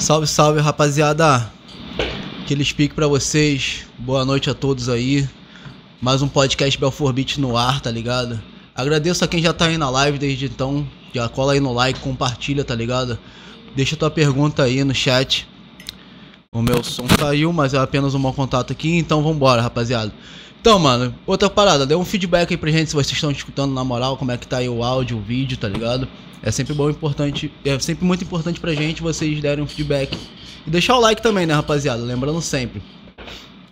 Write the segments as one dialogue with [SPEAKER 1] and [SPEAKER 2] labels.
[SPEAKER 1] Salve, salve, rapaziada. Aquele speak pra vocês. Boa noite a todos aí. Mais um podcast Belfort Beat no ar, tá ligado? Agradeço a quem já tá aí na live desde então. Já cola aí no like, compartilha, tá ligado? Deixa tua pergunta aí no chat. O meu som saiu, mas é apenas um mau contato aqui, então vambora, rapaziada. Então, mano, outra parada, dê um feedback aí pra gente se vocês estão escutando na moral, como é que tá aí o áudio, o vídeo, tá ligado? É sempre bom, importante, é sempre muito importante pra gente vocês derem um feedback. E deixar o like também, né, rapaziada? Lembrando sempre.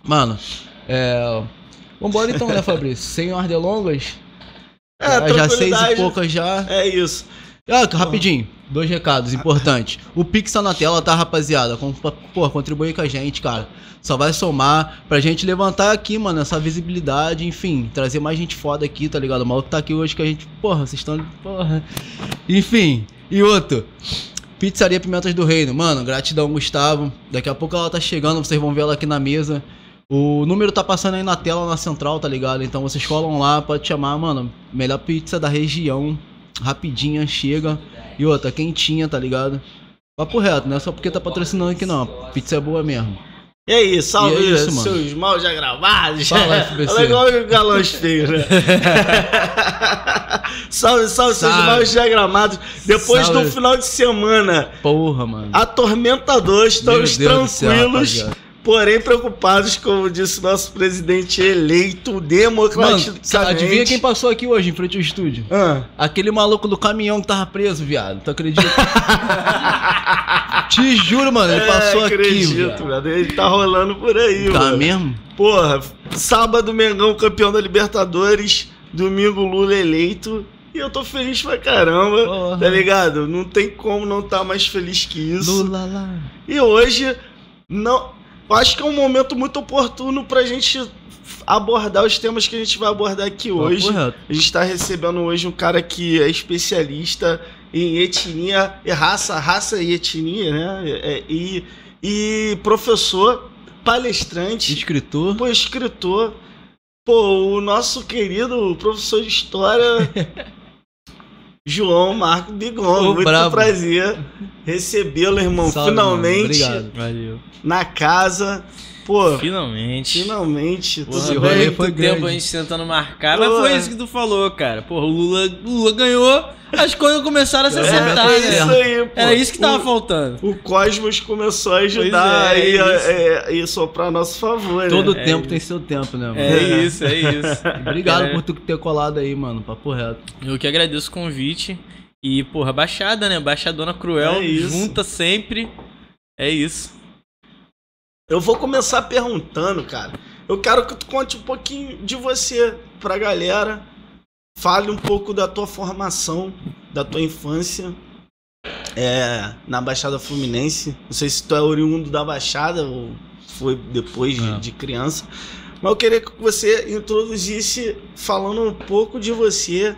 [SPEAKER 1] Mano, é. Vambora então, né, Fabrício? Sem mais delongas.
[SPEAKER 2] É,
[SPEAKER 1] já, já seis e poucas já.
[SPEAKER 2] É isso.
[SPEAKER 1] Ah, rapidinho, dois recados importantes. O Pix tá na tela, tá, rapaziada? Pô, contribui com a gente, cara. Só vai somar pra gente levantar aqui, mano, essa visibilidade, enfim, trazer mais gente foda aqui, tá ligado? O maluco tá aqui hoje que a gente, porra, vocês estão. Porra. Enfim, e outro. Pizzaria Pimentas do Reino. Mano, gratidão, Gustavo. Daqui a pouco ela tá chegando, vocês vão ver ela aqui na mesa. O número tá passando aí na tela, na central, tá ligado? Então vocês colam lá, pode chamar, mano. Melhor pizza da região. Rapidinha, chega. E outra, quentinha, tá ligado? Papo reto, não é só porque tá patrocinando aqui não. Pizza é boa mesmo.
[SPEAKER 2] E aí, salve
[SPEAKER 1] E é isso, mano.
[SPEAKER 2] seus mal já gravados.
[SPEAKER 1] Fala, FBC.
[SPEAKER 2] Olha igual o galões feios, né? salve, salve, seus
[SPEAKER 1] Salve.
[SPEAKER 2] mal diagramados. Depois
[SPEAKER 1] Salve.
[SPEAKER 2] do final de semana
[SPEAKER 1] Porra, mano.
[SPEAKER 2] atormentador, estamos tranquilos. Porém preocupados, como disse nosso presidente eleito
[SPEAKER 1] Mano,
[SPEAKER 2] democraticamente.
[SPEAKER 1] adivinha quem passou aqui hoje em frente ao estúdio?
[SPEAKER 2] Ah.
[SPEAKER 1] Aquele maluco do caminhão que tava preso, viado. Tu acredita? Te juro, mano, ele passou
[SPEAKER 2] é,
[SPEAKER 1] aqui,
[SPEAKER 2] acredito,
[SPEAKER 1] viado.
[SPEAKER 2] viado. Ele tá rolando por aí,
[SPEAKER 1] Tá
[SPEAKER 2] mano.
[SPEAKER 1] mesmo?
[SPEAKER 2] Porra, sábado Mengão campeão da Libertadores, domingo Lula eleito. E eu tô feliz pra caramba,
[SPEAKER 1] Porra.
[SPEAKER 2] tá ligado? Não tem como não estar mais feliz que isso.
[SPEAKER 1] Lula lá.
[SPEAKER 2] E hoje, não, eu acho que é um momento muito oportuno pra gente abordar os temas que a gente vai abordar aqui hoje. A gente tá recebendo hoje um cara que é especialista em etnia, e raça, raça e etnia, né? É, E, e professor, palestrante,
[SPEAKER 1] Escritor.
[SPEAKER 2] pô, escritor. Pô, o nosso querido professor de história, João Marco Bigon.
[SPEAKER 1] Ô,
[SPEAKER 2] Muito
[SPEAKER 1] brabo.
[SPEAKER 2] prazer recebê-lo, irmão.
[SPEAKER 1] Salve,
[SPEAKER 2] Finalmente
[SPEAKER 1] mano. Obrigado.
[SPEAKER 3] Valeu.
[SPEAKER 2] na casa. Pô,
[SPEAKER 3] Finalmente.
[SPEAKER 2] finalmente.
[SPEAKER 3] Porra,
[SPEAKER 2] tudo
[SPEAKER 1] rolê
[SPEAKER 2] bem?
[SPEAKER 3] muito
[SPEAKER 1] foi
[SPEAKER 3] tempo
[SPEAKER 1] grande.
[SPEAKER 3] a gente tentando marcar,
[SPEAKER 2] Porra.
[SPEAKER 3] mas foi isso que tu falou, cara. Porra, o Lula, o Lula ganhou, as coisas começaram a se
[SPEAKER 1] É,
[SPEAKER 3] acertar,
[SPEAKER 2] é
[SPEAKER 3] né?
[SPEAKER 2] isso aí, pô.
[SPEAKER 3] Era isso que tava
[SPEAKER 2] O-
[SPEAKER 3] faltando.
[SPEAKER 2] O Cosmos começou a ajudar
[SPEAKER 3] é,
[SPEAKER 2] aí,
[SPEAKER 3] é isso.
[SPEAKER 2] é, isso pra nosso favor, né?
[SPEAKER 1] Todo
[SPEAKER 3] É
[SPEAKER 1] tempo
[SPEAKER 3] isso.
[SPEAKER 1] tem seu tempo, né, mano?
[SPEAKER 3] É isso, é isso.
[SPEAKER 1] Obrigado
[SPEAKER 3] É.
[SPEAKER 1] por tu ter colado aí, mano. Papo reto.
[SPEAKER 3] Eu que agradeço o convite. E, porra, Baixada, né? Baixadona Cruel,
[SPEAKER 2] É isso.
[SPEAKER 3] junta sempre. É isso.
[SPEAKER 2] Eu vou começar perguntando, cara. Eu quero que tu conte um pouquinho de você pra galera. Fale um pouco da tua formação, da tua infância é, na Baixada Fluminense. Não sei se tu é oriundo da Baixada ou foi depois de,
[SPEAKER 1] É.
[SPEAKER 2] de criança. Mas eu queria que você introduzisse falando um pouco de você.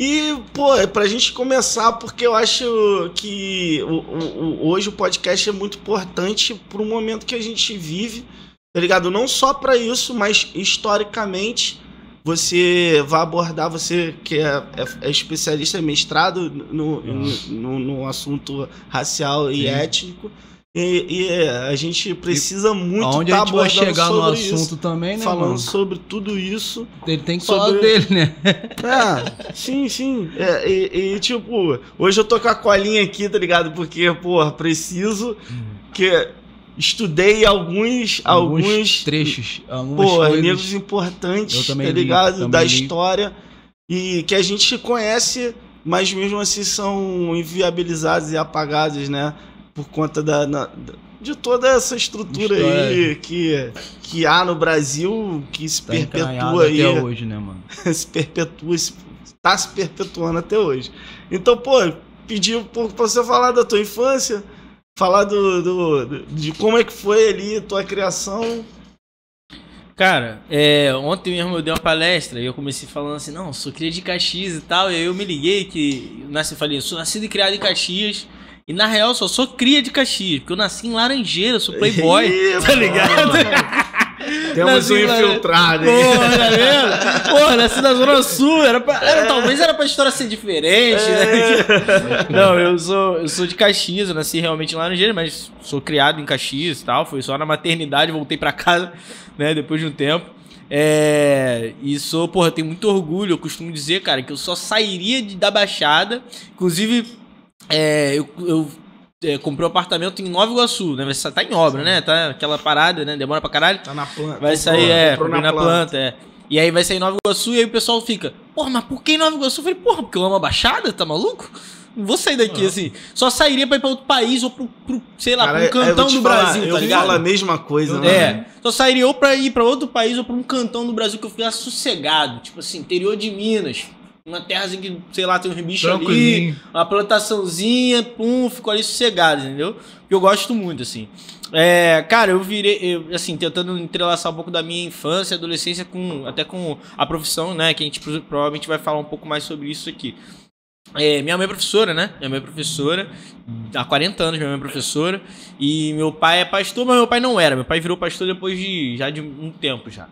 [SPEAKER 2] E, pô, é pra gente começar, porque eu acho que o- o- hoje o podcast é muito importante pro momento que a gente vive, tá ligado? Não só pra isso, mas historicamente você vai abordar, você que é, é- é especialista, é mestrado no, no, no- no assunto racial e
[SPEAKER 1] Sim.
[SPEAKER 2] étnico. E, e, é, a gente precisa muito
[SPEAKER 1] Aonde
[SPEAKER 2] tá
[SPEAKER 1] a gente vai chegar no assunto
[SPEAKER 2] isso,
[SPEAKER 1] também, né,
[SPEAKER 2] falando
[SPEAKER 1] mano?
[SPEAKER 2] sobre tudo isso.
[SPEAKER 1] Ele tem que
[SPEAKER 2] sobre-
[SPEAKER 1] falar dele, né?
[SPEAKER 2] É, sim, sim. É, e, e, tipo, hoje eu tô com a colinha aqui, tá ligado? Porque, porra, preciso que estudei alguns, alguns,
[SPEAKER 1] trechos. Algumas
[SPEAKER 2] porra,
[SPEAKER 1] coisas.
[SPEAKER 2] negros importantes, tá
[SPEAKER 1] li,
[SPEAKER 2] ligado?
[SPEAKER 1] também
[SPEAKER 2] da
[SPEAKER 1] li.
[SPEAKER 2] história e que a gente conhece, mas mesmo assim são inviabilizados e apagados, né? Por conta da, na- de toda essa estrutura aí
[SPEAKER 1] História.
[SPEAKER 2] que, que há no Brasil, que se
[SPEAKER 1] Tá
[SPEAKER 2] perpetua aí
[SPEAKER 1] até hoje, né, mano?
[SPEAKER 2] se perpetua, se, tá se perpetuando até hoje. Então, pô, pedi um pouco pra você falar da tua infância, falar do, do- de como é que foi ali tua criação.
[SPEAKER 3] Cara, é, ontem mesmo eu dei uma palestra e eu comecei falando assim, não, sou cria de Caxias e tal, e aí eu me liguei que, eu nasci, falei, eu sou nascido e criado em Caxias, e na real só sou cria de Caxias, porque eu nasci em Laranjeira, sou playboy, tá ligado?
[SPEAKER 2] Temos um infiltrado aí.
[SPEAKER 3] Porra, tá vendo? Porra, nasci na Zona Sul. Era pra- era- talvez era pra história ser diferente, né? Não, eu sou, eu sou de Caxias, eu nasci realmente no Gênero, mas sou criado em Caxias e tal. Foi só na maternidade, voltei pra casa, né, depois de um tempo. É, e sou, porra, tenho muito orgulho. Eu costumo dizer, cara, que eu só sairia de, da Baixada. Inclusive, é, eu, eu é, comprei um apartamento em Nova Iguaçu, né? Mas Tá em obra, né? Tá aquela parada, né? Demora pra caralho.
[SPEAKER 2] Tá na planta.
[SPEAKER 3] Vai sair, é, na planta, é. E aí vai sair em Nova Iguaçu e aí o pessoal fica, porra, mas por que em Nova Iguaçu? Eu falei, porra, porque eu amo a Baixada, tá maluco? Não vou sair daqui, assim. Só sairia pra ir pra outro país ou pro, pro, sei lá,
[SPEAKER 2] Cara,
[SPEAKER 3] pra um
[SPEAKER 2] eu vou
[SPEAKER 3] cantão do
[SPEAKER 2] falar,
[SPEAKER 3] Brasil,
[SPEAKER 2] eu
[SPEAKER 3] tá ligado?
[SPEAKER 2] falo a mesma coisa, né?
[SPEAKER 3] É, só sairia ou pra ir pra outro país ou pra um cantão do Brasil que eu ficasse sossegado. Tipo assim, interior de Minas. Uma terrazinha que, sei lá, tem um bicho ali, uma plantaçãozinha, pum, ficou ali sossegado, entendeu? Eu gosto muito, assim. É, cara, eu virei, eu, assim, tentando entrelaçar um pouco da minha infância, adolescência com, até com a profissão, né, que a gente pro- provavelmente vai falar um pouco mais sobre isso aqui. É, minha mãe é professora, né? Minha mãe é professora. Há 40 anos minha mãe é professora. E meu pai é pastor, mas meu pai não era. Meu pai virou pastor depois de já de um tempo já.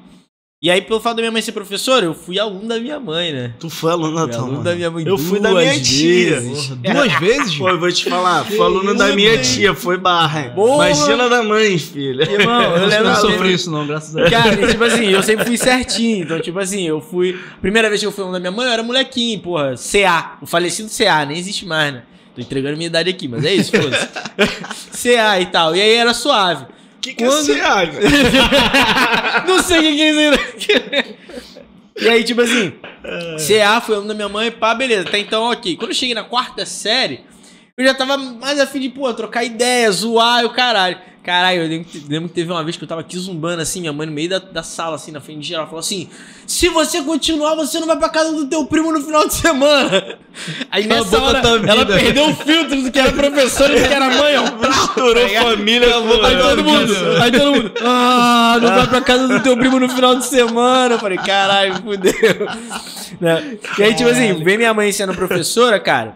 [SPEAKER 3] E aí, pelo fato da minha mãe ser professora, eu fui aluno da minha mãe, né?
[SPEAKER 2] Tu foi aluno
[SPEAKER 3] Fui
[SPEAKER 2] da tua
[SPEAKER 3] aluno
[SPEAKER 2] mãe.
[SPEAKER 3] da minha mãe
[SPEAKER 2] Eu fui da
[SPEAKER 3] duas
[SPEAKER 2] minha tia.
[SPEAKER 3] vezes.
[SPEAKER 1] Duas vezes?
[SPEAKER 2] Pô, eu vou te falar, foi aluno da minha tia, foi barra.
[SPEAKER 3] Porra.
[SPEAKER 2] Imagina da mãe, filha.
[SPEAKER 3] Irmão, eu
[SPEAKER 1] Eu não sofri isso não, graças a Deus.
[SPEAKER 3] Cara, tipo assim, eu sempre fui certinho. Então, tipo assim, eu fui. Primeira vez que eu fui aluno da minha mãe, eu era molequinho, porra. CA. O falecido CA, nem existe mais, né? Tô entregando minha idade aqui, mas é isso, foda-se. CA e tal. E aí era suave.
[SPEAKER 2] O que, que
[SPEAKER 3] Quando-
[SPEAKER 2] é CA?
[SPEAKER 3] Não sei o que é isso aí. E aí, tipo assim, CA foi aluno da minha mãe, pá, beleza. Até então, ok. Quando eu cheguei na quarta série, eu já tava mais afim de, pô, trocar ideia, zoar e o caralho. Caralho, eu lembro, que- lembro que teve uma vez que eu tava aqui zumbando, assim, minha mãe no meio da, da sala, assim, na frente de geral, falou assim: se você continuar, você não vai pra casa do teu primo no final de semana. Aí
[SPEAKER 1] a
[SPEAKER 3] nessa
[SPEAKER 1] boca
[SPEAKER 3] hora, ela perdeu o filtro do que era professora e do que era mãe, ó.
[SPEAKER 2] Misturou família com...
[SPEAKER 3] Aí todo mundo, aí todo mundo, ah, não vai pra casa do teu primo no final de semana. Eu falei, caralho, fudeu. Né? E aí, tipo assim, vem minha mãe sendo professora, cara.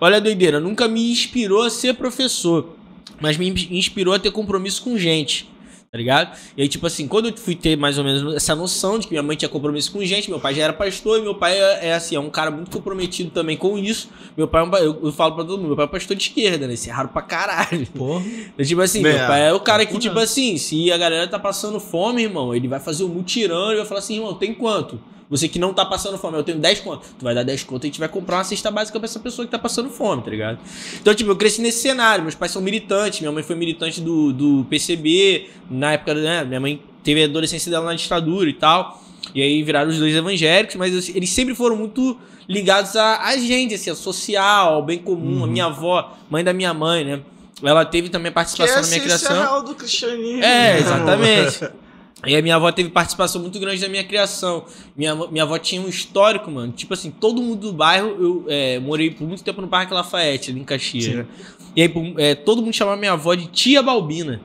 [SPEAKER 3] Olha a doideira, nunca me inspirou a ser professor, mas me inspirou a ter compromisso com gente. Tá ligado? E aí, tipo assim, quando eu fui ter mais ou menos essa noção de que minha mãe tinha compromisso com gente, meu pai já era pastor e meu pai é, é assim, é um cara muito comprometido também com isso. Meu pai, é um eu, eu falo pra todo mundo, meu pai é pastor de esquerda, né? Isso é raro pra caralho.
[SPEAKER 1] Porra.
[SPEAKER 3] É tipo assim,
[SPEAKER 2] É,
[SPEAKER 3] meu pai é o cara que, tipo assim, se a galera tá passando fome, irmão, ele vai fazer um mutirão e vai falar assim, irmão, tem quanto? Você que não tá passando fome, eu tenho 10 conto. Tu vai dar 10 conto e a gente vai comprar uma cesta básica pra essa pessoa que tá passando fome, tá ligado? Então, tipo, eu cresci nesse cenário. Meus pais são militantes, minha mãe foi militante do, do PCB, na época, né? Minha mãe teve a adolescência dela na ditadura e tal. E aí viraram os dois evangélicos, mas eles sempre foram muito ligados a, a gente, assim, a social, ao bem comum. A minha avó, mãe da minha mãe, né? Ela teve também participação
[SPEAKER 2] é
[SPEAKER 3] na minha criação.
[SPEAKER 2] real do cristianismo.
[SPEAKER 3] É, exatamente. E a minha avó teve participação muito grande da minha criação. Minha, avó- minha avó tinha um histórico, mano. Tipo assim, todo mundo do bairro, eu é, morei por muito tempo no Parque Lafayette, ali em Caxias.
[SPEAKER 2] Sim.
[SPEAKER 3] E aí, é, todo mundo chamava minha avó de tia Balbina.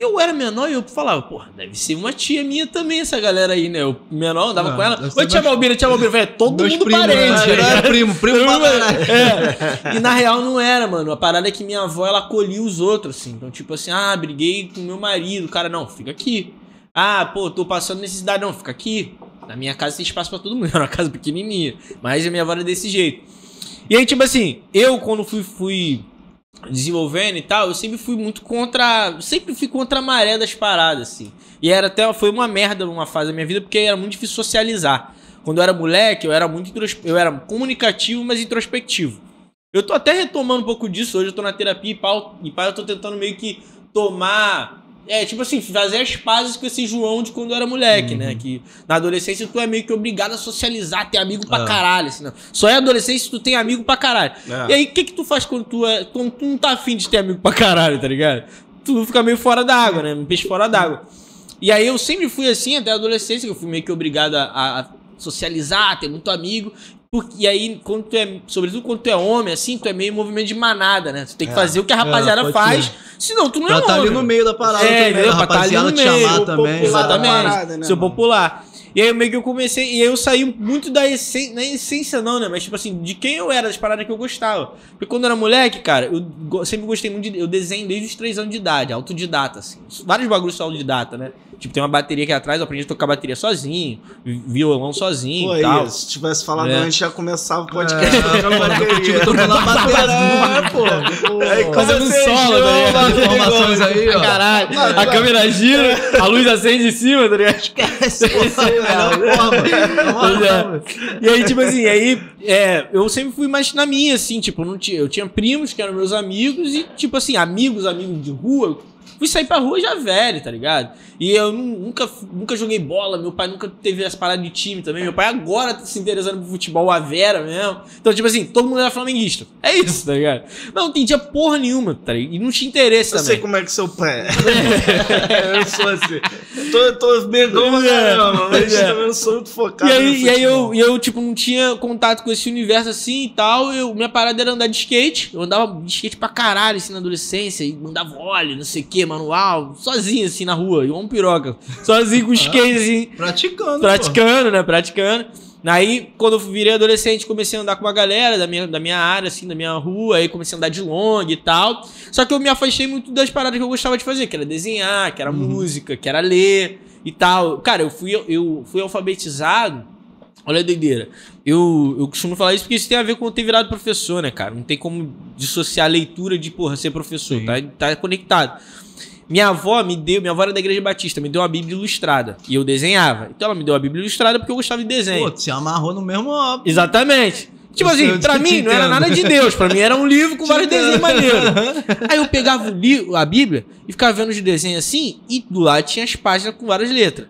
[SPEAKER 3] Eu era menor e eu falava, porra, deve ser uma tia minha também, essa galera aí, né? Eu menor andava
[SPEAKER 1] Ah,
[SPEAKER 3] com ela. Oi, tia Balbina, tia Balbina. Falei, é todo
[SPEAKER 1] Meus
[SPEAKER 3] mundo
[SPEAKER 1] primos,
[SPEAKER 3] parente.
[SPEAKER 1] né? Era primo, primo.
[SPEAKER 3] É. E na real não era, mano. A parada é que minha avó, ela acolhia os outros, assim. Então, tipo assim, ah, briguei com meu marido. O cara, não, fica aqui. Ah, pô, tô passando necessidade. Não, fica aqui. Na minha casa tem espaço pra todo mundo. Era uma casa pequenininha. Mas a minha avó era desse jeito. E aí, tipo assim, eu quando fui, fui desenvolvendo e tal, eu sempre fui muito contra. Sempre fui contra a maré das paradas, assim. E era até. Foi uma merda numa fase da minha vida, porque era muito difícil socializar. Quando eu era moleque, eu era muito eu era comunicativo, mas introspectivo. Eu tô até retomando um pouco disso. Hoje eu tô na terapia e pau, e eu tô tentando meio que tomar. É, tipo assim, fazer as pazes com esse João de quando eu era moleque, né? Que na adolescência tu é meio que obrigado a socializar, ter amigo pra
[SPEAKER 1] É.
[SPEAKER 3] caralho. Assim, não. Só é adolescência se tu tem amigo pra caralho.
[SPEAKER 2] É.
[SPEAKER 3] E aí, o que que tu faz quando tu, é, quando tu não tá afim de ter amigo pra caralho, tá ligado? Tu fica meio fora d'água, né? Um peixe fora d'água. E aí eu sempre fui assim, até a adolescência, que eu fui meio que obrigado a, a socializar, ter muito amigo. Porque, e aí, quando tu é, sobretudo quando tu é homem, assim, tu é meio movimento de manada, né? Tu tem que
[SPEAKER 2] É.
[SPEAKER 3] fazer o que a rapaziada
[SPEAKER 1] pode
[SPEAKER 3] faz,
[SPEAKER 1] ser.
[SPEAKER 3] senão tu não é
[SPEAKER 1] Já tá
[SPEAKER 3] homem.
[SPEAKER 1] ali no meio da parada
[SPEAKER 3] É,
[SPEAKER 1] também,
[SPEAKER 3] entendeu?
[SPEAKER 1] a
[SPEAKER 3] Pra tá
[SPEAKER 1] rapaziada te
[SPEAKER 3] meio,
[SPEAKER 1] chamar
[SPEAKER 3] o
[SPEAKER 1] também.
[SPEAKER 3] Exatamente.
[SPEAKER 2] parada, né,
[SPEAKER 3] Seu
[SPEAKER 2] mano?
[SPEAKER 3] popular. E aí meio que eu comecei, e aí eu saí muito da essência, não é essência não, né? Mas tipo assim, de quem eu era, das paradas que eu gostava. Porque quando eu era moleque, cara, eu sempre gostei muito de. Eu desenho desde os 3 anos de idade, autodidata, assim. Vários bagulhos são autodidata, né? Tipo, tem uma bateria aqui atrás, eu aprendi a tocar bateria sozinho, vi- violão sozinho
[SPEAKER 2] Pô,
[SPEAKER 3] e tal.
[SPEAKER 2] aí, se tivesse falado
[SPEAKER 3] É.
[SPEAKER 2] antes, já começava o podcast
[SPEAKER 1] É,
[SPEAKER 2] tocando bateria.
[SPEAKER 1] tocando a bateria.
[SPEAKER 2] É, pô. Aí,
[SPEAKER 3] Fazendo solo, tá
[SPEAKER 2] bateria,
[SPEAKER 1] Informações aí, ó.
[SPEAKER 3] Caralho,
[SPEAKER 2] Não,
[SPEAKER 3] a
[SPEAKER 2] não.
[SPEAKER 3] câmera gira, a luz acende em cima, tá ligado?
[SPEAKER 1] Esquece, Melhor forma.
[SPEAKER 3] É. E aí, tipo assim, aí é, eu sempre fui mais na minha, assim, tipo, não tinha, eu tinha primos que eram meus amigos e, tipo assim, amigos, amigos de rua. Fui sair pra rua já velho, tá ligado? E eu nu- nunca, nunca joguei bola, meu pai nunca teve as paradas de time também. Meu pai agora tá se interessando por futebol, a Vera mesmo. Então, tipo assim, todo mundo era flamenguista. É isso, tá ligado? Não, não entendia porra nenhuma, tá ligado? E não tinha interesse
[SPEAKER 2] Eu
[SPEAKER 3] também.
[SPEAKER 2] sei como é que seu pai é. eu sou assim. Tô, tô megão pra caramba, mas
[SPEAKER 3] É.
[SPEAKER 2] também não sou muito focado
[SPEAKER 3] E aí, e aí eu, eu, tipo, não tinha contato com esse universo assim e tal. Eu, minha parada era andar de skate. Eu andava de skate pra caralho, assim, na adolescência. E mandava óleo, não sei o que, manual. Sozinho, assim, na rua. Igual um piroca. Sozinho com skate, assim.
[SPEAKER 1] Praticando.
[SPEAKER 3] Praticando, né? Praticando. Aí, quando eu virei adolescente, comecei a andar com uma galera da minha, da minha área, assim, da minha rua. Aí comecei a andar de long e tal. Só que eu me afastei muito das paradas que eu gostava de fazer, que era desenhar, que era música, que era ler e tal. Cara, eu fui, eu fui alfabetizado. Olha a doideira. Eu, eu costumo falar isso porque isso tem a ver com eu ter virado professor, né, cara? Não tem como dissociar a leitura de, porra, ser professor.
[SPEAKER 1] Sim.
[SPEAKER 3] Tá, tá conectado. Minha avó me deu, minha avó era da igreja batista, me deu uma Bíblia ilustrada. E eu desenhava. Então ela me deu a Bíblia ilustrada porque eu gostava de desenho.
[SPEAKER 1] Pô, se amarrou no mesmo óbvio.
[SPEAKER 3] Exatamente. Tipo
[SPEAKER 1] Eu
[SPEAKER 3] assim, pra mim não era nada de Deus, pra mim era um livro com vários desenhos maneiros. Aí eu pegava o livro, a Bíblia e ficava vendo os desenhos assim, e do lado tinha as páginas com várias letras.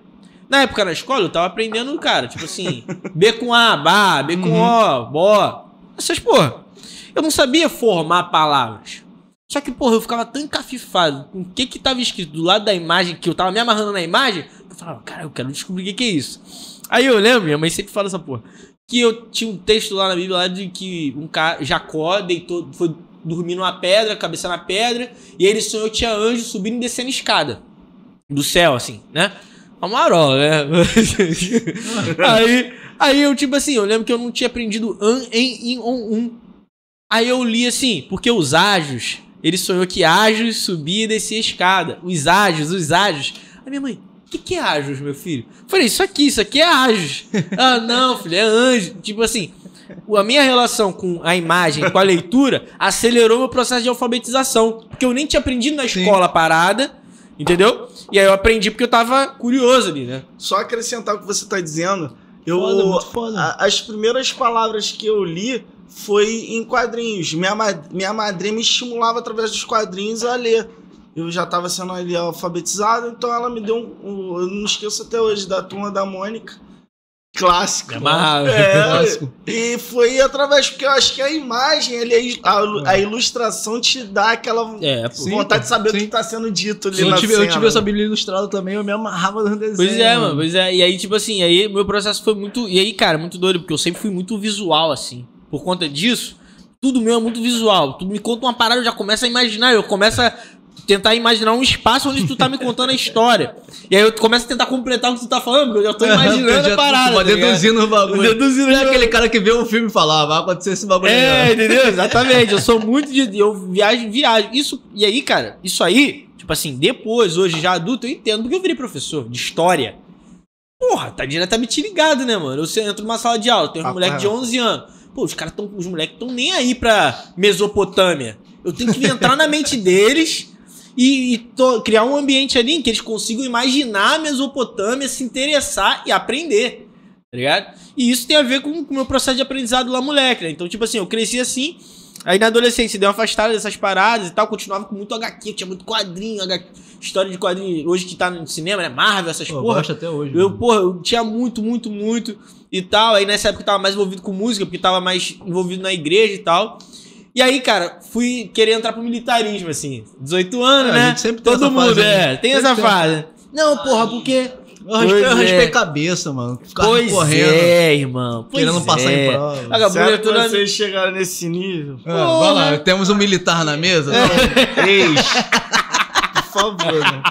[SPEAKER 3] Na época na escola eu tava aprendendo, cara, tipo assim, B com A, Bá, B com O, Bó, essas porra. Eu não sabia formar palavras. Só que, porra, eu ficava tão encafifado com o que que tava escrito do lado da imagem, que eu tava me amarrando na imagem, que eu falava, cara, eu quero descobrir o que que é isso. Aí eu lembro, minha mãe sempre fala essa porra, que eu tinha um texto lá na Bíblia lá de que um cara, Jacó deitou, foi dormir numa pedra, cabeça na pedra, e ele sonhou que tinha anjo subindo e descendo escada do céu, assim, né? Uma marola, né? aí, aí eu, tipo assim, eu lembro que eu não tinha aprendido an, em, em, on, um. Aí eu li assim, porque os ágios, ele sonhou que ágios subia e descia a escada. Os ágios, os ágios. Aí minha mãe, o que, que é ágios, meu filho? Eu falei, isso aqui, isso aqui é ágios. ah, não, filho, é anjo. Tipo assim, a minha relação com a imagem, com a leitura, acelerou meu processo de alfabetização. Porque eu nem tinha aprendido na
[SPEAKER 1] Sim.
[SPEAKER 3] escola a parada, entendeu? E aí eu aprendi porque eu tava curioso ali, né?
[SPEAKER 2] Só acrescentar o que você tá dizendo, eu
[SPEAKER 1] Foda, muito foda.
[SPEAKER 2] a- as primeiras palavras que eu li foi em quadrinhos. Minha, minha madrinha me estimulava através dos quadrinhos a ler. Eu já estava sendo ali alfabetizado, então ela me deu um, um- Eu não esqueço até hoje da turma da Mônica. Clássico.
[SPEAKER 3] Me amarrava.
[SPEAKER 2] É,
[SPEAKER 1] Clássico.
[SPEAKER 2] e foi através, porque eu acho que a imagem, ali, a, a ilustração te dá aquela
[SPEAKER 3] É.
[SPEAKER 1] Sim,
[SPEAKER 2] vontade
[SPEAKER 1] pô,
[SPEAKER 2] de saber o
[SPEAKER 1] sim.
[SPEAKER 2] que tá sendo dito ali
[SPEAKER 1] Eu
[SPEAKER 2] na
[SPEAKER 1] tive, eu
[SPEAKER 2] cena.
[SPEAKER 1] tive essa Bíblia ilustrada também, eu me amarrava no desenho.
[SPEAKER 3] Pois é, mano, pois é. E aí, tipo assim, aí meu processo foi muito. E aí, cara, muito doido, porque eu sempre fui muito visual, assim. Por conta disso, tudo meu é muito visual. Tu me conta uma parada, eu já começo a imaginar, eu começo a tentar imaginar um espaço onde tu tá me contando a história. E aí eu começo a tentar completar o que tu tá falando, porque eu já tô imaginando
[SPEAKER 1] já
[SPEAKER 3] a parada. Tá
[SPEAKER 1] deduzindo o bagulho.
[SPEAKER 3] Deduzindo
[SPEAKER 1] é aquele cara que vê um filme e fala, ah, vai acontecer esse bagulho
[SPEAKER 3] É, entendeu? Exatamente. Eu sou muito de. Eu viajo, viajo. Isso, e aí, cara, isso aí, tipo assim, depois, hoje, já adulto, eu entendo porque eu virei professor de história. Porra, tá diretamente ligado, né, mano? Eu entro numa sala de aula, tem um
[SPEAKER 2] Ah,
[SPEAKER 3] moleque de 11 anos. Pô, os caras tão. Os moleques tão nem aí pra Mesopotâmia. Eu tenho que entrar na mente deles e, e to- criar um ambiente ali em que eles consigam imaginar a Mesopotâmia, se interessar e aprender. Tá ligado? E isso tem a ver com o meu processo de aprendizado lá, moleque, né? Então, tipo assim, eu cresci assim. Aí na adolescência deu uma afastada dessas paradas e tal, continuava com muito HQ, eu tinha muito quadrinho, HQ, história de quadrinho, hoje que tá no cinema, né? Marvel, essas
[SPEAKER 1] eu
[SPEAKER 3] porra.
[SPEAKER 1] gosto até hoje.
[SPEAKER 3] Eu,
[SPEAKER 1] mano.
[SPEAKER 3] porra, eu tinha muito, muito, muito e tal. Aí nessa época eu tava mais envolvido com música, porque tava mais envolvido na igreja e tal. E aí, cara, fui querer entrar pro militarismo, assim. 18 anos,
[SPEAKER 1] É,
[SPEAKER 3] né?
[SPEAKER 1] sempre tem
[SPEAKER 3] Todo mundo,
[SPEAKER 1] fase,
[SPEAKER 3] é.
[SPEAKER 1] né?
[SPEAKER 3] Tem
[SPEAKER 1] Sempre
[SPEAKER 3] essa
[SPEAKER 1] tem.
[SPEAKER 3] fase. Não, porra, porque.
[SPEAKER 1] Eu raspei, eu raspei
[SPEAKER 3] é.
[SPEAKER 1] a cabeça, mano. Ficava
[SPEAKER 3] Pois
[SPEAKER 1] correndo,
[SPEAKER 3] é, irmão. Pois
[SPEAKER 1] querendo passar
[SPEAKER 3] é.
[SPEAKER 1] em prova.
[SPEAKER 3] Vagabundo
[SPEAKER 2] Será
[SPEAKER 3] é
[SPEAKER 2] que vocês chegaram nesse nível?
[SPEAKER 1] Ah, vai lá, temos um militar na mesa.
[SPEAKER 3] É.
[SPEAKER 2] Ex. Por favor, né?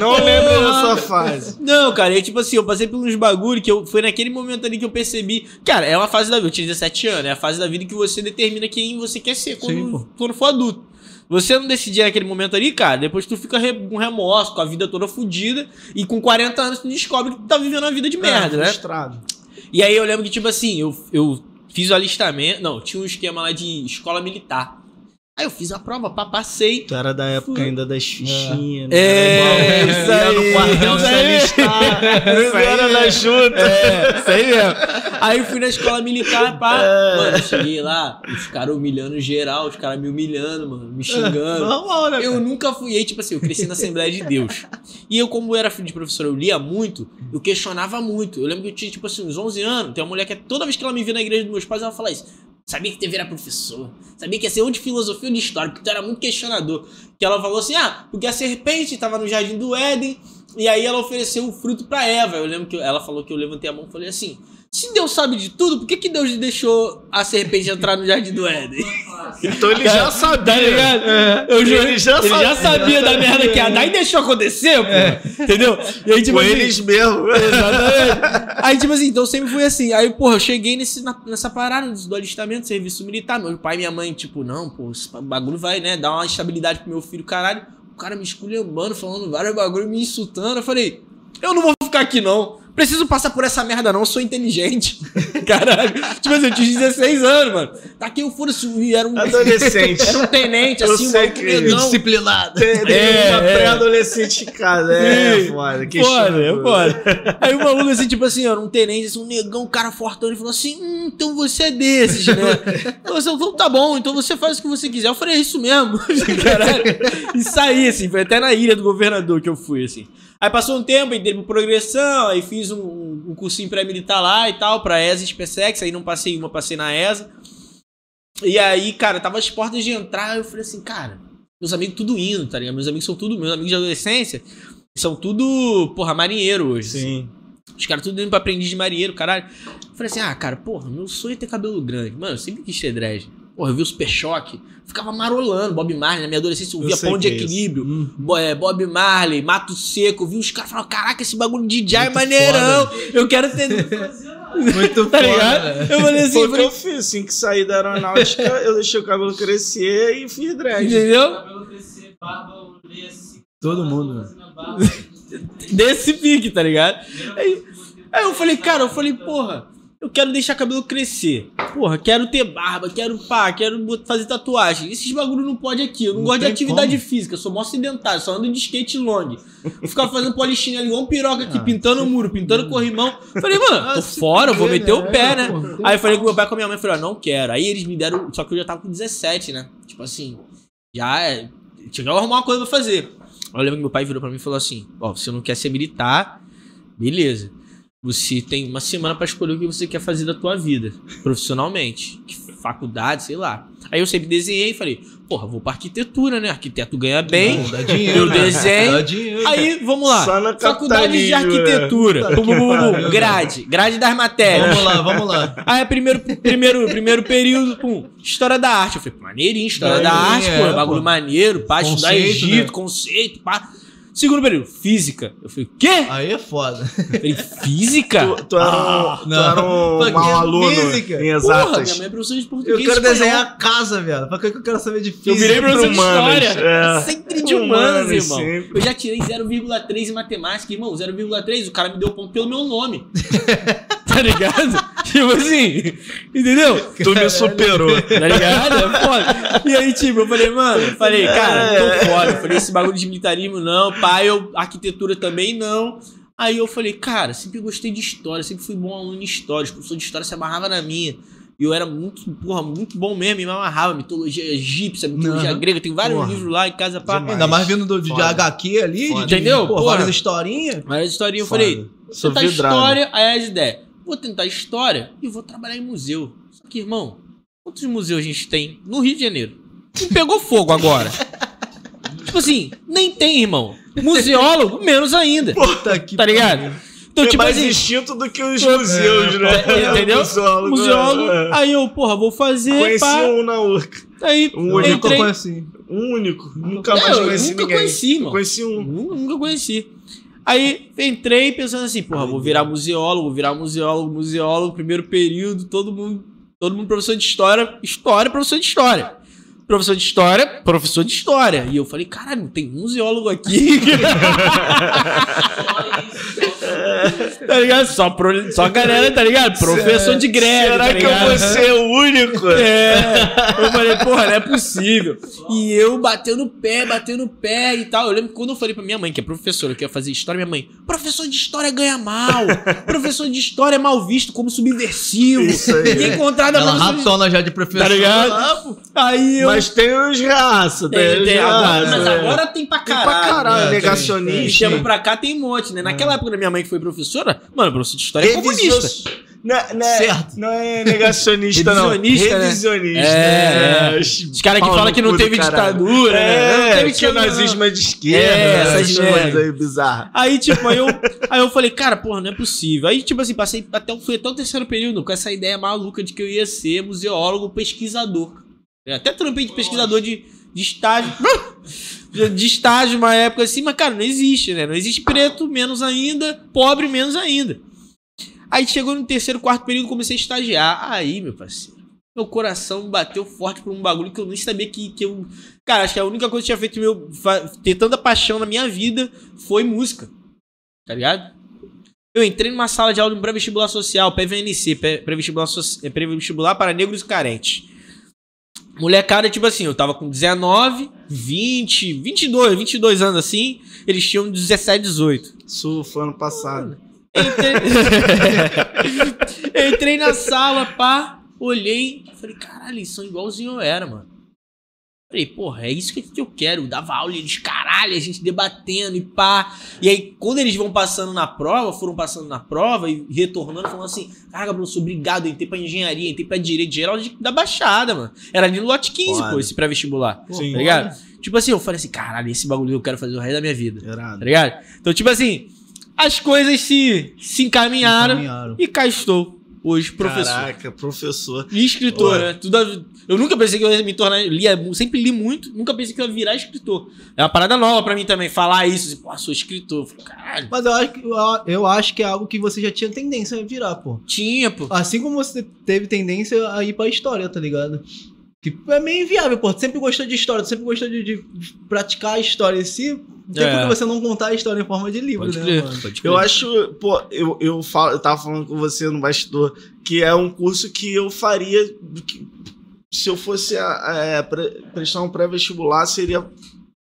[SPEAKER 2] Não lembro dessa fase.
[SPEAKER 3] Não, cara, e tipo assim, eu passei por uns bagulho que eu, foi naquele momento ali que eu percebi. Cara, é uma fase da vida, eu tinha 17 anos, é a fase da vida que você determina quem você quer ser quando,
[SPEAKER 1] Sim,
[SPEAKER 3] quando for adulto. Você não decidir naquele momento ali, cara, depois tu fica com remorso, com a vida toda fodida, e com 40 anos tu descobre que tu tá vivendo uma vida de merda,
[SPEAKER 2] É,
[SPEAKER 3] né?
[SPEAKER 2] Frustrado.
[SPEAKER 3] E aí eu lembro que, tipo assim, eu, eu fiz o alistamento. Não, tinha um esquema lá de escola militar. Aí eu fiz a prova, pá, passei.
[SPEAKER 2] Tu era da época ainda das fichinhas.
[SPEAKER 3] É,
[SPEAKER 2] né?
[SPEAKER 3] isso
[SPEAKER 2] Ia
[SPEAKER 3] aí,
[SPEAKER 2] no quartel
[SPEAKER 3] isso
[SPEAKER 2] se
[SPEAKER 3] aí.
[SPEAKER 2] alistar.
[SPEAKER 3] Isso
[SPEAKER 2] era da junta.
[SPEAKER 3] É, isso aí mesmo. Aí fui na escola militar, pá.
[SPEAKER 2] É.
[SPEAKER 3] Mano, eu cheguei lá, os caras humilhando geral, os caras me humilhando, mano, me xingando.
[SPEAKER 1] Normal, né?
[SPEAKER 3] Eu
[SPEAKER 1] cara?
[SPEAKER 3] nunca fui. Aí, tipo assim, eu cresci na Assembleia de Deus. E eu, como era filho de professor, eu lia muito, eu questionava muito. Eu lembro que eu tinha, tipo assim, uns 11 anos. Tem uma mulher que toda vez que ela me via na igreja dos meus pais, ela fala isso. Sabia que teve era professor. Sabia que ia ser ou de filosofia ou de história, porque tu era muito questionador. Que ela falou assim: ah, porque a serpente tava no jardim do Éden, e aí ela ofereceu o fruto pra Eva. Eu lembro que ela falou que eu levantei a mão e falei assim: se Deus sabe de tudo, por que, que Deus deixou a serpente entrar no jardim do Éden?
[SPEAKER 2] Então ele já sabia.
[SPEAKER 3] Tá ligado? Eu juro,
[SPEAKER 2] Ele já
[SPEAKER 3] ele já
[SPEAKER 2] sabia.
[SPEAKER 3] sabia da merda que ia dar e deixou acontecer, pô. Entendeu? E aí, tipo
[SPEAKER 2] Com
[SPEAKER 3] assim,
[SPEAKER 2] eles mesmo.
[SPEAKER 3] Exatamente. Aí, tipo assim, então sempre fui assim. Aí, porra, eu cheguei nesse, na- nessa parada do alistamento, serviço militar. Meu pai e minha mãe, tipo, não, pô, esse bagulho vai, né, dar uma estabilidade pro meu filho, caralho. O cara me esculhambando, falando vários bagulho, me insultando. Eu falei, eu não vou ficar aqui, não. Preciso passar por essa merda, não. Eu sou inteligente. Caralho. Tipo assim, eu tinha 16 anos, mano. Daqui eu foda-se, e era um.
[SPEAKER 2] Adolescente.
[SPEAKER 3] Era um tenente,
[SPEAKER 2] Eu
[SPEAKER 3] assim, um
[SPEAKER 2] sei
[SPEAKER 3] bagulho
[SPEAKER 2] que-
[SPEAKER 3] negão.
[SPEAKER 1] Disciplinado.
[SPEAKER 2] Tem
[SPEAKER 3] É,
[SPEAKER 2] uma
[SPEAKER 3] é.
[SPEAKER 2] pré-adolescente em casa. É,
[SPEAKER 3] Sim.
[SPEAKER 2] foda. Que
[SPEAKER 3] Foda, é foda. Aí o maluco, assim, tipo assim, era um tenente, assim, um negão, um cara fortão, ele falou assim: hum, então você é desses, né? Eu falei, então tá bom, então você faz o que você quiser. Eu falei, é isso mesmo. Caralho. E saí, assim, foi até na ilha do governador que eu fui, assim. Aí passou um tempo, entrei pro progressão, aí fiz um, um cursinho pré-militar lá e tal, pra ESA e SpaceX, aí não passei uma, passei na ESA. E aí, cara, tava as portas de entrar, eu falei assim, cara, meus amigos tudo indo, tá ligado? Meus amigos são tudo, meus amigos de adolescência, são tudo, porra, marinheiro hoje. assim.
[SPEAKER 2] Sim.
[SPEAKER 3] Os caras tudo indo pra aprendiz de marinheiro, caralho. Eu falei assim, ah, cara, porra, meu sonho é ter cabelo grande. Mano, eu sempre quis ter dread. Porra, eu vi o Super Choque, ficava marolando, Bob Marley, na minha adolescência eu
[SPEAKER 2] Eu
[SPEAKER 3] via
[SPEAKER 2] sei
[SPEAKER 3] Pão de
[SPEAKER 2] é.
[SPEAKER 3] Equilíbrio,
[SPEAKER 1] Hum.
[SPEAKER 3] Bo- Bob Marley, Mato Seco, eu vi os caras falando, caraca, esse bagulho de DJ é maneirão, eu quero ter...
[SPEAKER 1] Muito
[SPEAKER 3] tá
[SPEAKER 1] foda?
[SPEAKER 3] Eu falei assim,
[SPEAKER 2] Foi
[SPEAKER 3] eu
[SPEAKER 2] o que eu fiz. Assim que saí da aeronáutica, eu deixei o cabelo crescer e fiz dread.
[SPEAKER 3] entendeu?
[SPEAKER 4] Cabelo crescer, barba, assim.
[SPEAKER 1] Todo mundo,
[SPEAKER 4] barba.
[SPEAKER 3] Desse pique, tá ligado? Aí, aí eu falei, cara, eu falei, porra, eu quero deixar cabelo crescer. Porra, quero ter barba, quero pá, quero fazer tatuagem. Esses bagulho não pode aqui. Eu não,
[SPEAKER 1] Não
[SPEAKER 3] gosto de atividade
[SPEAKER 1] como.
[SPEAKER 3] física, sou mó sedentário, só ando de skate long. Vou ficar fazendo polichinha ali igual um piroca aqui,
[SPEAKER 1] Ah,
[SPEAKER 3] pintando o muro, pintando corrimão. Falei, mano,
[SPEAKER 1] Ah,
[SPEAKER 3] tô fora, eu vou meter o
[SPEAKER 1] né?
[SPEAKER 3] pé,
[SPEAKER 1] É,
[SPEAKER 3] né? Aí eu falei com meu pai com a minha mãe, falei, ó, não quero. Aí eles me deram, só que eu já tava com 17, né? Tipo assim, já é, tinha que arrumar uma coisa pra fazer. Eu lembro que meu pai virou pra mim e falou assim: Ó, você não quer ser militar, beleza. Você tem uma semana pra escolher o que você quer fazer da tua vida, profissionalmente. Que Faculdade, sei lá. Aí eu sempre desenhei e falei, porra, vou pra arquitetura, né? Arquiteto ganha bem.
[SPEAKER 1] Dá dinheiro.
[SPEAKER 3] Eu
[SPEAKER 1] né?
[SPEAKER 3] desenho.
[SPEAKER 1] Dá dinheiro.
[SPEAKER 3] Aí, vamos lá. Faculdade de
[SPEAKER 2] capitalismo,
[SPEAKER 3] arquitetura. Bum, bum, bum. Grade. Grade das matérias.
[SPEAKER 1] Vamos lá, vamos lá.
[SPEAKER 3] Aí, primeiro, primeiro, primeiro período, pum, história da arte. Eu falei, maneirinho, história da arte, pô,
[SPEAKER 1] é,
[SPEAKER 3] bagulho
[SPEAKER 1] pô.
[SPEAKER 3] maneiro, pá, estudar Egito,
[SPEAKER 1] né?
[SPEAKER 3] conceito, pá. Segundo período, física. Eu falei, quê?
[SPEAKER 1] Aí é foda.
[SPEAKER 3] Eu falei, física?
[SPEAKER 2] Tu, tu era um, tu era um
[SPEAKER 1] Pra
[SPEAKER 2] mau aluno
[SPEAKER 1] física?
[SPEAKER 2] em
[SPEAKER 3] Porra,
[SPEAKER 2] exatas.
[SPEAKER 3] minha mãe é professora de
[SPEAKER 1] Eu
[SPEAKER 3] português.
[SPEAKER 1] quero
[SPEAKER 3] espanhol.
[SPEAKER 1] desenhar a casa, velho. Pra que eu quero saber de física?
[SPEAKER 3] Eu virei professor de
[SPEAKER 2] Humanas,
[SPEAKER 3] história.
[SPEAKER 2] é.
[SPEAKER 3] Sempre de humanas,
[SPEAKER 2] Humanas,
[SPEAKER 3] irmão.
[SPEAKER 2] sempre.
[SPEAKER 3] Eu já tirei 0,3 em matemática, irmão. 0,3, o cara me deu ponto pelo meu nome. tá ligado? Tipo assim, entendeu?
[SPEAKER 2] Tu me superou.
[SPEAKER 3] Tá ligado? É foda. E aí, tipo, eu falei, mano, eu falei, cara, tô foda. Eu falei, esse bagulho de militarismo não, pai, eu, arquitetura também não. Aí eu falei, cara, sempre gostei de história, sempre fui bom aluno em história. Os professores de história se amarrava na minha. E eu era muito, porra, muito bom mesmo, me amarrava. Mitologia egípcia, mitologia
[SPEAKER 1] Aham.
[SPEAKER 3] grega, tem vários
[SPEAKER 1] Porra.
[SPEAKER 3] livros lá em casa pra.
[SPEAKER 2] Demais.
[SPEAKER 1] Ainda mais vindo do, de
[SPEAKER 2] Foda.
[SPEAKER 1] HQ ali, de,
[SPEAKER 3] Entendeu?
[SPEAKER 1] Pô,
[SPEAKER 3] Porra.
[SPEAKER 1] várias historinhas.
[SPEAKER 3] Várias historinhas. Eu falei,
[SPEAKER 2] Sou
[SPEAKER 3] tentar
[SPEAKER 2] vidrado.
[SPEAKER 3] história, aí as ideias. Vou tentar história e vou trabalhar em museu. Só que, irmão, quantos museus a gente tem no Rio de Janeiro? Não pegou fogo agora. tipo assim, nem tem, irmão. Museólogo, menos ainda.
[SPEAKER 1] Puta que
[SPEAKER 3] Tá ligado? Então,
[SPEAKER 2] é
[SPEAKER 3] tipo
[SPEAKER 2] mais
[SPEAKER 3] assim,
[SPEAKER 2] instinto do que os
[SPEAKER 3] É,
[SPEAKER 2] museus, né?
[SPEAKER 3] entendeu?
[SPEAKER 2] Museólogo,
[SPEAKER 3] museólogo,
[SPEAKER 2] é.
[SPEAKER 3] aí eu, porra, vou fazer.
[SPEAKER 2] Conheci
[SPEAKER 3] pá.
[SPEAKER 2] um na URCA.
[SPEAKER 3] Aí
[SPEAKER 2] Um
[SPEAKER 1] Eu
[SPEAKER 2] único.
[SPEAKER 3] entrei.
[SPEAKER 1] conheci.
[SPEAKER 2] Um único. Nunca mais
[SPEAKER 3] eu
[SPEAKER 2] conheci
[SPEAKER 3] nunca
[SPEAKER 2] ninguém.
[SPEAKER 3] conheci,
[SPEAKER 2] Eu
[SPEAKER 3] mano.
[SPEAKER 2] conheci um.
[SPEAKER 3] Nunca conheci. Aí entrei pensando assim, porra, vou virar museólogo, vou virar museólogo, museólogo, primeiro período, todo mundo, todo mundo professor de história, história, professor de história. Professor de história, professor de história. E eu falei, caralho, não tem museólogo aqui. Tá ligado? Só, pro, só a galera, tá ligado? Professor de greve.
[SPEAKER 2] Será
[SPEAKER 3] tá
[SPEAKER 2] que eu vou ser o único?
[SPEAKER 3] É, eu falei, porra, não é possível. E eu batendo o pé, batendo o pé e tal. Eu lembro que quando eu falei pra minha mãe, que é professora, que ia fazer história, minha mãe, professor de história ganha mal. Professor de história é mal visto como subversivo.
[SPEAKER 2] Isso aí.
[SPEAKER 3] Ninguém contrata
[SPEAKER 1] Ela
[SPEAKER 3] professor de-
[SPEAKER 1] ratona já de professor.
[SPEAKER 3] Tá ligado?
[SPEAKER 1] Pô.
[SPEAKER 3] Aí eu.
[SPEAKER 2] Mas tem os raças, tem,
[SPEAKER 3] Tem,
[SPEAKER 2] os
[SPEAKER 3] tem, agora,
[SPEAKER 2] raças.
[SPEAKER 3] mas
[SPEAKER 2] é.
[SPEAKER 3] agora tem pra
[SPEAKER 2] Tem
[SPEAKER 3] caralho.
[SPEAKER 2] pra caralho,
[SPEAKER 1] né?
[SPEAKER 2] negacionista.
[SPEAKER 3] E chama pra cá tem um monte, né? Naquela época da minha mãe que foi professora, mano, professor de história é comunista.
[SPEAKER 2] Revisio- Não, é- não é-
[SPEAKER 1] Certo.
[SPEAKER 2] não é negacionista, não.
[SPEAKER 3] Revisionista, né? É, é.
[SPEAKER 2] Os
[SPEAKER 3] caras que falam que não teve
[SPEAKER 2] caralho.
[SPEAKER 3] ditadura, né? Não
[SPEAKER 2] É,
[SPEAKER 3] teve
[SPEAKER 2] que o
[SPEAKER 3] não.
[SPEAKER 2] nazismo é de esquerda.
[SPEAKER 3] É,
[SPEAKER 2] né?
[SPEAKER 3] essas
[SPEAKER 2] coisas aí bizarras.
[SPEAKER 3] Aí, tipo, aí eu, aí eu falei, cara, porra, não é possível. Aí, tipo assim, passei até, o- fui até o terceiro período com essa ideia maluca de que eu ia ser museólogo pesquisador. Eu até trampei de pesquisador de, de estágio. De- estágio uma época assim, mas, cara, não existe, né? Não existe preto, menos ainda, pobre, menos ainda. Aí chegou no terceiro, quarto período, comecei a estagiar. Aí, meu parceiro, meu coração bateu forte por um bagulho que eu nem sabia que, que eu. Cara, acho que a única coisa que tinha feito meu ter tanta paixão na minha vida foi música. Tá ligado? Eu entrei numa sala de aula de pré-vestibular social, PVNC, pré- pré-vestibular, soci- é, pré-vestibular para negros e carentes. Molecada, tipo assim, eu tava com 19, 20, 22, 22 anos assim, eles tinham 17, 18.
[SPEAKER 2] Surfo ano passado.
[SPEAKER 3] Entrei, Entrei na sala, pá, olhei, falei, caralho, eles são igualzinho eu era, mano. Falei, porra, é isso que, eu quero. Eu dava aula e eles, caralho, a gente debatendo e pá. E aí, quando eles vão passando na prova, foram passando na prova e retornando, falando assim: Caraca, Bruno, sou obrigado, eu entrei pra engenharia, entrei pra direito geral de- da Baixada, mano. Era ali no lote 15,
[SPEAKER 2] Foda.
[SPEAKER 3] pô, esse pré-vestibular.
[SPEAKER 2] Sim.
[SPEAKER 3] Tá ligado? Tipo assim, eu falei assim: caralho, esse bagulho eu quero fazer o resto da minha vida. Tá
[SPEAKER 2] Irado.
[SPEAKER 3] ligado? Então, tipo assim, as coisas se, se encaminharam,
[SPEAKER 1] Encaminharam.
[SPEAKER 3] e cá estou, hoje, professor.
[SPEAKER 2] Caraca, professor.
[SPEAKER 3] E escritor, né? Tudo a- Eu nunca pensei que eu ia me tornar. Lia, sempre li muito, nunca pensei que eu ia virar escritor. É uma parada nova pra mim também, falar isso. Assim, Pô, sou escritor. Eu falei, Caralho,
[SPEAKER 1] Mas eu acho, que, eu- acho que é algo que você já tinha tendência a virar, pô.
[SPEAKER 3] tinha, pô.
[SPEAKER 1] Assim como você teve tendência a ir pra história, tá ligado? Que é meio inviável, pô. Tu sempre gostou de história, tu sempre gostou de, de praticar a história em si. Tem
[SPEAKER 3] É.
[SPEAKER 1] por que você não contar a história em forma de livro,
[SPEAKER 3] Pode
[SPEAKER 1] né,
[SPEAKER 3] crer,
[SPEAKER 1] mano?
[SPEAKER 3] pode crer.
[SPEAKER 2] Eu acho, pô, eu, eu, falo, eu tava falando com você no bastidor que é um curso que eu faria que- se eu fosse é, pre- prestar um pré-vestibular, seria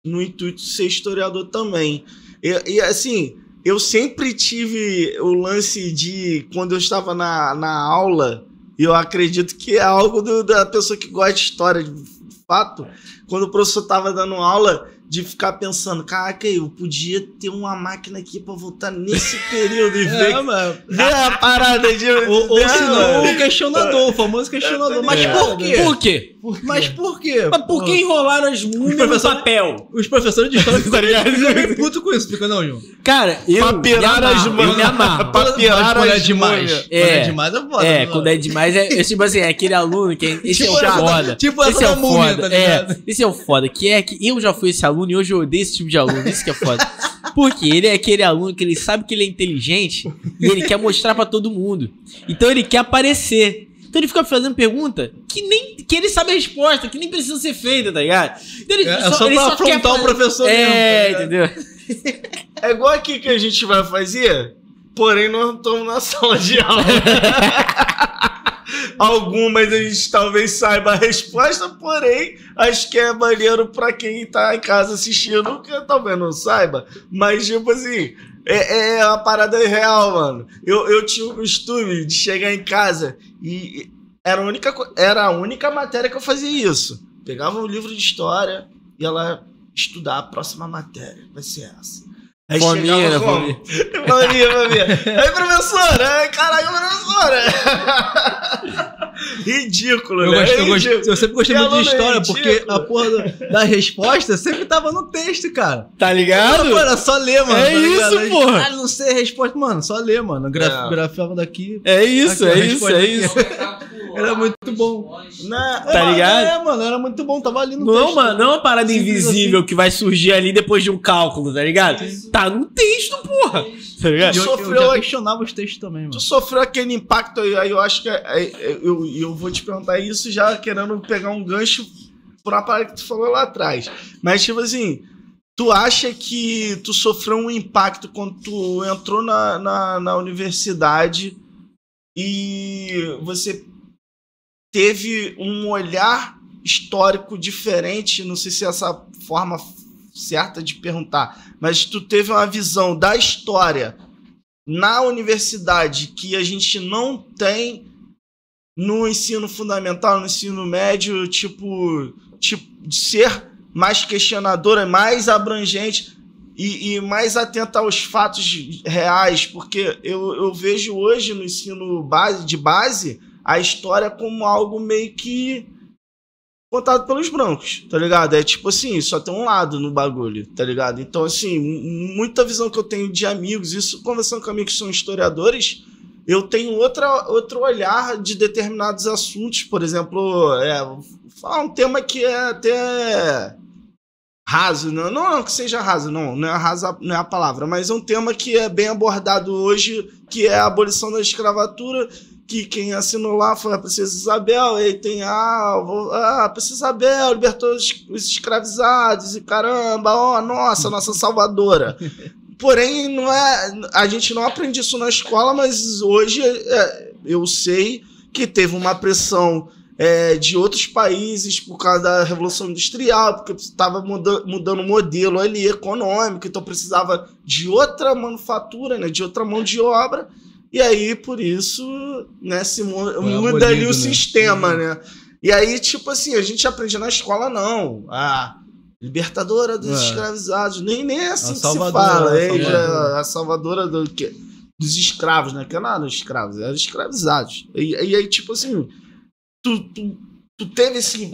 [SPEAKER 2] no intuito de ser historiador também. E, e, assim, eu sempre tive o lance de quando eu estava na, na aula, e eu acredito que é algo do- da pessoa que gosta de história, de fato, quando o professor estava dando aula, de ficar pensando, caraca, eu podia ter uma máquina aqui pra voltar nesse período e ver,
[SPEAKER 1] É, mano.
[SPEAKER 2] ver a parada de.
[SPEAKER 1] Ou, ou
[SPEAKER 2] Não,
[SPEAKER 1] se não, o questionador, o famoso questionador. Mas
[SPEAKER 2] É.
[SPEAKER 1] por quê?
[SPEAKER 3] Por quê?
[SPEAKER 1] Mas por quê?
[SPEAKER 3] Mas por que enrolaram as múmias no papel?
[SPEAKER 1] Os professores de história ficam meio putos com isso, fica não, João?
[SPEAKER 3] Cara, eu.
[SPEAKER 2] Papirar
[SPEAKER 3] me
[SPEAKER 2] as mãos.
[SPEAKER 3] Eu me amarro.
[SPEAKER 2] Pra pirar
[SPEAKER 1] Mas quando é demais. Quando é
[SPEAKER 3] É.
[SPEAKER 1] demais é foda.
[SPEAKER 3] É, quando é demais, é, é tipo assim, é aquele aluno que. é- Esse
[SPEAKER 1] Tipo
[SPEAKER 3] é o
[SPEAKER 1] essa-
[SPEAKER 3] foda.
[SPEAKER 1] tipo essa
[SPEAKER 3] esse é
[SPEAKER 1] da
[SPEAKER 3] o
[SPEAKER 1] múmia,
[SPEAKER 3] foda.
[SPEAKER 1] tá ligado?
[SPEAKER 3] é, esse é o foda. Que é que eu já fui esse aluno e hoje eu odeio esse tipo de aluno. Isso que é foda. Porque ele é aquele aluno que ele sabe que ele é inteligente e ele quer mostrar pra todo mundo. Então ele quer aparecer. Então ele fica fazendo pergunta que nem que ele sabe a resposta, que nem precisa ser feita, tá ligado? Então ele
[SPEAKER 1] É, é só
[SPEAKER 3] ele
[SPEAKER 1] pra
[SPEAKER 3] quer
[SPEAKER 1] afrontar o professor mesmo, tá
[SPEAKER 3] É,
[SPEAKER 1] ligado?
[SPEAKER 3] entendeu?
[SPEAKER 2] É igual aqui que a gente vai fazer, porém nós não estamos na sala de aula. Algumas a gente talvez saiba a resposta, porém acho que é maneiro pra quem tá em casa assistindo, que talvez não saiba. Mas, tipo assim, é, é uma parada real, mano. Eu, eu tinha o costume de chegar em casa e era a, única, era a única matéria que eu fazia isso. Pegava um livro de história e ela estudar a próxima matéria. Vai ser essa. Aí
[SPEAKER 3] Fominha, né,
[SPEAKER 2] como? Fominha, fominha. Aí, professora! Caraca, professora! Ridículo,
[SPEAKER 1] Eu,
[SPEAKER 2] né?
[SPEAKER 1] gosto- eu, gosto-
[SPEAKER 2] Ridículo.
[SPEAKER 1] eu sempre gostei
[SPEAKER 2] Que
[SPEAKER 1] muito de história,
[SPEAKER 2] ridículo.
[SPEAKER 1] porque a porra do- da resposta sempre tava no texto, cara.
[SPEAKER 3] Tá ligado?
[SPEAKER 1] Era só ler, mano.
[SPEAKER 3] É
[SPEAKER 1] tá
[SPEAKER 3] isso, porra.
[SPEAKER 1] Caralho, não sei a resposta, mano. Só ler, mano. Graf,
[SPEAKER 2] É.
[SPEAKER 1] Grafava daqui.
[SPEAKER 3] É isso, é isso, é isso.
[SPEAKER 1] Era muito bom.
[SPEAKER 2] Né?
[SPEAKER 3] Tá
[SPEAKER 2] É,
[SPEAKER 3] ligado?
[SPEAKER 1] É, mano, era muito bom. Tava ali no
[SPEAKER 3] Não,
[SPEAKER 1] texto.
[SPEAKER 3] mano, não é uma parada
[SPEAKER 1] Simples
[SPEAKER 3] invisível que vai surgir ali depois de um cálculo, tá ligado? Tá no texto, porra. Tá ligado?
[SPEAKER 1] Eu, eu
[SPEAKER 2] Sofreu
[SPEAKER 1] já
[SPEAKER 2] aí.
[SPEAKER 1] questionava os textos também, mano.
[SPEAKER 2] Tu sofreu aquele impacto aí, eu acho que. é- é- eu, eu vou te perguntar isso já querendo pegar um gancho por uma parada que tu falou lá atrás. Mas, tipo assim, tu acha que tu sofreu um impacto quando tu entrou na, na, na universidade e você teve um olhar histórico diferente? Não sei se é essa forma certa de perguntar, mas tu teve uma visão da história na universidade que a gente não tem no ensino fundamental, no ensino médio, tipo, tipo de ser mais questionadora, mais abrangente e, e mais atenta aos fatos reais, porque eu, eu vejo hoje no ensino base, de base a história como algo meio que contado pelos brancos, tá ligado? É tipo assim, só tem um lado no bagulho, tá ligado? Então, assim, muita visão que eu tenho de amigos, isso conversando com amigos que são historiadores, eu tenho outra, outro olhar de determinados assuntos, por exemplo, é, falar um tema que é até raso, não, não, não que seja raso, não, não é raso, não é a palavra, mas é um tema que é bem abordado hoje, que é a abolição da escravatura, que quem assinou lá foi a Princesa Isabel, e aí tem ah, ah, a Princesa Isabel libertou os, os escravizados, e caramba, ó, nossa, nossa salvadora. Porém, não é, a gente não aprende isso na escola, mas hoje é, eu sei que teve uma pressão é, de outros países por causa da Revolução Industrial, porque estava muda, mudando o modelo ali econômico, então precisava de outra manufatura, né, de outra mão de obra, e aí por isso né, se muda ali
[SPEAKER 1] abolido,
[SPEAKER 2] o
[SPEAKER 1] né?
[SPEAKER 2] sistema, né? E aí, tipo assim, a gente aprende na escola, não. A libertadora dos
[SPEAKER 1] É.
[SPEAKER 2] escravizados. Nem, nem é assim
[SPEAKER 1] A
[SPEAKER 2] que
[SPEAKER 1] salvadora,
[SPEAKER 2] se fala.
[SPEAKER 1] a
[SPEAKER 2] é,
[SPEAKER 1] salvadora.
[SPEAKER 2] a salvadora do, que, dos escravos, né? Que não eram escravos, eram escravizados. E, e aí, tipo assim, tu, tu, tu teve esse,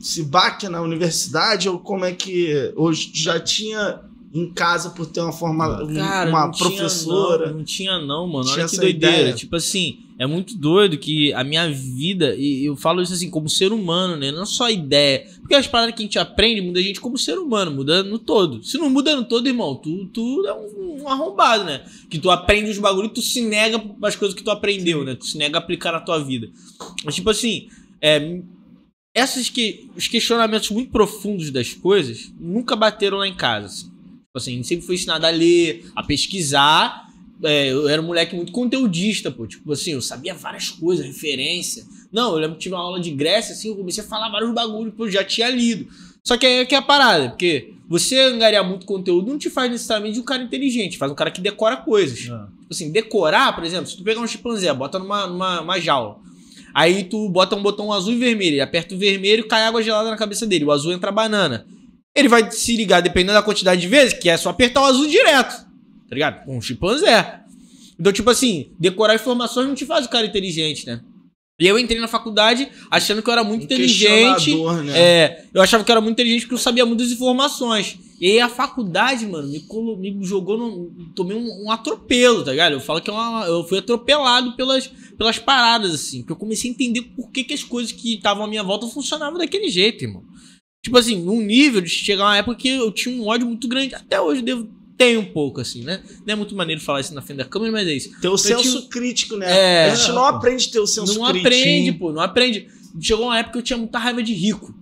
[SPEAKER 2] esse baque na universidade, ou como é que. Ou já tinha em casa por ter uma forma.
[SPEAKER 3] Cara,
[SPEAKER 2] uma
[SPEAKER 3] não tinha
[SPEAKER 2] professora.
[SPEAKER 3] não, não tinha não, mano.
[SPEAKER 2] Tinha
[SPEAKER 3] Olha que
[SPEAKER 2] essa
[SPEAKER 3] doideira.
[SPEAKER 2] ideia?
[SPEAKER 3] Tipo assim, é muito doido que a minha vida, e eu falo isso assim, como ser humano, né? Não só a ideia. Porque as paradas que a gente aprende muda a gente como ser humano, muda no todo. Se não muda no todo, irmão, tu, tu é um, um arrombado, né? Que tu aprende os bagulhos e tu se nega as coisas que tu aprendeu, né? Tu se nega a aplicar na tua vida. Mas, tipo assim, é, esses que, os questionamentos muito profundos das coisas nunca bateram lá em casa. Assim. Tipo assim, a gente sempre foi ensinado a ler, a pesquisar. É, eu era um moleque muito conteudista, pô. Tipo assim, eu sabia várias coisas, referência. Não, eu lembro que tive uma aula de Grécia, assim, eu comecei a falar vários bagulhos, pô, eu já tinha lido. Só que aí é que é a parada, porque você angariar muito conteúdo não te faz necessariamente um cara inteligente, faz um cara que decora coisas. Tipo assim, decorar, por exemplo, se tu pegar um chimpanzé, bota numa, numa uma jaula. Aí tu bota um botão azul e vermelho, ele aperta o vermelho e cai água gelada na cabeça dele. O azul entra a banana. Ele vai se ligar dependendo da quantidade de vezes, que é só apertar o azul direto. Tá ligado? Um chimpanzé. Então, tipo assim, decorar informações não te faz o cara inteligente, né? E eu entrei na faculdade achando que eu era muito
[SPEAKER 2] Um
[SPEAKER 3] inteligente.
[SPEAKER 2] né?
[SPEAKER 3] É, eu achava que eu era muito inteligente porque eu sabia muitas informações. E aí a faculdade, mano, me, colo- me jogou no. Tomei um, um atropelo, tá ligado? Eu falo que é uma- eu fui atropelado pelas, pelas paradas, assim. Porque eu comecei a entender por que, que as coisas que estavam à minha volta funcionavam daquele jeito, irmão. Tipo assim, num nível de chegar uma época que eu tinha um ódio muito grande. Até hoje eu devo ter um pouco, assim, né? Não é muito maneiro falar isso na frente da câmera, mas é isso.
[SPEAKER 2] Ter o senso
[SPEAKER 3] tive-
[SPEAKER 2] crítico, né?
[SPEAKER 3] É.
[SPEAKER 2] a gente não aprende a ter o senso
[SPEAKER 3] não
[SPEAKER 2] crítico.
[SPEAKER 3] aprende, pô, não aprende. Chegou uma época que eu tinha muita raiva de rico.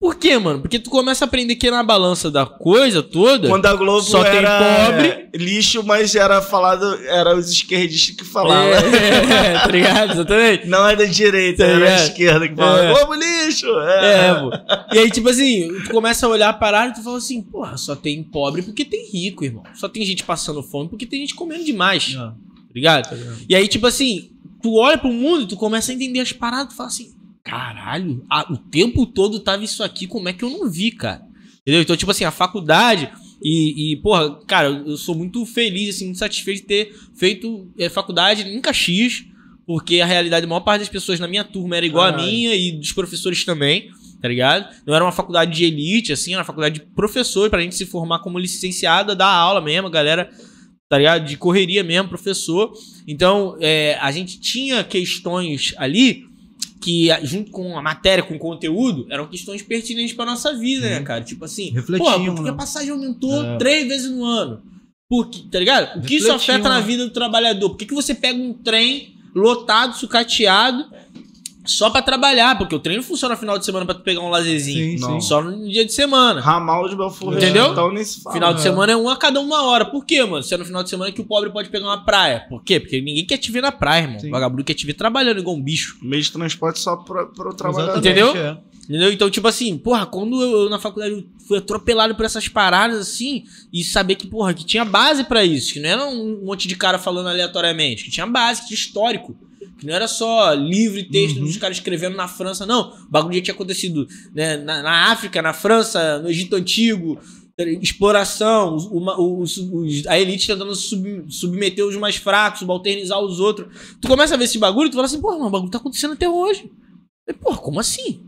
[SPEAKER 3] Por quê, mano? Porque tu começa a aprender que na balança da coisa toda.
[SPEAKER 2] Quando a Globo
[SPEAKER 3] Só tem
[SPEAKER 2] era
[SPEAKER 3] pobre.
[SPEAKER 2] é, lixo, mas era falado, era os esquerdistas que falavam.
[SPEAKER 3] É, tá ligado? Exatamente.
[SPEAKER 2] Não é da direita,
[SPEAKER 3] Tá
[SPEAKER 2] era a
[SPEAKER 3] ligado?
[SPEAKER 2] esquerda que falava.
[SPEAKER 3] É.
[SPEAKER 2] Globo lixo!
[SPEAKER 3] É, pô. E aí, tipo assim, tu começa a olhar a parada e tu fala assim, porra, só tem pobre porque tem rico, irmão. Só tem gente passando fome porque tem gente comendo demais. Tá ligado? E aí, tipo assim, tu olha pro mundo e tu começa a entender as paradas, tu fala assim, caralho, a- o tempo todo tava isso aqui, como é que eu não vi, cara? Entendeu? Então, tipo assim, a faculdade e, e, porra, cara, eu sou muito feliz, assim, muito satisfeito de ter feito é, faculdade em Caxias, porque a realidade, a maior parte das pessoas na minha turma era igual
[SPEAKER 2] Caralho.
[SPEAKER 3] a minha e dos professores também, tá ligado? Não era uma faculdade de elite, assim, era uma faculdade de professor pra gente se formar como licenciada, dar aula mesmo, a galera tá ligado? De correria mesmo, professor. Então, é, a gente tinha questões ali que, junto com a matéria, com o conteúdo, eram questões pertinentes pra nossa vida, né, cara? Tipo assim,
[SPEAKER 1] Refletiam,
[SPEAKER 3] porra, por que
[SPEAKER 1] né?
[SPEAKER 3] a passagem aumentou
[SPEAKER 1] É.
[SPEAKER 3] três vezes no ano? Por que, tá ligado? O que isso afeta na
[SPEAKER 1] né?
[SPEAKER 3] vida do trabalhador? Por que, que você pega um trem lotado, sucateado, só pra trabalhar? Porque o trem não funciona no final de semana pra tu pegar um lazerzinho.
[SPEAKER 1] Sim,
[SPEAKER 2] Não.
[SPEAKER 1] sim.
[SPEAKER 3] Só no dia de semana.
[SPEAKER 2] Ramal de Belfort
[SPEAKER 3] Entendeu?
[SPEAKER 2] Então nem se fala.
[SPEAKER 3] Final de
[SPEAKER 1] É.
[SPEAKER 3] semana é um a cada uma hora. Por quê, mano? Se é no final de semana que o pobre pode pegar uma praia. Por quê? Porque ninguém quer te ver na praia, irmão.
[SPEAKER 1] Sim.
[SPEAKER 3] O vagabundo quer te ver trabalhando igual um bicho.
[SPEAKER 2] Meio de transporte só pro, pro trabalhador.
[SPEAKER 3] Entendeu?
[SPEAKER 1] é.
[SPEAKER 3] Entendeu? Então, tipo assim, porra, quando eu, eu na faculdade eu fui atropelado por essas paradas assim, e saber que, porra, que tinha base pra isso, que não era um monte de cara falando aleatoriamente, que tinha base, que tinha histórico. Que não era só livro e texto
[SPEAKER 1] Uhum.
[SPEAKER 3] dos caras escrevendo na França, não. O bagulho já tinha acontecido né, na, na África, na França, no Egito Antigo, exploração, os- uma- os- os- a elite tentando sub- submeter os mais fracos, subalternizar os outros. Tu começa a ver esse bagulho e tu fala assim, porra, mano, o bagulho tá acontecendo até hoje. E, porra, como assim?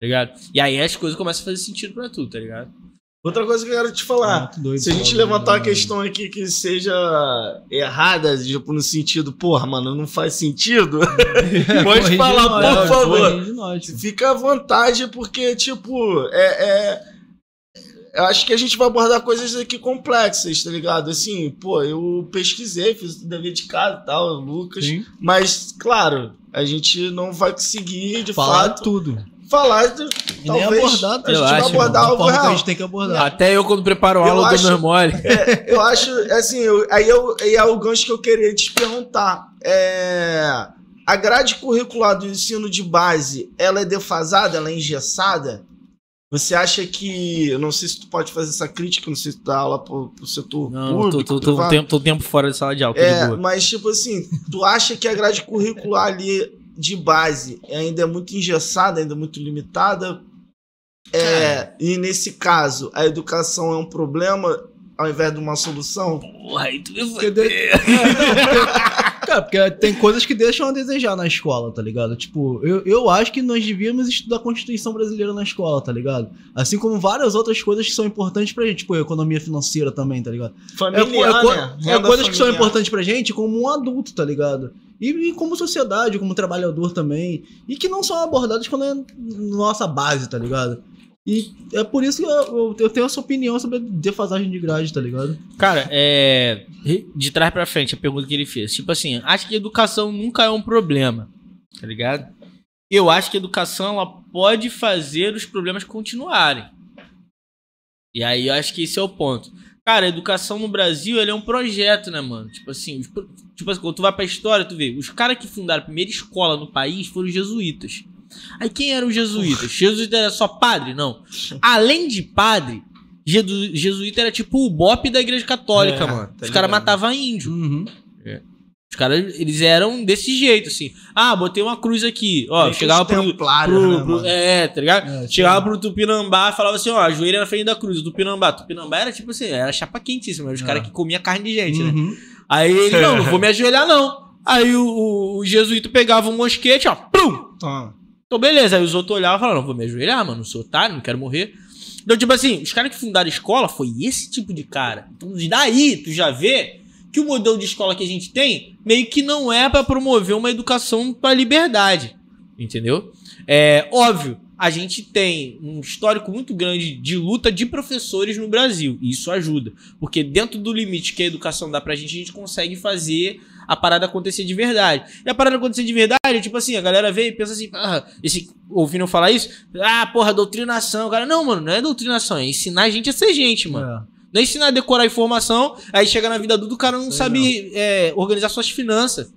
[SPEAKER 3] Tá ligado? E aí as coisas começam a fazer sentido pra tu, tá ligado?
[SPEAKER 2] Outra coisa que eu quero te falar.
[SPEAKER 1] Muito doido,
[SPEAKER 2] Se a gente levantar uma questão aqui que seja errada, tipo, no sentido, porra, mano, não faz sentido, pode
[SPEAKER 1] Corrige
[SPEAKER 2] falar,
[SPEAKER 1] nós,
[SPEAKER 2] por
[SPEAKER 1] é,
[SPEAKER 2] favor.
[SPEAKER 1] nós.
[SPEAKER 2] Fica à vontade, porque, tipo, é, é- Eu acho que a gente vai abordar coisas aqui complexas, tá ligado? Assim, pô, eu pesquisei, fiz o dever de casa e tal, Lucas.
[SPEAKER 1] Sim.
[SPEAKER 2] Mas, claro, a gente não vai conseguir, de
[SPEAKER 1] Falar
[SPEAKER 2] fato,
[SPEAKER 1] tudo.
[SPEAKER 2] Falar. De,
[SPEAKER 1] E nem
[SPEAKER 2] talvez
[SPEAKER 1] abordar,
[SPEAKER 2] a gente
[SPEAKER 3] eu
[SPEAKER 2] vai
[SPEAKER 3] acho,
[SPEAKER 2] abordar
[SPEAKER 1] da
[SPEAKER 2] algo
[SPEAKER 1] que a
[SPEAKER 2] real.
[SPEAKER 1] gente tem que abordar.
[SPEAKER 3] Até eu, quando preparo
[SPEAKER 2] Eu
[SPEAKER 3] aula, eu
[SPEAKER 2] acho-
[SPEAKER 3] dou meus mole.
[SPEAKER 2] Eu acho, assim, eu- aí, eu, aí é o gancho que eu queria te perguntar. É, a grade curricular do ensino de base, ela é defasada, ela é engessada? Você acha que, eu não sei se tu pode fazer essa crítica, não sei se tu dá aula pro, pro setor
[SPEAKER 3] Não, tô,
[SPEAKER 2] público,
[SPEAKER 3] tô, tô,
[SPEAKER 2] privado.
[SPEAKER 3] tempo, tô tempo fora de sala de aula, tô de
[SPEAKER 2] É, mas tipo assim, tu acha que a grade curricular ali de base ainda é muito engessada, ainda é muito limitada? É, e nesse caso, a educação é um problema ao invés de uma solução?
[SPEAKER 3] Porra, aí tu me
[SPEAKER 1] Porque de- É, Cara, porque tem coisas que deixam a desejar na escola, tá ligado? Tipo, eu, eu acho que nós devíamos estudar a Constituição Brasileira na escola, tá ligado? Assim como várias outras coisas que são importantes pra gente, tipo, a economia financeira também, tá ligado? É,
[SPEAKER 2] Familiar,
[SPEAKER 1] é
[SPEAKER 2] né?
[SPEAKER 1] é
[SPEAKER 2] Renda
[SPEAKER 1] coisas que são
[SPEAKER 2] familiar.
[SPEAKER 1] importantes pra gente como um adulto, tá ligado? E, e como sociedade, como trabalhador também. E que não são abordadas quando é nossa base, tá ligado? E é por isso que eu, eu- tenho essa opinião sobre defasagem de grade, tá ligado?
[SPEAKER 3] Cara, é. De trás pra frente, a pergunta que ele fez. Tipo assim, acho que educação nunca é um problema. Tá ligado? Eu acho que a educação ela pode fazer os problemas continuarem. E aí eu acho que esse é o ponto. Cara, a educação no Brasil ele é um projeto, né, mano? Tipo assim, pro- tipo assim, quando tu vai pra história, tu vê, os caras que fundaram a primeira escola no país foram os jesuítas. Aí quem eram os jesuítas? Jesuíta era só padre? Não. Além de padre, jesu- jesuíta era tipo o bope da igreja católica,
[SPEAKER 2] É,
[SPEAKER 3] mano.
[SPEAKER 2] tá
[SPEAKER 3] Os caras matavam índio.
[SPEAKER 1] Uhum.
[SPEAKER 3] Os caras, eles eram desse jeito, assim. Ah, botei uma cruz aqui. Ó,
[SPEAKER 2] Meio
[SPEAKER 3] chegava pro, pro-
[SPEAKER 2] né,
[SPEAKER 3] pro-? É, tá ligado?
[SPEAKER 1] É,
[SPEAKER 3] chegava pro Tupinambá e falava assim, ó, ajoelha na frente da cruz. O Tupinambá. Tupinambá era tipo assim, era chapa quentíssima. Era os
[SPEAKER 1] É.
[SPEAKER 3] caras que comiam carne de gente, né?
[SPEAKER 1] Uhum.
[SPEAKER 3] Aí ele, não, não vou me ajoelhar, não. Aí o, o, o jesuíta pegava um mosquete, ó, plum!
[SPEAKER 2] Toma.
[SPEAKER 3] Então, beleza. Aí os outros olhavam e falavam, não, vou me ajoelhar, mano, não sou otário, não quero morrer. Então, tipo assim, os caras que fundaram a escola foi esse tipo de cara. Então, daí tu já vê que o modelo de escola que a gente tem meio que não é pra promover uma educação pra liberdade. Entendeu? É óbvio, a gente tem um histórico muito grande de luta de professores no Brasil. E isso ajuda. Porque dentro do limite que a educação dá pra gente, a gente consegue fazer a parada acontecer de verdade. E a parada acontecer de verdade é tipo assim, a galera vê e pensa assim, ah, esse, ouvindo eu falar isso, ah, porra, doutrinação. Cara, não, mano, não é doutrinação, é ensinar a gente a ser gente, mano.
[SPEAKER 1] É.
[SPEAKER 3] Não é ensinar a decorar informação, aí chega na vida adulta o cara não
[SPEAKER 1] Sei
[SPEAKER 3] sabe é, organizar suas finanças.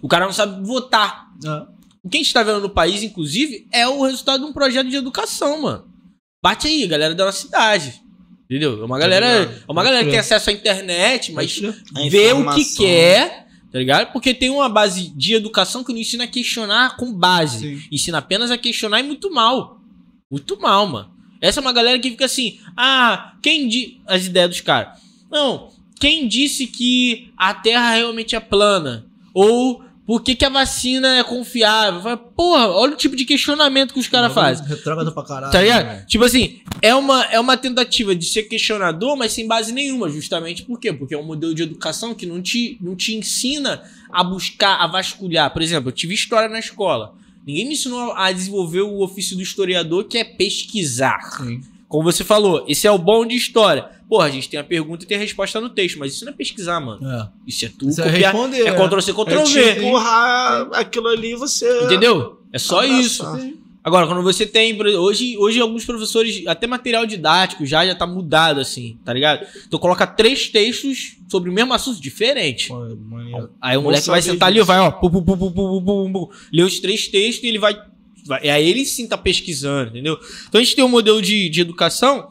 [SPEAKER 3] O cara não sabe votar.
[SPEAKER 1] É.
[SPEAKER 3] O que a gente tá vendo no país, inclusive, é o resultado de um projeto de educação, mano. Bate aí, galera da nossa cidade. Entendeu? É uma galera,
[SPEAKER 2] ligado.
[SPEAKER 3] é uma galera que tem acesso à internet, mas vê o que quer, tá ligado? Porque tem uma base de educação que não ensina a questionar com base.
[SPEAKER 1] Sim.
[SPEAKER 3] Ensina apenas a questionar e muito mal. Muito mal, mano. Essa é uma galera que fica assim, ah, quem disse. As ideias dos caras. Não, quem disse que a Terra realmente é plana? Ou Por que, que a vacina é confiável? Fala, Porra, olha o tipo de questionamento que os caras fazem.
[SPEAKER 1] Retrógrado pra caralho.
[SPEAKER 3] Tá ligado?
[SPEAKER 1] né?
[SPEAKER 3] Tipo assim, é uma, é uma tentativa de ser questionador, mas sem base nenhuma. Justamente por quê? Porque é um modelo de educação que não te, não te ensina a buscar, a vasculhar. Por exemplo, eu tive história na escola. Ninguém me ensinou a desenvolver o ofício do historiador, que é pesquisar.
[SPEAKER 1] Sim.
[SPEAKER 3] Como você falou, esse é o bom de história. Porra, a gente tem a pergunta e tem a resposta no texto, mas isso não é pesquisar, mano.
[SPEAKER 1] É.
[SPEAKER 3] Isso é tu
[SPEAKER 1] Isso é
[SPEAKER 3] copiar.
[SPEAKER 1] responder,
[SPEAKER 3] É
[SPEAKER 1] é.
[SPEAKER 3] Ctrl-C,
[SPEAKER 2] É
[SPEAKER 3] Ctrl-V.
[SPEAKER 2] te empurrar aquilo ali e você.
[SPEAKER 3] Entendeu? É só
[SPEAKER 2] Abraçar.
[SPEAKER 3] isso. Agora, quando você tem. Hoje, hoje alguns professores, até material didático já já tá mudado, assim, tá ligado? Então coloca três textos sobre o mesmo assunto diferente. Aí o moleque vai sentar
[SPEAKER 2] disso.
[SPEAKER 3] ali, vai, ó, pu, pu, pu, lê os três textos e ele vai. vai aí ele sim tá pesquisando, entendeu? Então a gente tem um modelo de, de educação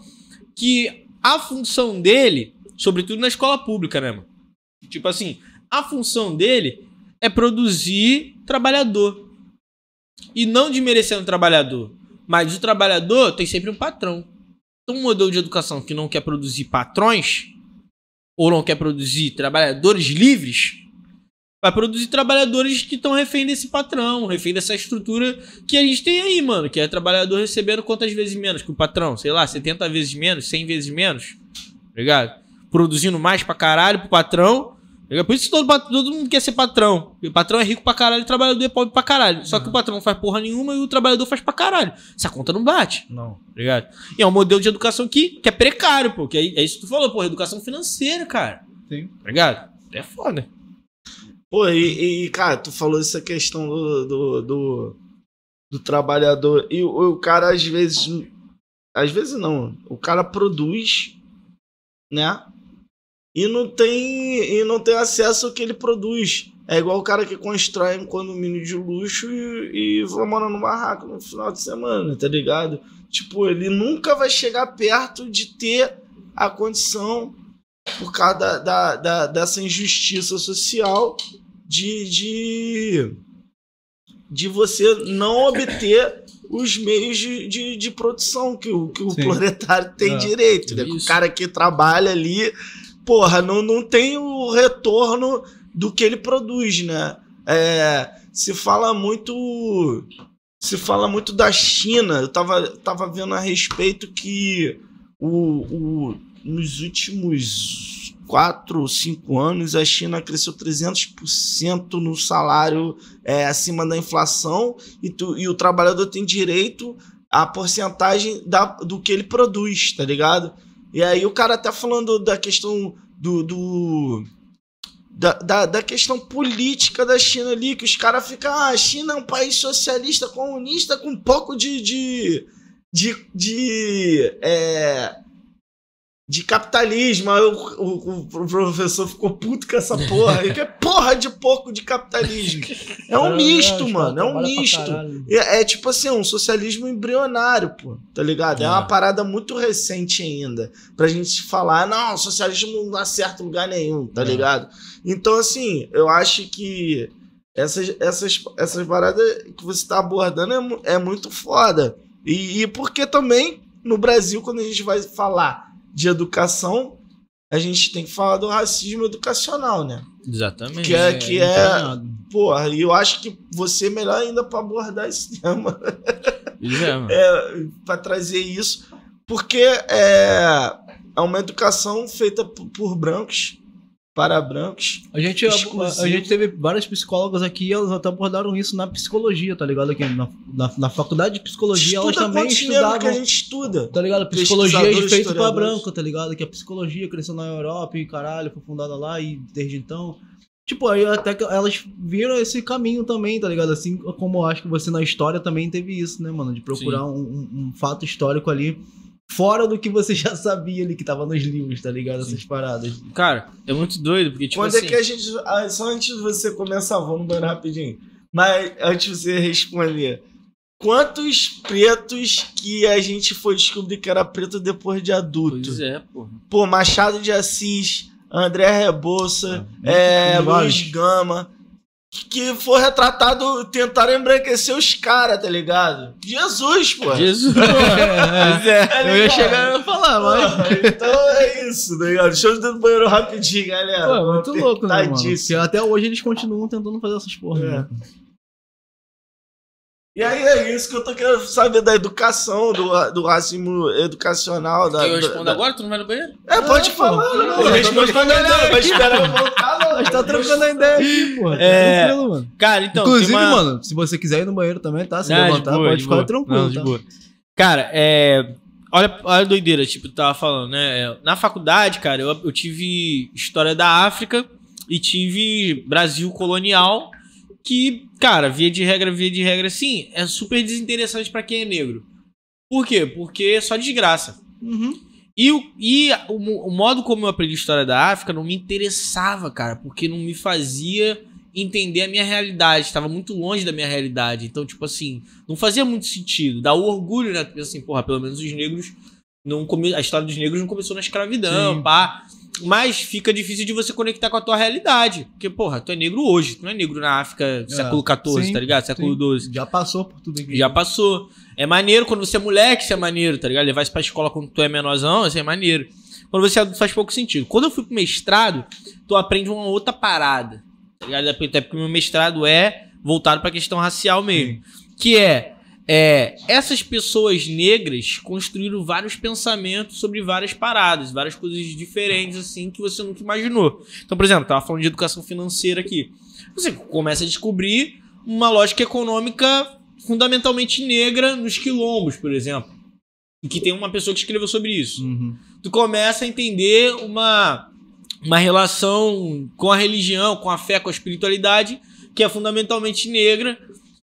[SPEAKER 3] que a função dele, sobretudo na escola pública, né, mano? Tipo assim, a função dele é produzir trabalhador e não desmerecendo o trabalhador. Mas o trabalhador tem sempre um patrão. Então, um modelo de educação que não quer produzir patrões, ou não quer produzir trabalhadores livres, vai produzir trabalhadores que estão refém desse patrão, refém dessa estrutura que a gente tem aí, mano. Que é trabalhador recebendo quantas vezes menos que o patrão? Sei lá, 70 vezes menos, 100 vezes menos. Tá ligado? Produzindo mais pra caralho pro patrão. Tá ligado? Por isso que todo, todo mundo quer ser patrão. E o patrão é rico pra caralho e o trabalhador é pobre pra caralho. Só que o patrão não faz porra nenhuma e o trabalhador faz pra caralho. Essa conta não bate
[SPEAKER 2] Não.
[SPEAKER 3] tá ligado? E é um modelo de educação que, que é precário, pô. Que é, é isso que tu falou, pô, educação financeira, cara.
[SPEAKER 1] Sim.
[SPEAKER 3] Tá ligado? É foda.
[SPEAKER 2] Pô, e, e, cara, tu falou essa questão do, do, do, do trabalhador. E o, o cara, às vezes. Às vezes não. O cara produz, né? E não tem, e não tem acesso ao que ele produz. É igual o cara que constrói um condomínio de luxo e, e vai morar no barraco no final de semana, tá ligado? Tipo, ele nunca vai chegar perto de ter a condição, por causa da, da, da- dessa injustiça social, de, de, de você não obter os meios de, de, de produção que o, que o proletário tem
[SPEAKER 1] É.
[SPEAKER 2] direito. Né? O cara que trabalha ali, porra, não, não tem o retorno do que ele produz, né? É, se fala muito. Se fala muito da China. Eu tava, tava vendo a respeito que o, o, nos últimos 4 ou 5 anos a China cresceu 300% no salário é, acima da inflação e, tu- e o trabalhador tem direito à porcentagem da, do que ele produz, tá ligado? E aí o cara tá falando da questão do. do da, da, da questão política da China ali, que os caras ficam, ah, a China é um país socialista, comunista, com um pouco de. de. de. de, é, de capitalismo. Aí o, o, o professor ficou puto com essa porra. Ele quer porra de pouco de capitalismo. É um misto, mano. É um misto. É, é tipo assim, um socialismo embrionário, pô, tá ligado? É.
[SPEAKER 3] É.
[SPEAKER 2] uma parada muito recente ainda. Pra gente falar, não, o socialismo não dá certo em lugar nenhum, tá
[SPEAKER 1] É.
[SPEAKER 2] ligado? Então, assim, eu acho que essas, essas, essas paradas que você tá abordando é, é muito foda. E, e porque também, no Brasil, quando a gente vai falar de educação, a gente tem que falar do racismo educacional, né?
[SPEAKER 3] Exatamente.
[SPEAKER 2] Que é, que é
[SPEAKER 1] entranhado.
[SPEAKER 2] Porra, e eu acho que você é melhor ainda pra abordar esse tema,
[SPEAKER 3] é,
[SPEAKER 2] é, pra trazer isso, porque é, é uma educação feita por, por brancos, para brancos.
[SPEAKER 1] A gente, a,
[SPEAKER 2] Exclusivo.
[SPEAKER 1] a gente teve várias psicólogas aqui, elas até abordaram isso na psicologia, tá ligado? Aqui na, na, na faculdade de psicologia, elas
[SPEAKER 2] Estuda
[SPEAKER 1] também
[SPEAKER 2] quantos negros
[SPEAKER 1] estudavam.
[SPEAKER 2] que a gente estuda.
[SPEAKER 1] Tá ligado? Psicologia é feito
[SPEAKER 2] historiadores.
[SPEAKER 1] branco, tá ligado? Que a psicologia cresceu na Europa e caralho, foi fundada lá e desde então. Tipo, aí até que elas viram esse caminho também, tá ligado? Assim como eu acho que você na história também teve isso, né, mano? De procurar um, um- um fato histórico ali fora do que você já sabia ali, que tava nos livros, tá ligado? Essas paradas.
[SPEAKER 3] Cara, é muito doido, porque, tipo
[SPEAKER 2] Quando
[SPEAKER 3] assim...
[SPEAKER 2] é que a gente. ah, Só antes de você começar, no banheiro rapidinho. Mas antes de você responder. Quantos pretos que a gente foi descobrir que era preto depois de adulto?
[SPEAKER 3] Pois é, porra.
[SPEAKER 2] Pô, Machado de Assis, André Rebouça,
[SPEAKER 1] É,
[SPEAKER 2] é. Luiz Gama. Que foi retratado, tentaram embranquecer os caras, tá ligado? Jesus, pô.
[SPEAKER 3] Jesus.
[SPEAKER 1] É,
[SPEAKER 3] é.
[SPEAKER 1] Eu ia chegar e ia falar, mas.
[SPEAKER 2] Então é isso, tá ligado? Deixa eu no banheiro rapidinho, galera.
[SPEAKER 1] Pô, é muito louco, né, mano? Até hoje eles continuam tentando fazer essas porra.
[SPEAKER 2] É.
[SPEAKER 1] né?
[SPEAKER 2] E aí é isso que eu tô querendo saber da educação, do, do racismo educacional. Da,
[SPEAKER 3] Eu respondo
[SPEAKER 2] da-
[SPEAKER 3] agora? Tu não vai no banheiro?
[SPEAKER 2] É, pode falar,
[SPEAKER 1] pô.
[SPEAKER 2] não.
[SPEAKER 1] Pô,
[SPEAKER 2] Responde
[SPEAKER 1] tá
[SPEAKER 2] quando eu
[SPEAKER 1] trocando
[SPEAKER 2] der, vai esperar eu voltar, não.
[SPEAKER 1] A gente tá trocando a ideia aqui, pô. Tá
[SPEAKER 3] É.
[SPEAKER 1] tranquilo, mano.
[SPEAKER 3] Cara, então.
[SPEAKER 1] Inclusive,
[SPEAKER 3] uma...
[SPEAKER 1] mano, se você quiser ir no banheiro também, tá? Se
[SPEAKER 3] de
[SPEAKER 1] levantar,
[SPEAKER 3] boa,
[SPEAKER 1] pode
[SPEAKER 3] de
[SPEAKER 1] ficar
[SPEAKER 3] boa.
[SPEAKER 1] tranquilo,
[SPEAKER 3] Não, de
[SPEAKER 1] tá?
[SPEAKER 3] boa. Cara, é. Olha, olha a doideira, tipo, tu tava falando, né? É, Na faculdade, cara, eu, eu tive história da África e tive Brasil colonial, que, cara, via de regra, via de regra, sim, é super desinteressante pra quem é negro. Por quê? Porque é só desgraça.
[SPEAKER 1] Uhum.
[SPEAKER 3] E, o, e o, o modo como eu aprendi história da África não me interessava, cara, porque não me fazia entender a minha realidade, estava muito longe da minha realidade. Então, tipo assim, não fazia muito sentido. Dá o orgulho, né? Assim, porra, pelo menos os negros não come... a história dos negros não começou na escravidão,
[SPEAKER 1] Sim.
[SPEAKER 3] pá. Mas fica difícil de você conectar com a tua realidade. Porque, porra, tu é negro hoje, tu não é negro na África século XIV,
[SPEAKER 1] sim,
[SPEAKER 3] tá ligado? Século XII.
[SPEAKER 1] Já passou por tudo aqui.
[SPEAKER 3] Já passou. É maneiro quando você é moleque, isso é maneiro, tá ligado? Levar isso pra escola quando tu é menorzão, isso é maneiro. Quando você é adulto faz pouco sentido. Quando eu fui pro mestrado, tu aprende uma outra parada. Tá ligado? Até porque o meu mestrado é voltado pra questão racial mesmo. Que é, é, essas pessoas negras construíram vários pensamentos sobre várias paradas, várias coisas diferentes, assim, que você nunca imaginou. Então, por exemplo, tava falando de educação financeira aqui. Você começa a descobrir uma lógica econômica fundamentalmente negra nos quilombos, por exemplo. E que tem uma pessoa que escreveu sobre isso.
[SPEAKER 1] Uhum.
[SPEAKER 3] Tu começa a entender uma, uma relação com a religião, com a fé, com a espiritualidade, que é fundamentalmente negra,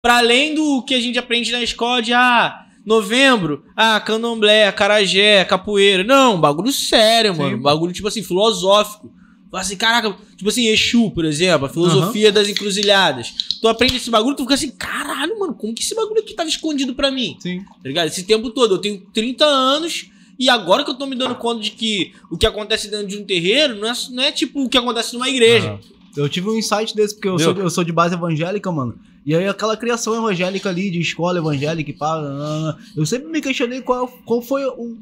[SPEAKER 3] para além do que a gente aprende na escola de ah, novembro, ah, candomblé, carajé, capoeira. Não, bagulho sério,
[SPEAKER 1] Sim.
[SPEAKER 3] mano. Bagulho, tipo assim, filosófico. Fala assim, caraca, tipo assim, Exu, por exemplo, a filosofia das encruzilhadas. Tu aprende esse bagulho, tu fica assim, caralho, mano, como que esse bagulho aqui tava escondido pra mim?
[SPEAKER 1] Sim.
[SPEAKER 3] Tá ligado? Esse tempo todo, eu tenho 30 anos e agora que eu tô me dando conta de que o que acontece dentro de um terreiro não é, não é tipo o que acontece numa igreja.
[SPEAKER 1] Eu tive um insight desse, porque eu sou, de- eu sou de base evangélica, mano. E aí aquela criação evangélica ali, de escola evangélica e pá. Eu sempre me questionei qual, qual foi o.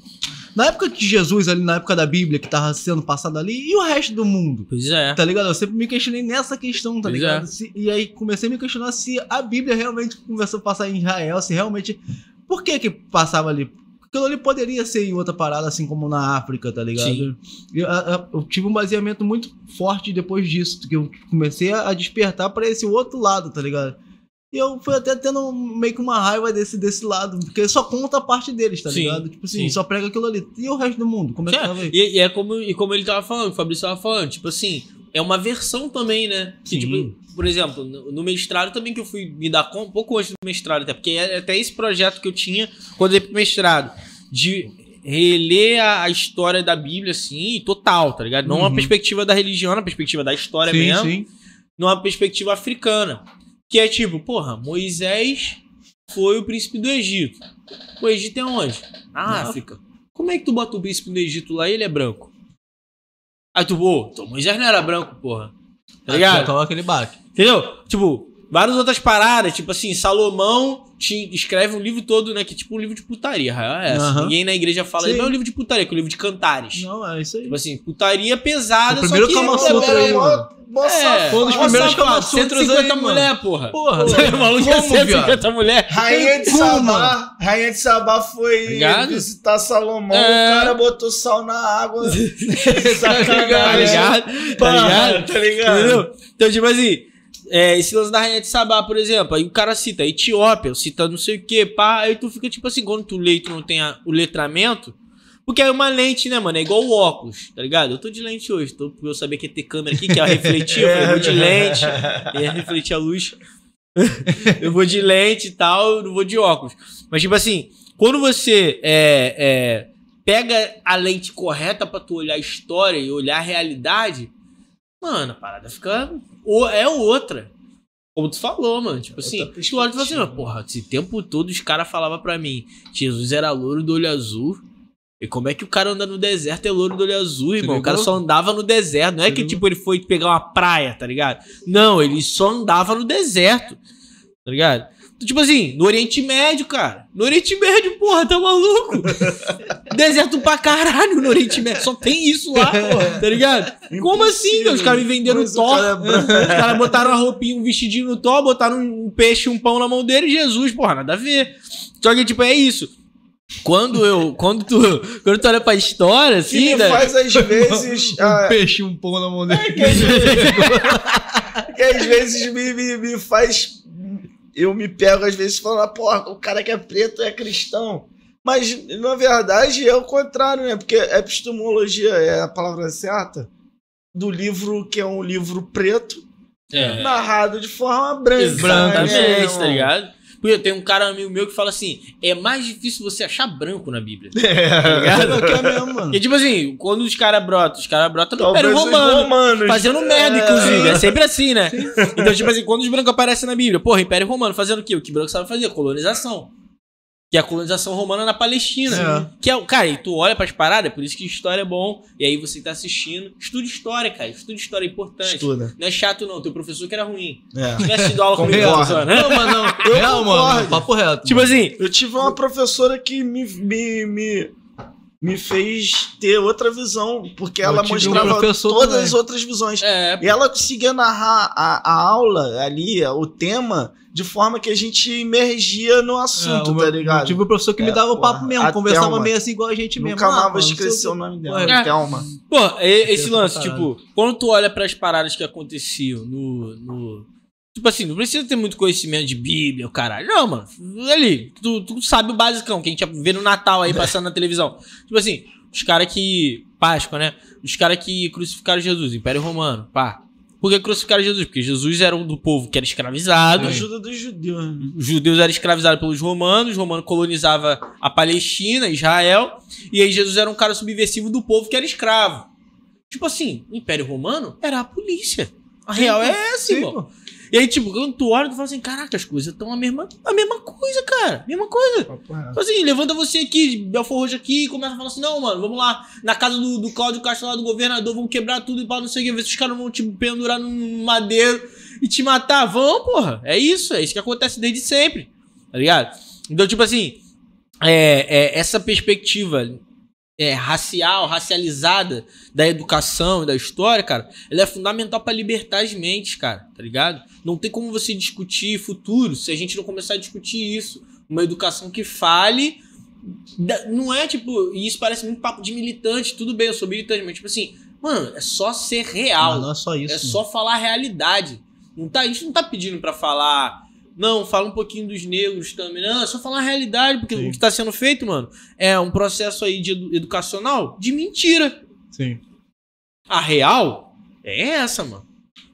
[SPEAKER 1] Na época de Jesus, ali, na época da Bíblia, que tava sendo passada ali, e o resto do mundo?
[SPEAKER 3] Pois é.
[SPEAKER 1] Tá ligado? Eu sempre me questionei nessa questão, tá
[SPEAKER 3] Pois
[SPEAKER 1] ligado?
[SPEAKER 3] é.
[SPEAKER 1] Se- e aí comecei a me questionar se a Bíblia realmente começou a passar em Israel, se realmente. Por que que passava ali? Aquilo ali poderia ser em outra parada, assim como na África, tá ligado? Eu, a- eu tive um baseamento muito forte depois disso, que eu comecei a despertar pra esse outro lado, tá ligado? E eu fui até tendo meio que uma raiva desse, desse lado, porque só conta a parte deles, tá
[SPEAKER 3] Sim,
[SPEAKER 1] ligado? Tipo assim,
[SPEAKER 3] sim.
[SPEAKER 1] só prega aquilo ali. E o resto do mundo? Como é que
[SPEAKER 3] É,
[SPEAKER 1] tava aí?
[SPEAKER 3] e, e é como, e como ele tava falando, o Fabrício tava falando, tipo assim, é uma versão também, né? Que, tipo, por exemplo, no, mestrado também que eu fui me dar conta, um pouco antes do mestrado, até porque é até esse projeto que eu tinha quando eu ia pro mestrado, de reler a, a história da Bíblia, assim, total, tá ligado? Não uma
[SPEAKER 1] Uhum.
[SPEAKER 3] perspectiva da religião, uma perspectiva da história mesmo.
[SPEAKER 1] sim.
[SPEAKER 3] numa perspectiva africana. Que é tipo, porra, Moisés foi o príncipe do Egito. O Egito é onde? Na
[SPEAKER 1] Na
[SPEAKER 3] África. Como é que tu bota o príncipe do Egito lá e ele é branco? Aí tu, pô, então Moisés não era branco, porra. Tá ligado?
[SPEAKER 1] Então aquele baque.
[SPEAKER 3] Entendeu? Tipo, várias outras paradas, tipo assim, Salomão te escreve um livro todo, né? Que é tipo um livro de putaria. É essa.
[SPEAKER 1] Aham.
[SPEAKER 3] Ninguém na igreja fala,
[SPEAKER 1] Sim.
[SPEAKER 3] não é um livro de putaria, que é um livro de cantares.
[SPEAKER 1] Não, é isso aí.
[SPEAKER 3] Tipo assim, putaria pesada,
[SPEAKER 1] O primeiro
[SPEAKER 3] só que...
[SPEAKER 1] Kama
[SPEAKER 3] é,
[SPEAKER 1] Sutra aí,
[SPEAKER 3] é,
[SPEAKER 1] mano.
[SPEAKER 2] Moça,
[SPEAKER 3] é,
[SPEAKER 1] Foi um dos primeiros Kama Sutras
[SPEAKER 3] 150
[SPEAKER 1] aí, mano.
[SPEAKER 3] mulher, porra.
[SPEAKER 1] Porra,
[SPEAKER 3] O maluco é
[SPEAKER 1] como,
[SPEAKER 3] 150
[SPEAKER 1] viado?
[SPEAKER 3] mulher.
[SPEAKER 2] Rainha de
[SPEAKER 1] Como,
[SPEAKER 2] Sabá, Rainha de Sabá foi
[SPEAKER 3] Ligado?
[SPEAKER 2] visitar Salomão,
[SPEAKER 3] É.
[SPEAKER 2] o cara botou sal na água.
[SPEAKER 3] Tá
[SPEAKER 2] Sacanagem.
[SPEAKER 3] ligado? Tá
[SPEAKER 2] Porra,
[SPEAKER 3] ligado?
[SPEAKER 2] Tá ligado?
[SPEAKER 3] Entendeu? Então, tipo assim, é, esse lance da Rainha de Sabá, por exemplo, aí o cara cita Etiópia, cita não sei o que, pá, aí tu fica tipo assim, quando tu lê tu não tem a- o letramento, porque é uma lente, né, mano? É igual o óculos, tá ligado? Eu tô de lente hoje, tô, eu sabia que ia ter câmera aqui, que ia refletir, eu vou de lente, ia refletir a luz. eu vou de lente e tal, eu não vou de óculos. Mas, tipo assim, quando você é, é, pega a lente correta pra tu olhar a história e olhar a realidade, mano, a parada fica. o- É outra. Como tu falou, mano. Tipo assim,
[SPEAKER 2] Outra
[SPEAKER 3] tu olha e fala assim,
[SPEAKER 2] perspectiva.
[SPEAKER 3] porra, esse tempo todo os caras falavam pra mim, Jesus era louro do olho azul. E como é que o cara anda no deserto é louro do olho azul, irmão? O cara só andava no deserto. Não é que, tipo, ele foi pegar uma praia, tá ligado? Não, ele só andava no deserto, tá ligado? Tipo assim, no Oriente Médio, cara. No Oriente Médio, porra, tá maluco? deserto pra caralho no Oriente Médio. Só tem isso lá, porra, tá ligado? Como assim, cara? Os caras me venderam
[SPEAKER 2] Mas cara é.
[SPEAKER 3] Os caras botaram uma roupinha, um vestidinho no Thor, botaram um peixe, um pão na mão dele e Jesus, porra, nada a ver. Só que, tipo, é isso. Quando eu. Quando tu, quando tu olha pra história,
[SPEAKER 2] Que
[SPEAKER 3] assim,
[SPEAKER 2] me
[SPEAKER 3] né?
[SPEAKER 2] faz às vezes.
[SPEAKER 1] Um
[SPEAKER 2] ah,
[SPEAKER 1] peixe, um pão na mão dele.
[SPEAKER 2] que às vezes, que às vezes me, me, me faz. Eu me pego às vezes falando, ah, porra, o cara que é preto é cristão. Mas, na verdade, é o contrário, né? Porque epistemologia é a palavra certa do livro que é um livro preto,
[SPEAKER 3] É.
[SPEAKER 2] narrado de forma branca.
[SPEAKER 3] Exatamente,
[SPEAKER 2] né,
[SPEAKER 3] tá ligado? Porque tem um cara amigo meu que fala assim: é mais difícil você achar branco na Bíblia. Tá
[SPEAKER 2] É.
[SPEAKER 3] ligado?
[SPEAKER 1] que é mesmo, mano.
[SPEAKER 3] E tipo assim, quando os caras brotam, os caras brotam no Império Romano.
[SPEAKER 2] romanos.
[SPEAKER 3] Fazendo merda,
[SPEAKER 2] É.
[SPEAKER 3] inclusive. É sempre assim, né? Então, tipo assim, quando os brancos aparecem na Bíblia, porra, Império Romano fazendo o quê? O que branco sabe fazer? Colonização. Que é a colonização romana na Palestina. Que é, o- cara, e tu olha pras paradas, é por isso que história é bom. E aí você tá assistindo. Estuda história, cara. Estuda história é importante.
[SPEAKER 2] Estuda.
[SPEAKER 3] Não é chato, não. Teu professor que era ruim.
[SPEAKER 2] É.
[SPEAKER 3] Se tivesse tido aula comigo, professor, né?
[SPEAKER 1] Não, mas não.
[SPEAKER 2] Eu
[SPEAKER 1] Real,
[SPEAKER 2] concordo.
[SPEAKER 1] mano. Papo reto.
[SPEAKER 3] Tipo
[SPEAKER 1] mano.
[SPEAKER 3] assim,
[SPEAKER 2] Eu tive uma professora que me, me, me, me fez ter outra visão, porque
[SPEAKER 1] Eu
[SPEAKER 2] ela mostrava todas
[SPEAKER 1] também.
[SPEAKER 2] as outras visões.
[SPEAKER 3] é,
[SPEAKER 2] E ela conseguia narrar a, a aula ali, o tema, de forma que a gente imergia no assunto,
[SPEAKER 1] É, o
[SPEAKER 2] tá ligado?
[SPEAKER 1] Tive um professor que me
[SPEAKER 2] É,
[SPEAKER 1] dava o papo mesmo, conversava
[SPEAKER 2] Thelma.
[SPEAKER 1] meio assim igual a gente mesmo.
[SPEAKER 2] Nunca
[SPEAKER 1] Ah,
[SPEAKER 2] mais esquecer
[SPEAKER 1] o
[SPEAKER 2] o nome dela, Thelma.
[SPEAKER 3] Pô, esse lance, tipo, quando tu olha pras paradas que aconteciam no, no. Tipo assim, não precisa ter muito conhecimento de Bíblia, o caralho. Não, mano. Ali, tu, tu sabe o basicão que a gente vê no Natal aí passando na televisão. Tipo assim, os caras que. Páscoa, né? Os caras que crucificaram Jesus, Império Romano, pá. Por que crucificaram Jesus? Porque Jesus era um do povo que era escravizado.
[SPEAKER 2] Ajuda dos judeus. né?
[SPEAKER 3] Os judeus eram escravizados pelos romanos, os romanos colonizavam a Palestina, Israel, e aí Jesus era um cara subversivo do povo que era escravo. Tipo assim, o Império Romano era a polícia. A real é essa, irmão. E aí, tipo, quando tu olha, tu fala assim, caraca, as coisas estão a mesma, a mesma coisa, cara. Mesma coisa. Tipo assim, levanta você aqui, Belfor Roxo aqui, e começa a falar assim, não, mano, vamos lá, na casa do, do Cláudio Castro lá, do governador, vamos quebrar tudo e pá, não sei o que, ver se os caras vão te pendurar num madeiro e te matar. Vão, porra. É isso, é isso que acontece desde sempre, tá ligado? Então, tipo assim, é, é, essa perspectiva é, racial, racializada da educação e da história, cara, ela é fundamental pra libertar as mentes, cara, tá ligado? Não tem como você discutir futuro se a gente não começar a discutir isso. Uma educação que fale. da- Não é tipo. E isso parece muito papo de militante, tudo bem, eu sou militante, mas tipo assim, mano, é só ser real.
[SPEAKER 1] Mas não é só isso.
[SPEAKER 3] É
[SPEAKER 1] mano.
[SPEAKER 3] só falar a realidade. Não tá, a gente não tá pedindo pra falar. Não, fala um pouquinho dos negros também. Não, é só falar a realidade, porque
[SPEAKER 1] Sim.
[SPEAKER 3] o que tá sendo feito, mano, é um processo aí de edu- educacional de mentira.
[SPEAKER 1] Sim.
[SPEAKER 3] A real é essa, mano.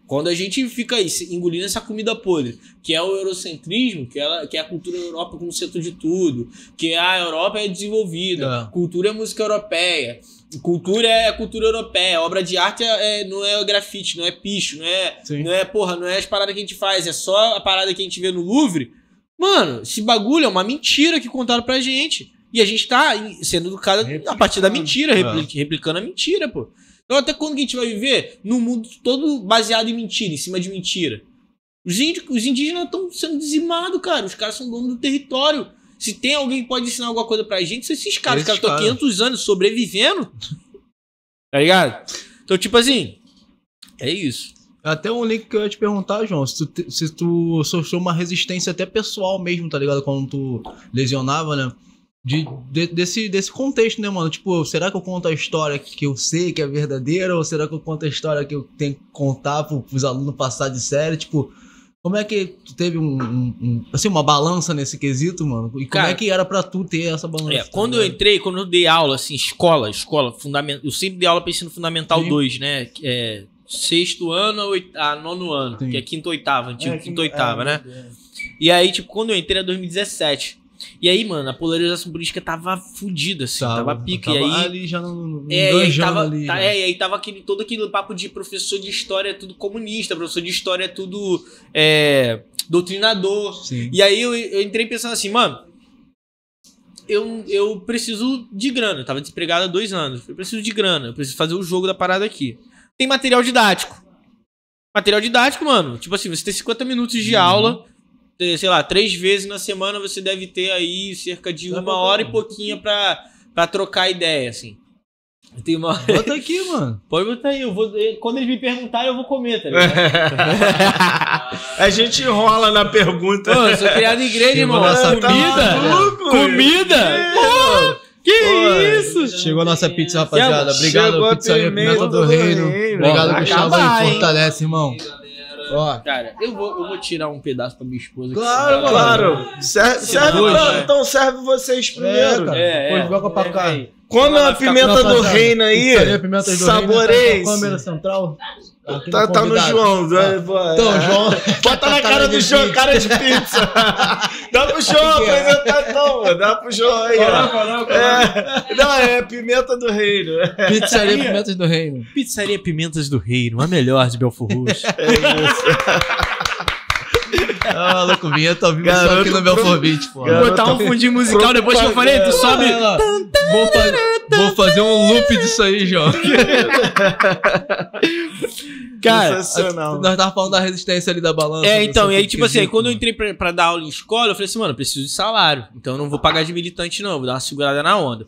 [SPEAKER 3] Quando a gente fica aí engolindo essa comida podre, que é o eurocentrismo, que, ela, que é a cultura da Europa como centro de tudo, que a Europa é desenvolvida,
[SPEAKER 1] É.
[SPEAKER 3] cultura é música europeia, cultura é cultura europeia, obra de arte é, é- não é grafite, não é picho, não é,
[SPEAKER 1] Sim.
[SPEAKER 3] não é, porra, não é as paradas que a gente faz, é só a parada que a gente vê no Louvre. Mano, esse bagulho é uma mentira que contaram pra gente. E a gente tá sendo educado a partir da mentira,
[SPEAKER 1] É.
[SPEAKER 3] repli- replicando a mentira, pô. Então até quando que a gente vai viver num mundo todo baseado em mentira, em cima de mentira? Os, índios, os indígenas estão sendo dizimados, cara. Os caras são donos do território. Se tem alguém que pode ensinar alguma coisa pra gente, são esses caras. Os caras estão
[SPEAKER 1] caras.
[SPEAKER 3] 500 anos sobrevivendo. Tá ligado? Então, tipo assim, é isso.
[SPEAKER 1] Até um link que eu ia te perguntar, João, se tu, se tu sofreu uma resistência até pessoal mesmo, tá ligado? Quando tu lesionava, né? De, de- desse, desse contexto, né, mano? Tipo, será que eu conto a história que eu sei que é verdadeira? Ou será que eu conto a história que eu tenho que contar pro, pros alunos passar de série? Tipo, como é que tu teve um, um- assim, uma balança nesse quesito, mano? E como
[SPEAKER 3] Cara,
[SPEAKER 1] é que era pra tu ter essa balança?
[SPEAKER 3] É,
[SPEAKER 1] tá
[SPEAKER 3] quando eu entrei, quando eu dei aula, assim, escola, escola, fundamental. Eu sempre dei aula pra ensino fundamental
[SPEAKER 1] Sim.
[SPEAKER 3] 2, né? É, sexto ano a, oit- a nono ano,
[SPEAKER 1] Sim.
[SPEAKER 3] que é quinta oitava, antigo
[SPEAKER 2] É,
[SPEAKER 3] quinta
[SPEAKER 2] é,
[SPEAKER 3] oitava, né?
[SPEAKER 2] é.
[SPEAKER 3] E aí, tipo, quando eu entrei era 2017. E aí, mano, a polarização política tava fudida, assim, tava, pica.
[SPEAKER 1] tava
[SPEAKER 3] e aí.
[SPEAKER 1] ali já no, no,
[SPEAKER 3] É, e aí tava,
[SPEAKER 1] ali,
[SPEAKER 3] tá-
[SPEAKER 1] já.
[SPEAKER 3] é, e aí tava aquele, todo aquele papo de professor de história é tudo comunista, professor de história é tudo é, doutrinador.
[SPEAKER 1] Sim.
[SPEAKER 3] E aí eu, eu entrei pensando assim, mano, eu, eu preciso de grana. Eu tava desempregado há dois anos. Eu preciso de grana. Eu preciso fazer o jogo da parada aqui. Tem material didático. Material didático, mano. Tipo assim, você tem 50 minutos de aula. Sei lá, três vezes na semana você deve ter aí cerca de
[SPEAKER 1] Tá
[SPEAKER 3] uma
[SPEAKER 1] bom,
[SPEAKER 3] hora e pouquinho pra, pra trocar ideia, assim. Tem uma...
[SPEAKER 1] Bota aqui, mano.
[SPEAKER 3] Pode botar aí, eu vou. Quando eles me perguntarem, eu vou comer, tá ligado?
[SPEAKER 2] A gente enrola na pergunta.
[SPEAKER 3] Pô, eu sou criado em igreja,
[SPEAKER 1] Chegou
[SPEAKER 3] irmão.
[SPEAKER 1] nossa
[SPEAKER 3] Comida?
[SPEAKER 2] Tá maluco?
[SPEAKER 3] Comida? Que
[SPEAKER 2] Pô,
[SPEAKER 3] isso?
[SPEAKER 1] Chegou a nossa pizza, rapaziada. Obrigado,
[SPEAKER 2] Chegou a
[SPEAKER 1] Pizzaria
[SPEAKER 2] pimenta
[SPEAKER 1] do
[SPEAKER 2] do
[SPEAKER 1] Reino.
[SPEAKER 2] Reino.
[SPEAKER 1] Obrigado, Gustavo. fortalece, irmão. Ó,
[SPEAKER 3] Cara, eu vou, eu vou tirar um pedaço pra minha esposa.
[SPEAKER 2] Claro,
[SPEAKER 3] senão-
[SPEAKER 2] claro. Serve, serve
[SPEAKER 3] dois,
[SPEAKER 2] pra-
[SPEAKER 3] né?
[SPEAKER 2] Então serve vocês primeiro.
[SPEAKER 1] cara.
[SPEAKER 3] É, é.
[SPEAKER 1] Joga pra
[SPEAKER 3] É,
[SPEAKER 1] cá.
[SPEAKER 3] é.
[SPEAKER 2] Come a pimenta do reino aí.
[SPEAKER 1] Reino. tá câmera central.
[SPEAKER 2] Tá,
[SPEAKER 1] no
[SPEAKER 2] tá no. João.
[SPEAKER 1] Tá.
[SPEAKER 2] né,
[SPEAKER 1] Então,
[SPEAKER 2] é.
[SPEAKER 1] João.
[SPEAKER 2] Bota na cara do João, cara de pizza. Dá pro João
[SPEAKER 1] é?
[SPEAKER 2] apresentar então, mano. Dá pro João aí, ó.
[SPEAKER 3] Coloca,
[SPEAKER 2] É, não, é pimenta do reino.
[SPEAKER 1] Pizzaria Pimentas do Reino.
[SPEAKER 3] Pizzaria Pimentas do Reino, a melhor de Belfort Roxo.
[SPEAKER 1] Ah, louco, vinheta ao vivo só aqui no Belfort pô.
[SPEAKER 2] Garoto
[SPEAKER 3] Botar um fundinho musical depois que eu falei, tu sobe.
[SPEAKER 1] Vou, fa- vou fazer um loop disso aí, João.
[SPEAKER 3] Cara.
[SPEAKER 1] Nós tava falando da resistência ali da balança.
[SPEAKER 3] É, então, e aí, tipo assim, aí quando eu entrei pra, pra dar aula em escola, eu falei assim, mano, eu preciso de salário. Então eu não vou pagar de militante, não, vou dar uma segurada na onda.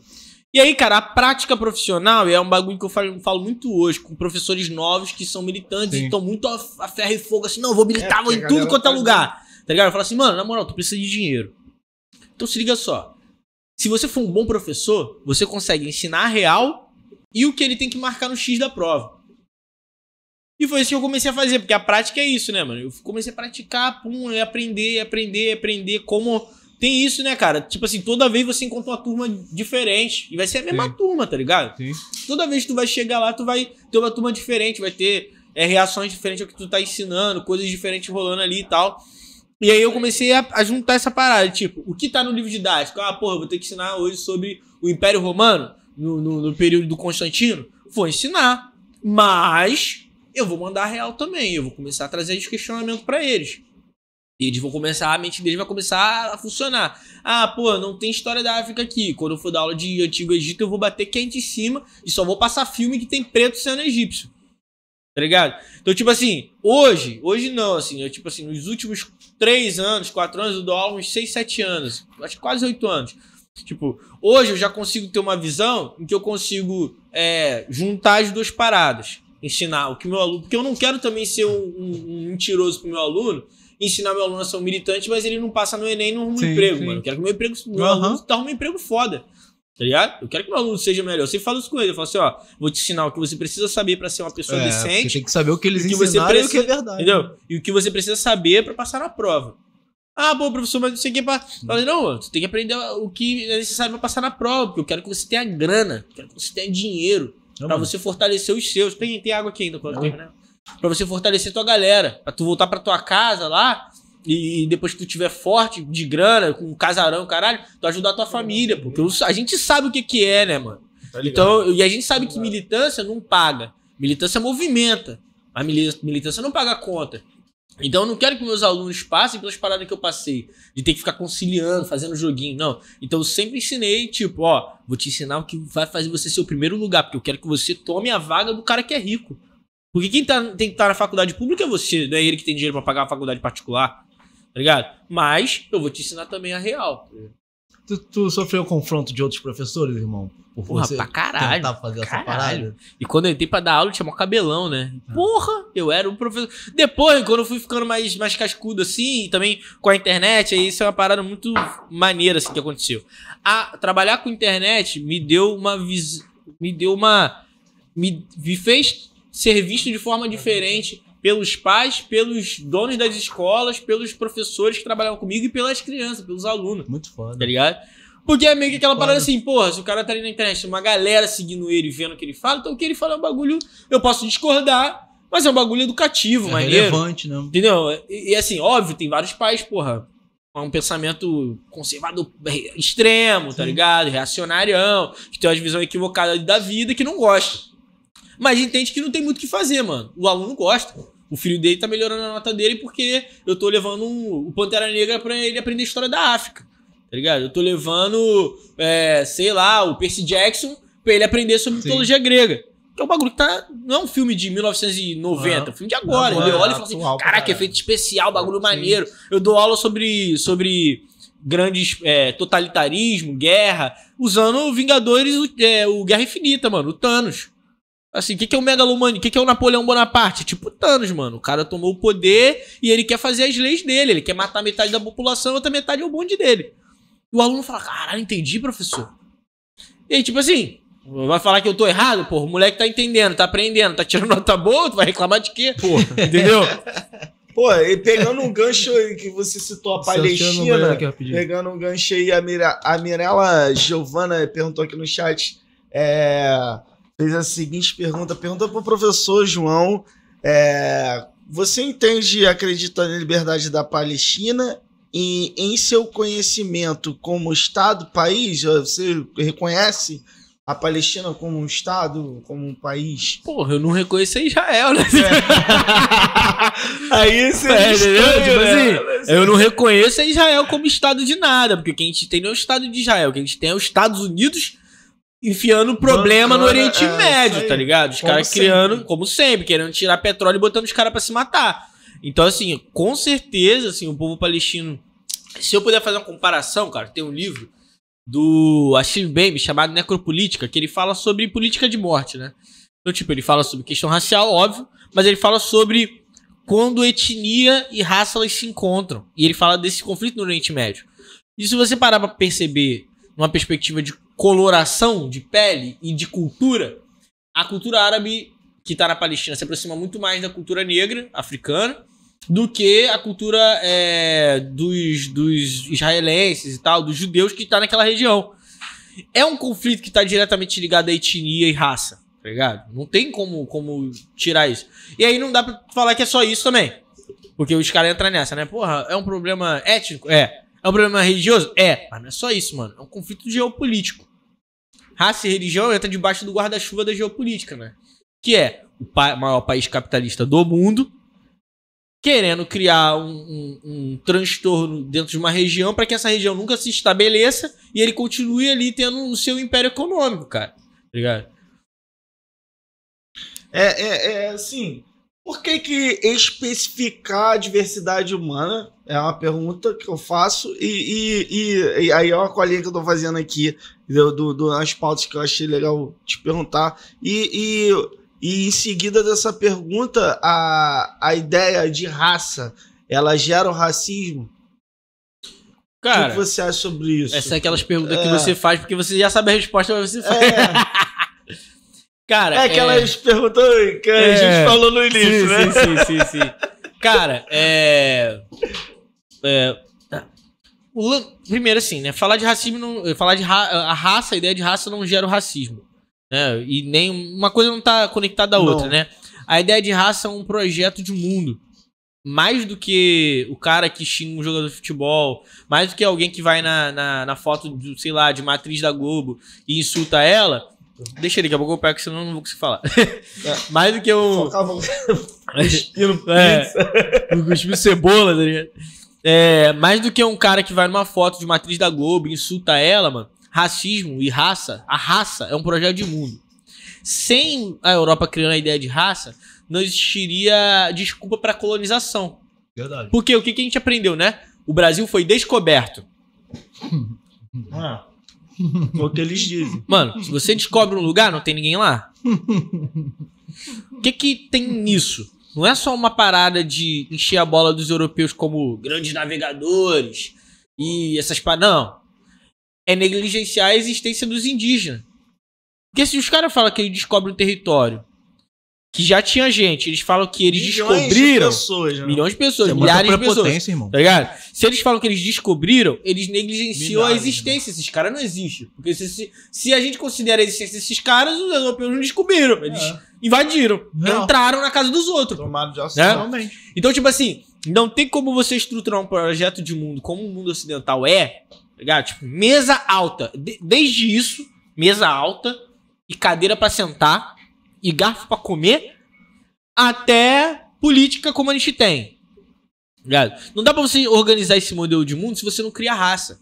[SPEAKER 3] E aí, cara, a prática profissional, é um bagulho que eu falo, falo muito hoje, com professores novos que são militantes
[SPEAKER 1] Sim.
[SPEAKER 3] e estão muito a, a ferro e fogo, assim, não, vou militar,
[SPEAKER 2] É,
[SPEAKER 3] vou em tudo quanto é
[SPEAKER 2] tá
[SPEAKER 3] lugar. Tá ligado? Eu falo assim, mano, na moral, tu precisa de dinheiro. Então se liga só. Se você for um bom professor, você consegue ensinar a real e o que ele tem que marcar no X da prova. E foi isso que eu comecei a fazer, porque a prática é isso, né, mano? Eu comecei a praticar, pum, e aprender, aprender, aprender como. Tem isso, né, cara? Tipo assim, toda vez você encontra uma turma diferente. E vai ser a mesma
[SPEAKER 1] Sim.
[SPEAKER 3] turma, tá ligado?
[SPEAKER 1] Sim.
[SPEAKER 3] Toda vez que tu vai chegar lá, tu vai ter uma turma diferente, vai ter é, reações diferentes ao que tu tá ensinando, coisas diferentes rolando ali e tal. E aí eu comecei a, a juntar essa parada, tipo, o que tá no livro didático? Ah, porra, vou ter que ensinar hoje sobre o Império Romano, no, no, no período do Constantino. Vou ensinar. Mas eu vou mandar real também. Eu vou começar a trazer questionamento pra eles. E eles vão começar, a mente deles vai começar a funcionar. Ah, pô, não tem história da África aqui. Quando eu for dar aula de Antigo Egito, eu vou bater quente em cima e só vou passar filme que tem preto sendo egípcio. Tá ligado? Então, tipo assim, hoje, hoje não, assim, eu, tipo assim, nos últimos três anos, quatro anos, eu dou aula uns seis, sete anos. Acho que quase oito anos. Tipo, hoje eu já consigo ter uma visão em que eu consigo é, juntar as duas paradas. Ensinar o que meu aluno. Porque eu não quero também ser um, um- um mentiroso pro meu aluno, ensinar meu aluno a ser um militante, mas ele não passa no Enem e não arruma um
[SPEAKER 1] Sim,
[SPEAKER 3] emprego,
[SPEAKER 1] sim.
[SPEAKER 3] mano. Eu quero que meu, emprego, meu
[SPEAKER 1] Aham.
[SPEAKER 3] aluno arrume um emprego foda. Tá ligado? Eu quero que meu aluno seja melhor. Eu sempre falo isso com ele. Eu falo assim, ó, vou te ensinar o que você precisa saber pra ser uma pessoa
[SPEAKER 1] É,
[SPEAKER 3] decente.
[SPEAKER 1] tem que saber o que eles
[SPEAKER 3] que você
[SPEAKER 1] ensinaram e o que é
[SPEAKER 3] precisa-
[SPEAKER 1] verdade.
[SPEAKER 3] Entendeu? E o que você precisa saber pra passar na prova. Ah, pô, professor, mas não sei o que. Pra... Falei, não, mano, você tem que aprender o que é necessário pra passar na prova, porque eu quero que você tenha grana, quero que você tenha dinheiro,
[SPEAKER 1] Não,
[SPEAKER 3] pra
[SPEAKER 1] mano.
[SPEAKER 3] você fortalecer os seus. Tem, tem água aqui ainda quando terminar. Pra você fortalecer tua galera, pra tu voltar pra tua casa lá. E depois que tu tiver forte de grana, com um casarão, caralho, tu ajudar a tua família, porque a gente sabe o que que é, né, mano? Então, e a gente sabe que militância não paga. Militância movimenta. A mili- militância não paga conta. Então eu não quero que meus alunos passem pelas paradas que eu passei. De ter que ficar conciliando, fazendo joguinho. Não. Então eu sempre ensinei, tipo, ó, vou te ensinar o que vai fazer você ser o primeiro lugar, porque eu quero que você tome a vaga do cara que é rico. Porque quem tá, tem que estar na faculdade pública é você, não é ele que tem dinheiro pra pagar a faculdade particular. Tá ligado? Mas eu vou te ensinar também a real.
[SPEAKER 1] Tu, tu sofreu confronto de outros professores, irmão? Por
[SPEAKER 3] Porra,
[SPEAKER 1] você
[SPEAKER 3] pra caralho.
[SPEAKER 1] tentar fazer essa
[SPEAKER 3] Caralho.
[SPEAKER 1] parada?
[SPEAKER 3] E quando eu entrei pra dar aula, eu tinha mó cabelão, né? Porra, eu era um professor. Depois, quando eu fui ficando mais, mais cascudo assim, e também com a internet, aí isso é uma parada muito maneira assim que aconteceu. A, trabalhar com internet me deu uma vis... me deu uma me, me fez ser visto de forma diferente pelos pais, pelos donos das escolas, pelos professores que trabalhavam comigo e pelas crianças, pelos alunos
[SPEAKER 1] Muito
[SPEAKER 3] tá
[SPEAKER 1] foda.
[SPEAKER 3] ligado? Porque é meio que aquela parada assim, porra, se o cara tá ali na internet, tem uma galera seguindo ele, vendo o que ele fala, então o que ele fala é um bagulho, eu posso discordar, mas é um bagulho educativo,
[SPEAKER 1] É
[SPEAKER 3] maneiro.
[SPEAKER 1] relevante, né?
[SPEAKER 3] Entendeu? E, e, assim, óbvio, tem vários pais, porra, com um pensamento conservador re- extremo, tá
[SPEAKER 1] Sim.
[SPEAKER 3] ligado? Reacionárião, que tem uma visão equivocada da vida que não gosta. Mas entende que não tem muito o que fazer, mano. O aluno gosta. O filho dele tá melhorando a nota dele porque eu tô levando um- o Pantera Negra pra ele aprender a história da África. Tá ligado? Eu tô levando, é, sei lá, o Percy Jackson pra ele aprender sobre
[SPEAKER 1] Sim.
[SPEAKER 3] mitologia grega. Que é um bagulho que tá. Não é um filme de 1990, é um filme de agora.
[SPEAKER 2] Agora,
[SPEAKER 3] ele olha e fala assim: caraca,
[SPEAKER 2] caralho."
[SPEAKER 3] efeito especial, bagulho
[SPEAKER 1] Sim.
[SPEAKER 3] maneiro. Eu dou aula sobre, sobre grandes é, totalitarismo, guerra, usando Vingadores, é, o Guerra Infinita, mano, o Thanos. Assim, o que, que é o Megalomania? O que, que é o Napoleão Bonaparte? Tipo Thanos, mano. O cara tomou o poder e ele quer fazer as leis dele. Ele quer matar metade da população, outra metade é o bonde dele. E o aluno fala, caralho, entendi, professor. E aí, tipo assim, vai falar que eu tô errado? Pô, o moleque tá entendendo, tá aprendendo, tá tirando nota boa, tu vai reclamar de quê? Pô, entendeu?
[SPEAKER 2] Pô, e pegando um gancho aí que você citou a Palestina,
[SPEAKER 1] rapidinho.
[SPEAKER 2] pegando um gancho aí, a, Mira, a Mirella Giovana perguntou aqui no chat, é, fez a seguinte pergunta, pergunta pro professor João, é, você entende e acredita na liberdade da Palestina e em seu conhecimento como Estado, país, você reconhece a Palestina como um Estado, como um país?
[SPEAKER 3] Porra, eu não reconheço Israel, né?
[SPEAKER 2] Aí você
[SPEAKER 3] É, entendeu? Tipo
[SPEAKER 2] né?
[SPEAKER 3] assim, eu não reconheço Israel como Estado de nada, porque o que a gente tem não é o Estado de Israel, o que a gente tem é os Estados Unidos enfiando problema no Oriente
[SPEAKER 2] é,
[SPEAKER 3] Médio, tá ligado? Os caras criando, como sempre, querendo tirar petróleo e botando os caras pra se matar. Então, assim, com certeza, assim, o povo palestino. Se eu puder fazer uma comparação, cara, tem um livro do Achille Baby chamado Necropolítica, que ele fala sobre política de morte, né? Então, tipo, ele fala sobre questão racial, óbvio, mas ele fala sobre quando etnia e raça elas se encontram. E ele fala desse conflito no Oriente Médio. E se você parar pra perceber numa perspectiva de coloração de pele e de cultura, a cultura árabe que tá na Palestina se aproxima muito mais da cultura negra, africana, do que a cultura é, dos, dos israelenses e tal, dos judeus que tá naquela região. É um conflito que tá diretamente ligado à etnia e raça, tá ligado? Não tem como, como tirar isso. E aí não dá pra falar que é só isso também. Porque os caras entram nessa, né? Porra, é um problema étnico? É. É um problema religioso? É. Mas não é só isso, mano. É um conflito geopolítico. Raça e religião entra debaixo do guarda-chuva da geopolítica, né? Que é o pa- maior país capitalista do mundo, querendo criar um, um- um transtorno dentro de uma região para que essa região nunca se estabeleça e ele continue ali tendo o seu império econômico, cara. Tá ligado?
[SPEAKER 2] É, é, é assim. Por que, que especificar a diversidade humana? É uma pergunta que eu faço. E, e, e, aí é uma colinha que eu tô fazendo aqui do, do, pautas que eu achei legal te perguntar. E, e, e em seguida dessa pergunta, a, a ideia de raça, ela gera o racismo? o que
[SPEAKER 3] Cara,
[SPEAKER 2] que você acha sobre isso?
[SPEAKER 3] essa é aquelas perguntas que
[SPEAKER 2] É.
[SPEAKER 3] você faz porque você já sabe a resposta, mas você faz.
[SPEAKER 2] É,
[SPEAKER 3] Cara,
[SPEAKER 2] é perguntas que a
[SPEAKER 3] É.
[SPEAKER 2] gente falou no início,
[SPEAKER 3] sim,
[SPEAKER 2] né?
[SPEAKER 3] sim, sim, sim, sim. Cara, é. é primeiro, assim, né? Falar de racismo, não, falar de ra- a raça, a ideia de raça não gera o racismo. Né? E nem uma coisa não tá conectada à
[SPEAKER 2] Não.
[SPEAKER 3] outra, né? A ideia de raça é um projeto de mundo. Mais do que o cara que xinga um jogador de futebol, mais do que alguém que vai na, na, na foto, do, sei lá, de matriz da Globo e insulta ela. Deixa ele, daqui a pouco eu pego, senão eu não vou conseguir falar. mais do que um.
[SPEAKER 2] Cuspindo
[SPEAKER 3] É, o cuspiu cebola, tá ligado? É, mais do que um cara que vai numa foto de matriz da Globo e insulta ela, mano. Racismo e raça, a raça é um projeto de mundo. Sem a Europa criando a ideia de raça, não existiria desculpa pra colonização.
[SPEAKER 1] Verdade.
[SPEAKER 3] Porque o que, que a gente aprendeu, né? O Brasil foi descoberto.
[SPEAKER 2] Ah, é o que eles dizem.
[SPEAKER 3] Mano, se você descobre um lugar, não tem ninguém lá. O que que tem nisso? Não é só uma parada de encher a bola dos europeus como grandes navegadores e essas paradas. Não. É negligenciar a existência dos indígenas. Porque se os caras falam que eles descobrem um território que já tinha gente, eles falam que eles
[SPEAKER 2] Milhões de
[SPEAKER 3] descobriram
[SPEAKER 2] pessoas, né?
[SPEAKER 3] milhões de pessoas,
[SPEAKER 1] É
[SPEAKER 3] milhares de pessoas.
[SPEAKER 1] prepotência, irmão.
[SPEAKER 3] Tá ligado? Se eles falam que eles descobriram, eles negligenciam a
[SPEAKER 1] Milhares,
[SPEAKER 3] existência. Esses caras não existem. Porque se, se, se a gente considera a existência desses caras, os europeus não descobriram. Eles
[SPEAKER 1] É.
[SPEAKER 3] invadiram.
[SPEAKER 1] Não.
[SPEAKER 3] Entraram na casa dos outros.
[SPEAKER 2] Tomado de
[SPEAKER 3] Né?
[SPEAKER 1] Realmente.
[SPEAKER 3] Então, tipo assim, não tem como você estruturar um projeto de mundo como o mundo ocidental é, tá ligado? Tipo, mesa alta. De- desde isso, mesa alta e cadeira pra sentar e garfo pra comer, até política como a gente tem. Não dá pra você organizar esse modelo de mundo se você não cria raça.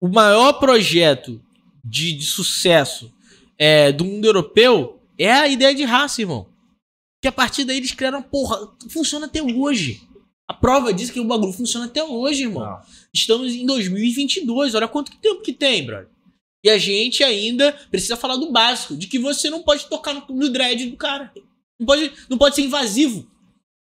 [SPEAKER 3] o maior projeto de, de sucesso é, do mundo europeu é a ideia de raça, irmão. Que a partir daí eles criaram, porra, funciona até hoje. A prova diz que o bagulho funciona até hoje, irmão.
[SPEAKER 2] Não.
[SPEAKER 3] Estamos em 2022, olha quanto tempo que tem, brother. E a gente ainda precisa falar do básico, de que você não pode tocar no, no dread do cara. Não pode, não pode ser invasivo.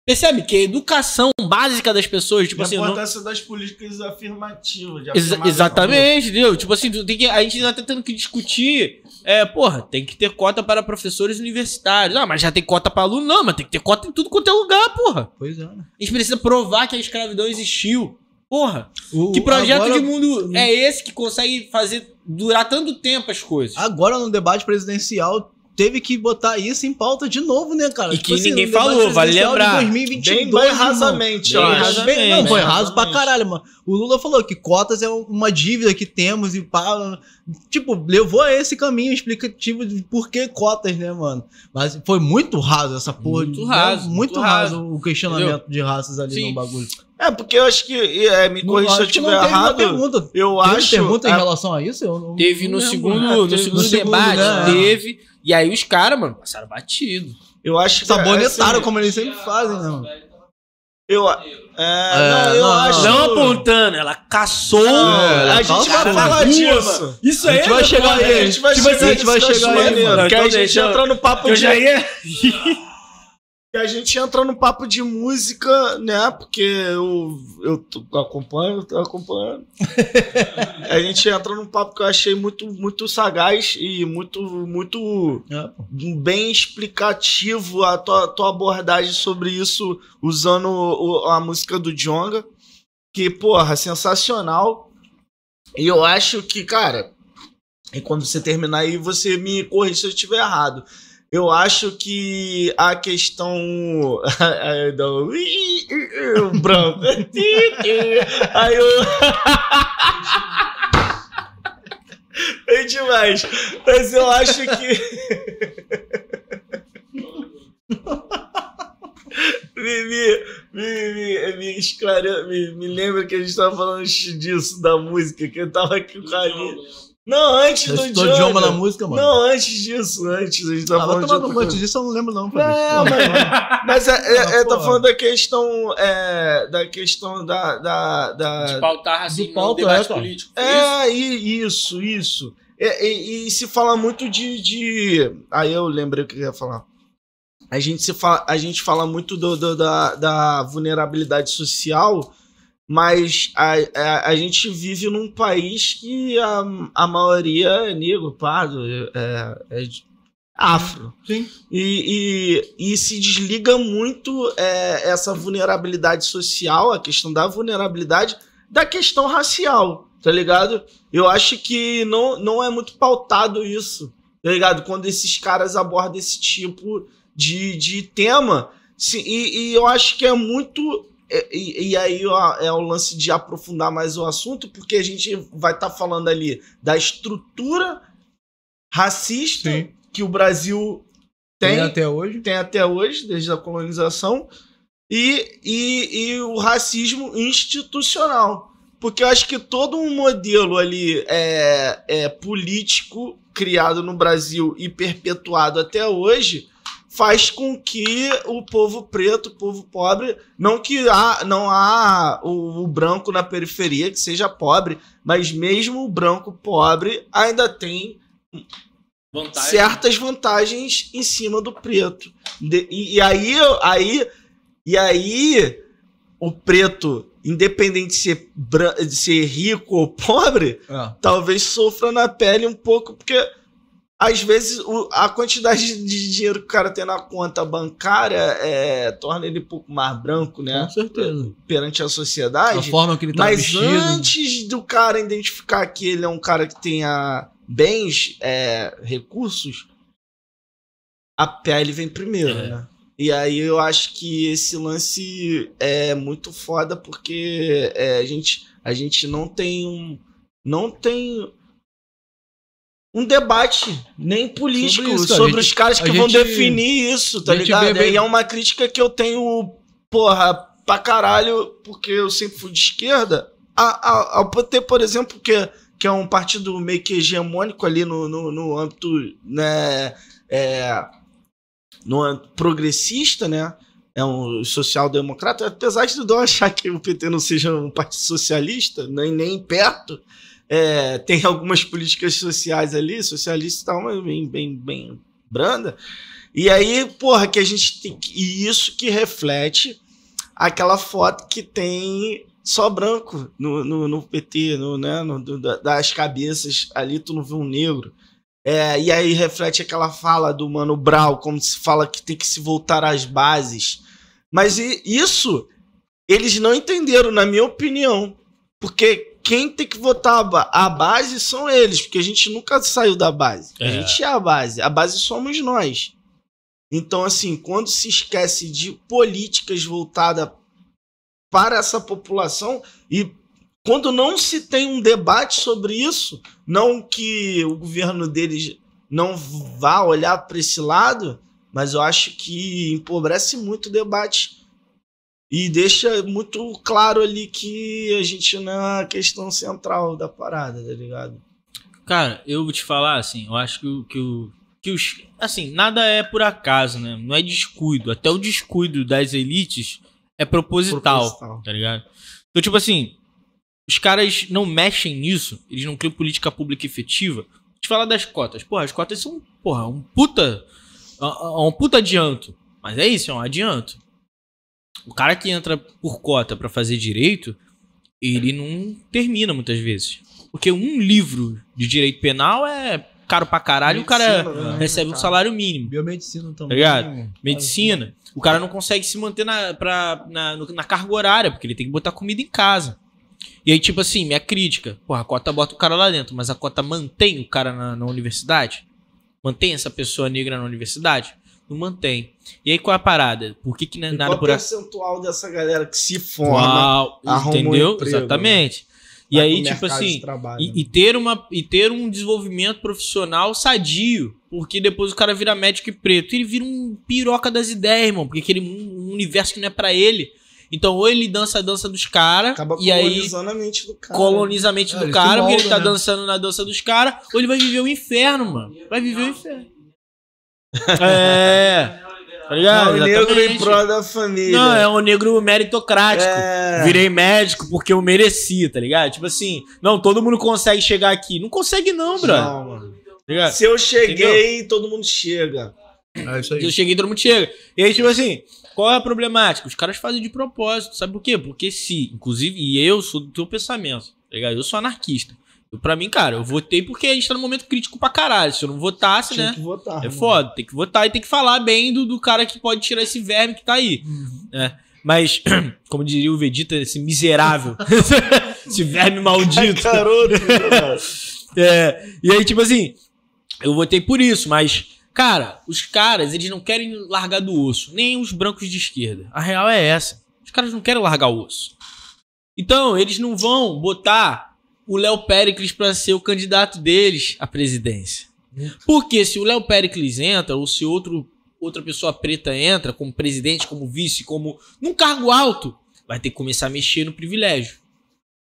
[SPEAKER 3] Percebe que a educação básica das pessoas, tipo
[SPEAKER 2] a
[SPEAKER 3] assim, não-
[SPEAKER 2] importância das políticas afirmativas. afirmar-
[SPEAKER 3] exatamente, entendeu? Tipo assim, tem que, a gente ainda tá tendo que discutir. É, porra, tem que ter cota para professores universitários. Ah, mas já tem cota para aluno? Não, mas tem que ter cota em tudo quanto é lugar, porra.
[SPEAKER 1] Pois é, né?
[SPEAKER 3] A gente precisa provar que a escravidão existiu. Porra,
[SPEAKER 1] O-
[SPEAKER 3] que projeto
[SPEAKER 1] agora-
[SPEAKER 3] de mundo é esse que consegue fazer durar tanto tempo as coisas?
[SPEAKER 1] Agora no debate presidencial teve que botar isso em pauta de novo, né, cara?
[SPEAKER 3] E que ninguém
[SPEAKER 1] no debate
[SPEAKER 3] falou, vale
[SPEAKER 1] presidencial de
[SPEAKER 3] lembrar.
[SPEAKER 1] 2022,
[SPEAKER 2] Bem, bem rasamente,
[SPEAKER 3] Bem rasamente.
[SPEAKER 1] Bem- não, foi raso pra caralho, mano. O Lula falou que cotas é uma dívida que temos e pá. Tipo, levou a esse caminho explicativo de por que cotas, né, mano? Mas foi muito raso essa porra.
[SPEAKER 3] Muito
[SPEAKER 1] né?
[SPEAKER 3] raso,
[SPEAKER 1] Muito,
[SPEAKER 3] muito
[SPEAKER 1] raso,
[SPEAKER 3] raso.
[SPEAKER 1] o questionamento de raças ali
[SPEAKER 3] Sim.
[SPEAKER 1] no bagulho.
[SPEAKER 2] É, porque eu acho que. É, me corrija se eu
[SPEAKER 1] acho que não
[SPEAKER 2] estiver
[SPEAKER 1] teve uma
[SPEAKER 2] errado.
[SPEAKER 1] pergunta.
[SPEAKER 2] Eu
[SPEAKER 1] Teve
[SPEAKER 2] acho.
[SPEAKER 1] pergunta em
[SPEAKER 2] é,
[SPEAKER 1] relação a isso? Eu não-
[SPEAKER 3] Teve
[SPEAKER 1] não
[SPEAKER 3] no
[SPEAKER 1] lembro.
[SPEAKER 3] segundo,
[SPEAKER 2] Ah,
[SPEAKER 3] no
[SPEAKER 2] teve
[SPEAKER 3] segundo
[SPEAKER 1] no segundo,
[SPEAKER 3] debate,
[SPEAKER 1] né?
[SPEAKER 3] teve. E aí os caras, mano, passaram batido.
[SPEAKER 2] eu acho que.
[SPEAKER 1] Sabonetaram,
[SPEAKER 2] assim,
[SPEAKER 1] como eles sempre fazem, né, mano?
[SPEAKER 2] Eu, é, não, eu
[SPEAKER 1] não,
[SPEAKER 2] acho.
[SPEAKER 3] Não apontando, ela caçou.
[SPEAKER 1] É,
[SPEAKER 2] a gente vai falar disso.
[SPEAKER 3] Isso
[SPEAKER 1] A gente vai chegar aí.
[SPEAKER 2] A gente vai chegar,
[SPEAKER 1] a gente vai
[SPEAKER 2] eu
[SPEAKER 1] chegar aí,
[SPEAKER 3] Então
[SPEAKER 2] a gente
[SPEAKER 3] deixa eu-
[SPEAKER 2] entra no papo
[SPEAKER 3] Eu
[SPEAKER 2] de.
[SPEAKER 3] já ia.
[SPEAKER 2] que a gente entra no papo de música, né? Porque eu, eu acompanho, eu tô acompanhando. a gente entra num papo que eu achei muito, muito sagaz e muito, muito
[SPEAKER 1] É,
[SPEAKER 2] bem explicativo a tua, tua abordagem sobre isso usando o- a música do Jonga. Que, porra, sensacional. E eu acho que, cara, e quando você terminar aí, você me corrige se eu estiver errado. Eu acho que a questão. Aí do- o branco. Aí eu. É demais. Mas eu acho que. Me, me, me, me, me, esclare... me, me lembra que a gente tava falando disso, da música, que eu tava aqui com o Carlinhos. Não, antes
[SPEAKER 1] Eu
[SPEAKER 2] do
[SPEAKER 1] estou
[SPEAKER 2] Jonga.
[SPEAKER 1] idioma na música, mano.
[SPEAKER 2] Não, antes disso, antes. A gente tava
[SPEAKER 1] Ah,
[SPEAKER 2] falando de
[SPEAKER 1] tomar
[SPEAKER 2] outra
[SPEAKER 1] antes disso, eu não lembro, não.
[SPEAKER 2] Não,
[SPEAKER 1] Fabrício.
[SPEAKER 2] mas, mas é, é,
[SPEAKER 1] Ah,
[SPEAKER 2] é, tá falando da questão. É, da questão da. da, da
[SPEAKER 3] De pautar racismo
[SPEAKER 1] Do pauta,
[SPEAKER 3] debate
[SPEAKER 1] é, cara.
[SPEAKER 3] político. isso?
[SPEAKER 2] é, e- isso, isso. É, e, e se fala muito de, de. Aí eu lembrei o que eu ia falar. A gente, se fala, a gente fala muito do, do- da, da vulnerabilidade social, mas a, a, a gente vive num país que a, a maioria é negro, pardo, é, é de- afro.
[SPEAKER 1] Sim.
[SPEAKER 2] E, e, e se desliga muito é, essa vulnerabilidade social, a questão da vulnerabilidade, da questão racial, tá ligado? Eu acho que não, não é muito pautado isso, tá ligado? Quando esses caras abordam esse tipo de, de tema. Se- e, e eu acho que é muito. É- E, e aí ó, é o lance de aprofundar mais o assunto, porque a gente vai estar falando ali da estrutura racista
[SPEAKER 1] Sim.
[SPEAKER 2] que o Brasil
[SPEAKER 1] Tem
[SPEAKER 2] tem,
[SPEAKER 1] até hoje.
[SPEAKER 2] tem até hoje, desde a colonização, e, e, e o racismo institucional. Porque eu acho que todo um modelo ali é, é político criado no Brasil e perpetuado até hoje faz com que o povo preto, o povo pobre, não que há, não há o, o branco na periferia que seja pobre, mas mesmo o branco pobre ainda tem
[SPEAKER 3] Vantagem.
[SPEAKER 2] certas vantagens em cima do preto. De- e, e aí, aí, e aí, o preto, independente de ser, de ser rico ou pobre,
[SPEAKER 1] É.
[SPEAKER 2] talvez sofra na pele um pouco, porque às vezes o- a quantidade de dinheiro que o cara tem na conta bancária é, torna ele um pouco mais branco, né?
[SPEAKER 1] Com certeza.
[SPEAKER 2] Perante a
[SPEAKER 1] A
[SPEAKER 2] sociedade.
[SPEAKER 1] forma que ele tá
[SPEAKER 2] Mas
[SPEAKER 1] vestido.
[SPEAKER 2] antes do cara identificar que ele é um cara que tenha bens, é, recursos, a pele vem primeiro,
[SPEAKER 3] É.
[SPEAKER 2] né? E aí eu acho que esse lance é muito foda porque é, a, gente, a gente não tem um. Não tem um debate nem político
[SPEAKER 1] Sobre
[SPEAKER 2] sobre,
[SPEAKER 1] isso, a gente-
[SPEAKER 2] os caras que vão
[SPEAKER 1] gente-
[SPEAKER 2] definir isso, tá ligado?
[SPEAKER 1] vê-
[SPEAKER 2] E é uma crítica que eu tenho, porra, pra caralho, porque eu sempre fui de esquerda, a, a, ao ter, por exemplo, que, que é um partido meio que hegemônico ali no, no, no âmbito né, é, no âmbito progressista, né? É um social-democrata, apesar de eu achar que o PT não seja um partido socialista, nem, nem perto, é, tem algumas políticas sociais ali, socialistas e tal, mas bem, bem, bem branda. E aí, porra, que a gente tem. E isso que reflete aquela foto que tem só branco no, no, no PT, no, né, no, das cabeças ali, tu não vê um negro. É, e aí reflete aquela fala do Mano Brown, como se fala que tem que se voltar às bases. Mas isso eles não entenderam, na minha opinião. Porque quem tem que votar a base são eles, porque a gente nunca saiu da base. É. A gente é a base. A base somos nós. Então, assim, quando se esquece de políticas voltadas para essa população e quando não se tem um debate sobre isso, não que o governo deles não vá olhar para esse lado, mas eu acho que empobrece muito o debate e deixa muito claro ali que a gente na questão central da parada, tá ligado?
[SPEAKER 3] Cara, eu vou te falar assim, eu acho que, o, que, o, que os. Assim, nada é por acaso, né? Não é descuido. Até o descuido das elites é proposital, proposital, tá ligado? Então, tipo assim, os caras não mexem nisso, eles não criam política pública efetiva. Te falar das cotas. Porra, as cotas são, porra, um puta. Um puta adianto. Mas é isso, é um adianto. O cara que entra por cota para fazer direito, ele não termina muitas vezes. Porque um livro de direito penal é caro pra caralho e o cara né? recebe um salário mínimo.
[SPEAKER 1] Biomedicina
[SPEAKER 3] também. Tá ligado? Medicina. O cara não consegue se manter na, pra, na, na carga horária, porque ele tem que botar comida em casa. E aí, tipo assim, minha crítica. Porra, a cota bota o cara lá dentro, mas a cota mantém o cara na, na universidade? Mantém essa pessoa negra na universidade? Não mantém. E aí qual é a parada? Por que, que não é nada
[SPEAKER 2] qual
[SPEAKER 3] por
[SPEAKER 2] Qual percentual dessa galera que se forma? Uau, entendeu?
[SPEAKER 3] Um emprego, Exatamente. Né? E aí, tipo assim, e, e, ter uma, e ter um desenvolvimento profissional sadio. Porque depois o cara vira médico e preto. Ele vira um piroca das ideias, irmão. Porque aquele um universo que não é para ele. Então, ou ele dança a dança dos caras. E aí.
[SPEAKER 2] Colonizando a mente do cara.
[SPEAKER 3] Coloniza a mente é, do cara, molda, porque ele tá né? dançando na dança dos caras. Ou ele vai viver o inferno, mano. Vai viver o inferno. É. Tá ligado?
[SPEAKER 2] Não, o negro em prol da família.
[SPEAKER 3] Não, é um negro meritocrático. É. Virei médico porque eu mereci, tá ligado? Tipo assim, não, todo mundo consegue chegar aqui. Não consegue, não, bro. Não, mano.
[SPEAKER 2] Tá Se eu cheguei, Entendeu? todo mundo chega.
[SPEAKER 3] É isso aí. Se eu cheguei, todo mundo chega. E aí, tipo assim, qual é a problemática? Os caras fazem de propósito. Sabe por quê? Porque se, inclusive, e eu sou do teu pensamento, tá ligado? Eu sou anarquista. Pra mim, cara, eu votei porque a gente tá num momento crítico pra caralho. Se eu não votasse, Tinha né?
[SPEAKER 2] Que votar,
[SPEAKER 3] é mano. foda, tem que votar e tem que falar bem do, do cara que pode tirar esse verme que tá aí. Uhum. Né? Mas, como diria o Vegeta, esse miserável. esse verme maldito.
[SPEAKER 2] Caroto,
[SPEAKER 3] é, e aí, tipo assim, eu votei por isso, mas, cara, os caras, eles não querem largar do osso. Nem os brancos de esquerda. A real é essa. Os caras não querem largar o osso. Então, eles não vão botar o Léo Pericles para ser o candidato deles à presidência. Porque se o Léo Pericles entra, ou se outro, outra pessoa preta entra, como presidente, como vice, como num cargo alto, vai ter que começar a mexer no privilégio.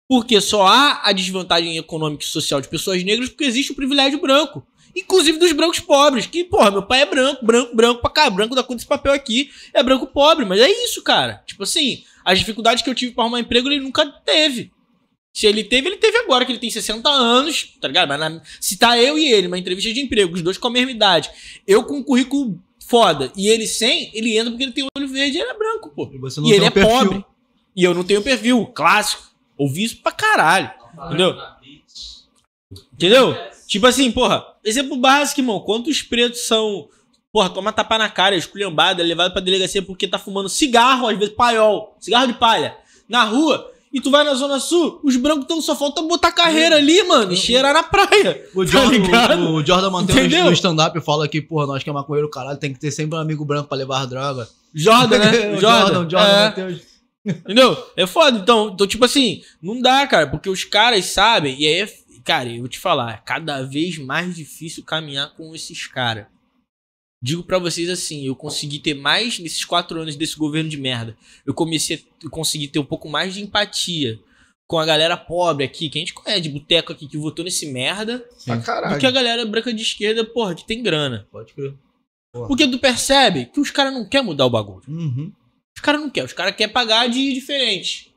[SPEAKER 3] Porque só há a desvantagem econômica e social de pessoas negras porque existe o privilégio branco. Inclusive dos brancos pobres. Que, porra, meu pai é branco, branco, branco pra cá, branco da cor desse papel aqui. É branco pobre, mas é isso, cara. Tipo assim, as dificuldades que eu tive para arrumar emprego ele nunca teve. Se ele teve, ele teve agora, que ele tem 60 anos, tá ligado? Mas na, se tá eu e ele, uma entrevista de emprego, os dois com a mesma idade, eu com um currículo foda e ele sem, ele entra porque ele tem olho verde e ele é branco, pô. E, e ele é perfil. pobre. E eu não tenho perfil clássico. Ouvi isso pra caralho. Entendeu? Entendeu? Tipo assim, porra, exemplo básico, irmão. Quantos pretos são, porra, toma tapa na cara, esculhambada, levado pra delegacia porque tá fumando cigarro, às vezes paiol, cigarro de palha, na rua. E tu vai na Zona Sul, os brancos tão só falta botar carreira ali, mano, e cheirar na praia.
[SPEAKER 1] O tá Jordan, o, o Jordan mantém no stand-up fala que, porra, nós que é maconheiro, caralho, tem que ter sempre um amigo branco pra levar droga.
[SPEAKER 3] Jordan, né? Jordan, Jordan, Jordan é. Entendeu? É foda. Então, então, tipo assim, não dá, cara, porque os caras sabem, e aí, é, cara, eu vou te falar, é cada vez mais difícil caminhar com esses caras. Digo para vocês assim, eu consegui ter mais nesses quatro anos desse governo de merda. Eu comecei, eu consegui ter um pouco mais de empatia com a galera pobre aqui, que a gente conhece de boteco aqui, que votou nesse merda,
[SPEAKER 2] Pra
[SPEAKER 3] do que a galera branca de esquerda, porra, que tem grana.
[SPEAKER 1] Pode crer.
[SPEAKER 3] Porque tu percebe que os caras não querem mudar o bagulho.
[SPEAKER 1] Uhum.
[SPEAKER 3] Os caras não querem, os caras querem pagar de diferente.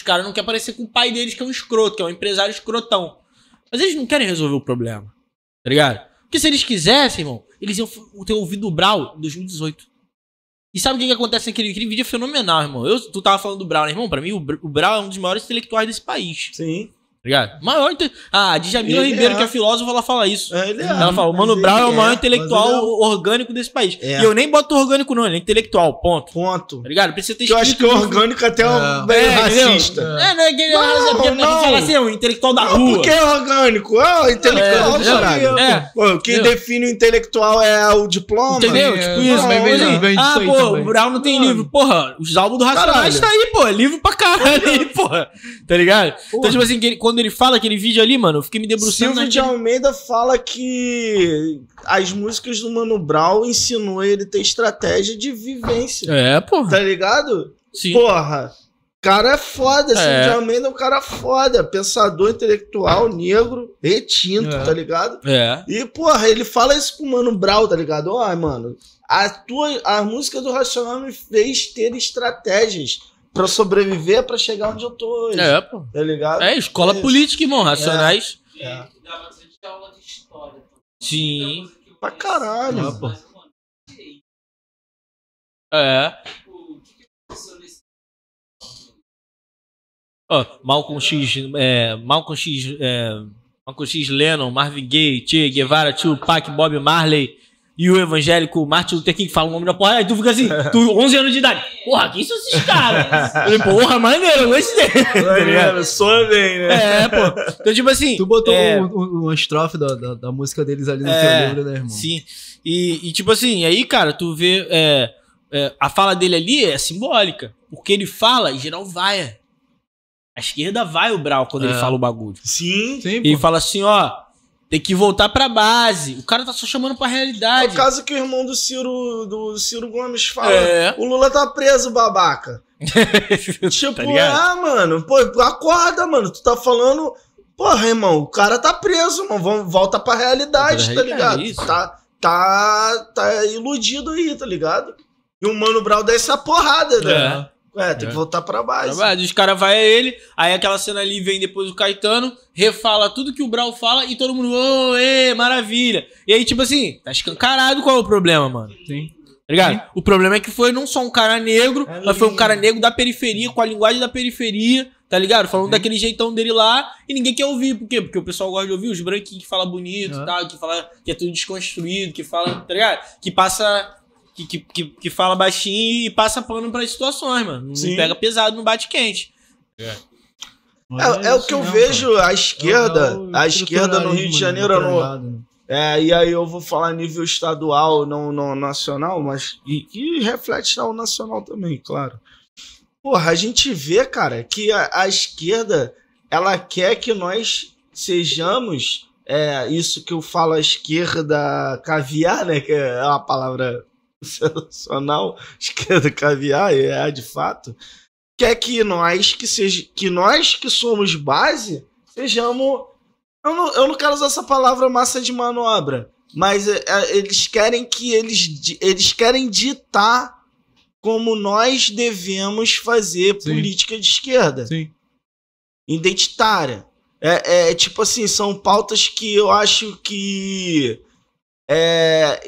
[SPEAKER 3] Os caras não querem parecer com o pai deles, que é um escroto, que é um empresário escrotão. Mas eles não querem resolver o problema. Tá ligado? Porque se eles quisessem, irmão, eles iam ter ouvido o Brau em 2018. E sabe o que, que acontece naquele aquele vídeo? É fenomenal, irmão. Eu, tu tava falando do Brau, né, irmão? Pra mim, o, o Brau é um dos maiores intelectuais desse país.
[SPEAKER 2] Sim.
[SPEAKER 3] Tá ligado? Maior. inte- Ah, a Djamila
[SPEAKER 2] Ele
[SPEAKER 3] Ribeiro,
[SPEAKER 2] é.
[SPEAKER 3] que é filósofa, ela fala isso.
[SPEAKER 2] É, Ele é.
[SPEAKER 3] Ela fala, o Mano Brown é o
[SPEAKER 2] ele
[SPEAKER 3] maior
[SPEAKER 2] é,
[SPEAKER 3] intelectual
[SPEAKER 1] ele
[SPEAKER 3] orgânico desse país.
[SPEAKER 2] É.
[SPEAKER 3] E eu nem boto orgânico, não, ele é intelectual, ponto.
[SPEAKER 2] Ponto.
[SPEAKER 3] Tá ligado? Precisa ter
[SPEAKER 2] Que eu acho que orgânico até é um
[SPEAKER 1] É.
[SPEAKER 2] meio
[SPEAKER 3] É,
[SPEAKER 2] racista.
[SPEAKER 3] É, não é que
[SPEAKER 2] Não,
[SPEAKER 3] é porque
[SPEAKER 2] não.
[SPEAKER 3] fala assim, é um intelectual da
[SPEAKER 2] Não,
[SPEAKER 3] rua.
[SPEAKER 2] porque é orgânico. É o intelectual,
[SPEAKER 3] É, é.
[SPEAKER 2] Pô, o que
[SPEAKER 3] Entendeu?
[SPEAKER 2] define o intelectual é o diploma.
[SPEAKER 3] Entendeu?
[SPEAKER 1] É,
[SPEAKER 3] tipo isso. ah, pô, o Brown não tem livro. Porra, os álbuns do Racionais tá aí, pô. Livro pra caralho aí, porra. Tá ligado? Então, tipo assim, que ele- quando ele fala aquele vídeo ali, mano, eu fiquei me debruçando
[SPEAKER 2] Silvio de
[SPEAKER 3] naquele...
[SPEAKER 2] Almeida fala que as músicas do Mano Brown ensinou ele ter estratégia de vivência.
[SPEAKER 3] É, porra.
[SPEAKER 2] Tá ligado?
[SPEAKER 3] Sim.
[SPEAKER 2] Porra. Cara é foda, Silvio
[SPEAKER 3] É.
[SPEAKER 2] de Almeida é um cara foda, pensador intelectual, negro, retinto,
[SPEAKER 1] É.
[SPEAKER 2] tá ligado?
[SPEAKER 3] É.
[SPEAKER 2] E, porra, ele fala isso com o Mano Brown, tá ligado? Ó, mano, a, tua, a música do Racional me fez ter estratégias pra sobreviver, pra chegar onde eu tô hoje,
[SPEAKER 3] É, pô.
[SPEAKER 2] tá ligado?
[SPEAKER 3] É, escola
[SPEAKER 2] Isso.
[SPEAKER 3] política, irmão. Racionais.
[SPEAKER 2] É.
[SPEAKER 5] Dá bastante aula de história.
[SPEAKER 3] Sim.
[SPEAKER 2] Pra caralho.
[SPEAKER 1] Ah, pô.
[SPEAKER 3] É.
[SPEAKER 5] O que que aconteceu nesse
[SPEAKER 3] Ó, Malcolm X, é, Malcolm X, é, Malcolm X Lennon, Marvin Gaye, Che Guevara, Tupac, Bob Marley e o evangélico Martin Luther King que fala o nome da porra. Aí tu fica assim, tu 11 anos de idade. Porra, quem são esses caras? Eu falei, porra, maneiro, eu gostei. tá ligado?
[SPEAKER 2] Soa bem, né?
[SPEAKER 3] É, pô. Então, tipo assim.
[SPEAKER 1] Tu botou
[SPEAKER 3] é,
[SPEAKER 1] um, um, uma estrofe da, da, da música deles ali no
[SPEAKER 3] É,
[SPEAKER 1] teu livro, né, irmão?
[SPEAKER 3] Sim. E, e, tipo assim, aí, cara, tu vê. é, é, a fala dele ali é simbólica. Porque ele fala e geral vai. A esquerda vai o Brau quando ele
[SPEAKER 1] É.
[SPEAKER 3] fala o bagulho.
[SPEAKER 2] Sim.
[SPEAKER 1] Sim,
[SPEAKER 3] E
[SPEAKER 1] pô.
[SPEAKER 3] fala assim, ó, tem que voltar pra base. O cara tá só chamando pra
[SPEAKER 2] É
[SPEAKER 3] realidade.
[SPEAKER 2] o caso que o irmão do Ciro, do Ciro Gomes fala.
[SPEAKER 3] É.
[SPEAKER 2] O Lula tá preso, babaca. Tipo,
[SPEAKER 3] Tá ligado?
[SPEAKER 2] ah, mano, pô, acorda, mano. Tu tá falando. Porra, irmão, o cara tá preso, mano. Volta pra realidade, tá ligado?
[SPEAKER 3] isso.
[SPEAKER 2] Tá, tá, tá iludido aí, tá ligado? E o Mano Brown dá essa porrada, né? É, tem
[SPEAKER 3] É.
[SPEAKER 2] que voltar pra base.
[SPEAKER 3] Trabalho. Os caras vai a ele, aí aquela cena ali vem depois o Caetano, refala tudo que o Brau fala e todo mundo, ô, ê, maravilha. E aí, tipo assim, tá escancarado qual é o problema, mano.
[SPEAKER 1] Sim.
[SPEAKER 3] Tá ligado? O problema é que foi não só um cara negro,
[SPEAKER 2] É
[SPEAKER 3] mas foi um cara negro da periferia, com a linguagem da periferia, tá ligado? Falando daquele jeitão dele lá, e ninguém quer ouvir. Por quê? Porque o pessoal gosta de ouvir os branquinhos que fala bonito
[SPEAKER 1] É.
[SPEAKER 3] e tal, que fala que é tudo desconstruído, que fala, tá ligado? Que passa. Que, que, que, que fala baixinho e passa pano pras situações, mano. Não
[SPEAKER 2] Sim.
[SPEAKER 3] pega pesado no bate-quente.
[SPEAKER 2] É, é o que eu vejo a esquerda, a esquerda no Rio de Janeiro, no, É, e aí eu vou falar a nível estadual, não, não nacional, mas e, e reflete no nacional também, claro. Porra, a gente vê, cara, que a, a esquerda ela quer que nós sejamos é, isso que eu falo a esquerda caviar, né? Que é uma palavra sensacional, esquerda caviar, é de fato. Quer que nós que seja, que nós que somos base sejamos eu não, eu não quero usar essa palavra massa de manobra, mas é, é, eles querem que eles, eles querem ditar como nós devemos fazer
[SPEAKER 1] Sim.
[SPEAKER 2] política de esquerda,
[SPEAKER 1] Sim.
[SPEAKER 2] identitária. É, é, tipo assim, são pautas que eu acho que é,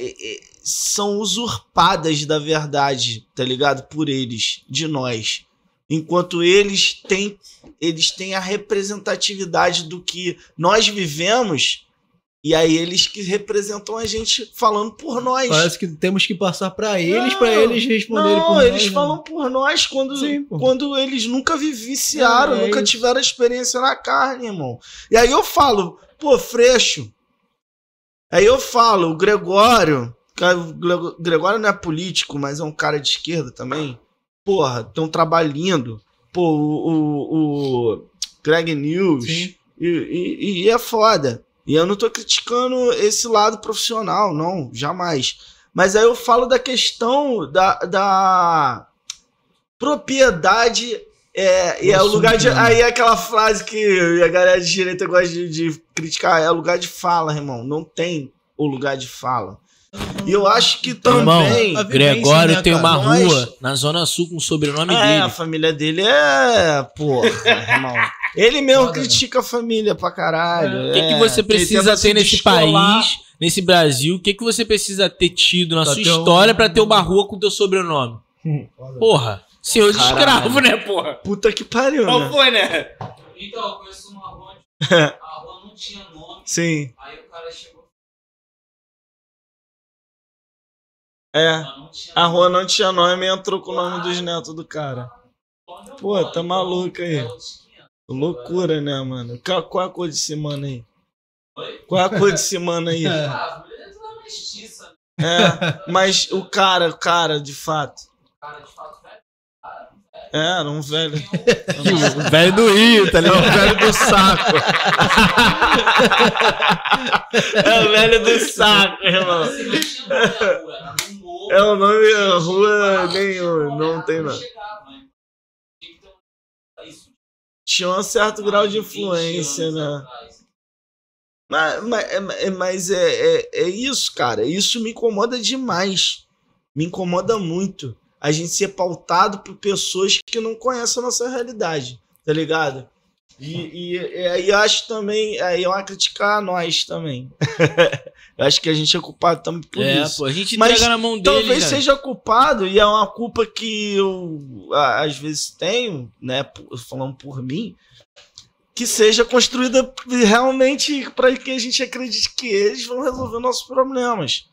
[SPEAKER 2] são usurpadas da verdade, tá ligado? Por eles, de nós. Enquanto eles têm eles têm a representatividade do que nós vivemos, e aí eles que representam a gente falando por nós.
[SPEAKER 1] Parece que temos que passar pra eles,
[SPEAKER 2] Não,
[SPEAKER 1] pra eles responderem
[SPEAKER 2] Não,
[SPEAKER 1] por nós,
[SPEAKER 2] eles
[SPEAKER 1] né?
[SPEAKER 2] falam por nós quando,
[SPEAKER 1] Sim,
[SPEAKER 2] quando eles nunca vivenciaram,
[SPEAKER 1] É, é
[SPEAKER 2] nunca tiveram experiência na carne, irmão. E aí eu falo, pô, Freixo. Aí eu falo, o Gregório, o Gre- Gregório não é político, mas é um cara de esquerda também. Porra, tem um trabalho lindo. Pô, o, o, o Greg News. E, e- e é foda. E eu não tô criticando esse lado profissional, não, jamais. Mas aí eu falo da questão da, da propriedade É, e é o lugar de. Aí é aquela frase que a galera de direita gosta de, de criticar, é o lugar de fala, irmão. Não tem o lugar de fala. E eu acho que
[SPEAKER 3] Irmão,
[SPEAKER 2] também.
[SPEAKER 1] a vivência,
[SPEAKER 3] Gregório
[SPEAKER 1] né,
[SPEAKER 3] tem uma
[SPEAKER 2] Nós-
[SPEAKER 3] rua na Zona Sul com o sobrenome
[SPEAKER 2] É, a
[SPEAKER 3] dele.
[SPEAKER 2] família dele é. Porra, irmão. Ele mesmo
[SPEAKER 1] Foda, né?
[SPEAKER 2] critica a família pra caralho.
[SPEAKER 3] O que, que
[SPEAKER 2] é,
[SPEAKER 3] você precisa ter nesse
[SPEAKER 2] descolar.
[SPEAKER 3] país, nesse Brasil? O que, que você precisa ter tido na
[SPEAKER 1] Pra
[SPEAKER 3] sua
[SPEAKER 1] ter um-
[SPEAKER 3] história pra ter uma rua com teu sobrenome? Porra, senhor de
[SPEAKER 2] Caralho.
[SPEAKER 3] escravo, né, porra?
[SPEAKER 2] Puta que pariu,
[SPEAKER 3] Qual
[SPEAKER 2] né?
[SPEAKER 3] foi, né?
[SPEAKER 5] Então, eu conheço uma rua onde a rua não tinha nome.
[SPEAKER 2] Sim.
[SPEAKER 5] Aí o cara chegou
[SPEAKER 2] É. A rua não tinha nome e entrou com o nome dos netos do cara. Pô, tá maluco aí. Loucura, né, mano? Qual, qual é a cor desse mano aí?
[SPEAKER 5] Oi?
[SPEAKER 2] Qual é a cor desse mano aí?
[SPEAKER 5] Ah, é.
[SPEAKER 2] É, mas o cara, o cara, de fato.
[SPEAKER 5] Cara, de fato, velho.
[SPEAKER 2] É, era um velho.
[SPEAKER 3] O velho do Rio, tá ligado?
[SPEAKER 2] velho do saco. é o velho do saco, irmão.
[SPEAKER 5] Rua.
[SPEAKER 2] É o nome da rua nenhum, não tem nada.
[SPEAKER 5] Tinha um-
[SPEAKER 2] certo grau de
[SPEAKER 5] 20
[SPEAKER 2] influência, né? Mas, mas, é- mas é, é, é isso, cara. Isso me incomoda demais. Me incomoda muito. A gente ser pautado por pessoas que não conhecem a nossa realidade, tá ligado? E, e, e aí eu acho também. Aí é uma criticar a nós também. eu acho que a gente é culpado também por
[SPEAKER 3] É,
[SPEAKER 2] isso.
[SPEAKER 3] pô, a gente
[SPEAKER 2] Mas
[SPEAKER 3] entrega na mão dele,
[SPEAKER 2] Talvez
[SPEAKER 3] né?
[SPEAKER 2] seja culpado, e é uma culpa que eu às vezes tenho, né? Falando por mim, que seja construída realmente para que a gente acredite que eles vão resolver nossos problemas.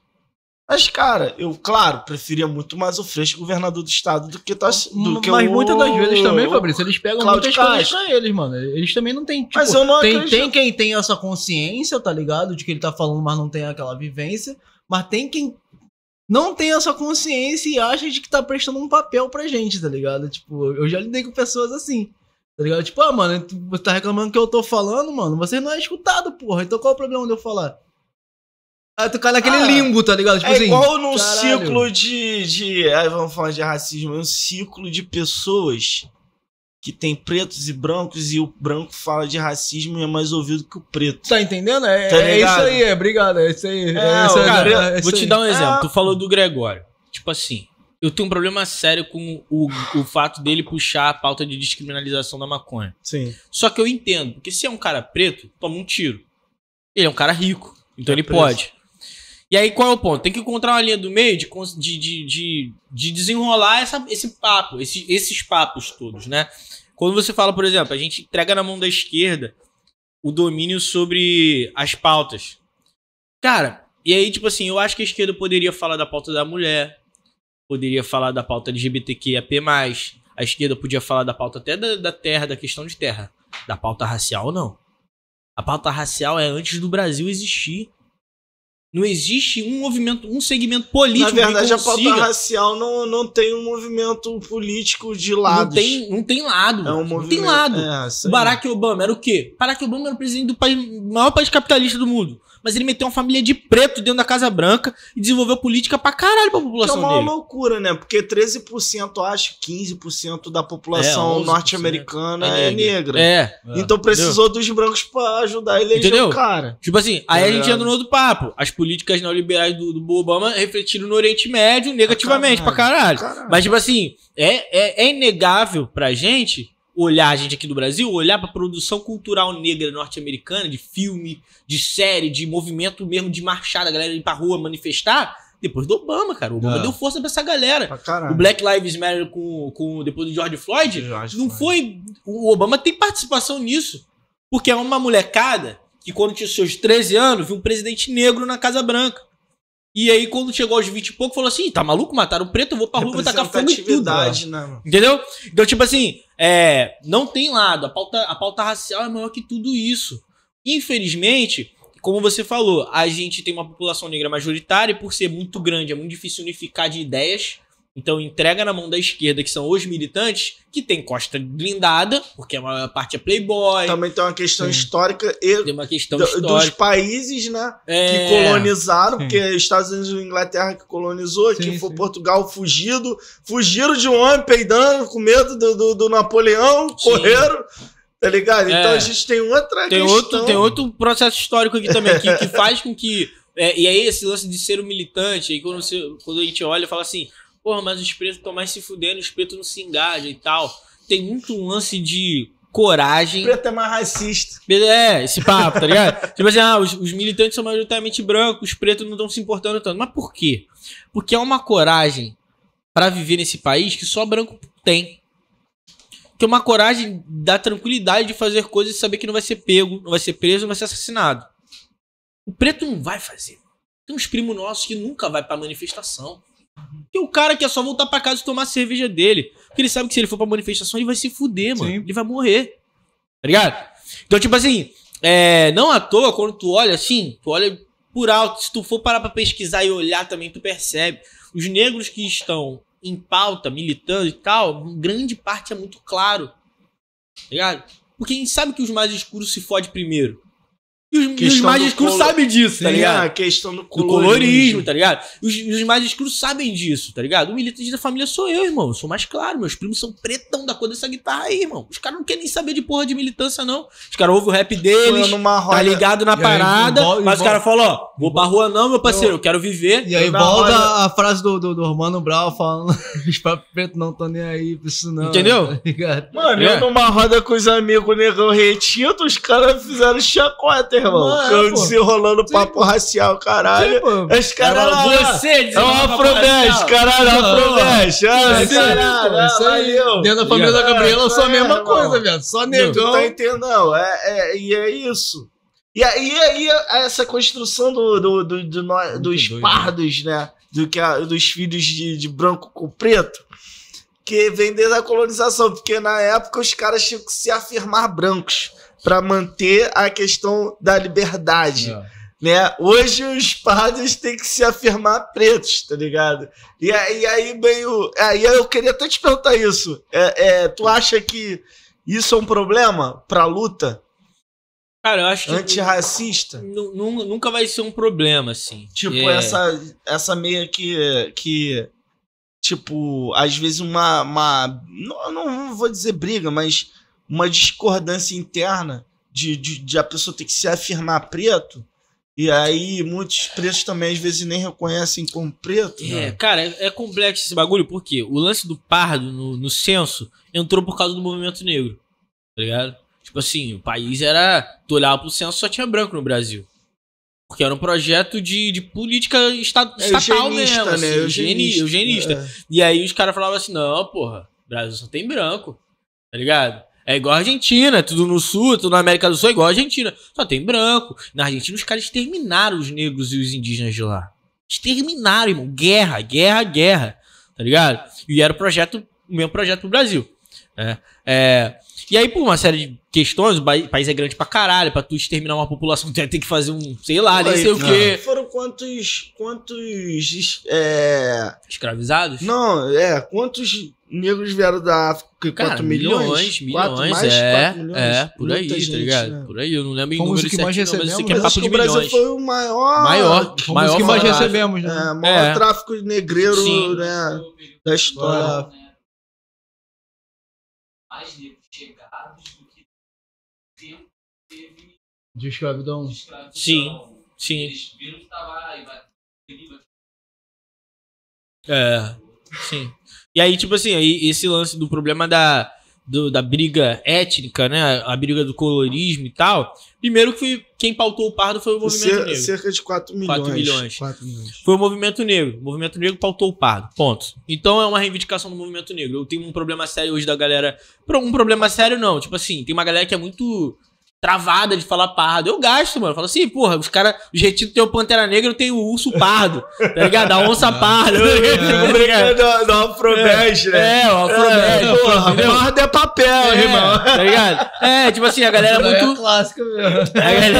[SPEAKER 2] Mas, cara, eu, claro, preferia muito mais o Freixo governador do estado do que, tá, do que
[SPEAKER 1] Mas
[SPEAKER 2] o...
[SPEAKER 1] muitas das vezes também, Fabrício, eles pegam
[SPEAKER 2] Cláudio
[SPEAKER 1] muitas coisas
[SPEAKER 2] Castro.
[SPEAKER 1] pra eles, mano. Eles também não têm, tipo,
[SPEAKER 2] Mas eu não
[SPEAKER 1] tem,
[SPEAKER 2] acredito.
[SPEAKER 1] tem quem tem essa consciência, tá ligado? De que ele tá falando, mas não tem aquela vivência. Mas tem quem não tem essa consciência e acha de que tá prestando um papel pra gente, tá ligado? Tipo, eu já lidei com pessoas assim. Tá ligado? Tipo, ah, mano, você tá reclamando que eu tô falando, mano. Você não é escutado, porra. Então qual é o problema de eu falar? Aí tu cai naquele
[SPEAKER 2] Ah,
[SPEAKER 1] limbo, tá ligado? Tipo
[SPEAKER 2] é
[SPEAKER 1] assim,
[SPEAKER 2] igual num
[SPEAKER 1] caralho.
[SPEAKER 2] ciclo de, de. Aí vamos falar de racismo, é um ciclo de pessoas que tem pretos e brancos, e o branco fala de racismo e é mais ouvido que o preto.
[SPEAKER 1] Tá entendendo? É,
[SPEAKER 2] Tá
[SPEAKER 1] é isso aí, é, obrigado. É isso aí. É,
[SPEAKER 2] É,
[SPEAKER 1] isso aí,
[SPEAKER 2] cara,
[SPEAKER 1] é isso
[SPEAKER 3] Vou te
[SPEAKER 1] aí.
[SPEAKER 3] dar um exemplo.
[SPEAKER 2] É.
[SPEAKER 3] Tu falou do Gregório. Tipo assim, eu tenho um problema sério com o, o fato dele puxar a pauta de descriminalização da maconha.
[SPEAKER 2] Sim.
[SPEAKER 3] Só que eu entendo, porque se é um cara preto, toma um tiro. Ele é um cara rico, então ele
[SPEAKER 2] preso.
[SPEAKER 3] pode. E aí qual é o ponto? Tem que encontrar uma linha do meio de, de, de, de desenrolar essa, esse papo, esse- esses papos todos, né? Quando você fala, por exemplo, a gente entrega na mão da esquerda o domínio sobre as pautas. Cara, e aí, tipo assim, eu acho que a esquerda poderia falar da pauta da mulher, poderia falar da pauta LGBTQIAP+, a esquerda podia falar da pauta até da, da terra, da questão de terra. Da pauta racial, não. A pauta racial é antes do Brasil existir. Não existe um movimento, um segmento político
[SPEAKER 2] Na verdade,
[SPEAKER 3] que
[SPEAKER 2] a pauta
[SPEAKER 3] consiga.
[SPEAKER 2] racial não, não tem um movimento político de lados.
[SPEAKER 3] Não tem, não tem lado.
[SPEAKER 2] É um
[SPEAKER 3] não tem lado.
[SPEAKER 2] É.
[SPEAKER 3] Barack Obama era o quê? Barack Obama era o presidente do país, maior país capitalista do mundo. Mas ele meteu uma família de preto dentro da Casa Branca e desenvolveu política pra caralho pra
[SPEAKER 2] Que é
[SPEAKER 3] população
[SPEAKER 2] uma
[SPEAKER 3] dele.
[SPEAKER 2] loucura, né? Porque 13%, eu acho, 15% da população
[SPEAKER 3] É, 11%
[SPEAKER 2] norte-americana é,
[SPEAKER 3] é
[SPEAKER 2] negra.
[SPEAKER 3] É.
[SPEAKER 2] Então precisou dos brancos pra ajudar a eleger
[SPEAKER 3] Entendeu?
[SPEAKER 2] o cara.
[SPEAKER 3] Tipo assim, aí a gente
[SPEAKER 2] ligado?
[SPEAKER 3] entra no outro papo. As políticas neoliberais do, do Obama refletiram no Oriente Médio negativamente pra caralho.
[SPEAKER 2] Caralho.
[SPEAKER 3] Mas, tipo assim, é, é, é inegável pra gente olhar, a gente aqui do Brasil, olhar pra produção cultural negra norte-americana, de filme, de série, de movimento mesmo de marchar, da galera ir pra rua manifestar, depois do Obama, cara. O Obama
[SPEAKER 1] É.
[SPEAKER 3] deu força pra essa galera.
[SPEAKER 2] Pra.
[SPEAKER 3] O Black Lives Matter com, com depois do George Floyd,
[SPEAKER 2] George
[SPEAKER 3] não
[SPEAKER 2] Floyd.
[SPEAKER 3] foi. O Obama tem participação nisso. Porque é uma molecada que, quando tinha seus 13 anos, viu um presidente negro na Casa Branca. E aí, quando chegou aos 20 e pouco, falou assim: tá maluco, mataram o preto, eu vou pra rua, vou tacar fogo em tudo.
[SPEAKER 2] Né, mano?
[SPEAKER 3] Entendeu? Então, tipo assim, é, não tem lado. A pauta, a pauta racial é maior que tudo isso. Infelizmente, como você falou, a gente tem uma população negra majoritária e por ser muito grande, é muito difícil unificar de ideias. Então entrega na mão da esquerda, que são os militantes, que tem costa blindada, porque a maior parte é playboy,
[SPEAKER 2] Também tem uma questão
[SPEAKER 1] Sim.
[SPEAKER 2] histórica e
[SPEAKER 3] tem uma questão
[SPEAKER 2] do- dos
[SPEAKER 3] histórica.
[SPEAKER 2] países, né?
[SPEAKER 3] É,
[SPEAKER 2] que colonizaram,
[SPEAKER 1] Sim.
[SPEAKER 2] porque Estados Unidos e Inglaterra que colonizou,
[SPEAKER 1] Sim,
[SPEAKER 2] que foi. Portugal fugido, fugiram de um homem peidando com medo do, do, do Napoleão,
[SPEAKER 3] Sim.
[SPEAKER 2] correram, tá ligado?
[SPEAKER 3] É.
[SPEAKER 2] Então a gente tem outra
[SPEAKER 3] tem
[SPEAKER 2] questão.
[SPEAKER 3] outro, tem outro processo histórico aqui também, que, que faz com que. é, e aí, esse lance de ser um militante, aí quando, você, quando a gente olha e fala assim, porra, mas os pretos estão mais se fudendo, os pretos não se engajam e tal. Tem muito lance de coragem.
[SPEAKER 2] preto é mais racista.
[SPEAKER 3] É, esse papo, tá ligado? tipo assim, ah, os, os militantes são majoritariamente brancos, os pretos não estão se importando tanto. Mas por quê? Porque é uma coragem pra viver nesse país que só branco tem. Que é uma coragem da tranquilidade de fazer coisas e saber que não vai ser pego, não vai ser preso, não vai ser assassinado. O preto não vai fazer. Tem uns primos nossos que nunca vai pra manifestação. Tem o cara que é só voltar pra casa e tomar a cerveja dele. Porque ele sabe que se ele for pra manifestação, ele vai se fuder, mano.
[SPEAKER 1] Sim.
[SPEAKER 3] Ele vai morrer. Tá ligado? Então, tipo assim, é, não à toa, quando tu olha assim, tu olha por alto, se tu for parar pra pesquisar e olhar também, tu percebe. Os negros que estão em pauta, militando e tal, grande parte é muito claro. Tá ligado? Porque a gente sabe que os mais escuros se fodem primeiro. E os, e os mais escuros
[SPEAKER 2] colo-
[SPEAKER 3] sabem disso, tá ligado?
[SPEAKER 2] a questão do
[SPEAKER 3] Do
[SPEAKER 2] colorismo.
[SPEAKER 3] colorismo, tá ligado? Os, os mais escuros sabem disso, tá ligado? O militante da família sou eu, irmão. Eu sou mais claro. Meus primos são pretão da cor dessa guitarra aí, irmão. Os caras não querem nem saber de porra de militância, não. Os caras ouvem o rap deles,
[SPEAKER 2] numa roda,
[SPEAKER 3] tá ligado na
[SPEAKER 1] aí,
[SPEAKER 3] parada,
[SPEAKER 1] envol-
[SPEAKER 3] mas os
[SPEAKER 1] envol-
[SPEAKER 3] caras falam, ó, vou pra rua não, meu parceiro, eu quero viver.
[SPEAKER 1] E aí
[SPEAKER 2] Eu
[SPEAKER 1] volta
[SPEAKER 2] roda-
[SPEAKER 1] a frase do, do, do Mano Brown falando: os papos pretos não estão nem aí pra isso, não.
[SPEAKER 3] Entendeu?
[SPEAKER 1] Tá ligado?
[SPEAKER 2] Mano,
[SPEAKER 3] É.
[SPEAKER 2] eu numa roda com os amigos negão retinto, os caras fizeram chacota, irmão.
[SPEAKER 1] Mano,
[SPEAKER 2] eu
[SPEAKER 1] pô.
[SPEAKER 2] desenrolando papo racial, caralho.
[SPEAKER 1] Sim.
[SPEAKER 2] Os caras
[SPEAKER 3] Era
[SPEAKER 2] lá,
[SPEAKER 3] você
[SPEAKER 2] É o
[SPEAKER 3] papo
[SPEAKER 2] Afrodeste,
[SPEAKER 3] racial.
[SPEAKER 2] caralho,
[SPEAKER 1] Não,
[SPEAKER 2] Afrodeste. Ah,
[SPEAKER 1] É isso aí, é. Dentro da família da Gabriela eu sou a
[SPEAKER 2] É,
[SPEAKER 1] mesma coisa, velho. Só negão.
[SPEAKER 2] tá entendendo? É, é, e é isso. E aí, aí essa construção do, do, do- do dos
[SPEAKER 1] doido,
[SPEAKER 2] pardos, né? Do que a- dos filhos de, de branco com preto, que vem desde a colonização, porque na época os caras tinham que se afirmar brancos para manter a questão da liberdade
[SPEAKER 1] É.
[SPEAKER 2] né? Hoje os pardos têm que se afirmar pretos, tá ligado? E aí, aí meio. Aí eu queria até te perguntar isso. É, é, tu acha que isso é um problema pra luta
[SPEAKER 3] Cara, eu acho que
[SPEAKER 2] antirracista?
[SPEAKER 3] nu- nu- nunca vai ser um problema, assim.
[SPEAKER 2] Tipo,
[SPEAKER 3] É,
[SPEAKER 2] essa, essa meia que. que tipo, às vezes uma. uma não, não vou dizer briga, mas uma discordância interna de, de, de a pessoa ter que se afirmar preto. E aí muitos pretos também às vezes nem reconhecem como preto.
[SPEAKER 3] É,
[SPEAKER 2] né?
[SPEAKER 3] cara, é, é complexo esse bagulho, porque o lance do pardo no, no censo entrou por causa do movimento negro, tá ligado? Tipo assim, o país era. Tu olhava pro censo só tinha branco no Brasil. Porque era um projeto de, de política esta-
[SPEAKER 2] É
[SPEAKER 3] estatal
[SPEAKER 2] eugenista,
[SPEAKER 3] mesmo, assim,
[SPEAKER 2] né?
[SPEAKER 3] eugeni- eugenista.
[SPEAKER 2] É.
[SPEAKER 3] E aí os caras falavam assim: não, porra, Brasil só tem branco, tá ligado? É igual a Argentina, é tudo no sul, é tudo na América do Sul, é igual a Argentina. Só tem branco. Na Argentina, os caras exterminaram os negros e os indígenas de lá. Exterminaram, irmão. Guerra, guerra, guerra. Tá ligado? E era o projeto, o mesmo projeto pro Brasil. né? É, e aí, por uma série de questões, o país é grande pra caralho, pra tu exterminar uma população, tu ter que fazer um, sei lá, nem sei o quê.
[SPEAKER 2] Foram quantos. Quantos. É,
[SPEAKER 3] Escravizados?
[SPEAKER 2] não, é. Quantos negros vieram da África?
[SPEAKER 3] Cara,
[SPEAKER 2] 4 milhões?
[SPEAKER 3] milhões,
[SPEAKER 2] Quatro,
[SPEAKER 3] milhões,
[SPEAKER 2] mais
[SPEAKER 3] é,
[SPEAKER 2] 4 milhões?
[SPEAKER 3] é, por aí, tá
[SPEAKER 2] gente,
[SPEAKER 3] ligado?
[SPEAKER 2] né?
[SPEAKER 3] Por aí, eu não lembro em número
[SPEAKER 1] que mais
[SPEAKER 3] certinho, mas isso aqui é
[SPEAKER 1] recebemos.
[SPEAKER 3] Papo
[SPEAKER 2] que
[SPEAKER 3] de
[SPEAKER 2] o Brasil
[SPEAKER 3] milhões.
[SPEAKER 2] foi o maior.
[SPEAKER 3] Maior,
[SPEAKER 1] Fomos
[SPEAKER 3] maior
[SPEAKER 1] que mais recebemos, né?
[SPEAKER 2] É, maior
[SPEAKER 3] É.
[SPEAKER 2] tráfico negreiro
[SPEAKER 3] Sim.
[SPEAKER 2] né, da história.
[SPEAKER 5] Mais negros chegados do que tempo teve
[SPEAKER 1] de escravidão.
[SPEAKER 5] de escravidão.
[SPEAKER 3] Sim, sim.
[SPEAKER 5] Eles viram que tava aí, vai.
[SPEAKER 3] É, sim. E aí, tipo assim, aí esse lance do problema da, do- da briga étnica, né? A briga do colorismo e tal. Primeiro que foi, quem pautou o pardo foi o movimento
[SPEAKER 2] Cer-
[SPEAKER 3] negro.
[SPEAKER 2] cerca de 4 milhões.
[SPEAKER 3] Quatro milhões.
[SPEAKER 2] 4 milhões.
[SPEAKER 3] Foi o movimento negro. O movimento negro pautou o pardo. Ponto. Então é uma reivindicação do movimento negro. Eu tenho um problema sério hoje da galera. Um problema sério não. Tipo assim, tem uma galera que é muito travada de falar pardo. Eu gasto, mano. Eu falo assim, porra, os caras, os retiros tem o Pantera Negra, eu tenho o urso pardo, tá ligado? A onça parda. tá ligado?
[SPEAKER 2] do, do né?
[SPEAKER 3] É, o Afrobest.
[SPEAKER 2] Porra,
[SPEAKER 3] entendeu?
[SPEAKER 2] pardo é papel,
[SPEAKER 3] É,
[SPEAKER 2] irmão.
[SPEAKER 3] tá ligado? É, tipo assim, a galera é muito.
[SPEAKER 1] clássica mesmo.
[SPEAKER 3] A galera,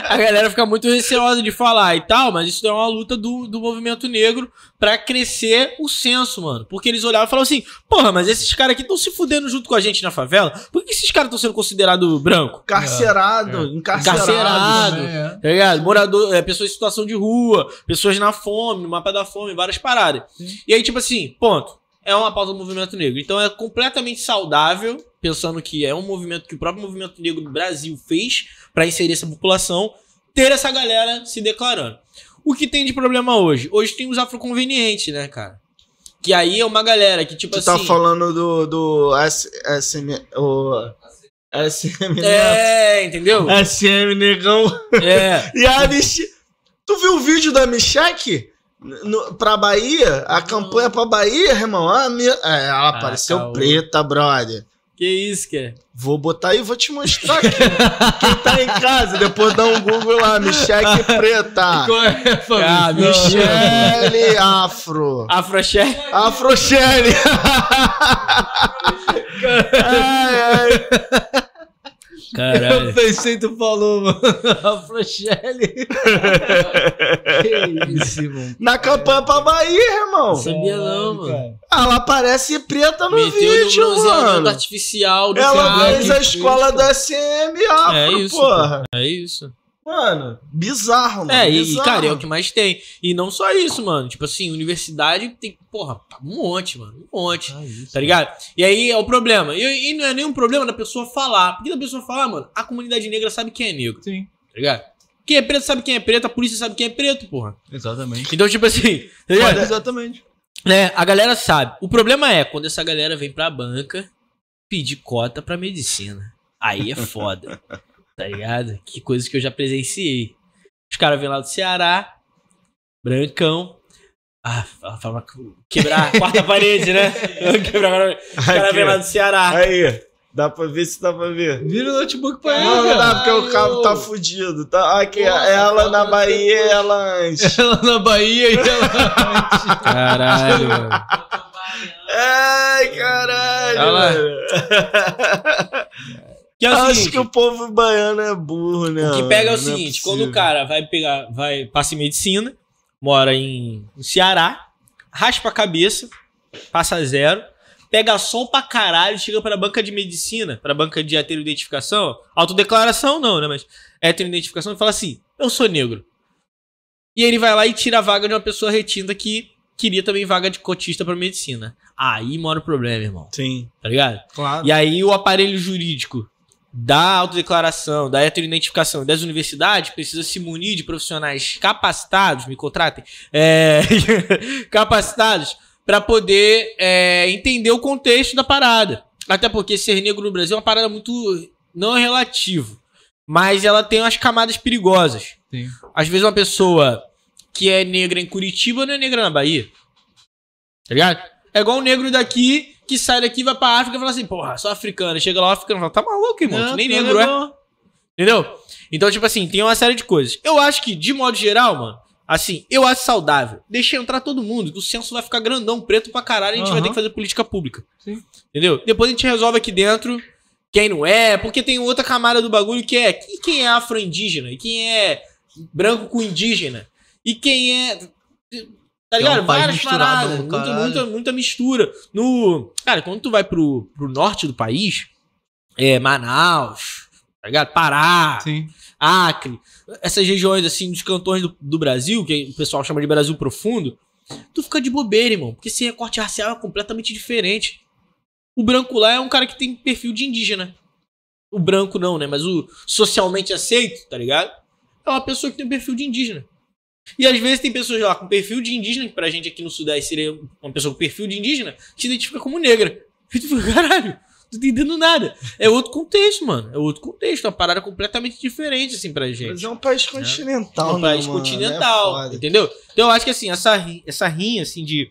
[SPEAKER 3] a galera fica muito receosa de falar e tal, mas isso é uma luta do, do movimento negro pra crescer o senso, mano. Porque eles olhavam e falavam assim: porra, mas esses caras aqui estão se fudendo junto com a gente na favela. Por que esses caras estão sendo considerados branco?
[SPEAKER 2] Encarcerado, encarcerado.
[SPEAKER 3] Encarcerado.
[SPEAKER 1] Também, é.
[SPEAKER 3] Tá ligado? Morador, é, pessoas em situação de rua, pessoas na fome, no mapa da fome, várias paradas. E aí, tipo assim, ponto. É uma pauta do movimento negro. Então é completamente saudável, pensando que é um movimento que o próprio movimento negro do Brasil fez pra inserir essa população, ter essa galera se declarando. O que tem de problema hoje? Hoje tem os afroconvenientes, né, cara? Que aí é uma galera que, tipo
[SPEAKER 2] Tu
[SPEAKER 3] assim.
[SPEAKER 2] tá falando do, do SM, o SM,
[SPEAKER 3] É, entendeu?
[SPEAKER 2] SM Negão.
[SPEAKER 3] É.
[SPEAKER 2] E a Anish... Tu viu o vídeo da Michelle? No, pra Bahia? A campanha pra Bahia, irmão? A minha... é, ela apareceu
[SPEAKER 3] caô.
[SPEAKER 2] preta, brother.
[SPEAKER 3] Que isso, que é?
[SPEAKER 2] Vou botar aí e vou te mostrar aqui. Quem tá em casa, depois dá um Google lá, Michelle preta.
[SPEAKER 1] Qual é,
[SPEAKER 3] Ah,
[SPEAKER 1] família?
[SPEAKER 2] Michelle Afro. Afrochelle. ai, ai.
[SPEAKER 3] Caralho.
[SPEAKER 1] Eu pensei, tu falou, mano. A Frochelle. que isso, mano.
[SPEAKER 2] Na campanha pra Bahia, irmão.
[SPEAKER 3] Sabia não, mano.
[SPEAKER 2] Ela parece preta no
[SPEAKER 3] Meteu no
[SPEAKER 2] vídeo,
[SPEAKER 3] bronzeamento
[SPEAKER 2] mano.
[SPEAKER 3] artificial do
[SPEAKER 2] Ela
[SPEAKER 3] cara.
[SPEAKER 2] fez a escola da SM Afro,
[SPEAKER 3] É isso,
[SPEAKER 2] porra.
[SPEAKER 3] É isso.
[SPEAKER 2] Mano, bizarro, mano.
[SPEAKER 3] É, e, e,
[SPEAKER 2] bizarro.
[SPEAKER 3] cara, é o que mais tem. E não só isso, mano. Tipo assim, universidade tem, porra, um monte, mano. Um monte. Tá ligado? E aí é o problema. E, e não é nenhum problema da pessoa falar. Porque da pessoa falar, mano, a comunidade negra sabe quem é negro.
[SPEAKER 1] Sim,
[SPEAKER 3] Tá ligado? Quem é preto sabe quem é preto, a polícia sabe quem é preto, porra.
[SPEAKER 1] exatamente.
[SPEAKER 3] Então, tipo assim, tá?
[SPEAKER 1] Exatamente.
[SPEAKER 3] né, a galera sabe. O problema é quando essa galera vem pra banca pedir cota pra medicina. Aí é foda. tá ligado? Que coisa que eu já presenciei. Os caras vêm lá do Ceará, brancão. Ah, fala, fala, quebrar a quarta parede, né? Quebrar a. Os caras vêm lá do Ceará.
[SPEAKER 2] Aí, dá pra ver se dá pra ver.
[SPEAKER 1] Vira o notebook pra ele.
[SPEAKER 2] Não, não dá, porque o cabo tá fudido. Tá, aqui,
[SPEAKER 1] Porra,
[SPEAKER 2] ela na Bahia e ela antes.
[SPEAKER 1] Ela na Bahia e ela.
[SPEAKER 3] Caralho, mano.
[SPEAKER 2] Ai, caralho,
[SPEAKER 3] Olha lá. Que é o
[SPEAKER 2] Acho
[SPEAKER 3] seguinte,
[SPEAKER 2] que o povo baiano é burro, né?
[SPEAKER 3] O que pega é o?
[SPEAKER 2] Não
[SPEAKER 3] seguinte,
[SPEAKER 2] possível.
[SPEAKER 3] quando o cara vai pegar, vai, passa em medicina, mora em, no Ceará, raspa a cabeça, passa zero, pega sol pra caralho, chega pra banca de medicina, pra banca de heteroidentificação, autodeclaração não, né, mas heteroidentificação, e fala assim, eu sou negro. E ele vai lá e tira a vaga de uma pessoa retinta que queria também vaga de cotista pra medicina. Aí mora o problema, irmão,
[SPEAKER 2] Sim,
[SPEAKER 3] tá ligado?
[SPEAKER 2] claro.
[SPEAKER 3] E aí o aparelho jurídico da autodeclaração, da heteroidentificação e das universidades precisa se munir de profissionais capacitados, me contratem, é, capacitados para poder é, entender o contexto da parada. Até porque ser negro no Brasil é uma parada muito não é relativo, mas ela tem umas camadas perigosas.
[SPEAKER 1] Sim.
[SPEAKER 3] Às vezes uma pessoa que é negra em Curitiba não é negra na Bahia. Tá ligado? É igual um negro daqui que sai daqui, vai pra África e fala assim, porra, sou africano. Chega lá, o africano fala, tá maluco, irmão? tu nem
[SPEAKER 1] Não,
[SPEAKER 3] negro
[SPEAKER 1] não
[SPEAKER 3] é. Entendeu? Então, tipo assim, tem uma série de coisas. Eu acho que, de modo geral, mano, assim, eu acho saudável. Deixa entrar todo mundo, que o censo vai ficar grandão, preto pra caralho, e a gente vai ter que fazer política pública.
[SPEAKER 1] Sim.
[SPEAKER 3] Entendeu? Depois a gente resolve aqui dentro quem não é, porque tem outra camada do bagulho que é e quem é afro-indígena, e quem é branco com indígena, e quem é. Tá
[SPEAKER 1] é
[SPEAKER 3] ligado? Várias paradas,
[SPEAKER 1] do
[SPEAKER 3] muita, muita, muita mistura. No, cara, quando tu vai pro, pro norte do país, é Manaus, tá ligado? Pará,
[SPEAKER 1] Sim.
[SPEAKER 3] Acre, essas regiões assim dos cantões do, do Brasil, que o pessoal chama de Brasil profundo, tu fica de bobeira, irmão, porque esse recorte racial é completamente diferente. O branco lá é um cara que tem perfil de indígena. O branco não, né? Mas o socialmente aceito, tá ligado? É uma pessoa que tem perfil de indígena. E às vezes tem pessoas lá com perfil de indígena, que pra gente aqui no Sudeste seria uma pessoa com perfil de indígena, que se identifica como negra. E tu fica, caralho, não tô entendendo nada. É outro contexto, mano. É outro contexto, é uma parada completamente diferente, assim, pra gente.
[SPEAKER 2] Mas é um país continental,
[SPEAKER 3] É um
[SPEAKER 2] né,
[SPEAKER 3] país
[SPEAKER 2] mano?
[SPEAKER 3] continental,
[SPEAKER 2] É
[SPEAKER 3] entendeu? Então eu acho que assim, essa, essa rinha assim de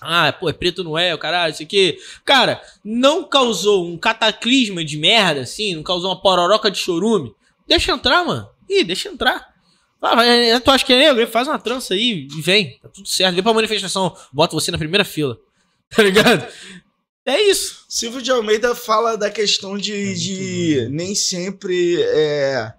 [SPEAKER 3] Ah, pô, é preto não é, o caralho, isso aqui. Cara, não causou um cataclisma de merda, assim, não causou uma pororoca de chorume. Deixa entrar, mano. Ih, deixa entrar. Ah, vai, tu acha que é negro? Faz uma trança aí e vem. Tá tudo certo. Vem pra manifestação. Bota você na primeira fila. Tá ligado? É isso.
[SPEAKER 2] Silvio de Almeida fala da questão de, de nem sempre é,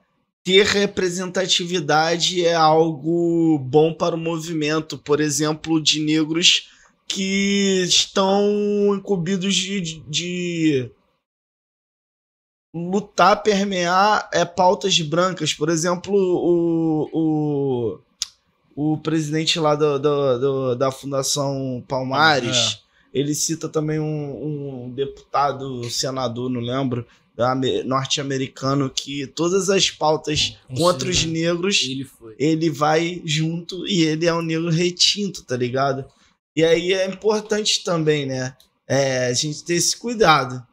[SPEAKER 2] ter representatividade é algo bom para o movimento. Por exemplo, de negros que estão incumbidos de, de, de lutar, permear é, pautas brancas. Por exemplo, o, o, o presidente lá do, do, do- da Fundação Palmares, ele cita também um, um deputado, senador, não lembro, norte-americano, que todas as pautas
[SPEAKER 3] Um
[SPEAKER 2] contra os
[SPEAKER 3] senador.
[SPEAKER 2] negros
[SPEAKER 3] Ele
[SPEAKER 2] ele vai junto e ele é um negro retinto, tá ligado? E aí é importante também, né? É, a gente ter esse cuidado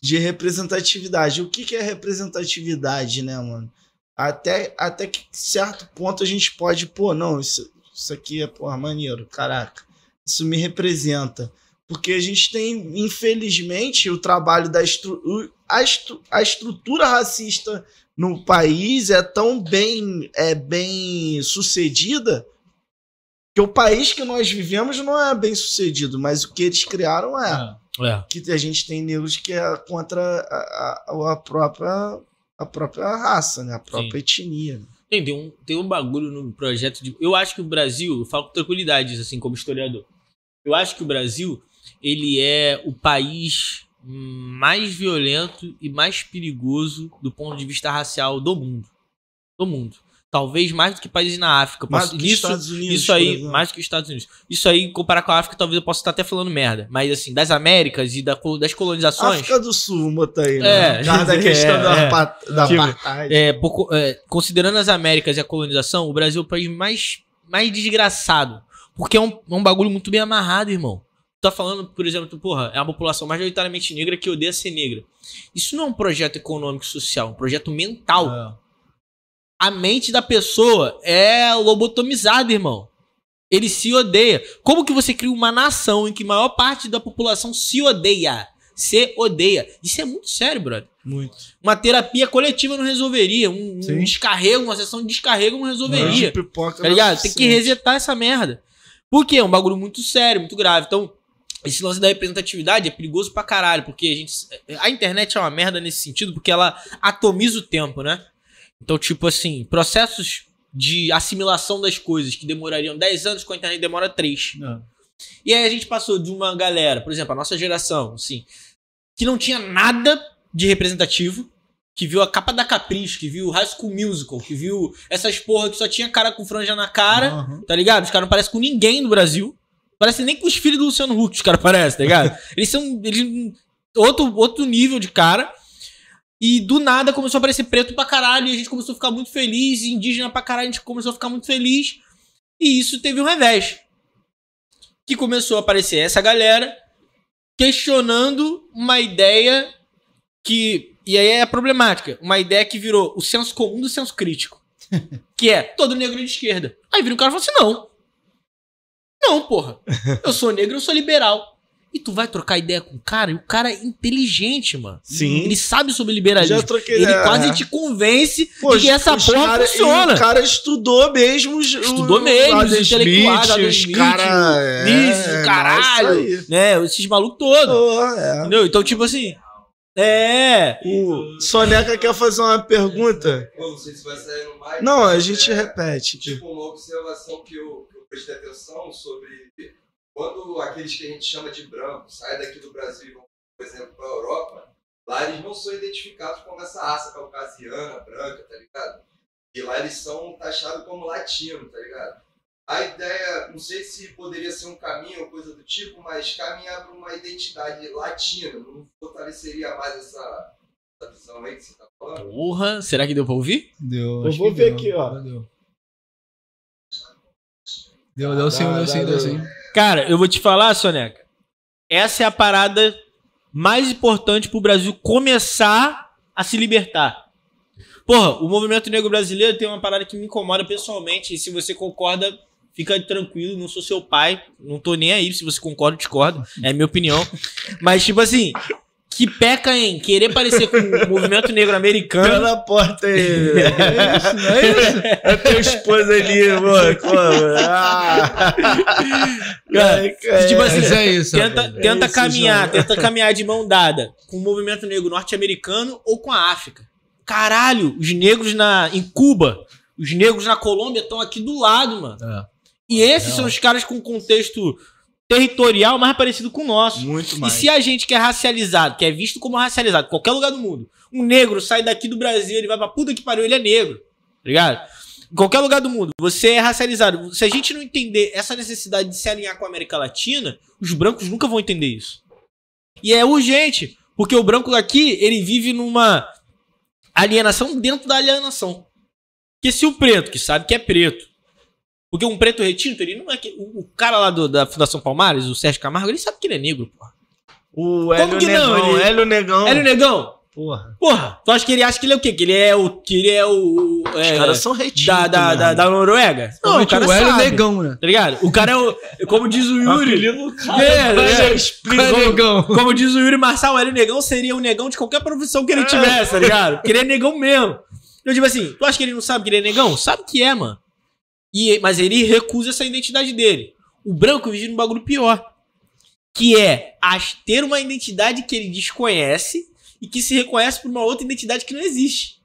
[SPEAKER 2] de representatividade. O que, que é representatividade, né, mano? Até, até que certo ponto a gente pode, pô, não, isso, isso aqui é, porra, maneiro, caraca. Isso me representa. Porque a gente tem, infelizmente, o trabalho da estru a, estru a estrutura racista no país é tão bem, é bem sucedida que o país que nós vivemos não é bem sucedido, mas o que eles criaram é.
[SPEAKER 3] É.
[SPEAKER 2] Que a gente tem negros que é contra a, a, a própria a própria raça, né? A própria etnia.
[SPEAKER 3] Tem, tem, um, tem um bagulho no projeto de. Eu acho que o Brasil, eu falo com tranquilidade, assim, como historiador. Eu acho que o Brasil, ele é o país mais violento e mais perigoso do ponto de vista racial do mundo. Do mundo. Talvez mais do que países na África.
[SPEAKER 2] Mais do que
[SPEAKER 3] nisso,
[SPEAKER 2] Estados Unidos.
[SPEAKER 3] isso
[SPEAKER 2] por
[SPEAKER 3] aí, mais do que os Estados Unidos. Isso aí, comparar com a África, talvez eu possa estar até falando merda. Mas, assim, das Américas e da, das colonizações.
[SPEAKER 2] África do Sul, botar aí,
[SPEAKER 3] É,
[SPEAKER 2] né? Por causa da
[SPEAKER 3] é,
[SPEAKER 2] questão da,
[SPEAKER 3] é.
[SPEAKER 2] da
[SPEAKER 3] Tipo,
[SPEAKER 2] apartheid.
[SPEAKER 3] É, pouco- é, considerando as Américas e a colonização, o Brasil é o país mais, mais desgraçado. Porque é um, é um bagulho muito bem amarrado, irmão. Tu tá falando, por exemplo, porra, é uma população majoritariamente negra que odeia ser negra. Isso não é um projeto econômico social, é um projeto mental. A mente da pessoa é lobotomizada, irmão. Ele se odeia. Como que você cria uma nação em que a maior parte da população se odeia? Se odeia. Isso é muito sério, brother.
[SPEAKER 1] Muito.
[SPEAKER 3] Uma terapia coletiva não resolveria. Um, um descarrego, uma sessão de descarrego não resolveria.
[SPEAKER 2] de pipoca
[SPEAKER 3] Tá
[SPEAKER 2] não
[SPEAKER 3] ligado? Tem que resetar essa merda. Por quê? É um bagulho muito sério, muito grave. Então, esse lance da representatividade é perigoso pra caralho, porque a gente. A internet é uma merda nesse sentido, porque ela atomiza o tempo, né? Então, tipo assim, processos de assimilação das coisas que demorariam 10 anos, com a internet demora 3. E aí a gente passou de uma galera, por exemplo, a nossa geração, assim, que não tinha nada de representativo, que viu a capa da Capricho, que viu High School Musical, que viu essas porra que só tinha cara com franja na cara,
[SPEAKER 1] Aham.
[SPEAKER 3] tá ligado? Os caras não parecem com ninguém no Brasil. Parece nem com os filhos do Luciano Huck, os caras parecem, tá ligado? eles são eles, outro, outro nível de cara. E do nada começou a aparecer preto pra caralho, e a gente começou a ficar muito feliz, e indígena pra caralho, a gente começou a ficar muito feliz. E isso teve um revés. Que começou a aparecer essa galera questionando uma ideia que. E aí é a problemática. Uma ideia que virou o senso comum do senso crítico. Que é todo negro de esquerda. Aí vira um cara e fala assim: não. Não, porra. Eu sou negro, eu sou liberal. E tu vai trocar ideia com o cara, e o cara é inteligente, mano.
[SPEAKER 2] Sim.
[SPEAKER 3] Ele sabe sobre liberalismo.
[SPEAKER 2] Já troquei
[SPEAKER 3] Ele
[SPEAKER 2] ideia.
[SPEAKER 3] quase te convence
[SPEAKER 2] Pô,
[SPEAKER 3] de que essa porra
[SPEAKER 2] cara-
[SPEAKER 3] funciona.
[SPEAKER 2] O cara estudou mesmo. os-
[SPEAKER 3] Estudou mesmo, os intelectuais,
[SPEAKER 2] Smith, os
[SPEAKER 3] Smith,
[SPEAKER 2] cara,
[SPEAKER 3] o Mises,
[SPEAKER 2] é,
[SPEAKER 3] o caralho.
[SPEAKER 2] aí.
[SPEAKER 3] Né? Esses malucos todos.
[SPEAKER 2] Pô, é.
[SPEAKER 3] Entendeu? Então, tipo assim. É.
[SPEAKER 2] O Soneca quer fazer uma pergunta?
[SPEAKER 4] Não sei se vai sair no mic.
[SPEAKER 2] Não, a gente
[SPEAKER 4] é,
[SPEAKER 2] repete.
[SPEAKER 4] Tipo, uma observação que eu, que eu prestei atenção sobre quando aqueles que a gente chama de branco saem daqui do Brasil e vão, por exemplo, para a Europa, lá eles não são identificados como essa raça caucasiana, branca, tá ligado? E lá eles são taxados como latino, tá ligado? A ideia, não sei se poderia ser um caminho ou coisa do tipo, mas caminhar para uma identidade latina, não fortaleceria mais essa, essa visão aí que você tá falando?
[SPEAKER 3] Porra, será que deu pra ouvir?
[SPEAKER 1] Deu.
[SPEAKER 2] Eu vou ver
[SPEAKER 1] deu.
[SPEAKER 2] aqui, ó.
[SPEAKER 1] Deu. Deu, deu sim, deu
[SPEAKER 2] dá,
[SPEAKER 1] sim, deu
[SPEAKER 2] deu.
[SPEAKER 1] sim.
[SPEAKER 3] Cara, eu vou te falar, Soneca. Essa é a parada mais importante pro Brasil começar a se libertar. Porra, o movimento negro brasileiro tem uma parada que me incomoda pessoalmente. E se você concorda, Fica tranquilo, não sou seu pai. Não tô nem aí se você concorda discorda. É minha opinião. Mas, tipo assim, que peca em querer parecer com o movimento negro americano.
[SPEAKER 2] Pela porta aí. É isso, não é isso? É teu esposo ali, mano. Ah.
[SPEAKER 3] Cara, tipo assim,
[SPEAKER 1] é isso.
[SPEAKER 3] tenta,
[SPEAKER 1] rapaz.
[SPEAKER 3] tenta
[SPEAKER 2] isso,
[SPEAKER 3] caminhar,
[SPEAKER 2] João.
[SPEAKER 3] tenta caminhar de mão dada com o movimento negro norte-americano ou com a África. Caralho, os negros na, em Cuba, os negros na Colômbia estão aqui do lado, mano.
[SPEAKER 1] É.
[SPEAKER 3] E esses
[SPEAKER 1] Real.
[SPEAKER 3] são os caras com contexto territorial mais parecido com o nosso.
[SPEAKER 2] Muito
[SPEAKER 3] E
[SPEAKER 2] mais.
[SPEAKER 3] se a gente que é racializado, que é visto como racializado em qualquer lugar do mundo, um negro sai daqui do Brasil, ele vai pra puta que pariu, ele é negro. Tá ligado? Em qualquer lugar do mundo, você é racializado. Se a gente não entender essa necessidade de se alinhar com a América Latina, os brancos nunca vão entender isso. E é urgente, porque o branco aqui, ele vive numa alienação dentro da alienação. Porque se o preto, que sabe que é preto, porque um preto retinto, ele não é que. O, o cara lá do- da Fundação Palmares, o Sérgio Camargo, ele sabe que ele é negro, porra.
[SPEAKER 2] O Hélio
[SPEAKER 3] que não?
[SPEAKER 2] Negão,
[SPEAKER 3] Ele-
[SPEAKER 2] Hélio Negão.
[SPEAKER 3] Hélio Negão,
[SPEAKER 2] Porra.
[SPEAKER 3] porra, tu acha que ele acha que ele é o quê? Que ele é o. Que ele é o.
[SPEAKER 2] Os
[SPEAKER 3] é,
[SPEAKER 2] caras são retidos.
[SPEAKER 3] da, da, da, da Noruega? Não, o cara
[SPEAKER 1] o Hélio
[SPEAKER 3] sabe,
[SPEAKER 1] Negão, né?
[SPEAKER 3] Tá ligado? O cara é o. Como diz o Yuri. É,
[SPEAKER 2] Mas
[SPEAKER 3] é.
[SPEAKER 2] explica-
[SPEAKER 1] Hélio Negão.
[SPEAKER 3] Como diz o Yuri Marçal, o Hélio Negão seria um negão de qualquer profissão que ele tivesse, tá ligado? Porque ele é negão mesmo. Eu digo assim, tu acha que ele não sabe que ele é negão? Sabe que é, mano. E, mas ele recusa essa identidade dele. O branco vive num bagulho pior. Que é as, ter uma identidade que ele desconhece e que se reconhece por uma outra identidade que não existe.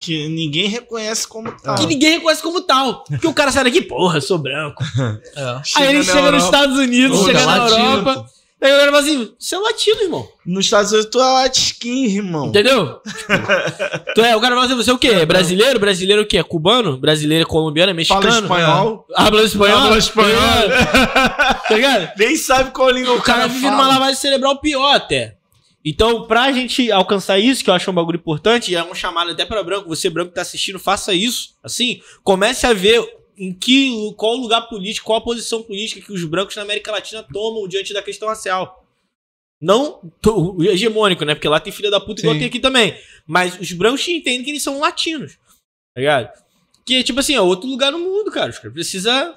[SPEAKER 2] Que ninguém reconhece como tal.
[SPEAKER 3] Que ninguém reconhece como tal. Porque o cara sai daqui, porra, eu sou branco.
[SPEAKER 1] É.
[SPEAKER 3] Aí ele chega nos
[SPEAKER 2] Europa.
[SPEAKER 3] Estados Unidos, chega na
[SPEAKER 1] latino.
[SPEAKER 3] Europa. Aí o cara fala assim: você é latino, irmão.
[SPEAKER 2] Nos Estados Unidos tu é latskin, irmão.
[SPEAKER 3] Entendeu? tu é, o cara fala assim: você é o quê? É brasileiro? Brasileiro é o quê? É cubano? Brasileiro é colombiano? É mexicano?
[SPEAKER 2] Fala espanhol.
[SPEAKER 3] Habla espanhol?
[SPEAKER 2] Fala espanhol.
[SPEAKER 3] Tá ligado?
[SPEAKER 2] Nem sabe qual língua
[SPEAKER 3] O cara vive numa lavagem cerebral pior até. Então, pra gente alcançar isso, que eu acho um bagulho importante, é um chamado até pra branco, você branco que tá assistindo, faça isso. Assim, comece a ver em que, qual lugar político, qual a posição política que os brancos na América Latina tomam diante da questão racial. Não o hegemônico, né? Porque lá tem filha da puta igual
[SPEAKER 1] Sim.
[SPEAKER 3] tem aqui também. Mas os brancos entendem que eles são latinos. Tá ligado? Que, tipo assim, é outro lugar no mundo, cara. Os caras precisam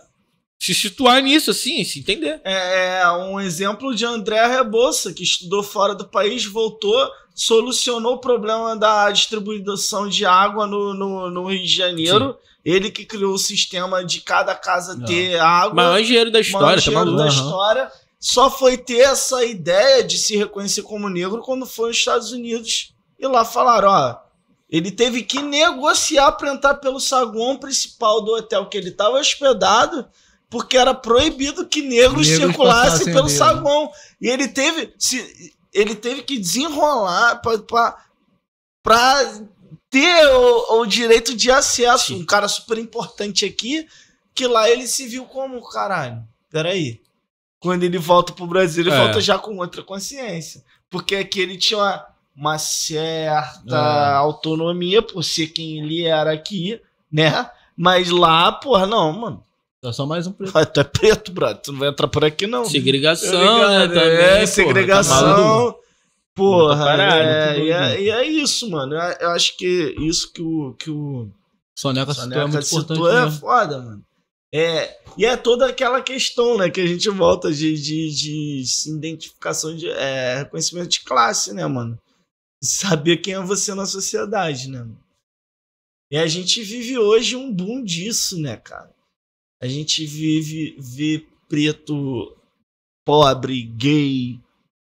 [SPEAKER 3] se situar nisso, assim, se entender.
[SPEAKER 2] É um exemplo de André Rebouça, que estudou fora do país, voltou, solucionou o problema da distribuição de água no, no, no Rio de Janeiro. Ele que criou o sistema de cada casa
[SPEAKER 1] Não.
[SPEAKER 2] ter água.
[SPEAKER 3] Maior engenheiro da história, tá
[SPEAKER 2] Mancheiro
[SPEAKER 3] maluco?
[SPEAKER 2] da história. Só foi ter essa ideia de se reconhecer como negro quando foi nos Estados Unidos. E lá falaram, ó, ele teve que negociar para entrar pelo saguão principal do hotel que ele estava hospedado, porque era proibido que negros,
[SPEAKER 1] Negros
[SPEAKER 2] circulassem pelo saguão. E ele teve, se, ele teve que desenrolar para ter o, o direito de acesso.
[SPEAKER 3] Sim.
[SPEAKER 2] Um cara super importante aqui, que lá ele se viu como, caralho, peraí. Quando ele volta pro Brasil, ele
[SPEAKER 3] É.
[SPEAKER 2] volta já com outra consciência. Porque aqui ele tinha uma, uma certa
[SPEAKER 1] É.
[SPEAKER 2] autonomia por ser quem ele era aqui, né? Mas lá, porra, não, mano.
[SPEAKER 1] É só mais um preto.
[SPEAKER 2] Ah, Tu é preto, brother. Tu não vai entrar por aqui, não.
[SPEAKER 3] Segregação,
[SPEAKER 2] Tá
[SPEAKER 3] né? Também,
[SPEAKER 2] é,
[SPEAKER 3] porra, tá
[SPEAKER 2] segregação. Porra,
[SPEAKER 3] caralho,
[SPEAKER 2] é, e, é, é isso, mano. Eu, acho que isso que o, que o
[SPEAKER 1] Soneca citou é
[SPEAKER 2] Soneca
[SPEAKER 1] muito importante
[SPEAKER 2] citou é
[SPEAKER 1] mesmo.
[SPEAKER 2] foda, mano. É, e é toda aquela questão, né, que a gente volta de, de, de identificação de é, reconhecimento de classe, né, mano? Saber quem é você na sociedade, né? mano? E a gente vive hoje um boom disso, né, cara? A gente vive vê preto, pobre, gay,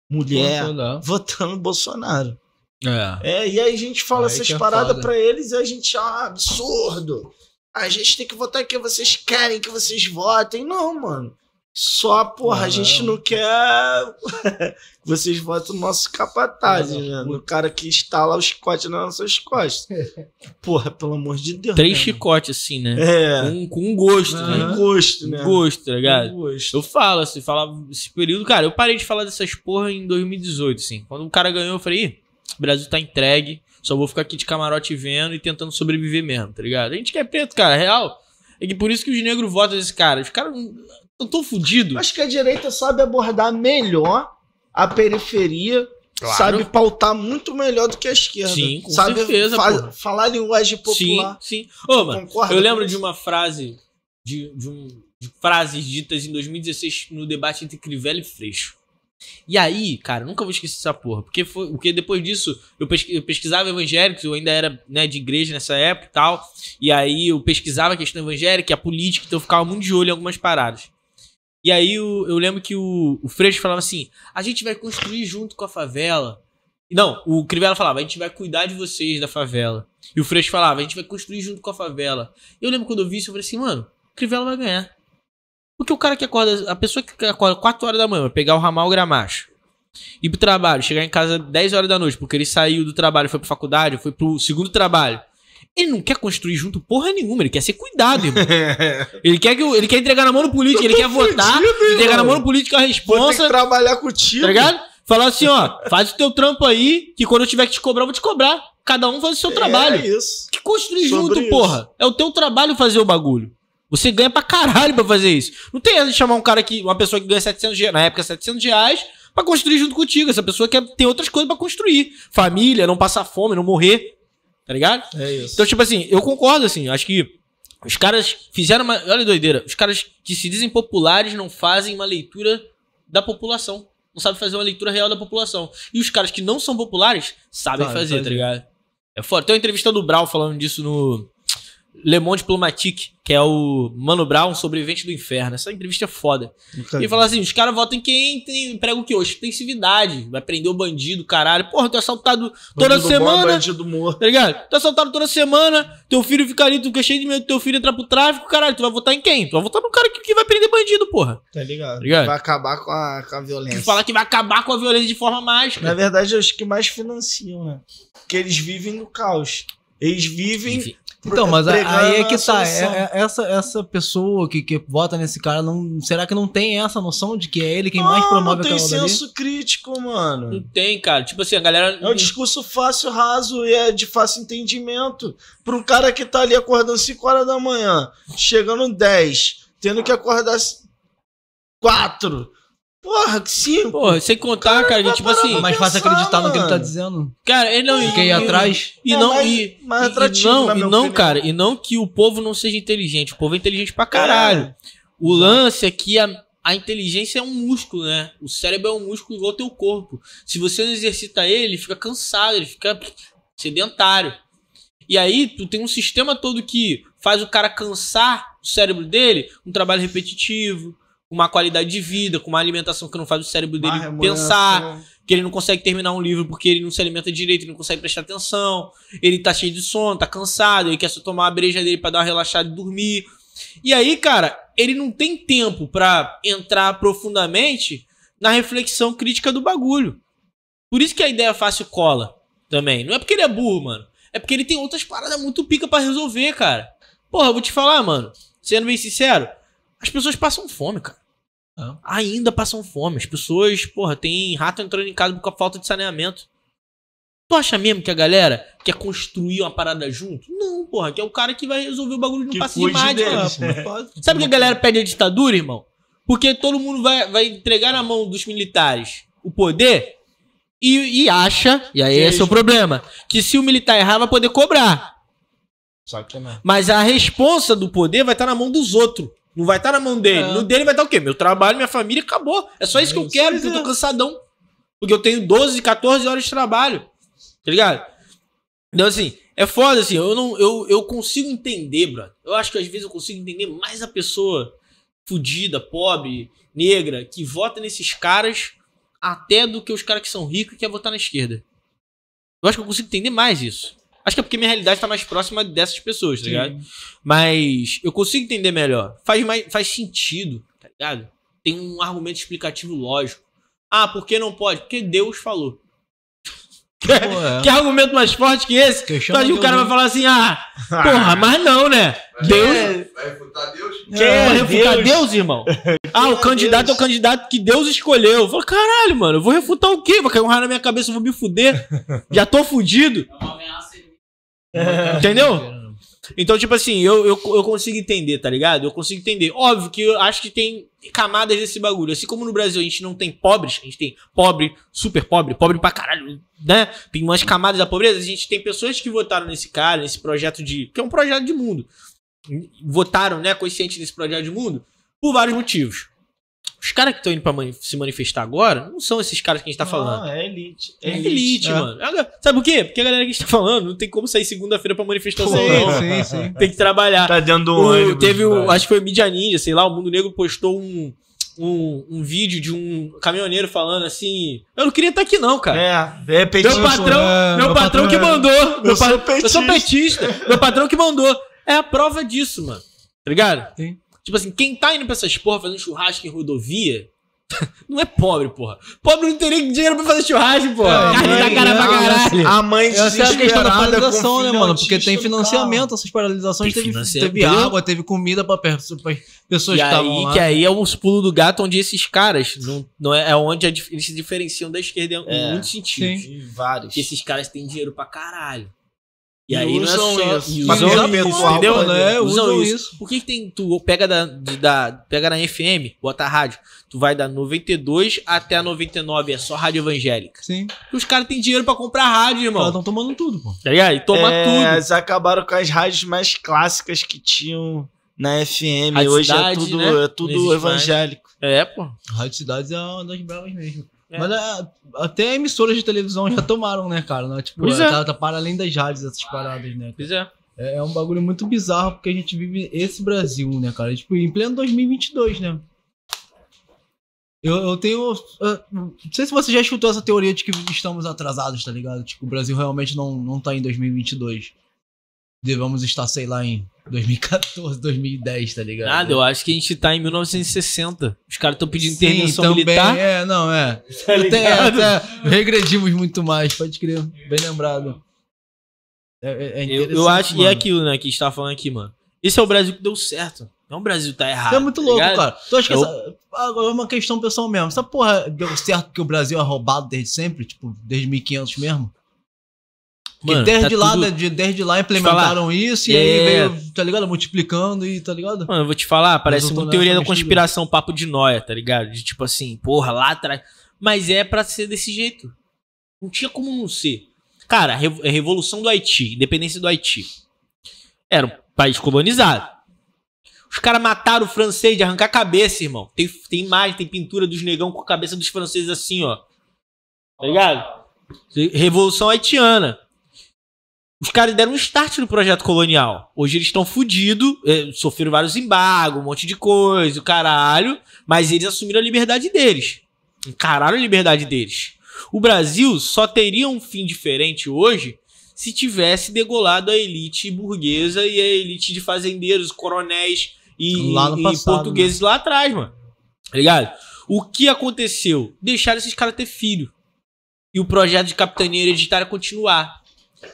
[SPEAKER 2] mulher
[SPEAKER 1] Bolsonaro.
[SPEAKER 2] votando Bolsonaro.
[SPEAKER 1] É.
[SPEAKER 2] É, e aí a gente fala
[SPEAKER 1] Aí
[SPEAKER 2] essas
[SPEAKER 1] é
[SPEAKER 2] paradas pra eles e a gente, ah, absurdo. A gente tem que votar que vocês querem que vocês votem. Não, mano. Só, porra, a gente
[SPEAKER 1] não.
[SPEAKER 2] quer que vocês votem no nosso capataz, né?
[SPEAKER 1] não.
[SPEAKER 2] No cara que instala o chicote nas nossas costas. Porra, pelo amor de Deus.
[SPEAKER 3] Três
[SPEAKER 2] né,
[SPEAKER 3] chicotes, assim, né?
[SPEAKER 2] É.
[SPEAKER 3] Com, com um gosto,
[SPEAKER 2] Com
[SPEAKER 3] né?
[SPEAKER 2] gosto, né?
[SPEAKER 3] Um gosto, tá ligado?
[SPEAKER 2] Com gosto.
[SPEAKER 3] Eu falo, assim, falava esse período, cara, eu parei de falar dessas porra em 2018, assim. Quando o cara ganhou, eu falei, Ih, o Brasil tá entregue, só vou ficar aqui de camarote vendo e tentando sobreviver mesmo, tá ligado? A gente quer preto, cara, real. É que por isso que os negros votam esse cara. Os caras não tão fudidos.
[SPEAKER 2] Acho que a direita sabe abordar melhor a periferia,
[SPEAKER 3] Claro.
[SPEAKER 2] sabe pautar muito melhor do que a esquerda.
[SPEAKER 3] Sim, com
[SPEAKER 2] sabe
[SPEAKER 3] certeza,
[SPEAKER 2] fa-
[SPEAKER 3] porra.
[SPEAKER 2] falar linguagem popular.
[SPEAKER 3] Sim, sim. Ô, mano, eu lembro de uma frase de, de um- de frases ditas em 2016 no debate entre Crivella e Freixo. E aí, cara, nunca vou esquecer essa porra. Porque, foi, porque depois disso, eu, pesqui- eu pesquisava evangélicos, eu ainda era né, de igreja nessa época e tal. E aí eu pesquisava a questão evangélica, a política, então eu ficava muito de olho em algumas paradas. E aí eu lembro que o, o Freixo falava assim: a gente vai construir junto com a favela. Não, o Crivella falava, a gente vai cuidar de vocês da favela. E o Freixo falava, a gente vai construir junto com a favela. Eu lembro quando eu vi isso, eu falei assim, mano, o Crivella vai ganhar. Porque o cara que acorda, a pessoa que acorda 4 horas da manhã, vai pegar o ramal gramacho, ir pro trabalho, chegar em casa 10 horas da noite, porque ele saiu do trabalho, foi pra faculdade, foi pro segundo trabalho. Ele não quer construir junto porra nenhuma, ele quer ser cuidado, irmão. ele, quer que, ele quer entregar na mão do político, ele quer votar,
[SPEAKER 2] fudido,
[SPEAKER 3] entregar na
[SPEAKER 2] irmão.
[SPEAKER 3] mão do político a
[SPEAKER 2] Vou
[SPEAKER 3] responsa,
[SPEAKER 2] trabalhar contigo.
[SPEAKER 3] tá ligado? Falar assim, ó, faz o teu trampo aí, que quando eu tiver que te cobrar, eu vou te cobrar. Cada um faz o seu trabalho.
[SPEAKER 2] É isso.
[SPEAKER 3] Que construir
[SPEAKER 2] Sobre
[SPEAKER 3] junto,
[SPEAKER 2] isso.
[SPEAKER 3] porra. É o teu trabalho fazer o bagulho. Você ganha pra caralho pra fazer isso. Não tem essa de chamar um cara que. Uma pessoa que ganha 700 reais, na época 700 reais, pra construir junto contigo. Essa pessoa quer ter outras coisas pra construir. Família, não passar fome, não morrer. Tá ligado?
[SPEAKER 2] É isso.
[SPEAKER 3] Então, tipo assim, eu concordo, assim. Acho que os caras fizeram uma. Olha a doideira. Os caras que se dizem populares não fazem uma leitura da população. Não sabem fazer uma leitura real da população. E os caras que não são populares sabem
[SPEAKER 1] Sabem
[SPEAKER 3] fazer, tá
[SPEAKER 1] fazer.
[SPEAKER 3] ligado? É foda. Tem uma entrevista do Brau falando disso no Le Monde Diplomatique, que é o Mano Brown, sobrevivente do inferno. Essa entrevista é foda. Ele
[SPEAKER 2] vi.
[SPEAKER 3] fala assim: os caras votam em quem tem, prega o quê? Ostensividade. Vai prender o bandido, caralho. Porra, tu é assaltado toda
[SPEAKER 2] Bandido bom,
[SPEAKER 3] semana.
[SPEAKER 2] bandido morto.
[SPEAKER 3] Tá ligado? Tu é assaltado toda semana, teu filho fica ali, tu fica cheio de medo do teu filho entrar pro tráfico, caralho, tu vai votar em quem? Tu vai votar no cara que, que vai prender bandido, porra.
[SPEAKER 2] Tá ligado?
[SPEAKER 3] Tá ligado?
[SPEAKER 2] Vai acabar com a, com a
[SPEAKER 3] Que
[SPEAKER 2] violência.
[SPEAKER 3] fala que vai acabar com a violência de forma mágica.
[SPEAKER 2] Na verdade, é os que mais financiam, né? Porque eles vivem no caos. Eles vivem.
[SPEAKER 3] Enfim.
[SPEAKER 1] Então, mas aí é que tá. é- é- essa, essa pessoa que, que vota nesse cara, não, será que não tem essa noção de que é ele quem mais
[SPEAKER 2] Não,
[SPEAKER 1] promove
[SPEAKER 2] não tem
[SPEAKER 1] aquela dali?
[SPEAKER 2] senso crítico, mano.
[SPEAKER 3] Não tem, cara. Tipo assim, a galera.
[SPEAKER 2] É um discurso fácil, raso e é de fácil entendimento. Pra um cara que tá ali acordando 5 horas da manhã, chegando 10, tendo que acordar 4. Porra, que 5.
[SPEAKER 3] Porra, sem contar, cara, que tipo assim.
[SPEAKER 1] É mais fácil acreditar no que ele tá
[SPEAKER 2] mano.
[SPEAKER 1] dizendo.
[SPEAKER 3] Cara, ele não.
[SPEAKER 1] Do que ir
[SPEAKER 3] e-
[SPEAKER 1] atrás.
[SPEAKER 3] E
[SPEAKER 2] É
[SPEAKER 3] não,
[SPEAKER 2] mais-
[SPEAKER 3] e,
[SPEAKER 2] mais
[SPEAKER 3] e-
[SPEAKER 2] atrativo,
[SPEAKER 3] e não, e não cara, e não que o povo não seja inteligente. O povo é inteligente pra caralho. O lance é que a, a inteligência é um músculo, né? O cérebro é um músculo igual ao teu corpo. Se você não exercita ele, ele fica cansado, ele fica sedentário. E aí, tu tem um sistema todo que faz o cara cansar o cérebro dele, um trabalho repetitivo, uma qualidade de vida, com uma alimentação que não faz o cérebro dele pensar, que ele não consegue terminar um livro porque ele não se alimenta direito, ele não consegue prestar atenção, ele tá cheio de sono, tá cansado, ele quer só tomar a breja dele pra dar uma relaxada e dormir. E aí, cara, ele não tem tempo pra entrar profundamente na reflexão crítica do bagulho. Por isso que a ideia fácil cola também. Não é porque ele é burro, mano. É porque ele tem outras paradas muito pica pra resolver, cara. Porra, eu vou te falar, mano. Sendo bem sincero, as pessoas passam fome, cara.
[SPEAKER 1] Ah.
[SPEAKER 3] Ainda passam fome. As pessoas, porra, tem rato entrando em casa por falta de saneamento. Tu acha mesmo que a galera quer construir uma parada junto? Não, porra, que é o cara que vai resolver o bagulho de um passe de mágica.
[SPEAKER 1] pode.
[SPEAKER 3] Sabe que a galera pede a ditadura, irmão? Porque todo mundo vai, vai entregar na mão dos militares o poder e, e acha, e aí
[SPEAKER 2] Que
[SPEAKER 3] esse é o problema, que se o militar errar vai poder cobrar.
[SPEAKER 2] Só que não.
[SPEAKER 3] Mas a responsa do poder vai estar na mão dos outros. Não vai estar na mão dele.
[SPEAKER 1] É.
[SPEAKER 3] No dele vai estar o quê? Meu trabalho, minha família, acabou. É só isso que eu
[SPEAKER 1] isso
[SPEAKER 3] quero, porque eu tô
[SPEAKER 1] é.
[SPEAKER 3] cansadão. Porque eu tenho 12, 14 horas de trabalho. Tá ligado? Então, assim, é foda, assim. Eu, não, eu, eu consigo entender, brother. Eu acho que às vezes eu consigo entender mais a pessoa fudida, pobre, negra, que vota nesses caras até do que os caras que são ricos e quer votar na esquerda. Eu acho que eu consigo entender mais isso. Acho que é porque minha realidade tá mais próxima dessas pessoas, tá ligado? Mas eu consigo entender melhor. Faz, mais, faz sentido, tá ligado? Tem um argumento explicativo lógico. Ah, por que não pode? Porque Deus falou.
[SPEAKER 1] Pô, é.
[SPEAKER 3] Que argumento mais forte que esse?
[SPEAKER 1] Questiona
[SPEAKER 3] Então o cara vai falar assim: ah, porra, mas não, né?
[SPEAKER 4] Vai-
[SPEAKER 3] Deus.
[SPEAKER 4] Vai refutar Deus?
[SPEAKER 3] Quer
[SPEAKER 2] É,
[SPEAKER 3] refutar
[SPEAKER 2] Deus.
[SPEAKER 3] Deus, irmão? Ah, o
[SPEAKER 2] é
[SPEAKER 3] candidato
[SPEAKER 2] Deus?
[SPEAKER 3] é o candidato que Deus escolheu. Eu falo, caralho, mano, eu vou refutar o quê? Vai cair um raio na minha cabeça, eu vou me fuder. Já tô fudido.
[SPEAKER 5] É uma ameaça.
[SPEAKER 3] Entendeu? Então, tipo assim, eu, eu, eu consigo entender, tá ligado? Eu consigo entender. Óbvio que eu acho que tem camadas desse bagulho. Assim como no Brasil a gente não tem pobres, a gente tem pobre, super pobre, pobre pra caralho, né? Tem umas camadas da pobreza. A gente tem pessoas que votaram nesse cara, nesse projeto de. que é um projeto de mundo. votaram, né, consciente desse projeto de mundo, por vários motivos. Os caras que estão indo pra mani- se manifestar agora não são esses caras que a gente tá falando.
[SPEAKER 2] Não, é elite.
[SPEAKER 3] É elite,
[SPEAKER 2] é.
[SPEAKER 3] mano. Sabe por quê? Porque a galera que a gente tá falando não tem como sair segunda-feira pra manifestação, não.
[SPEAKER 1] sim, sim.
[SPEAKER 3] Tem que trabalhar.
[SPEAKER 2] Tá dentro do
[SPEAKER 3] O-
[SPEAKER 2] ônibus.
[SPEAKER 3] teve o,
[SPEAKER 2] velho.
[SPEAKER 3] acho que foi o Mídia Ninja, sei lá, o Mundo Negro postou um, um, um vídeo de um caminhoneiro falando assim: Eu não queria estar aqui, não, cara.
[SPEAKER 2] É, de repente.
[SPEAKER 3] Meu patrão,
[SPEAKER 1] é,
[SPEAKER 3] meu
[SPEAKER 1] meu
[SPEAKER 3] patrão
[SPEAKER 1] patrão
[SPEAKER 3] que
[SPEAKER 1] é-
[SPEAKER 3] mandou. Meu
[SPEAKER 2] sou
[SPEAKER 3] pa- Eu sou petista. meu patrão que mandou. É a prova disso, mano. Tá ligado?
[SPEAKER 1] Sim.
[SPEAKER 3] Tipo assim, quem tá indo pra essas porra fazendo churrasco em rodovia. Não é pobre, porra. Pobre não teria dinheiro pra fazer churrasco, porra.
[SPEAKER 1] É,
[SPEAKER 3] Carne da
[SPEAKER 1] mãe,
[SPEAKER 3] cara pra
[SPEAKER 1] é,
[SPEAKER 3] caralho.
[SPEAKER 2] A mãe
[SPEAKER 1] Essa é a questão da paralisação, né, mano? Porque tem financiamento, essas paralisações.
[SPEAKER 3] Tem
[SPEAKER 1] Teve,
[SPEAKER 3] financiamento,
[SPEAKER 1] teve água, teve comida pra pra pessoas
[SPEAKER 3] E
[SPEAKER 1] que estavam
[SPEAKER 3] aí,
[SPEAKER 1] lá.
[SPEAKER 3] que aí é os pulos do gato onde esses caras não, não é, é onde eles se diferenciam da esquerda em
[SPEAKER 2] É,
[SPEAKER 3] muitos sentidos.
[SPEAKER 2] carro. E vários.
[SPEAKER 3] Porque esses caras têm dinheiro pra caralho. E,
[SPEAKER 2] E
[SPEAKER 3] aí
[SPEAKER 2] usam
[SPEAKER 3] não é só.
[SPEAKER 2] isso.
[SPEAKER 3] usam isso,
[SPEAKER 2] o
[SPEAKER 3] entendeu?
[SPEAKER 1] né? Usam isso.
[SPEAKER 3] Por que, que tem. Tu pega da, de- da. Pega na FM, bota a rádio. Tu vai da 92 até a 99, é só rádio evangélica.
[SPEAKER 1] Sim.
[SPEAKER 3] E os caras têm dinheiro pra comprar rádio,
[SPEAKER 1] Elas
[SPEAKER 3] irmão.
[SPEAKER 1] estão tomando tudo, pô.
[SPEAKER 3] Tá ligado? E toma
[SPEAKER 2] É,
[SPEAKER 3] tudo.
[SPEAKER 2] Eles acabaram com as rádios mais clássicas que tinham na FM.
[SPEAKER 3] Rádio
[SPEAKER 2] Hoje
[SPEAKER 3] Cidade,
[SPEAKER 2] é tudo,
[SPEAKER 3] né?
[SPEAKER 2] é tudo evangélico.
[SPEAKER 3] É, pô.
[SPEAKER 1] Rádio Cidades é uma das bravas mesmo.
[SPEAKER 3] É.
[SPEAKER 1] Mas é, até emissoras de televisão já tomaram, né, cara? Né? Tipo,
[SPEAKER 3] Pois é.
[SPEAKER 1] tá, tá para além das rádios, essas paradas, né?
[SPEAKER 3] Pois é.
[SPEAKER 1] É, é um bagulho muito bizarro porque a gente vive esse Brasil, né, cara? Tipo, em pleno 2022, né? Eu, eu tenho. uh, não sei se você já escutou essa teoria de que estamos atrasados, tá ligado? Tipo, o Brasil realmente não, não tá em 2022. Devemos estar, sei lá, em 2014, 2010, tá ligado?
[SPEAKER 3] Nada, eu acho que a gente tá em 1960. Os caras estão pedindo
[SPEAKER 1] Sim,
[SPEAKER 3] intervenção
[SPEAKER 1] também,
[SPEAKER 3] militar.
[SPEAKER 1] É, não, é.
[SPEAKER 3] Tá
[SPEAKER 1] Até,
[SPEAKER 3] ligado?
[SPEAKER 1] até regredimos muito mais, pode crer. Bem lembrado. É, é- é
[SPEAKER 3] Eu, eu acho que é aquilo, né, que a gente tá falando aqui, mano. Esse é o Brasil que deu certo. Não é o Brasil que tá errado.
[SPEAKER 1] Isso é muito
[SPEAKER 3] tá
[SPEAKER 1] louco, cara. Tu acha que
[SPEAKER 3] Eu-
[SPEAKER 1] essa. Agora é uma questão pessoal mesmo. Essa porra deu certo porque o Brasil é roubado desde sempre? Tipo, desde 1500 mesmo?
[SPEAKER 3] Mano,
[SPEAKER 1] desde,
[SPEAKER 3] tá
[SPEAKER 1] lá,
[SPEAKER 3] tudo-
[SPEAKER 1] de- desde lá implementaram isso e aí
[SPEAKER 3] É.
[SPEAKER 1] veio, tá ligado? Multiplicando e tá ligado?
[SPEAKER 3] Mano, eu vou te falar, parece muito teoria da conspiração, papo de noia, tá ligado? De tipo assim, porra, lá atrás. Mas é pra ser desse jeito. Não tinha como não ser. Cara, a revolução do Haiti, independência do Haiti. Era um país colonizado. Os caras mataram o francês de arrancar a cabeça, irmão. Tem, tem imagem, tem pintura dos negão com a cabeça dos franceses assim, ó. Tá ligado? Revolução haitiana. Os caras deram um start no projeto colonial. Hoje eles estão fudidos, sofreram vários embargos, um monte de coisa, o caralho. Mas eles assumiram a liberdade deles. Encararam a liberdade deles. O Brasil só teria um fim diferente hoje se tivesse degolado a elite burguesa e a elite de fazendeiros, coronéis e,
[SPEAKER 1] Lá
[SPEAKER 3] e
[SPEAKER 1] passado,
[SPEAKER 3] portugueses lá atrás, mano. Tá ligado? O que aconteceu? Deixaram esses caras ter filho. E o projeto de capitania hereditária continuar.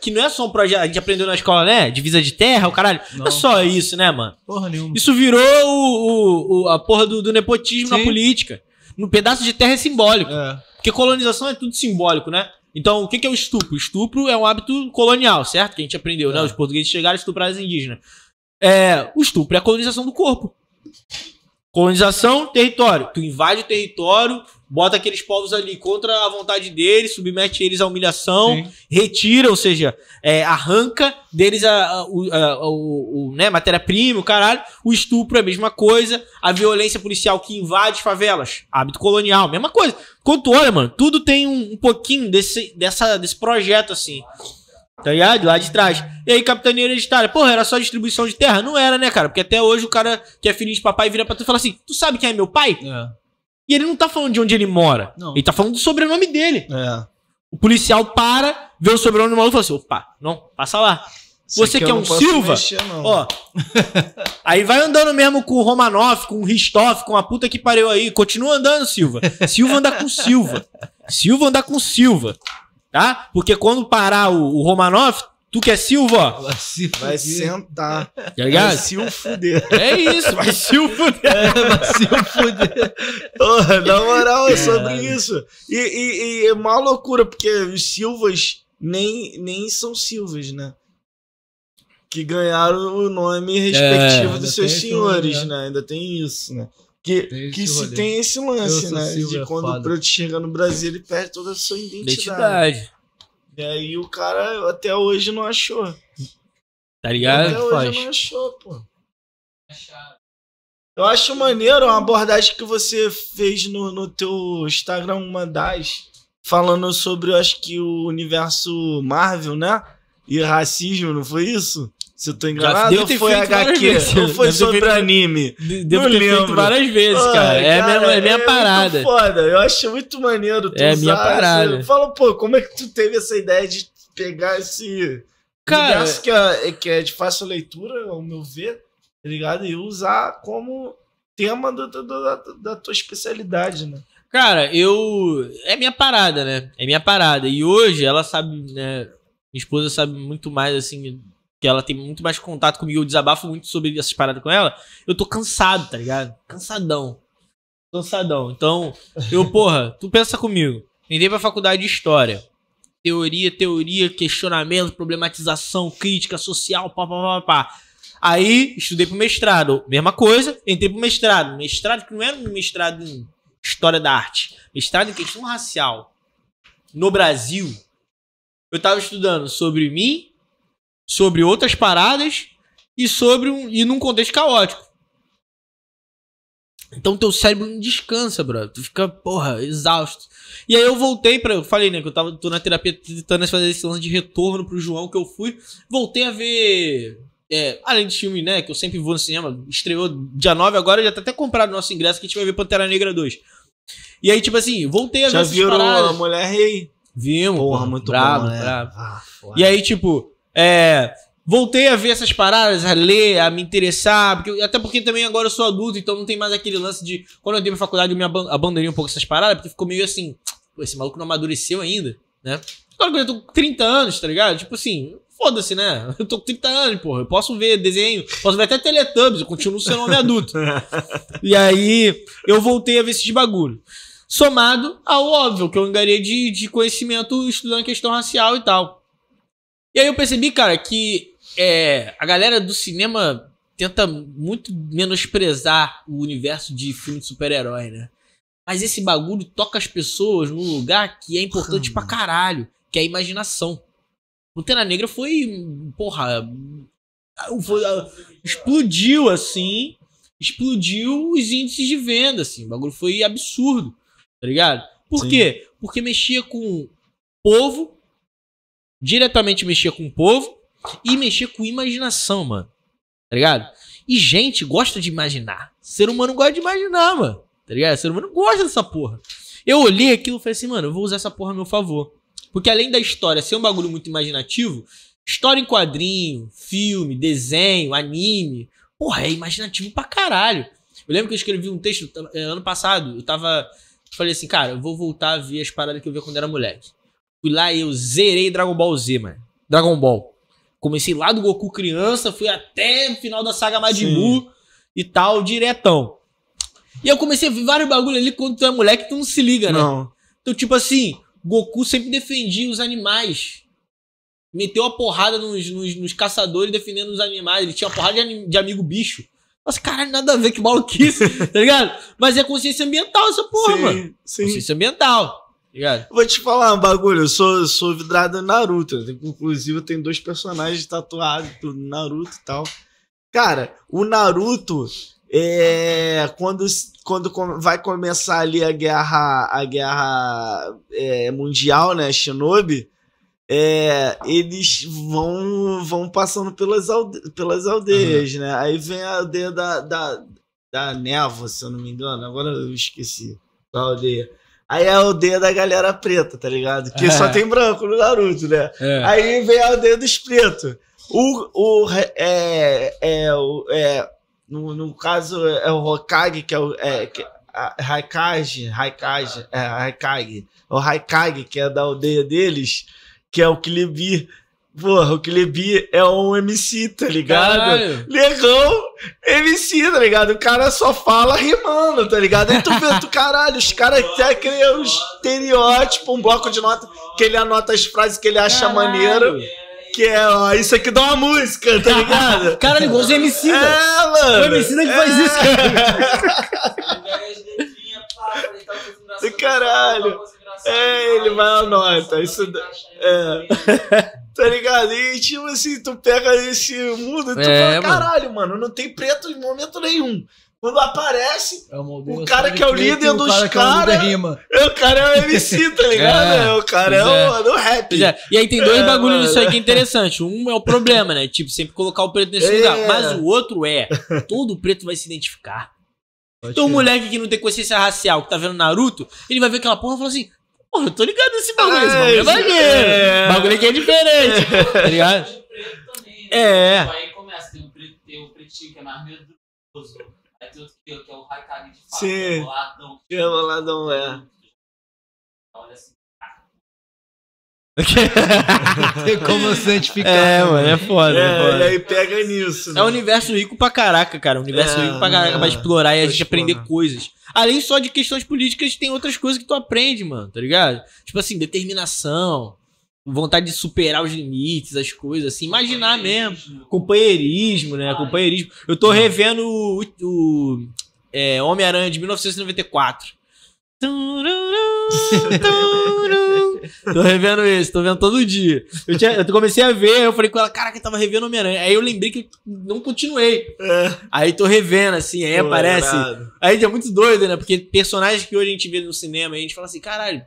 [SPEAKER 3] Que não é só um projeto, a gente aprendeu na escola, né? Divisa de terra, o caralho. Não, é
[SPEAKER 1] Não.
[SPEAKER 3] só isso, né, mano?
[SPEAKER 1] Porra nenhuma.
[SPEAKER 3] Isso virou o, o- o- a porra do, do nepotismo na
[SPEAKER 1] Sim.
[SPEAKER 3] política. No pedaço de terra é simbólico.
[SPEAKER 1] É.
[SPEAKER 3] Porque colonização é tudo simbólico, né? Então, o que é o estupro? O estupro é um hábito colonial, certo? Que a gente aprendeu, né?
[SPEAKER 1] É.
[SPEAKER 3] Os portugueses chegaram a estuprar os indígenas. É, o estupro é a colonização do corpo. Colonização, território. Tu invade o território, bota aqueles povos ali contra a vontade deles, submete eles à humilhação,
[SPEAKER 1] Sim.
[SPEAKER 3] retira, ou seja, é, arranca deles a, o, né, matéria-prima, o caralho. O estupro é a mesma coisa. A violência policial que invade favelas, hábito colonial, mesma coisa. Quando tu olha, mano, tudo tem um, um pouquinho desse, dessa, desse projeto, assim. Tá ligado? Lá de trás. E aí, capitania hereditária. Porra, era só distribuição de terra? Não era, né, cara? Porque até hoje o cara que é filho de papai vira pra tu e fala assim: Tu sabe quem é meu pai?
[SPEAKER 1] É.
[SPEAKER 3] E ele não tá falando de onde ele mora.
[SPEAKER 1] Não.
[SPEAKER 3] Ele tá falando do sobrenome dele.
[SPEAKER 2] É.
[SPEAKER 3] O policial para, vê o sobrenome do maluco e fala assim: opa, não, passa lá. Você
[SPEAKER 2] Isso aqui
[SPEAKER 3] quer
[SPEAKER 2] eu
[SPEAKER 3] um Silva?
[SPEAKER 2] mexer, não.
[SPEAKER 3] Ó. aí vai andando mesmo com o Romanoff, com o Ristoff, com a puta que pariu aí. Continua andando, Silva. Silva anda com Silva. Silva anda com Silva. Tá? Porque quando parar o, o Romanoff, tu que é Silva, ó.
[SPEAKER 1] Vai se
[SPEAKER 2] Vai
[SPEAKER 1] fuder.
[SPEAKER 2] sentar.
[SPEAKER 3] Tá
[SPEAKER 2] Vai
[SPEAKER 3] ligado?
[SPEAKER 2] se o fuder.
[SPEAKER 3] É isso, vai Silva.
[SPEAKER 1] É, vai se fuder.
[SPEAKER 2] Porra, na moral, é sobre
[SPEAKER 1] Caralho.
[SPEAKER 2] isso. E, e- e é uma loucura, porque os Silvas nem, nem são Silvas, né? Que ganharam o nome respectivo
[SPEAKER 1] ainda
[SPEAKER 2] dos seus senhores,
[SPEAKER 1] rolê,
[SPEAKER 2] né? Ainda tem isso, né? Que,
[SPEAKER 1] Tem
[SPEAKER 2] que se
[SPEAKER 1] rolê.
[SPEAKER 2] tem esse lance, né?
[SPEAKER 1] Silva,
[SPEAKER 2] de
[SPEAKER 1] é
[SPEAKER 2] quando
[SPEAKER 1] foda.
[SPEAKER 2] o preto chega no Brasil, ele perde toda a sua identidade.
[SPEAKER 3] Identidade.
[SPEAKER 2] E aí o cara até hoje não achou.
[SPEAKER 3] Tá ligado?
[SPEAKER 2] até hoje
[SPEAKER 1] faz?
[SPEAKER 2] não achou, pô. Eu acho maneiro uma abordagem que você fez no, no teu Instagram, uma das, falando sobre, eu acho que o universo Marvel, né? E racismo, não foi isso? Se eu tô enganado,
[SPEAKER 3] ter
[SPEAKER 2] foi
[SPEAKER 3] feito
[SPEAKER 2] HQ? Ou foi
[SPEAKER 3] Devo
[SPEAKER 2] sobre
[SPEAKER 3] feito-
[SPEAKER 2] anime?
[SPEAKER 3] De- Devo
[SPEAKER 2] Não
[SPEAKER 3] ter feito
[SPEAKER 2] lembro.
[SPEAKER 3] várias vezes,
[SPEAKER 2] Ai,
[SPEAKER 3] cara. É,
[SPEAKER 2] cara,
[SPEAKER 3] minha, é minha
[SPEAKER 2] muito
[SPEAKER 3] parada.
[SPEAKER 2] foda. Eu acho muito maneiro. Tu
[SPEAKER 3] É minha
[SPEAKER 2] usar
[SPEAKER 3] parada.
[SPEAKER 2] Fala, pô, como é que tu teve essa ideia de pegar esse
[SPEAKER 3] Cara,
[SPEAKER 2] que é, que é de fácil leitura, ao meu ver, tá ligado? E usar como tema do, do- do- da, da tua especialidade, né?
[SPEAKER 3] Cara, eu. É minha parada, né? É minha parada. E hoje ela sabe, né? Minha esposa sabe muito mais, assim, que ela tem muito mais contato comigo. Eu desabafo muito sobre essas paradas com ela. Eu tô cansado, tá ligado? Cansadão. Cansadão. Então, eu, porra, tu pensa comigo. Entrei pra faculdade de História. Teoria, teoria, questionamento, problematização, crítica social, pá, pá, pá, pá. Aí, estudei pro mestrado. Mesma coisa, entrei pro mestrado. Mestrado que não era um mestrado em História da Arte. Mestrado em questão racial. No Brasil, eu tava estudando sobre mim, sobre outras paradas e sobre um. e num contexto caótico. Então teu cérebro não descansa, bro. Tu fica, porra, exausto. E aí eu voltei pra. Eu falei, né, que eu tava tô na terapia tentando fazer esse lance de retorno pro João que eu fui. Voltei a ver. é, além de filme, né, que eu sempre vou no cinema, estreou dia 9 agora, já tá até comprado o nosso ingresso que a gente vai ver Pantera Negra 2. E aí, tipo assim, voltei a ver
[SPEAKER 2] Já
[SPEAKER 3] essas
[SPEAKER 2] viram
[SPEAKER 3] paradas.
[SPEAKER 2] a Mulher Rei?
[SPEAKER 3] Vimos,
[SPEAKER 2] Porra, muito
[SPEAKER 3] brabo,
[SPEAKER 2] bom, né?
[SPEAKER 3] brabo.
[SPEAKER 2] Ah.
[SPEAKER 3] E aí, tipo, é, voltei a ver essas paradas, a ler, a me interessar, porque, até porque também agora eu sou adulto, então não tem mais aquele lance de. Quando eu dei pra faculdade, eu me aban- abandonei um pouco essas paradas, porque ficou meio assim, pô, esse maluco não amadureceu ainda, né? Agora que eu tô com 30 anos, tá ligado? Tipo assim, foda-se, né? Eu tô com 30 anos, porra. Eu posso ver desenho, posso ver até Teletubbies, eu continuo sendo homem adulto. e aí, eu voltei a ver esses bagulho. Somado ao óbvio, que eu engarei de, de conhecimento estudando questão racial e tal. E aí eu percebi, cara, que é, a galera do cinema tenta muito menosprezar o universo de filme de super-herói, né? Mas esse bagulho toca as pessoas num lugar que é importante pra caralho, que é a imaginação. Pantera Negra foi, porra, foi, ah, explodiu assim, explodiu os índices de venda, assim, o bagulho foi absurdo, tá ligado? Por
[SPEAKER 2] Sim.
[SPEAKER 3] quê? Porque mexia com o povo, diretamente mexia com o povo e mexia com imaginação, mano, tá ligado? E gente gosta de imaginar, ser humano gosta de imaginar, mano, tá ligado? Ser humano gosta dessa porra. Eu olhei aquilo e falei assim, mano, eu vou usar essa porra a meu favor. Porque além da história ser um bagulho muito imaginativo, história em quadrinho, filme, desenho, anime, porra, é imaginativo pra caralho. Eu lembro que eu escrevi um texto eh, ano passado, eu tava. Falei assim, cara, eu vou voltar a ver as paradas que eu via quando era moleque. Fui lá e eu zerei Dragon Ball Z, mano. Dragon Ball. Comecei lá do Goku criança, fui até o final da saga Majin Buu e tal, diretão. E eu comecei a ver vários bagulho ali quando tu é moleque, tu não se liga, né?
[SPEAKER 2] Não.
[SPEAKER 3] Então, tipo assim, Goku sempre defendia os animais. Meteu a porrada nos, nos, nos caçadores defendendo os animais. Ele tinha uma porrada de, de amigo bicho. Nossa, caralho, nada a ver, que maluquice, tá ligado? Mas é consciência ambiental essa porra, mano.
[SPEAKER 2] sim, sim.
[SPEAKER 3] Consciência ambiental, ligado?
[SPEAKER 2] Vou te falar um bagulho, eu sou, sou vidrado em Naruto. Inclusive, eu tenho dois personagens tatuados do Naruto e tal. Cara, o Naruto é. Quando, quando vai começar ali a guerra, a guerra é, mundial, né? Shinobi. É, eles vão vão passando pelas, alde pelas aldeias, né? Aí vem a aldeia da, da, da névoa, se eu não me engano. Agora eu esqueci qual aldeia. Aí é a aldeia da galera preta, tá ligado? Que
[SPEAKER 3] É.
[SPEAKER 2] só tem branco no Naruto, né?
[SPEAKER 3] É.
[SPEAKER 2] Aí vem a aldeia dos pretos. O, o, é, é, o, é, no, no caso, é o Hokage, que é o. É, que, a, Haikage, Haikage, é, Haikage. O Haikage, que é da aldeia deles, que é o Kilebi. Porra, o Kilebi é um MC, tá ligado?
[SPEAKER 3] Caralho.
[SPEAKER 2] Negão, MC, tá ligado? O cara só fala rimando, tá ligado? Aí tu vê, tu, caralho, os caras até criam um estereótipo, um bloco de nota, que ele anota as frases que ele acha
[SPEAKER 3] Caralho.
[SPEAKER 2] maneiro, que é, ó, isso aqui dá uma música, tá ligado?
[SPEAKER 3] Caralho, igual os MC,
[SPEAKER 2] é,
[SPEAKER 3] O
[SPEAKER 2] mano.
[SPEAKER 3] MC que faz isso, cara.
[SPEAKER 2] Caralho. É, ele vai à nota, isso é.
[SPEAKER 5] É.
[SPEAKER 2] Tá ligado? E tipo assim, tu pega esse mundo e tu
[SPEAKER 3] É,
[SPEAKER 2] fala, caralho, mano, não tem preto em momento nenhum. Quando aparece,
[SPEAKER 1] É
[SPEAKER 2] O cara
[SPEAKER 1] só de
[SPEAKER 2] que é o líder
[SPEAKER 1] o
[SPEAKER 2] dos
[SPEAKER 1] cara que é o
[SPEAKER 2] cara-
[SPEAKER 1] rima.
[SPEAKER 2] o cara é o MC, tá ligado?
[SPEAKER 3] É,
[SPEAKER 2] É, o cara é, o do rap.
[SPEAKER 3] Pois é, E aí tem dois
[SPEAKER 2] É,
[SPEAKER 3] bagulhos nisso aí que é interessante. Um é o problema, né? Tipo, sempre colocar o preto nesse
[SPEAKER 2] É.
[SPEAKER 3] lugar. Mas o outro é, todo preto vai se identificar. Então o moleque que não tem consciência racial, que tá vendo Naruto, ele vai ver aquela porra e fala assim, porra, eu tô ligado nesse bagulho, esse bagulho é
[SPEAKER 2] É,
[SPEAKER 3] maneiro.
[SPEAKER 2] é.
[SPEAKER 3] O bagulho aqui é diferente, tá ligado?
[SPEAKER 5] De preto também, né?
[SPEAKER 3] É.
[SPEAKER 5] Tipo, Aí começa, tem o, preto, tem o pretinho que é mais medroso. Aí tem outro que, que é o Raikage de fato,
[SPEAKER 2] Sim.
[SPEAKER 5] é boladão.
[SPEAKER 2] Que é boladão, é.
[SPEAKER 5] Olha assim.
[SPEAKER 1] Tem como se identificar.
[SPEAKER 3] É, mano, é foda, é
[SPEAKER 2] É, e
[SPEAKER 3] foda.
[SPEAKER 2] aí pega nisso.
[SPEAKER 3] É um universo rico pra caraca, cara. Um universo
[SPEAKER 2] É,
[SPEAKER 3] rico pra caraca pra
[SPEAKER 2] é.
[SPEAKER 3] explorar e a
[SPEAKER 2] Pra
[SPEAKER 3] gente
[SPEAKER 2] explorar.
[SPEAKER 3] aprender coisas. Além só de questões políticas, tem outras coisas que tu aprende, mano, tá ligado? Tipo assim, determinação, vontade de superar os limites, as coisas, assim, imaginar mesmo. Companheirismo, né? Companheirismo. Eu tô revendo o, o é, Homem-Aranha de 1994. Tô revendo esse, tô vendo todo dia. Eu, tinha- eu comecei a ver, eu falei com ela, caraca, eu tava revendo Homem-Aranha. Aí eu lembrei que não continuei.
[SPEAKER 2] É.
[SPEAKER 3] Aí tô revendo, assim, aí
[SPEAKER 2] Pô,
[SPEAKER 3] aparece.
[SPEAKER 2] irado.
[SPEAKER 3] Aí é muito doido, né? Porque personagens que hoje a gente vê no cinema, a gente fala assim, caralho,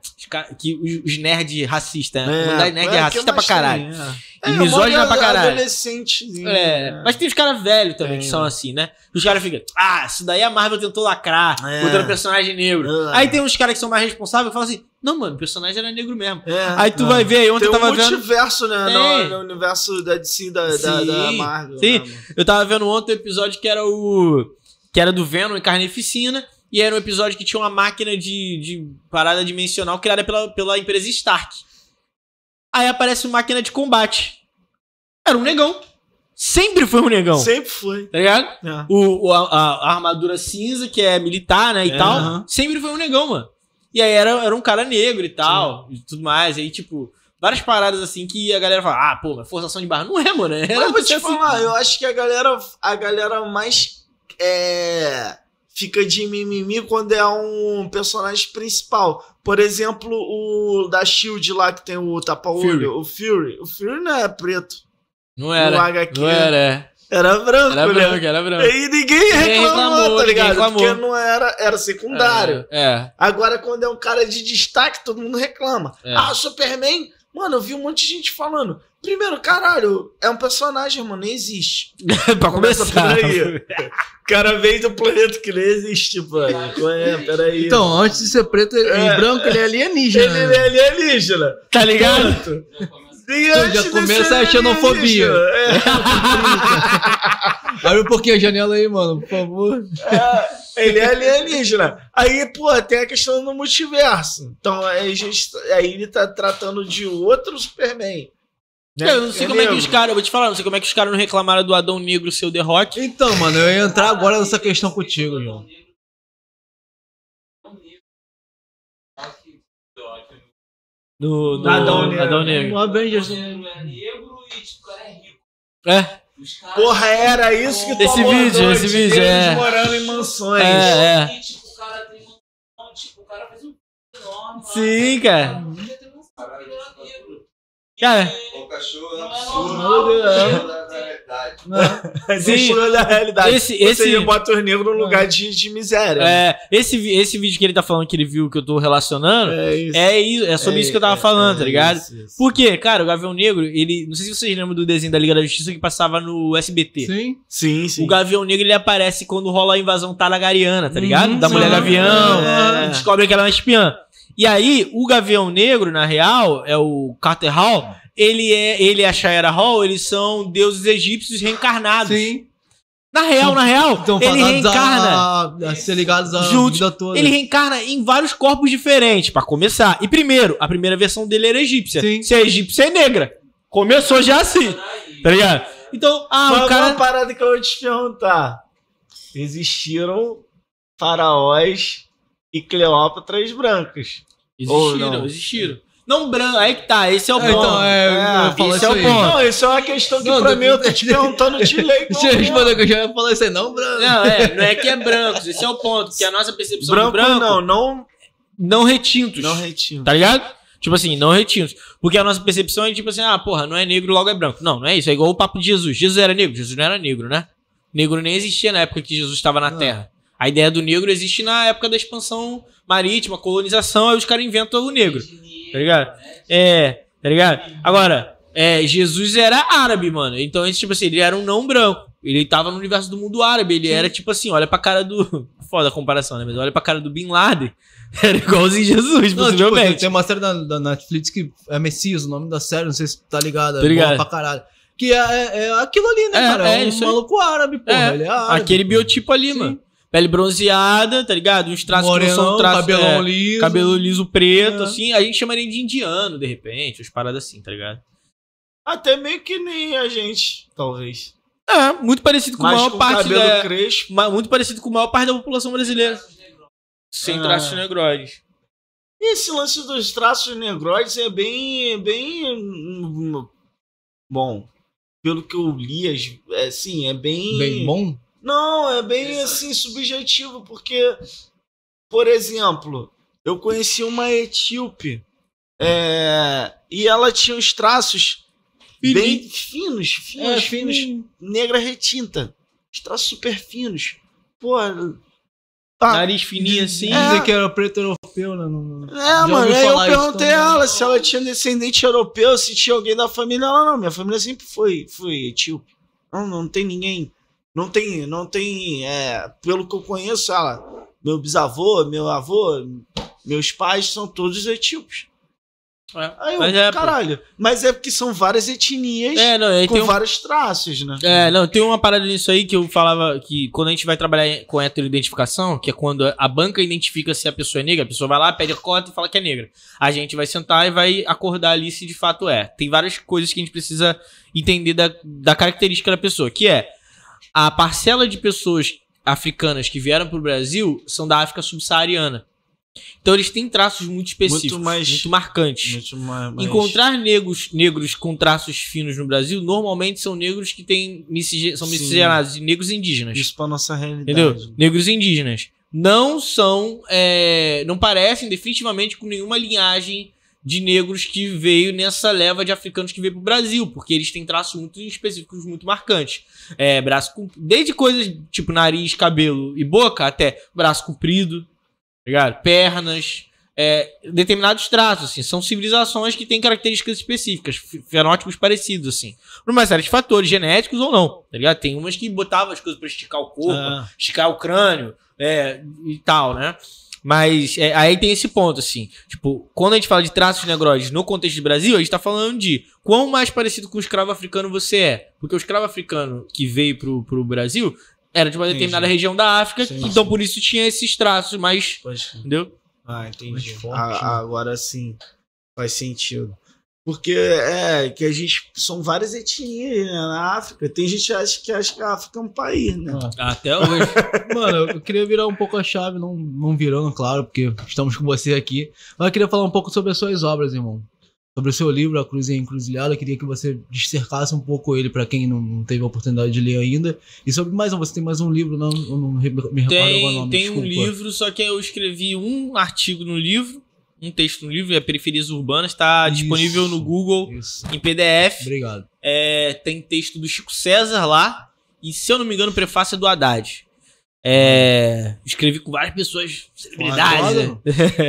[SPEAKER 3] que os, os nerds racistas, né? A comunidade nerd é,
[SPEAKER 2] é,
[SPEAKER 3] racista pra caralho.
[SPEAKER 2] é.
[SPEAKER 3] E
[SPEAKER 2] É,
[SPEAKER 3] misógina
[SPEAKER 2] uma
[SPEAKER 3] pra caralho.
[SPEAKER 2] Adolescentezinho.
[SPEAKER 3] É,
[SPEAKER 2] né?
[SPEAKER 3] mas tem os caras velhos também
[SPEAKER 2] Tem,
[SPEAKER 3] que são assim, né? Os caras ficam, ah, isso daí a Marvel tentou lacrar,
[SPEAKER 2] É.
[SPEAKER 3] botando personagem negro.
[SPEAKER 2] É.
[SPEAKER 3] Aí tem uns caras que são mais responsáveis e falam assim, não, mano, o personagem era negro mesmo.
[SPEAKER 2] É.
[SPEAKER 3] Aí tu
[SPEAKER 2] É.
[SPEAKER 3] vai ver, aí ontem
[SPEAKER 2] Tem
[SPEAKER 3] eu
[SPEAKER 2] um
[SPEAKER 3] tava vendo.
[SPEAKER 2] multiverso, né?
[SPEAKER 3] Tem.
[SPEAKER 2] No, no universo da DC, da, da,
[SPEAKER 3] Sim,
[SPEAKER 2] da Marvel.
[SPEAKER 3] sim.
[SPEAKER 2] né?
[SPEAKER 3] Eu tava vendo ontem o episódio que era o. que era do Venom em Carnificina. E era um episódio que tinha uma máquina de, de parada dimensional criada pela, pela empresa Stark. Aí aparece uma máquina de combate. Era um negão. Sempre foi um negão.
[SPEAKER 2] Sempre foi.
[SPEAKER 3] Tá ligado?
[SPEAKER 2] É.
[SPEAKER 3] O, o- a, a armadura cinza, que é militar, né? E
[SPEAKER 2] É,
[SPEAKER 3] tal.
[SPEAKER 2] aham.
[SPEAKER 3] Sempre foi um negão, mano. E aí era, era um cara negro e tal. E tudo mais. Aí, tipo, várias paradas assim que a galera fala: ah, pô, mas forçação de barra. Não é, mano. Era
[SPEAKER 2] Mas eu vou te
[SPEAKER 3] assim.
[SPEAKER 2] falar, eu acho que a galera, a galera mais é, fica de mimimi quando é um personagem principal. Por exemplo, o da Shield lá que tem o tapa-olho, o Fury. O Fury não é preto.
[SPEAKER 3] Não era. Não era.
[SPEAKER 2] Era branco,
[SPEAKER 3] Era
[SPEAKER 2] né?
[SPEAKER 3] branco, era branco.
[SPEAKER 2] E ninguém reclamou,
[SPEAKER 3] reclamou,
[SPEAKER 2] tá
[SPEAKER 3] ninguém
[SPEAKER 2] ligado?
[SPEAKER 3] reclamou.
[SPEAKER 2] Porque não era, era secundário.
[SPEAKER 3] É.
[SPEAKER 2] Agora, quando é um cara de destaque, todo mundo reclama.
[SPEAKER 3] É.
[SPEAKER 2] Ah, Superman? Mano, eu vi um monte de gente falando. Primeiro, caralho, é um personagem, mano, não existe.
[SPEAKER 3] é. pra
[SPEAKER 2] Começa
[SPEAKER 3] começar.
[SPEAKER 2] por aí. O cara veio do planeta que não existe, mano. É? Peraí.
[SPEAKER 1] Então, antes de ser preto e
[SPEAKER 2] É.
[SPEAKER 1] branco, ele é alienígena.
[SPEAKER 2] ele, ele é alienígena.
[SPEAKER 3] Tá ligado?
[SPEAKER 2] E
[SPEAKER 1] Então, já começa a xenofobia.
[SPEAKER 2] alienígena,
[SPEAKER 1] Abre um pouquinho a janela aí, mano, por favor.
[SPEAKER 2] É, ele é alienígena. Aí, pô, tem a questão do multiverso. Então, aí, a gente, aí ele tá tratando de outro Superman. né?
[SPEAKER 3] Eu não sei como é que os caras, eu vou te falar, não sei como é que os caras não reclamaram do Adão Negro ser o The Rock.
[SPEAKER 1] Então, mano, eu ia entrar agora nessa questão contigo, João.
[SPEAKER 3] Do, do
[SPEAKER 2] Adão Negro.
[SPEAKER 3] Adão Negro.
[SPEAKER 1] O Avengers.
[SPEAKER 5] é negro e tipo, o cara é rico.
[SPEAKER 3] É,
[SPEAKER 5] caras-
[SPEAKER 2] Porra, era isso que tu
[SPEAKER 3] Esse vídeo, esse
[SPEAKER 2] de
[SPEAKER 3] vídeo, é.
[SPEAKER 2] morando em mansões.
[SPEAKER 3] É, é.
[SPEAKER 5] E, tipo, o cara tem uma. Tipo, o cara fez um enorme. lá.
[SPEAKER 3] Sim, cara.
[SPEAKER 5] O
[SPEAKER 3] Cara,
[SPEAKER 4] O cachorro é um
[SPEAKER 5] Não é
[SPEAKER 4] absurdo realidade.
[SPEAKER 3] Sim.
[SPEAKER 2] Deixou da realidade.
[SPEAKER 3] esse,
[SPEAKER 2] seja,
[SPEAKER 3] esse,
[SPEAKER 2] bota os negros no lugar de, de miséria.
[SPEAKER 3] é, esse, esse vídeo que ele tá falando que ele viu que eu tô relacionando,
[SPEAKER 2] É isso.
[SPEAKER 3] é, isso, é sobre isso que eu tava
[SPEAKER 2] é,
[SPEAKER 3] falando,
[SPEAKER 2] é
[SPEAKER 3] tá ligado?
[SPEAKER 2] isso, isso.
[SPEAKER 3] Por quê? Cara, o Gavião Negro, ele. Não sei se vocês lembram do desenho da Liga da Justiça que passava no SBT.
[SPEAKER 1] Sim.
[SPEAKER 2] Sim, sim.
[SPEAKER 3] O Gavião Negro ele aparece quando rola a invasão talagariana, tá ligado?
[SPEAKER 1] Uhum,
[SPEAKER 3] da mulher
[SPEAKER 1] sim.
[SPEAKER 3] Gavião.
[SPEAKER 2] É.
[SPEAKER 3] Descobre que ela é uma espiã. E aí, o Gavião Negro, na real, é o Carter Hall. Ele é ele e a Shayera Hall, eles são deuses egípcios reencarnados.
[SPEAKER 1] Sim.
[SPEAKER 3] Na real, na real,
[SPEAKER 1] Então,
[SPEAKER 3] ele reencarna.
[SPEAKER 1] a, a ser ligados a
[SPEAKER 3] Juntos.
[SPEAKER 1] vida toda.
[SPEAKER 3] Ele reencarna em vários corpos diferentes, pra começar. E primeiro, a primeira versão dele era egípcia.
[SPEAKER 1] Sim.
[SPEAKER 3] Se é egípcia, é negra. Começou já assim, tá ligado? Então, ah,
[SPEAKER 2] Mas
[SPEAKER 3] o cara.
[SPEAKER 2] uma parada que eu vou te perguntar. Existiram faraós e Cleópatras brancos. Ou
[SPEAKER 3] Existiram,
[SPEAKER 2] não?
[SPEAKER 3] existiram. Não branco, aí que tá, esse é o
[SPEAKER 1] É,
[SPEAKER 3] ponto.
[SPEAKER 1] então, é, falar
[SPEAKER 3] esse é o
[SPEAKER 1] aí.
[SPEAKER 3] ponto.
[SPEAKER 2] Não, isso é uma questão que
[SPEAKER 1] Não,
[SPEAKER 2] pra
[SPEAKER 1] do-
[SPEAKER 2] mim eu tô te perguntando de lei.
[SPEAKER 1] Deixa eu responder que eu já ia falar isso aí, não, branco.
[SPEAKER 3] Não, é, não é que é brancos, esse é o ponto, porque a nossa percepção
[SPEAKER 2] Branco,
[SPEAKER 3] do branco
[SPEAKER 2] não, não
[SPEAKER 3] não retintos.
[SPEAKER 2] Não retinto.
[SPEAKER 3] Tá ligado? Tipo assim, não retintos. Porque a nossa percepção é tipo assim, ah, porra, não é negro, logo é branco. Não, não é isso. É igual o papo de Jesus. Jesus era negro? Jesus não era negro, né? Negro nem existia na época que Jesus estava na
[SPEAKER 1] Não.
[SPEAKER 3] Terra. A ideia do negro existe na época da expansão marítima, colonização, aí os caras inventam o negro. Tá ligado? É, tá ligado? Agora, é, Jesus era árabe, mano. Então, ele, tipo assim, ele era um não branco. Ele tava no universo do mundo árabe. Ele era tipo assim, olha pra cara do. Foda a comparação, né? Mas olha pra cara do Bin Laden. Era igualzinho Jesus,
[SPEAKER 1] Não, tipo, tem,
[SPEAKER 3] possivelmente.
[SPEAKER 1] tem uma série da, da Netflix que é Messias, o nome da série, não sei se tá ligado. É
[SPEAKER 3] Tô ligado.
[SPEAKER 1] boa pra caralho. Que é, é, é aquilo ali, né,
[SPEAKER 3] É,
[SPEAKER 1] cara?
[SPEAKER 3] é
[SPEAKER 1] um
[SPEAKER 3] isso aí.
[SPEAKER 1] maluco árabe, porra.
[SPEAKER 3] É,
[SPEAKER 1] ele é árabe.
[SPEAKER 3] Aquele
[SPEAKER 1] pô.
[SPEAKER 3] biotipo ali,
[SPEAKER 1] Sim.
[SPEAKER 3] mano. Pele bronzeada, tá ligado? Uns traços que não
[SPEAKER 1] Morenão,
[SPEAKER 3] são traços.
[SPEAKER 1] cabelão
[SPEAKER 3] é,
[SPEAKER 1] liso.
[SPEAKER 3] Cabelo liso preto,
[SPEAKER 1] É.
[SPEAKER 3] assim. A gente chamaria de indiano, de repente, as paradas assim, tá ligado?
[SPEAKER 2] Até meio que nem a gente, talvez.
[SPEAKER 3] É, muito parecido com a maior
[SPEAKER 2] com
[SPEAKER 3] parte
[SPEAKER 2] cabelo
[SPEAKER 3] da.
[SPEAKER 2] crespo.
[SPEAKER 3] Muito parecido com a maior parte da população brasileira. Sem
[SPEAKER 2] Ah.
[SPEAKER 3] traços negroides.
[SPEAKER 2] E esse lance dos traços negroides é bem. bem. hum, Bom. Pelo que eu li, as- é, sim, é bem.
[SPEAKER 1] Bem bom.
[SPEAKER 2] Não, é bem assim subjetivo, porque, por exemplo, eu conheci uma etíope é, e ela tinha os traços bem finos, finos,
[SPEAKER 1] É,
[SPEAKER 2] finos, negra retinta. Os traços super finos. Pô, tá.
[SPEAKER 3] Nariz fininho assim.
[SPEAKER 2] É.
[SPEAKER 1] Dizer que era preto europeu, né? Não-
[SPEAKER 2] É,
[SPEAKER 1] Já
[SPEAKER 2] mano, aí eu
[SPEAKER 1] isso
[SPEAKER 2] perguntei a ela se ela tinha descendente europeu, se tinha alguém da família. Ela não, minha família sempre foi, foi etíope. Não, não tem ninguém. Não tem, não tem, é, pelo que eu conheço, ela, meu bisavô, meu avô, meus pais são todos etíopes.
[SPEAKER 3] É.
[SPEAKER 2] Aí eu,
[SPEAKER 3] Mas é,
[SPEAKER 2] caralho, mas é porque são várias etnias
[SPEAKER 3] É, não,
[SPEAKER 2] com
[SPEAKER 3] um,
[SPEAKER 2] vários traços, né?
[SPEAKER 3] É, não, tem uma parada nisso aí que eu falava que quando a gente vai trabalhar com heteroidentificação, que é quando a banca identifica se a pessoa é negra, a pessoa vai lá, pede a cota e fala que é negra. A gente vai sentar e vai acordar ali se de fato é. Tem várias coisas que a gente precisa entender da, da característica da pessoa, que é a parcela de pessoas africanas que vieram pro Brasil são da África subsaariana. Então eles têm traços muito específicos,
[SPEAKER 2] Muito
[SPEAKER 3] muito,
[SPEAKER 2] mais-
[SPEAKER 3] marcantes.
[SPEAKER 2] Muito mais- mais-
[SPEAKER 3] Encontrar negros, negros com traços finos no Brasil normalmente são negros que têm são miscigenados negros indígenas.
[SPEAKER 2] isso pra nossa realidade.
[SPEAKER 3] Entendeu? Negros indígenas. Não são. é, não parecem definitivamente com nenhuma linhagem de negros que veio nessa leva de africanos que veio pro Brasil, porque eles têm traços muito específicos, muito marcantes. É, braço desde coisas tipo nariz, cabelo e boca, até braço comprido, tá ligado? Pernas, é, determinados traços, assim, são civilizações que têm características específicas, fenótipos parecidos, assim. Por uma série de fatores genéticos ou não, tá ligado? Tem umas que botavam as coisas pra esticar o corpo,
[SPEAKER 2] Ah.
[SPEAKER 3] esticar o crânio, é, e tal, né? Mas é, aí tem esse ponto, assim. Tipo, quando a gente fala de traços negroides no contexto do Brasil, a gente tá falando de quão mais parecido com o escravo africano você é. Porque o escravo africano que veio pro, pro Brasil era de uma
[SPEAKER 2] Entendi.
[SPEAKER 3] determinada região da África,
[SPEAKER 2] Sim,
[SPEAKER 3] então por isso tinha esses traços mais.
[SPEAKER 2] Pode-
[SPEAKER 3] Entendeu?
[SPEAKER 2] Ah, entendi.
[SPEAKER 1] Forte,
[SPEAKER 2] A-
[SPEAKER 1] né?
[SPEAKER 2] Agora sim faz sentido. Porque é que a gente. São várias etnias né, na África. Tem gente que acha que, acha que a África é um país, né?
[SPEAKER 3] Até hoje.
[SPEAKER 1] Mano, eu queria virar um pouco a chave, não, não virando, claro, porque estamos com você aqui. Mas eu queria falar um pouco sobre as suas obras, irmão. Sobre o seu livro, A Cruz e a Encruzilhada. Eu queria que você dissercasse um pouco ele pra quem não, teve a oportunidade de ler ainda. E sobre mais um, você tem mais um livro, não? Eu não me recordo agora o nome,
[SPEAKER 3] tem um
[SPEAKER 1] desculpa.
[SPEAKER 3] livro, só que eu escrevi um artigo no livro, um texto no livro, é Periferias Urbanas, está disponível no Google
[SPEAKER 1] Isso.
[SPEAKER 3] em PDF.
[SPEAKER 1] Obrigado.
[SPEAKER 3] É, tem texto do Chico César lá. E se eu não me engano, o prefácio é do Haddad. É, escrevi com várias pessoas, celebridades.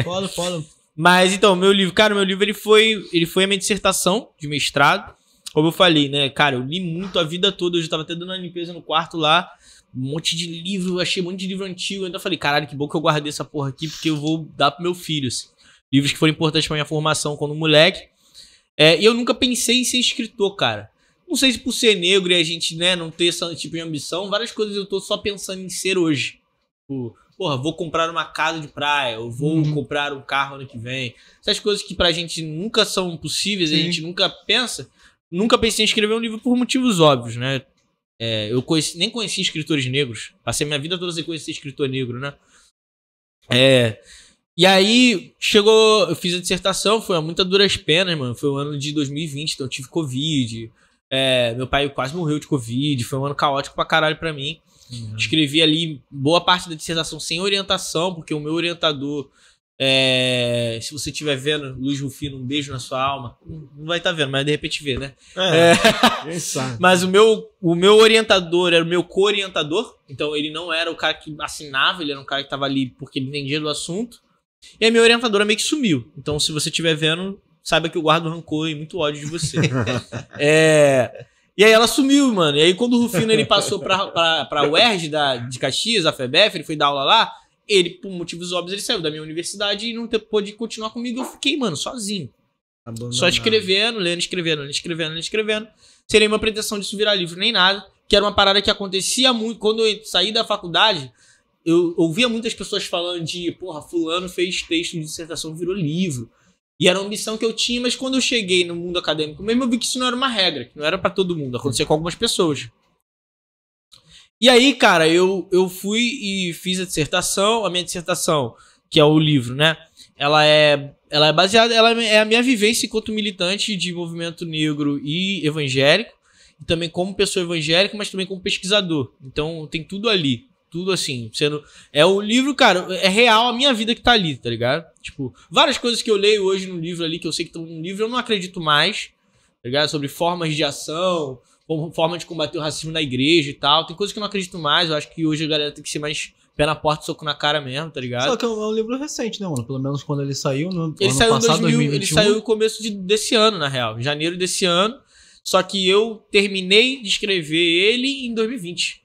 [SPEAKER 1] Foda,
[SPEAKER 3] né?
[SPEAKER 1] Foda.
[SPEAKER 3] Mas então, meu livro, cara, meu livro ele foi, ele foi a minha dissertação de mestrado. Como eu falei, né, cara, eu li muito a vida toda. Eu tava até dando uma limpeza no quarto lá. Um monte de livro, achei um monte de livro antigo. Então eu falei, caralho, que bom que eu guardei essa porra aqui, porque eu vou dar pro meu filho. assim. Livros que foram importantes pra minha formação quando moleque. É, e eu nunca pensei em ser escritor, cara. Não sei se por ser negro e a gente, né, não ter esse tipo de ambição, várias coisas eu tô só pensando em ser hoje. Tipo, porra, vou comprar uma casa de praia, eu vou
[SPEAKER 1] Uhum.
[SPEAKER 3] comprar um carro ano que vem. Essas coisas que pra gente nunca são possíveis, a
[SPEAKER 1] Sim.
[SPEAKER 3] gente nunca pensa. Nunca pensei em escrever um livro por motivos óbvios, né? É, eu conheci- nem conheci escritores negros. Passei minha vida toda sem conhecer escritor negro, né? É, e aí, chegou, eu fiz a dissertação, foi a muita duras penas, mano. Foi o ano de 2020, então eu tive Covid. É, meu pai quase morreu de Covid. Foi um ano caótico pra caralho pra mim. Escrevi ali boa parte da dissertação sem orientação, porque o meu orientador É, se você estiver vendo, Luiz Rufino, um beijo na sua alma. Não vai estar vendo, mas de repente vê, né?
[SPEAKER 2] É, sabe.
[SPEAKER 3] Mas o meu, o meu orientador era o meu co-orientador. Então ele não era o cara que assinava, ele era um cara que tava ali porque ele entendia do assunto. E a minha orientadora meio que sumiu. Então se você estiver vendo, saiba que eu guardo rancor e muito ódio de você. é, e aí ela sumiu, mano. E aí quando o Rufino ele passou pra, pra, pra UERJ da, de Caxias, a FEBEF, ele foi dar aula lá. Ele, por motivos óbvios, ele saiu da minha universidade e não pôde continuar comigo. Eu fiquei, mano, sozinho. Só escrevendo, lendo, escrevendo, lendo, escrevendo, lendo, escrevendo. Sem nenhuma pretensão disso virar livro, nem nada. Que era uma parada que acontecia muito. Quando eu saí da faculdade, eu ouvia muitas pessoas falando de, porra, fulano fez texto de dissertação, virou livro. E era uma ambição que eu tinha, mas quando eu cheguei no mundo acadêmico mesmo, eu vi que isso não era uma regra, que não era pra todo mundo, acontecia com algumas pessoas. E aí, cara, eu, eu fui e fiz a dissertação, a minha dissertação, que é o livro, né? Ela é, ela é baseada, ela é a minha vivência enquanto militante de movimento negro e evangélico, e também como pessoa evangélica, mas também como pesquisador. Então tem tudo ali, tudo assim, sendo é o livro, cara, é real a minha vida que tá ali, tá ligado? Tipo, várias coisas que eu leio hoje no livro ali que eu sei que estão no livro, eu não acredito mais, tá ligado? Sobre formas de ação, forma de combater o racismo na igreja e tal. Tem coisas que eu não acredito mais, eu acho que hoje a galera tem que ser mais pé na porta, soco na cara mesmo, tá ligado?
[SPEAKER 1] Só que é um, é livro recente, né, mano? Pelo menos quando ele saiu no
[SPEAKER 3] Ele
[SPEAKER 1] ano
[SPEAKER 3] saiu,
[SPEAKER 1] passado,
[SPEAKER 3] 2000, ele
[SPEAKER 1] 2021.
[SPEAKER 3] saiu no começo de- desse ano, na real. Em janeiro desse ano. Só que eu terminei de escrever ele em 2020.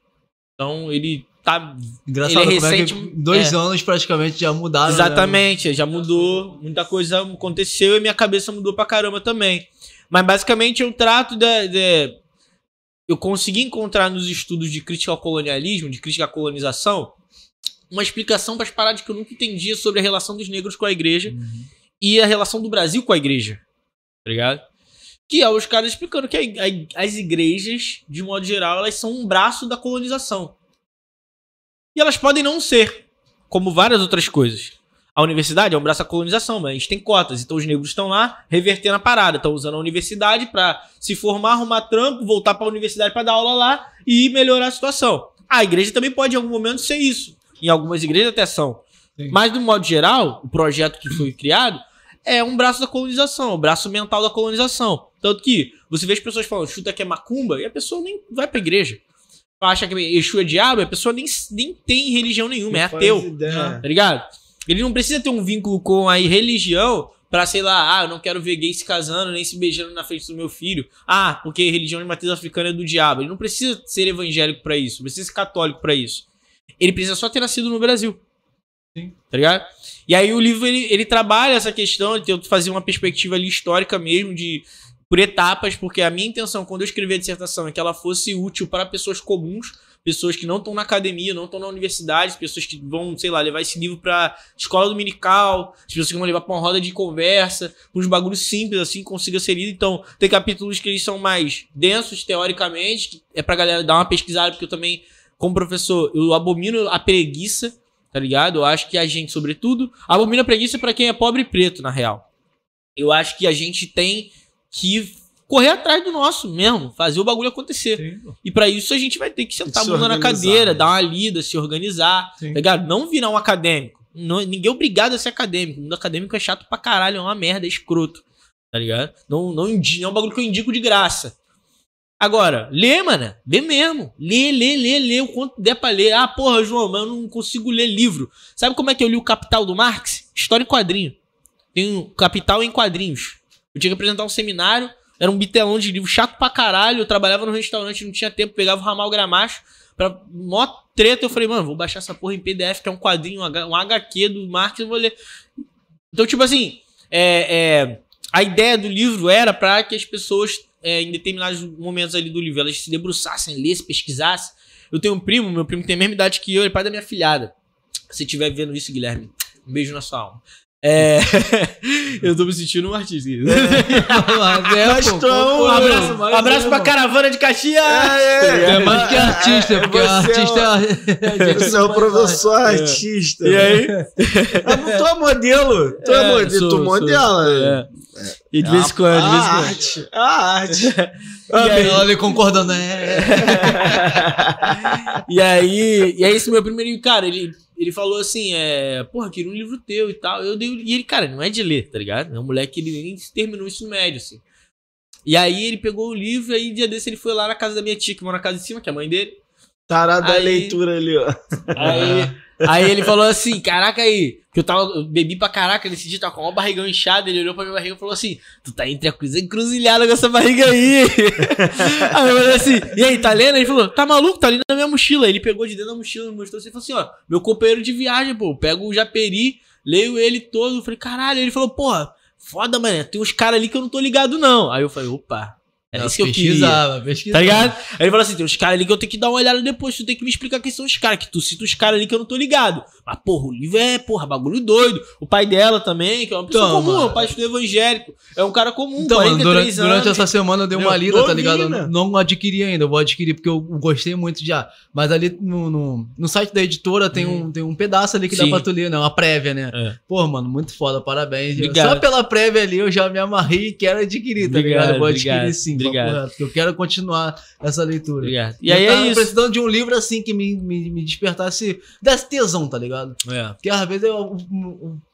[SPEAKER 3] Então ele tá.
[SPEAKER 1] Engraçado
[SPEAKER 3] ele é
[SPEAKER 1] como é que
[SPEAKER 3] recente,
[SPEAKER 1] dois
[SPEAKER 3] é.
[SPEAKER 1] anos praticamente já mudaram. né?
[SPEAKER 3] Exatamente, já mudou. Muita coisa aconteceu e minha cabeça mudou pra caramba também. Mas basicamente eu trato de. de- eu consegui encontrar nos estudos de crítica ao colonialismo, de crítica à colonização, uma explicação para as paradas que eu nunca entendia sobre a relação dos negros com a igreja
[SPEAKER 1] Uhum.
[SPEAKER 3] e a relação do Brasil com a igreja. Tá ligado? Que é os caras explicando que a- a- as igrejas, de modo geral, elas são um braço da colonização. E elas podem não ser, como várias outras coisas. A universidade é um braço da colonização, mas a gente tem cotas. Então os negros estão lá revertendo a parada. Estão usando a universidade pra se formar, arrumar trampo, voltar pra universidade pra dar aula lá e melhorar a situação. A igreja também pode, em algum momento, ser isso. Em algumas igrejas até são.
[SPEAKER 1] Sim.
[SPEAKER 3] Mas, do modo geral, o projeto que foi criado é um braço da colonização, o braço mental da colonização. Tanto que você vê as pessoas falando, chuta que é macumba, e a pessoa nem vai pra igreja. Acha que Exu é diabo, a pessoa nem, nem tem religião nenhuma, é
[SPEAKER 2] Não
[SPEAKER 3] ateu.
[SPEAKER 2] ideia.
[SPEAKER 3] Tá ligado? Ele não precisa ter um vínculo com a religião pra, sei lá, ah, eu não quero ver gay se casando nem se beijando na frente do meu filho. Ah, porque religião de matriz africana é do diabo. Ele não precisa ser evangélico pra isso, não precisa ser católico pra isso. Ele precisa só ter nascido no Brasil.
[SPEAKER 1] Sim.
[SPEAKER 3] Tá ligado? E aí o livro ele, ele trabalha essa questão, ele tenta fazer uma perspectiva ali histórica mesmo de por etapas, porque a minha intenção quando eu escrevi a dissertação é que ela fosse útil para pessoas comuns, pessoas que não estão na academia, não estão na universidade, pessoas que vão, sei lá, levar esse livro pra escola dominical, as pessoas que vão levar pra uma roda de conversa, uns bagulhos simples assim, consiga ser lido. Então, tem capítulos que eles são mais densos teoricamente, que é pra galera dar uma pesquisada, porque eu também, como professor, eu abomino a preguiça, tá ligado? Eu acho que a gente, sobretudo, abomina a preguiça pra quem é pobre e preto, na real. Eu acho que a gente tem que correr atrás do nosso mesmo, fazer o bagulho acontecer.
[SPEAKER 1] Sim.
[SPEAKER 3] E pra isso a gente vai ter que sentar a bunda na cadeira,
[SPEAKER 2] né?
[SPEAKER 3] dar uma lida, se organizar,
[SPEAKER 1] Sim.
[SPEAKER 3] tá ligado? Não virar um acadêmico. Não- ninguém é obrigado a ser acadêmico. O mundo acadêmico é chato pra caralho, é uma merda, é escroto. Tá ligado? Não, não, não é um bagulho que eu indico de graça. Agora, lê, mano. Lê mesmo. Lê, lê, lê, lê o quanto der pra ler. Ah, porra, João, mas eu não consigo ler livro. Sabe como é que eu li o Capital do Marx? História em quadrinho. Tem o Capital em quadrinhos. Eu tinha que apresentar um seminário, era um bitelão de livro chato pra caralho. Eu trabalhava no restaurante, não tinha tempo, pegava o ramal gramacho. Pra mó treta, eu falei, mano, vou baixar essa porra em PDF, que é um quadrinho, um HQ do Marx, eu vou ler. Então, tipo assim, é, é, a ideia do livro era pra que as pessoas, é, em determinados momentos ali do livro, elas se debruçassem, lessem, pesquisassem. Eu tenho um primo, meu primo tem a mesma idade que eu, ele é pai da minha filhada. Se estiver vendo isso, Guilherme, um beijo na sua alma. É, eu tô me sentindo um artista.
[SPEAKER 1] Mas é, pô,
[SPEAKER 2] estamos-
[SPEAKER 1] pô,
[SPEAKER 3] Um abraço,
[SPEAKER 1] mas
[SPEAKER 3] um abraço
[SPEAKER 1] é,
[SPEAKER 3] pra caravana de Caxias!
[SPEAKER 1] É mais que artista,
[SPEAKER 2] É,
[SPEAKER 1] porque
[SPEAKER 2] você é
[SPEAKER 1] artista é.
[SPEAKER 2] Você é o professor artista.
[SPEAKER 3] E aí?
[SPEAKER 2] Ah, mas tu é modelo. Tu é,
[SPEAKER 3] É,
[SPEAKER 2] modelo.
[SPEAKER 3] sou,
[SPEAKER 2] tu
[SPEAKER 3] sou.
[SPEAKER 2] modela.
[SPEAKER 3] É. E de vez em quando, de vez em quando.
[SPEAKER 2] arte. A arte.
[SPEAKER 3] E aí?
[SPEAKER 1] Ela ali concordando, é.
[SPEAKER 3] e aí, e aí esse meu primeiro, cara, ele, ele falou assim, é, porra, queria um livro teu e tal. Eu dei, e ele, cara, não é de ler, tá ligado? É um moleque que nem terminou isso médio, assim. E aí ele pegou o livro, aí dia desse ele foi lá na casa da minha tia, que mora na casa de cima, que é a mãe dele.
[SPEAKER 2] Tarado da leitura ali, ó.
[SPEAKER 3] Aí, aí ele falou assim, caraca aí, que eu tava, eu bebi pra caraca nesse dia, tava com uma barrigão inchada, ele olhou pra minha barriga e falou assim, tu tá entre a coisa encruzilhada com essa barriga aí. aí eu falei assim, e aí, tá lendo? Ele falou, tá maluco, tá ali na minha mochila. Ele pegou de dentro da mochila, me mostrou assim, e falou assim, ó, meu companheiro de viagem, pô, pego o Japeri, leio ele todo, eu falei, caralho, ele falou, porra, foda, mano, tem uns caras ali que eu não tô ligado não. Aí eu falei, opa, era isso que eu queria.
[SPEAKER 1] pesquisava, pesquisava.
[SPEAKER 3] Tá ligado? Aí ele falou assim: tem uns caras ali que eu tenho que dar uma olhada depois. Tu tem que me explicar quem são os caras. Que tu cita os caras ali que eu não tô ligado. Mas, porra, o livro é, porra, bagulho doido. O pai dela também, que é uma pessoa
[SPEAKER 1] Então,
[SPEAKER 3] comum,
[SPEAKER 1] mano.
[SPEAKER 3] é um pastor evangélico. É um cara comum,
[SPEAKER 1] Então, mano,
[SPEAKER 3] 43
[SPEAKER 1] durante,
[SPEAKER 3] anos.
[SPEAKER 1] durante essa semana eu dei uma lida, tá ligado?
[SPEAKER 2] Né?
[SPEAKER 1] Não adquiri ainda, eu vou adquirir porque eu gostei muito já. Mas ali no, no, no site da editora tem, um, tem um pedaço ali que dá
[SPEAKER 3] Sim.
[SPEAKER 1] pra tu ler, né? Uma prévia, né?
[SPEAKER 3] É.
[SPEAKER 1] Pô, mano, muito foda, parabéns.
[SPEAKER 3] Obrigado.
[SPEAKER 1] Só pela prévia ali eu já me amarrei e quero adquirir, tá
[SPEAKER 3] Obrigado,
[SPEAKER 1] ligado? Eu vou adquirir
[SPEAKER 3] obrigado,
[SPEAKER 1] papo reto, porque eu quero continuar essa leitura.
[SPEAKER 3] Obrigado. E
[SPEAKER 1] eu
[SPEAKER 3] aí
[SPEAKER 1] tava
[SPEAKER 3] é isso.
[SPEAKER 1] precisando de um livro assim que me, me, me despertasse, desse tesão, tá ligado?
[SPEAKER 3] É.
[SPEAKER 1] Porque às vezes, eu,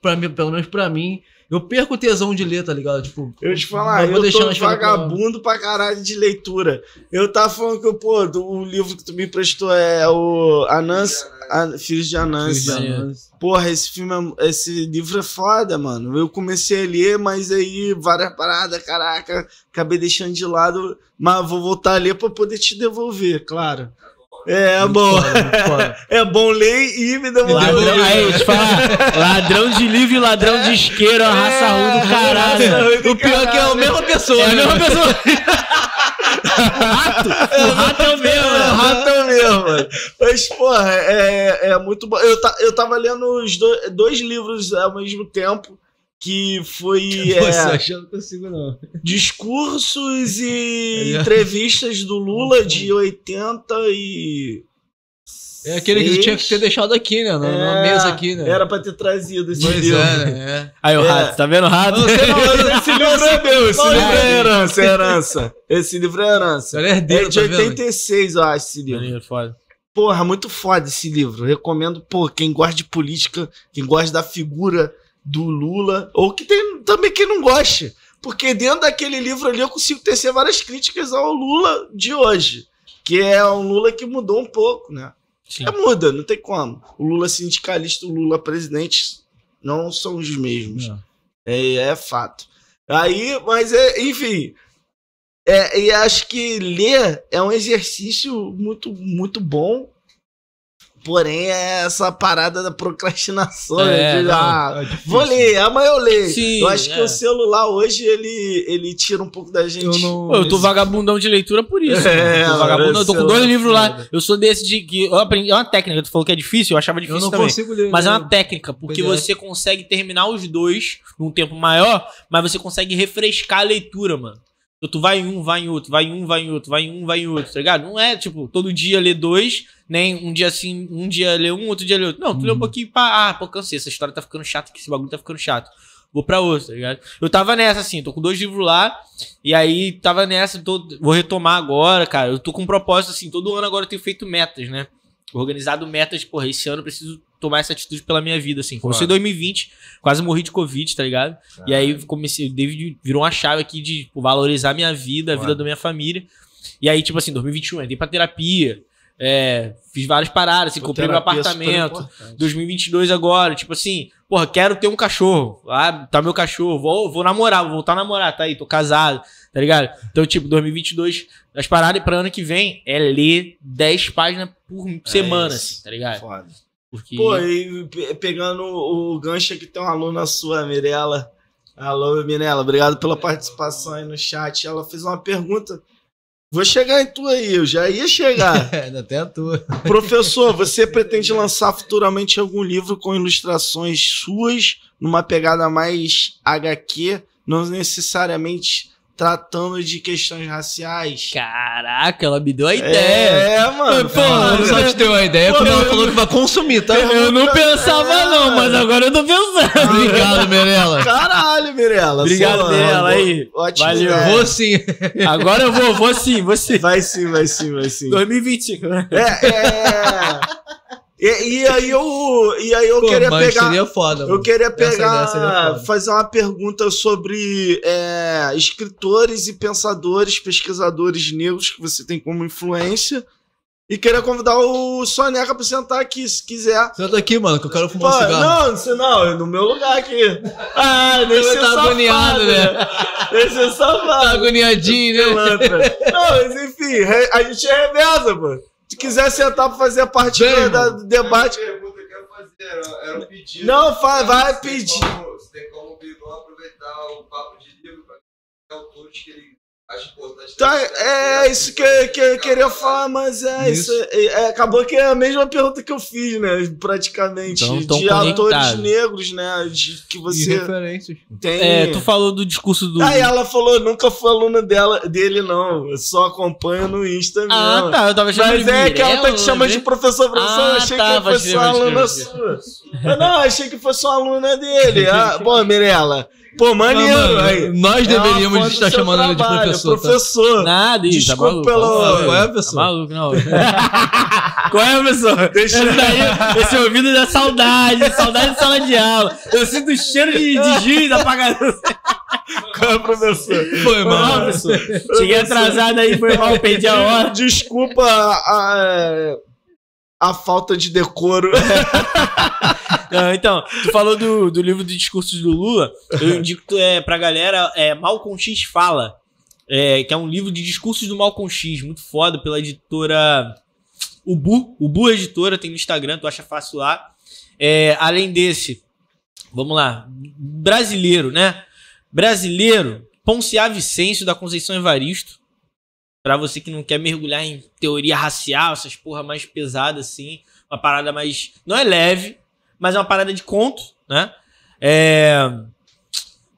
[SPEAKER 1] pra mim, pelo menos pra mim, eu perco o tesão de ler, tá ligado? Tipo,
[SPEAKER 2] Eu te falar, eu
[SPEAKER 1] deixando
[SPEAKER 2] tô
[SPEAKER 1] coisas pra
[SPEAKER 2] vagabundo pra caralho de leitura. Eu tava falando que, pô, do, o livro que tu me emprestou é o Anans, An- Filhos de Anansi.
[SPEAKER 3] Filhos de Anansi.
[SPEAKER 2] Porra, esse filme, é- esse livro é foda, mano. Eu comecei a ler, mas aí várias paradas, caraca, acabei deixando de lado, mas vou voltar a ler pra poder te devolver, claro. É, é
[SPEAKER 1] Muito
[SPEAKER 2] bom.
[SPEAKER 1] foda, foda.
[SPEAKER 2] É bom ler e me devolver. o
[SPEAKER 3] Ladrão, aí, eu falar. Ladrão de livro e ladrão de isqueiro, é uma raça ruim do caralho.
[SPEAKER 1] O pior é que é a mesma pessoa,
[SPEAKER 3] É a
[SPEAKER 1] né?
[SPEAKER 3] mesma pessoa. rato. O rato é o mesmo.
[SPEAKER 2] É,
[SPEAKER 3] né?
[SPEAKER 2] Mesmo, mano. Mas, porra, é, é muito bom. Eu, ta, eu tava lendo os do- dois livros ao mesmo tempo, que foi é,
[SPEAKER 1] Você que eu não consigo, não.
[SPEAKER 2] Discursos e
[SPEAKER 1] É.
[SPEAKER 2] entrevistas do Lula de 80 e...
[SPEAKER 1] É aquele que tu tinha que ter deixado aqui, né? Na, na
[SPEAKER 2] É,
[SPEAKER 1] mesa aqui, né?
[SPEAKER 2] Era pra ter trazido esse
[SPEAKER 1] Pois
[SPEAKER 2] livro.
[SPEAKER 1] é, né?
[SPEAKER 3] Aí o
[SPEAKER 2] É.
[SPEAKER 3] rato, tá vendo o rato?
[SPEAKER 1] Não
[SPEAKER 2] Esse livro é meu, esse livro é
[SPEAKER 1] é
[SPEAKER 2] herança, é herança. Esse livro é herança.
[SPEAKER 1] É
[SPEAKER 2] É de
[SPEAKER 1] tá vendo?
[SPEAKER 2] 86, eu acho, esse livro.
[SPEAKER 3] Maneiro, foda.
[SPEAKER 2] Porra, muito foda esse livro. Recomendo, pô, quem gosta de política, quem gosta da figura do Lula, ou que tem também quem não goste. Porque dentro daquele livro ali eu consigo tecer várias críticas ao Lula de hoje. Que é um Lula que mudou um pouco, né?
[SPEAKER 3] Sim.
[SPEAKER 2] É muda, não tem como. O Lula sindicalista e o Lula presidente não são os mesmos.
[SPEAKER 1] Não.
[SPEAKER 2] É, é fato. Aí, mas é, enfim. É, e acho que ler é um exercício muito, muito bom. Porém, é essa parada da procrastinação.
[SPEAKER 3] É,
[SPEAKER 2] né, de,
[SPEAKER 3] não,
[SPEAKER 2] ah,
[SPEAKER 1] É
[SPEAKER 2] vou ler, amanhã eu leio.
[SPEAKER 3] Sim,
[SPEAKER 2] eu acho que
[SPEAKER 3] é.
[SPEAKER 2] o celular hoje ele, ele tira um pouco da gente.
[SPEAKER 1] Eu não.
[SPEAKER 3] Pô, eu tô vagabundão de leitura por isso.
[SPEAKER 2] É,
[SPEAKER 3] eu tô vagabundão, eu tô com dois livros lá. Eu sou desse de que. Eu aprendi. É uma técnica, tu falou que é difícil, eu achava
[SPEAKER 1] Eu
[SPEAKER 3] difícil
[SPEAKER 1] não
[SPEAKER 3] também.
[SPEAKER 1] consigo ler.
[SPEAKER 3] Mas é uma
[SPEAKER 1] né?
[SPEAKER 3] técnica, porque
[SPEAKER 1] Pois é.
[SPEAKER 3] você consegue terminar os dois num tempo maior, mas você consegue refrescar a leitura, mano. Então tu vai em um, vai em outro, vai em um, vai em outro, vai em um, vai em outro, tá ligado? Não é, tipo, todo dia ler dois, nem um dia assim, um dia ler um, outro dia ler outro. Não, tu lê um
[SPEAKER 1] Uhum.
[SPEAKER 3] pouquinho pá, ah, pô, cansei, essa história tá ficando chata, que esse bagulho tá ficando chato. Vou pra outro, tá ligado? Eu tava nessa, assim, tô com dois livros lá, e aí tava nessa, tô, vou retomar agora, cara. Eu tô com um propósito, assim, todo ano agora eu tenho feito metas, né? Organizado metas, porra, esse ano eu preciso tomar essa atitude pela minha vida, assim. Comecei em 2020, quase morri de Covid, tá ligado? E aí comecei, o David virou uma chave aqui de tipo, valorizar minha vida, a vida da minha família. E aí, tipo assim, 2021, entrei pra terapia, é, fiz várias paradas, assim, comprei meu
[SPEAKER 2] é
[SPEAKER 3] apartamento.
[SPEAKER 2] importante.
[SPEAKER 3] 2022 agora, tipo assim, porra, quero ter um cachorro. Ah, tá meu cachorro, vou, vou namorar, vou voltar a namorar, tá aí, tô casado, tá ligado? Então, tipo, 2022, as paradas pra ano que vem é ler 10 páginas por semana,
[SPEAKER 2] isso.
[SPEAKER 3] assim, tá ligado?
[SPEAKER 2] Foda.
[SPEAKER 3] Porque.
[SPEAKER 2] Pô, e pe- pegando o gancho aqui, tem uma aluna sua, Mirella. Alô, Mirella, obrigado pela participação aí no chat. Ela fez uma pergunta. Vou chegar em tu aí, eu já ia chegar.
[SPEAKER 1] É, ainda até a tua.
[SPEAKER 2] Professor, você pretende lançar futuramente algum livro com ilustrações suas, numa pegada mais HQ, não necessariamente tratando de questões raciais?
[SPEAKER 3] Caraca, ela me deu a ideia.
[SPEAKER 2] É, mano.
[SPEAKER 1] Pô, não só te deu uma ideia, como ela
[SPEAKER 2] eu-
[SPEAKER 1] falou que vai consumir, tá?
[SPEAKER 3] Eu não pensava, não, mas agora eu tô pensando.
[SPEAKER 1] Obrigado, Mirella.
[SPEAKER 2] Caralho, Mirella.
[SPEAKER 3] Obrigado, Mirella, aí.
[SPEAKER 2] Ótimo.
[SPEAKER 3] Valeu.
[SPEAKER 2] ideia.
[SPEAKER 1] Vou sim.
[SPEAKER 3] Agora eu vou, vou sim, vou sim.
[SPEAKER 2] Vai sim, vai sim, vai sim.
[SPEAKER 3] 2025, né?
[SPEAKER 2] É, é. E, e aí eu, e aí eu
[SPEAKER 1] Pô,
[SPEAKER 2] queria pegar.
[SPEAKER 1] seria foda,
[SPEAKER 2] Eu
[SPEAKER 1] mano.
[SPEAKER 2] queria
[SPEAKER 1] ideia seria
[SPEAKER 2] pegar, fazer uma pergunta sobre é, escritores e pensadores, pesquisadores negros que você tem como influência. E queria convidar o Soneca pra sentar aqui, se quiser.
[SPEAKER 1] Senta aqui, mano, que eu quero
[SPEAKER 2] Pô,
[SPEAKER 1] fumar um cigarro.
[SPEAKER 2] não, você não, é no meu lugar aqui. Ah, deixa eu
[SPEAKER 1] tá
[SPEAKER 2] safado,
[SPEAKER 1] agoniado, né?
[SPEAKER 2] Deixa eu
[SPEAKER 1] Tá
[SPEAKER 2] safado.
[SPEAKER 1] agoniadinho, né?
[SPEAKER 2] Não, mas enfim, a gente é reveza, mano. Se quiser sentar pra fazer parte
[SPEAKER 1] Bem,
[SPEAKER 2] do, da- do debate.
[SPEAKER 4] Pergunta que eu ia fazer era, um pedido.
[SPEAKER 2] Não, fa- vai
[SPEAKER 4] tem
[SPEAKER 2] pedir.
[SPEAKER 4] Você tem como o Bigão aproveitar o papo de livro para autores que ele.
[SPEAKER 2] Tá, é
[SPEAKER 4] aqui,
[SPEAKER 2] isso que, eu- que eu queria falar, mas é
[SPEAKER 1] Isso.
[SPEAKER 2] isso. é- é, acabou que é a mesma pergunta que eu fiz, né? Praticamente.
[SPEAKER 3] Então, tão
[SPEAKER 2] de
[SPEAKER 3] conectados.
[SPEAKER 2] negros, né? De, que
[SPEAKER 1] E
[SPEAKER 2] você
[SPEAKER 1] referências.
[SPEAKER 2] tem.
[SPEAKER 3] É, tu falou do discurso do.
[SPEAKER 2] Aí ela falou, nunca fui aluna dela, dele, não. Eu só acompanho no Insta mesmo.
[SPEAKER 3] Ah, tá. Eu tava chamando
[SPEAKER 2] Mas
[SPEAKER 3] de
[SPEAKER 2] é que ela tá te chamando
[SPEAKER 3] né?
[SPEAKER 2] de professor, professor.
[SPEAKER 3] Ah,
[SPEAKER 2] eu achei
[SPEAKER 3] tá,
[SPEAKER 2] que fosse
[SPEAKER 3] crer,
[SPEAKER 2] aluna sua. Eu não, achei que fosse uma aluna dele. Ah, pô, Mirella. Pô, maneiro.
[SPEAKER 1] Não, mano, nós
[SPEAKER 2] É
[SPEAKER 1] deveríamos estar chamando ele de
[SPEAKER 2] trabalho,
[SPEAKER 1] professor. tá?
[SPEAKER 2] Professor.
[SPEAKER 3] Nada, ih, tá
[SPEAKER 2] Desculpa
[SPEAKER 3] maluco.
[SPEAKER 2] pelo-
[SPEAKER 3] Qual
[SPEAKER 1] é,
[SPEAKER 3] Tá
[SPEAKER 1] pessoal?
[SPEAKER 3] maluco, não. Qual é, professor?
[SPEAKER 2] Deixa-
[SPEAKER 3] Esse daí, esse ouvido da saudade, saudade de sala de aula. Eu sinto o cheiro de, de giz apagado.
[SPEAKER 2] Qual é, professor?
[SPEAKER 1] Foi,
[SPEAKER 3] Foi mal,
[SPEAKER 1] mano.
[SPEAKER 3] professor. Cheguei atrasado aí, foi mal, perdi a hora.
[SPEAKER 2] Desculpa a, a falta de decoro.
[SPEAKER 3] Não, então, tu falou do, do livro de discursos do Lula. Eu indico é, pra galera é, X Fala, é, que é um livro de discursos do Malcolm X, muito foda, pela editora Ubu. Ubu Editora, tem no Instagram, tu acha fácil lá. É, além desse, vamos lá, brasileiro, né? Brasileiro, Ponciá Vicêncio, da Conceição Evaristo. Pra você que não quer mergulhar em teoria racial, essas porra mais pesadas assim, uma parada mais. Não é leve, mas é uma parada de conto, né? É.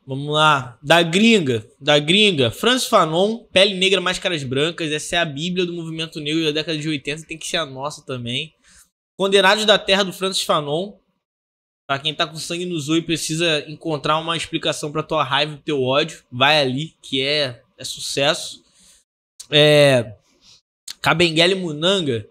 [SPEAKER 3] Vamos lá. Da gringa. Da gringa. Francis Fanon, Pele Negra, Máscaras Brancas. Essa é a bíblia do movimento negro da década de 80. Tem que ser a nossa também. Condenados da Terra, do Francis Fanon. Pra quem tá com sangue no zóio e precisa encontrar uma explicação pra tua raiva e teu ódio, vai ali, que é, é sucesso. É. Cabenguele Munanga.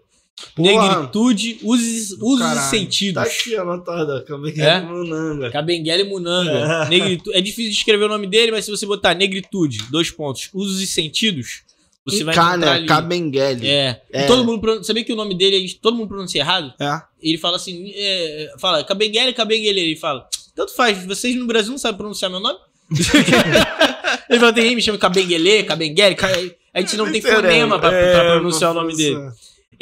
[SPEAKER 3] Negritude, usos, usos e
[SPEAKER 2] Caralho.
[SPEAKER 3] sentidos.
[SPEAKER 2] Tá aqui anotado, acabei de
[SPEAKER 3] É?
[SPEAKER 2] Munanga.
[SPEAKER 3] Cabenguele Munanga. Negritude. É difícil de escrever o nome dele, mas se você botar negritude, dois pontos, usos e sentidos, você vai encontrar
[SPEAKER 2] né? Cabenguele.
[SPEAKER 3] É.
[SPEAKER 2] É.
[SPEAKER 3] Todo mundo, sabia que o nome dele, aí todo mundo pronuncia errado?
[SPEAKER 2] É.
[SPEAKER 3] Ele fala assim, é, fala Cabenguele, Cabenguele. Ele fala, tanto faz, vocês no Brasil não sabem pronunciar meu nome? ele fala, tem gente me chama Cabenguele, Cabenguele, Ca- a gente não tem fonema pra, pra
[SPEAKER 2] É,
[SPEAKER 3] pronunciar o nome dele.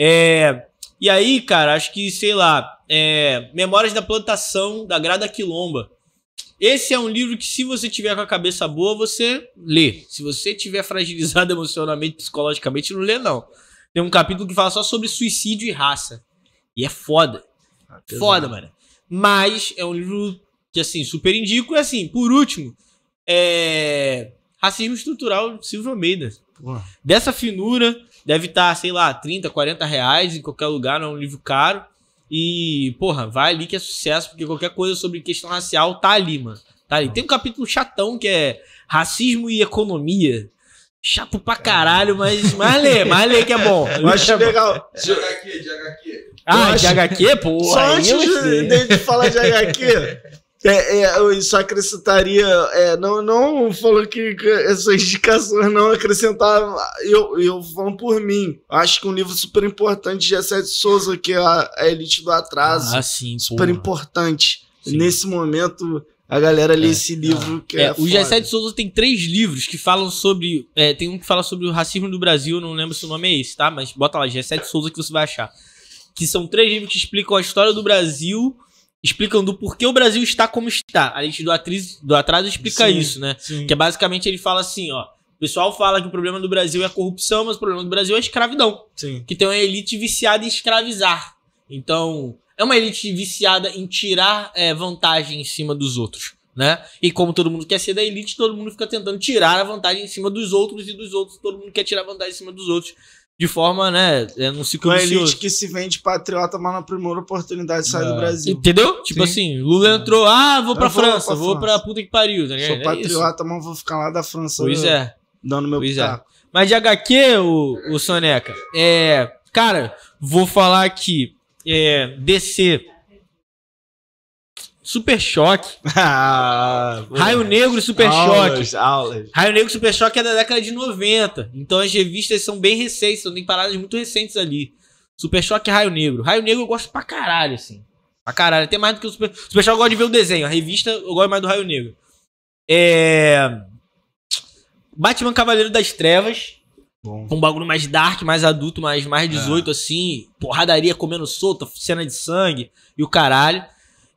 [SPEAKER 3] É, e aí, cara, acho que, sei lá, é, Memórias da Plantação, da Grada Quilomba. Esse é um livro que, se você tiver com a cabeça boa, você lê. Se você tiver fragilizado emocionalmente, psicologicamente, não lê, não. Tem um capítulo que fala só sobre suicídio e raça. E é foda. Foda, mano. Mas é um livro que, assim, super indico. E, assim, por último, é... Racismo Estrutural, Silvio Almeida.
[SPEAKER 2] Porra.
[SPEAKER 3] Dessa finura, deve estar, sei lá, 30, 40 reais em qualquer lugar, não é um livro caro. E, porra, vai ali que é sucesso, porque qualquer coisa sobre questão racial tá ali, mano. Tá ali. Tem um capítulo chatão que é Racismo e Economia. Chato pra caralho, mas, mas lê, mas lê que é bom.
[SPEAKER 2] Eu acho legal.
[SPEAKER 4] De HQ, de HQ.
[SPEAKER 3] Ah,
[SPEAKER 2] Eu
[SPEAKER 3] de
[SPEAKER 2] acho-
[SPEAKER 3] HQ, pô.
[SPEAKER 2] Só antes de- de falar de HQ, é, é, eu só acrescentaria. é, não, não falou que essas indicações não acrescentavam. Eu, eu falando por mim. Acho que um livro super importante de G7 Souza, que é a, a Elite do Atraso.
[SPEAKER 3] Ah, sim,
[SPEAKER 2] super
[SPEAKER 3] porra.
[SPEAKER 2] importante.
[SPEAKER 3] Sim.
[SPEAKER 2] Nesse momento, a galera lê
[SPEAKER 3] É.
[SPEAKER 2] esse livro que
[SPEAKER 3] É,
[SPEAKER 2] é.
[SPEAKER 3] o
[SPEAKER 2] foda.
[SPEAKER 3] G7 Souza tem três livros que falam sobre. é, tem um que fala sobre o racismo do Brasil, não lembro se o nome é esse, tá? Mas bota lá, G7 Souza que você vai achar. Que são três livros que explicam a história do Brasil, explicam do porquê o Brasil está como está. A gente do, atriz, do atraso explica
[SPEAKER 2] Sim,
[SPEAKER 3] isso, né?
[SPEAKER 2] Sim.
[SPEAKER 3] Que é basicamente ele fala assim, ó. O pessoal fala que o problema do Brasil é a corrupção, mas o problema do Brasil é a escravidão
[SPEAKER 2] Sim.
[SPEAKER 3] que tem uma elite viciada em escravizar. Então, é uma elite viciada em tirar é, vantagem em cima dos outros, né? E como todo mundo quer ser da elite, todo mundo fica tentando tirar a vantagem em cima dos outros e dos outros, todo mundo quer tirar vantagem em cima dos outros. De forma, né, é num ciclo
[SPEAKER 2] Uma elite que se vende patriota, mas na primeira oportunidade sai do
[SPEAKER 1] É.
[SPEAKER 2] Brasil.
[SPEAKER 3] Entendeu? Tipo
[SPEAKER 1] Sim.
[SPEAKER 3] assim, Lula entrou, ah, vou pra
[SPEAKER 2] Eu vou
[SPEAKER 3] França,
[SPEAKER 2] pra
[SPEAKER 3] vou
[SPEAKER 2] França.
[SPEAKER 3] pra puta que pariu, tá ligado?
[SPEAKER 2] Sou
[SPEAKER 3] É isso.
[SPEAKER 2] patriota, mas vou ficar lá da França
[SPEAKER 3] Pois é.
[SPEAKER 2] dando meu
[SPEAKER 3] Pois é. Mas de HQ, o, o Soneca, é. Cara, vou falar aqui. é, DC. Super Choque.
[SPEAKER 2] Ah.
[SPEAKER 3] Raio Negro e Super Choque.
[SPEAKER 2] aulas, aulas.
[SPEAKER 3] Raio Negro e Super Choque é da década de 90. Então as revistas são bem recentes, são tem paradas muito recentes ali. Super Choque e Raio Negro. Raio Negro eu gosto pra caralho, assim. Pra caralho. Até mais do que o Super. Super Choque eu gosto de ver o desenho. A revista eu gosto mais do Raio Negro. É. Batman Cavaleiro das Trevas.
[SPEAKER 2] Bom.
[SPEAKER 3] Um bagulho mais dark, mais adulto, mais, mais 18, assim. Porradaria comendo solta, cena de sangue e o caralho.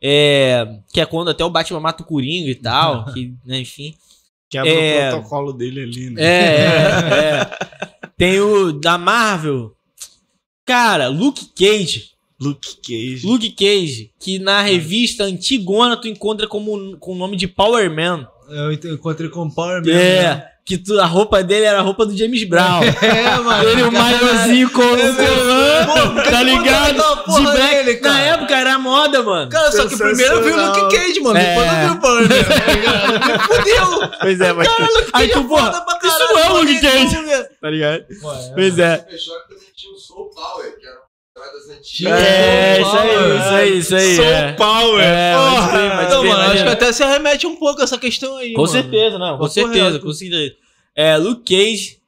[SPEAKER 3] É, que é quando até o Batman mata o Coringa e tal. que, né, enfim.
[SPEAKER 2] Quebra
[SPEAKER 3] É.
[SPEAKER 2] o protocolo dele ali, né?
[SPEAKER 3] É, é, é. Tem o da Marvel. Cara, Luke Cage.
[SPEAKER 2] Luke Cage.
[SPEAKER 3] Luke Cage, que na revista antigona tu encontra como, com o nome de Power Man.
[SPEAKER 1] Eu ent- encontrei com o Power Man. né?
[SPEAKER 3] É. Que tu- a roupa dele era a roupa do James Brown.
[SPEAKER 1] É, mano.
[SPEAKER 3] Ele, o maiozinho com o colã, tá ligado? De black.
[SPEAKER 1] Ele,
[SPEAKER 3] Na
[SPEAKER 1] cara.
[SPEAKER 3] época era moda, mano.
[SPEAKER 1] Cara, só que primeiro eu vi o Luke Cage, mano.
[SPEAKER 3] É.
[SPEAKER 1] Depois eu vi o tá ligado? Me Fudeu.
[SPEAKER 3] Pois é, mas. Aí tu, porra,
[SPEAKER 1] Foda pra
[SPEAKER 3] isso
[SPEAKER 1] caralho,
[SPEAKER 3] não é o Luke. Cage. Tá ligado?
[SPEAKER 1] Ué,
[SPEAKER 3] Pois é.
[SPEAKER 4] Super Choque também tinha o Soul Power, que era antigas.
[SPEAKER 3] É,
[SPEAKER 1] Soul
[SPEAKER 3] isso aí, isso aí, isso aí.
[SPEAKER 2] Soul
[SPEAKER 3] é.
[SPEAKER 2] Power.
[SPEAKER 3] É, mas mas
[SPEAKER 1] Então,
[SPEAKER 3] bem,
[SPEAKER 1] mano, acho que
[SPEAKER 3] é.
[SPEAKER 1] até se remete um pouco a essa questão aí,
[SPEAKER 3] Com
[SPEAKER 1] mano.
[SPEAKER 3] certeza, não, com certeza,
[SPEAKER 1] reto.
[SPEAKER 3] com certeza. É, Luke Cage.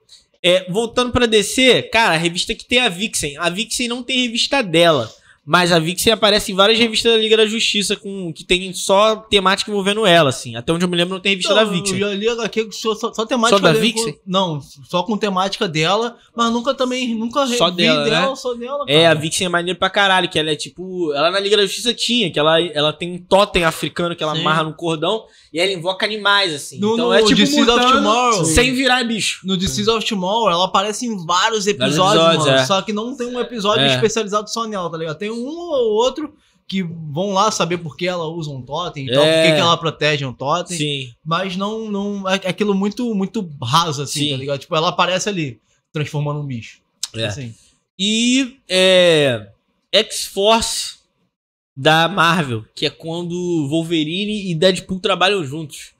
[SPEAKER 3] É, voltando pra DC, cara, a revista que tem a Vixen. A Vixen não tem revista dela. Mas a Vixen aparece em várias revistas da Liga da Justiça com, que tem só temática envolvendo ela, assim. Até onde eu me lembro não tem revista
[SPEAKER 1] Então,
[SPEAKER 3] da Vixen.
[SPEAKER 1] Eu li HQ só, só, só temática
[SPEAKER 3] Só da Vixen?
[SPEAKER 1] com- não, só com temática dela, mas nunca também, nunca
[SPEAKER 3] Só
[SPEAKER 1] vi
[SPEAKER 3] dela, né?
[SPEAKER 1] só dela.
[SPEAKER 3] É, a
[SPEAKER 1] cara.
[SPEAKER 3] Vixen é maneiro pra caralho, que ela é tipo. Ela na Liga da Justiça tinha, que ela, ela tem um totem africano que ela
[SPEAKER 1] Sim.
[SPEAKER 3] amarra no cordão e ela invoca animais, assim.
[SPEAKER 1] No,
[SPEAKER 3] então
[SPEAKER 1] no
[SPEAKER 3] é tipo
[SPEAKER 1] Seeds of Tomorrow.
[SPEAKER 3] sem virar bicho.
[SPEAKER 1] No Seeds of Tomorrow, ela aparece em vários episódios,
[SPEAKER 3] episódios,
[SPEAKER 1] mano.
[SPEAKER 3] é.
[SPEAKER 1] Só que não tem um episódio
[SPEAKER 3] É.
[SPEAKER 1] especializado só nela, tá ligado? Tem um ou outro que vão lá saber por que ela usa um totem e tal,
[SPEAKER 3] É.
[SPEAKER 1] por que, que ela protege um totem.
[SPEAKER 3] Sim.
[SPEAKER 1] Mas não, não. É aquilo muito, muito raso, assim,
[SPEAKER 3] Sim.
[SPEAKER 1] tá ligado? Tipo, ela aparece ali, transformando um bicho.
[SPEAKER 3] É.
[SPEAKER 1] Assim.
[SPEAKER 3] E é, X-Force da Marvel, que é quando Wolverine e Deadpool trabalham juntos.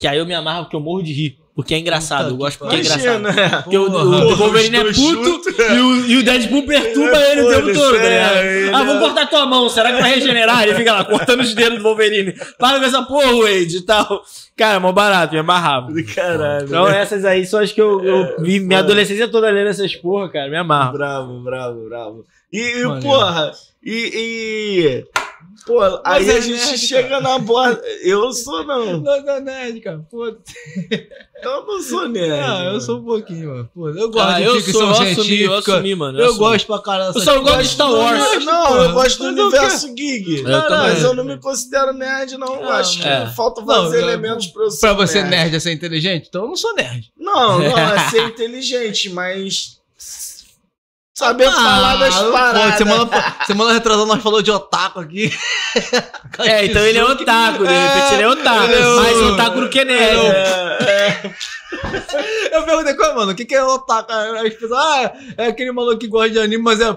[SPEAKER 3] Que aí eu me amarro porque eu morro de rir. Porque é engraçado,
[SPEAKER 1] Puta
[SPEAKER 3] eu gosto
[SPEAKER 1] que
[SPEAKER 3] porque é engraçado.
[SPEAKER 2] Imagina.
[SPEAKER 3] Porque o, o- o Wolverine é puto
[SPEAKER 2] juntos.
[SPEAKER 3] e o, e o Deadpool perturba ele o tempo todo, tá
[SPEAKER 2] é,
[SPEAKER 3] ligado?
[SPEAKER 2] ele
[SPEAKER 3] Ah,
[SPEAKER 2] é-
[SPEAKER 3] cortar tua mão, será que vai regenerar? Ele fica lá cortando os dedos do Wolverine. Para com essa porra, Wade e tal. Cara, é mó barato, me amarrava.
[SPEAKER 2] Caralho.
[SPEAKER 3] Então essas aí são as que eu, eu vi minha adolescência toda lendo essas porra, cara, me amarro.
[SPEAKER 2] Bravo, bravo, bravo. E, e, porra, e. e pô, aí
[SPEAKER 1] é
[SPEAKER 2] a gente
[SPEAKER 1] nerd,
[SPEAKER 2] chega na borda. Eu sou não.
[SPEAKER 1] Não, não, nerd, cara. Pô,
[SPEAKER 2] Eu não sou nerd.
[SPEAKER 1] ah, eu
[SPEAKER 2] mano.
[SPEAKER 1] sou um pouquinho, mano. Pô, eu gosto
[SPEAKER 3] Ah,
[SPEAKER 1] de
[SPEAKER 3] eu
[SPEAKER 1] ficção
[SPEAKER 3] sou, eu assumi, eu assumi, mano.
[SPEAKER 1] Eu,
[SPEAKER 3] assumi.
[SPEAKER 1] gosto pra caralho
[SPEAKER 3] Eu só gosto de Star Wars.
[SPEAKER 2] Não, não,
[SPEAKER 1] porra.
[SPEAKER 2] eu gosto do
[SPEAKER 1] eu
[SPEAKER 2] universo geek.
[SPEAKER 3] Eu também.
[SPEAKER 2] Mas eu não me considero nerd, não. Eu
[SPEAKER 1] Ah,
[SPEAKER 2] acho que
[SPEAKER 3] é.
[SPEAKER 2] faltam vários
[SPEAKER 1] Não, eu-
[SPEAKER 2] elementos pra eu ser.
[SPEAKER 1] Pra você nerd é ser inteligente? Então eu não sou nerd.
[SPEAKER 2] Não, não, é ser inteligente, mas. Saber falar das
[SPEAKER 1] Ah, pô,
[SPEAKER 2] paradas.
[SPEAKER 1] semana, semana retrasada nós falamos de otaku aqui.
[SPEAKER 3] É, então ele é otaku, de repente ele é otaku.
[SPEAKER 1] ele é o-
[SPEAKER 3] mais otaku do que nerd.
[SPEAKER 2] É,
[SPEAKER 1] Eu perguntei, qual é, mano? O que, que é otaku? Aí As pessoas, ah, é aquele maluco que gosta de anime, mas é.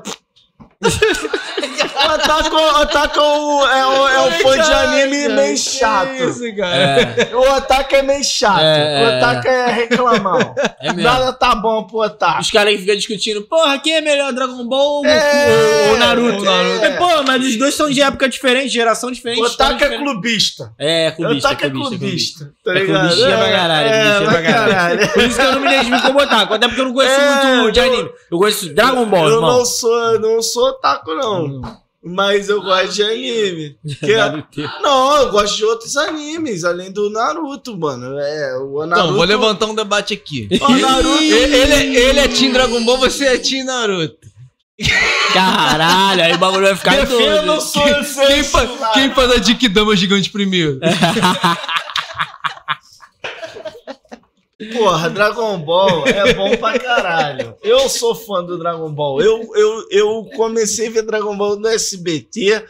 [SPEAKER 2] O Otaku, otaku é o, é o, é o fã de anime meio chato.
[SPEAKER 1] Que isso, cara.
[SPEAKER 3] É,
[SPEAKER 2] O Otaku é meio chato.
[SPEAKER 3] É,
[SPEAKER 2] o Otaku é reclamão.
[SPEAKER 3] é.
[SPEAKER 2] Nada tá bom pro Otaku.
[SPEAKER 3] Os caras ficam discutindo, porra, quem é melhor, Dragon Ball ou,
[SPEAKER 2] É,
[SPEAKER 3] ou- ou Naruto?
[SPEAKER 2] o Naruto.
[SPEAKER 3] É, porra, mas os dois são de época diferente, geração diferente.
[SPEAKER 2] O Otaku é
[SPEAKER 3] diferente.
[SPEAKER 2] clubista.
[SPEAKER 3] É,
[SPEAKER 2] O
[SPEAKER 3] clubista,
[SPEAKER 2] Otaku é
[SPEAKER 3] clubista,
[SPEAKER 2] clubista. Tá
[SPEAKER 3] É
[SPEAKER 2] ligado?
[SPEAKER 3] clubistinha pra caralho,
[SPEAKER 2] É,
[SPEAKER 3] pra
[SPEAKER 2] caralho.
[SPEAKER 3] Por isso que eu não me identifico como otaku, até porque eu não conheço
[SPEAKER 2] É,
[SPEAKER 3] muito de anime. Eu conheço Dragon Ball,
[SPEAKER 2] Eu
[SPEAKER 3] irmão.
[SPEAKER 2] não sou, não sou otaku, não. Mas eu gosto de anime. Que é-. Não, eu gosto de outros animes, além do Naruto, mano. É, o Naruto.
[SPEAKER 1] Então, vou levantar um debate aqui.
[SPEAKER 2] O Naruto.
[SPEAKER 1] Ele, ele, é- ele é Team Dragon Ball, você é Team Naruto.
[SPEAKER 3] Caralho, aí o bagulho vai ficar
[SPEAKER 2] Defendo
[SPEAKER 3] doido.
[SPEAKER 1] Quem, fa, quem faz a Dikidama gigante primeiro?
[SPEAKER 2] Porra, Dragon Ball é bom pra caralho. Eu sou fã do Dragon Ball. Eu, eu, eu comecei a ver Dragon Ball no SBT.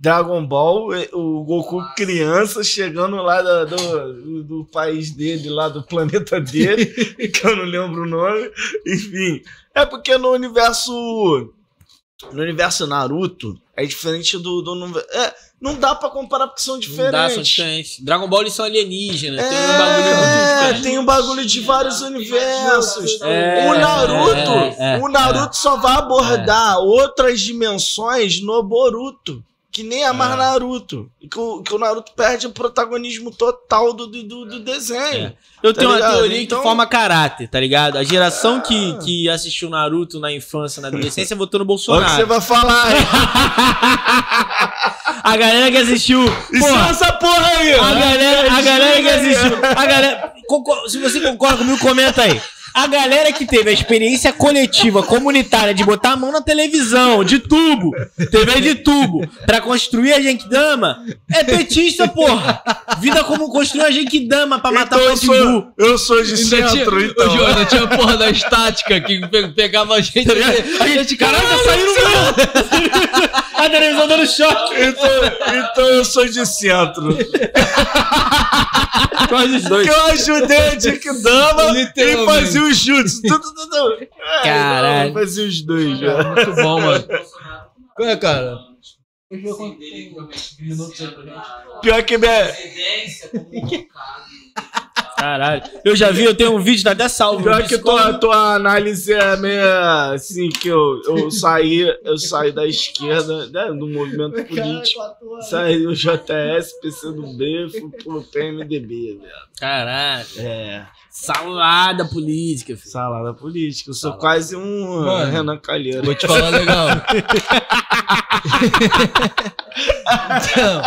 [SPEAKER 2] Dragon Ball, eh, o Goku criança chegando lá da- do, do país dele, lá do planeta dele, que eu não lembro o nome. Enfim, é porque no universo. No universo Naruto é diferente do. do é, não dá pra comparar porque são
[SPEAKER 3] Não dá, são
[SPEAKER 2] diferentes.
[SPEAKER 3] diferentes. Dragon Ball eles são alienígenas. tem um bagulho muito
[SPEAKER 2] É,
[SPEAKER 3] diferente.
[SPEAKER 2] tem um bagulho de vários universos.
[SPEAKER 3] É,
[SPEAKER 2] o Naruto,
[SPEAKER 3] é, é,
[SPEAKER 2] o Naruto só vai abordar outras dimensões no Boruto. Que nem é mais Naruto. Que o, que o Naruto perde o protagonismo total do, do, do- desenho.
[SPEAKER 3] É. Eu
[SPEAKER 2] Tá
[SPEAKER 3] tenho
[SPEAKER 2] ligado?
[SPEAKER 3] uma teoria
[SPEAKER 2] Então-
[SPEAKER 3] que forma caráter, tá ligado? A geração que,
[SPEAKER 2] Ah.
[SPEAKER 3] que assistiu Naruto na infância, na adolescência, votou no
[SPEAKER 2] Olha o que você
[SPEAKER 3] Bolsonaro.
[SPEAKER 2] vai falar, hein?
[SPEAKER 3] a galera que assistiu.
[SPEAKER 2] Isso é
[SPEAKER 3] Porra,
[SPEAKER 2] essa porra aí!
[SPEAKER 3] a galera, a galera que assistiu. A galera. Se você concorda comigo, comenta aí. A galera que teve a experiência coletiva, comunitária, de botar a mão na televisão, de tubo, TV de tubo, pra construir a Genkidama, é petista, porra. Vida como construir a Genkidama pra matar
[SPEAKER 2] Então
[SPEAKER 3] o Pitbull.
[SPEAKER 2] eu sou de
[SPEAKER 1] Ainda tinha,
[SPEAKER 2] centro, então.
[SPEAKER 1] João, ainda tinha a porra da estática que pe- pegava a gente.
[SPEAKER 3] A gente, caralho, tá saindo mesmo. A televisão dando choque.
[SPEAKER 2] Então, então eu sou de centro.
[SPEAKER 3] Quase os dois.
[SPEAKER 2] Porque eu ajudei a Dick Dama e
[SPEAKER 1] Literalmente.
[SPEAKER 2] Fazia os chutes. É,
[SPEAKER 3] Caralho.
[SPEAKER 2] Fazia os dois já.
[SPEAKER 1] Muito bom, mano.
[SPEAKER 5] Bolsonaro,
[SPEAKER 1] É, cara.
[SPEAKER 2] Pior que minha.
[SPEAKER 3] Caralho. Eu já vi, eu tenho um vídeo, tá até salvo.
[SPEAKER 2] pior que tua, tua análise é meio assim, que eu, eu saí, eu saí da esquerda, né, do movimento político. Saí do JS, PCdoB, fui pro PMDB, velho.
[SPEAKER 3] Caralho.
[SPEAKER 2] É,
[SPEAKER 3] Salada política, filho.
[SPEAKER 2] salada política. Eu sou
[SPEAKER 3] Salada.
[SPEAKER 2] quase um
[SPEAKER 1] Mano,
[SPEAKER 2] Renan Calheiro.
[SPEAKER 1] Vou te falar legal. então,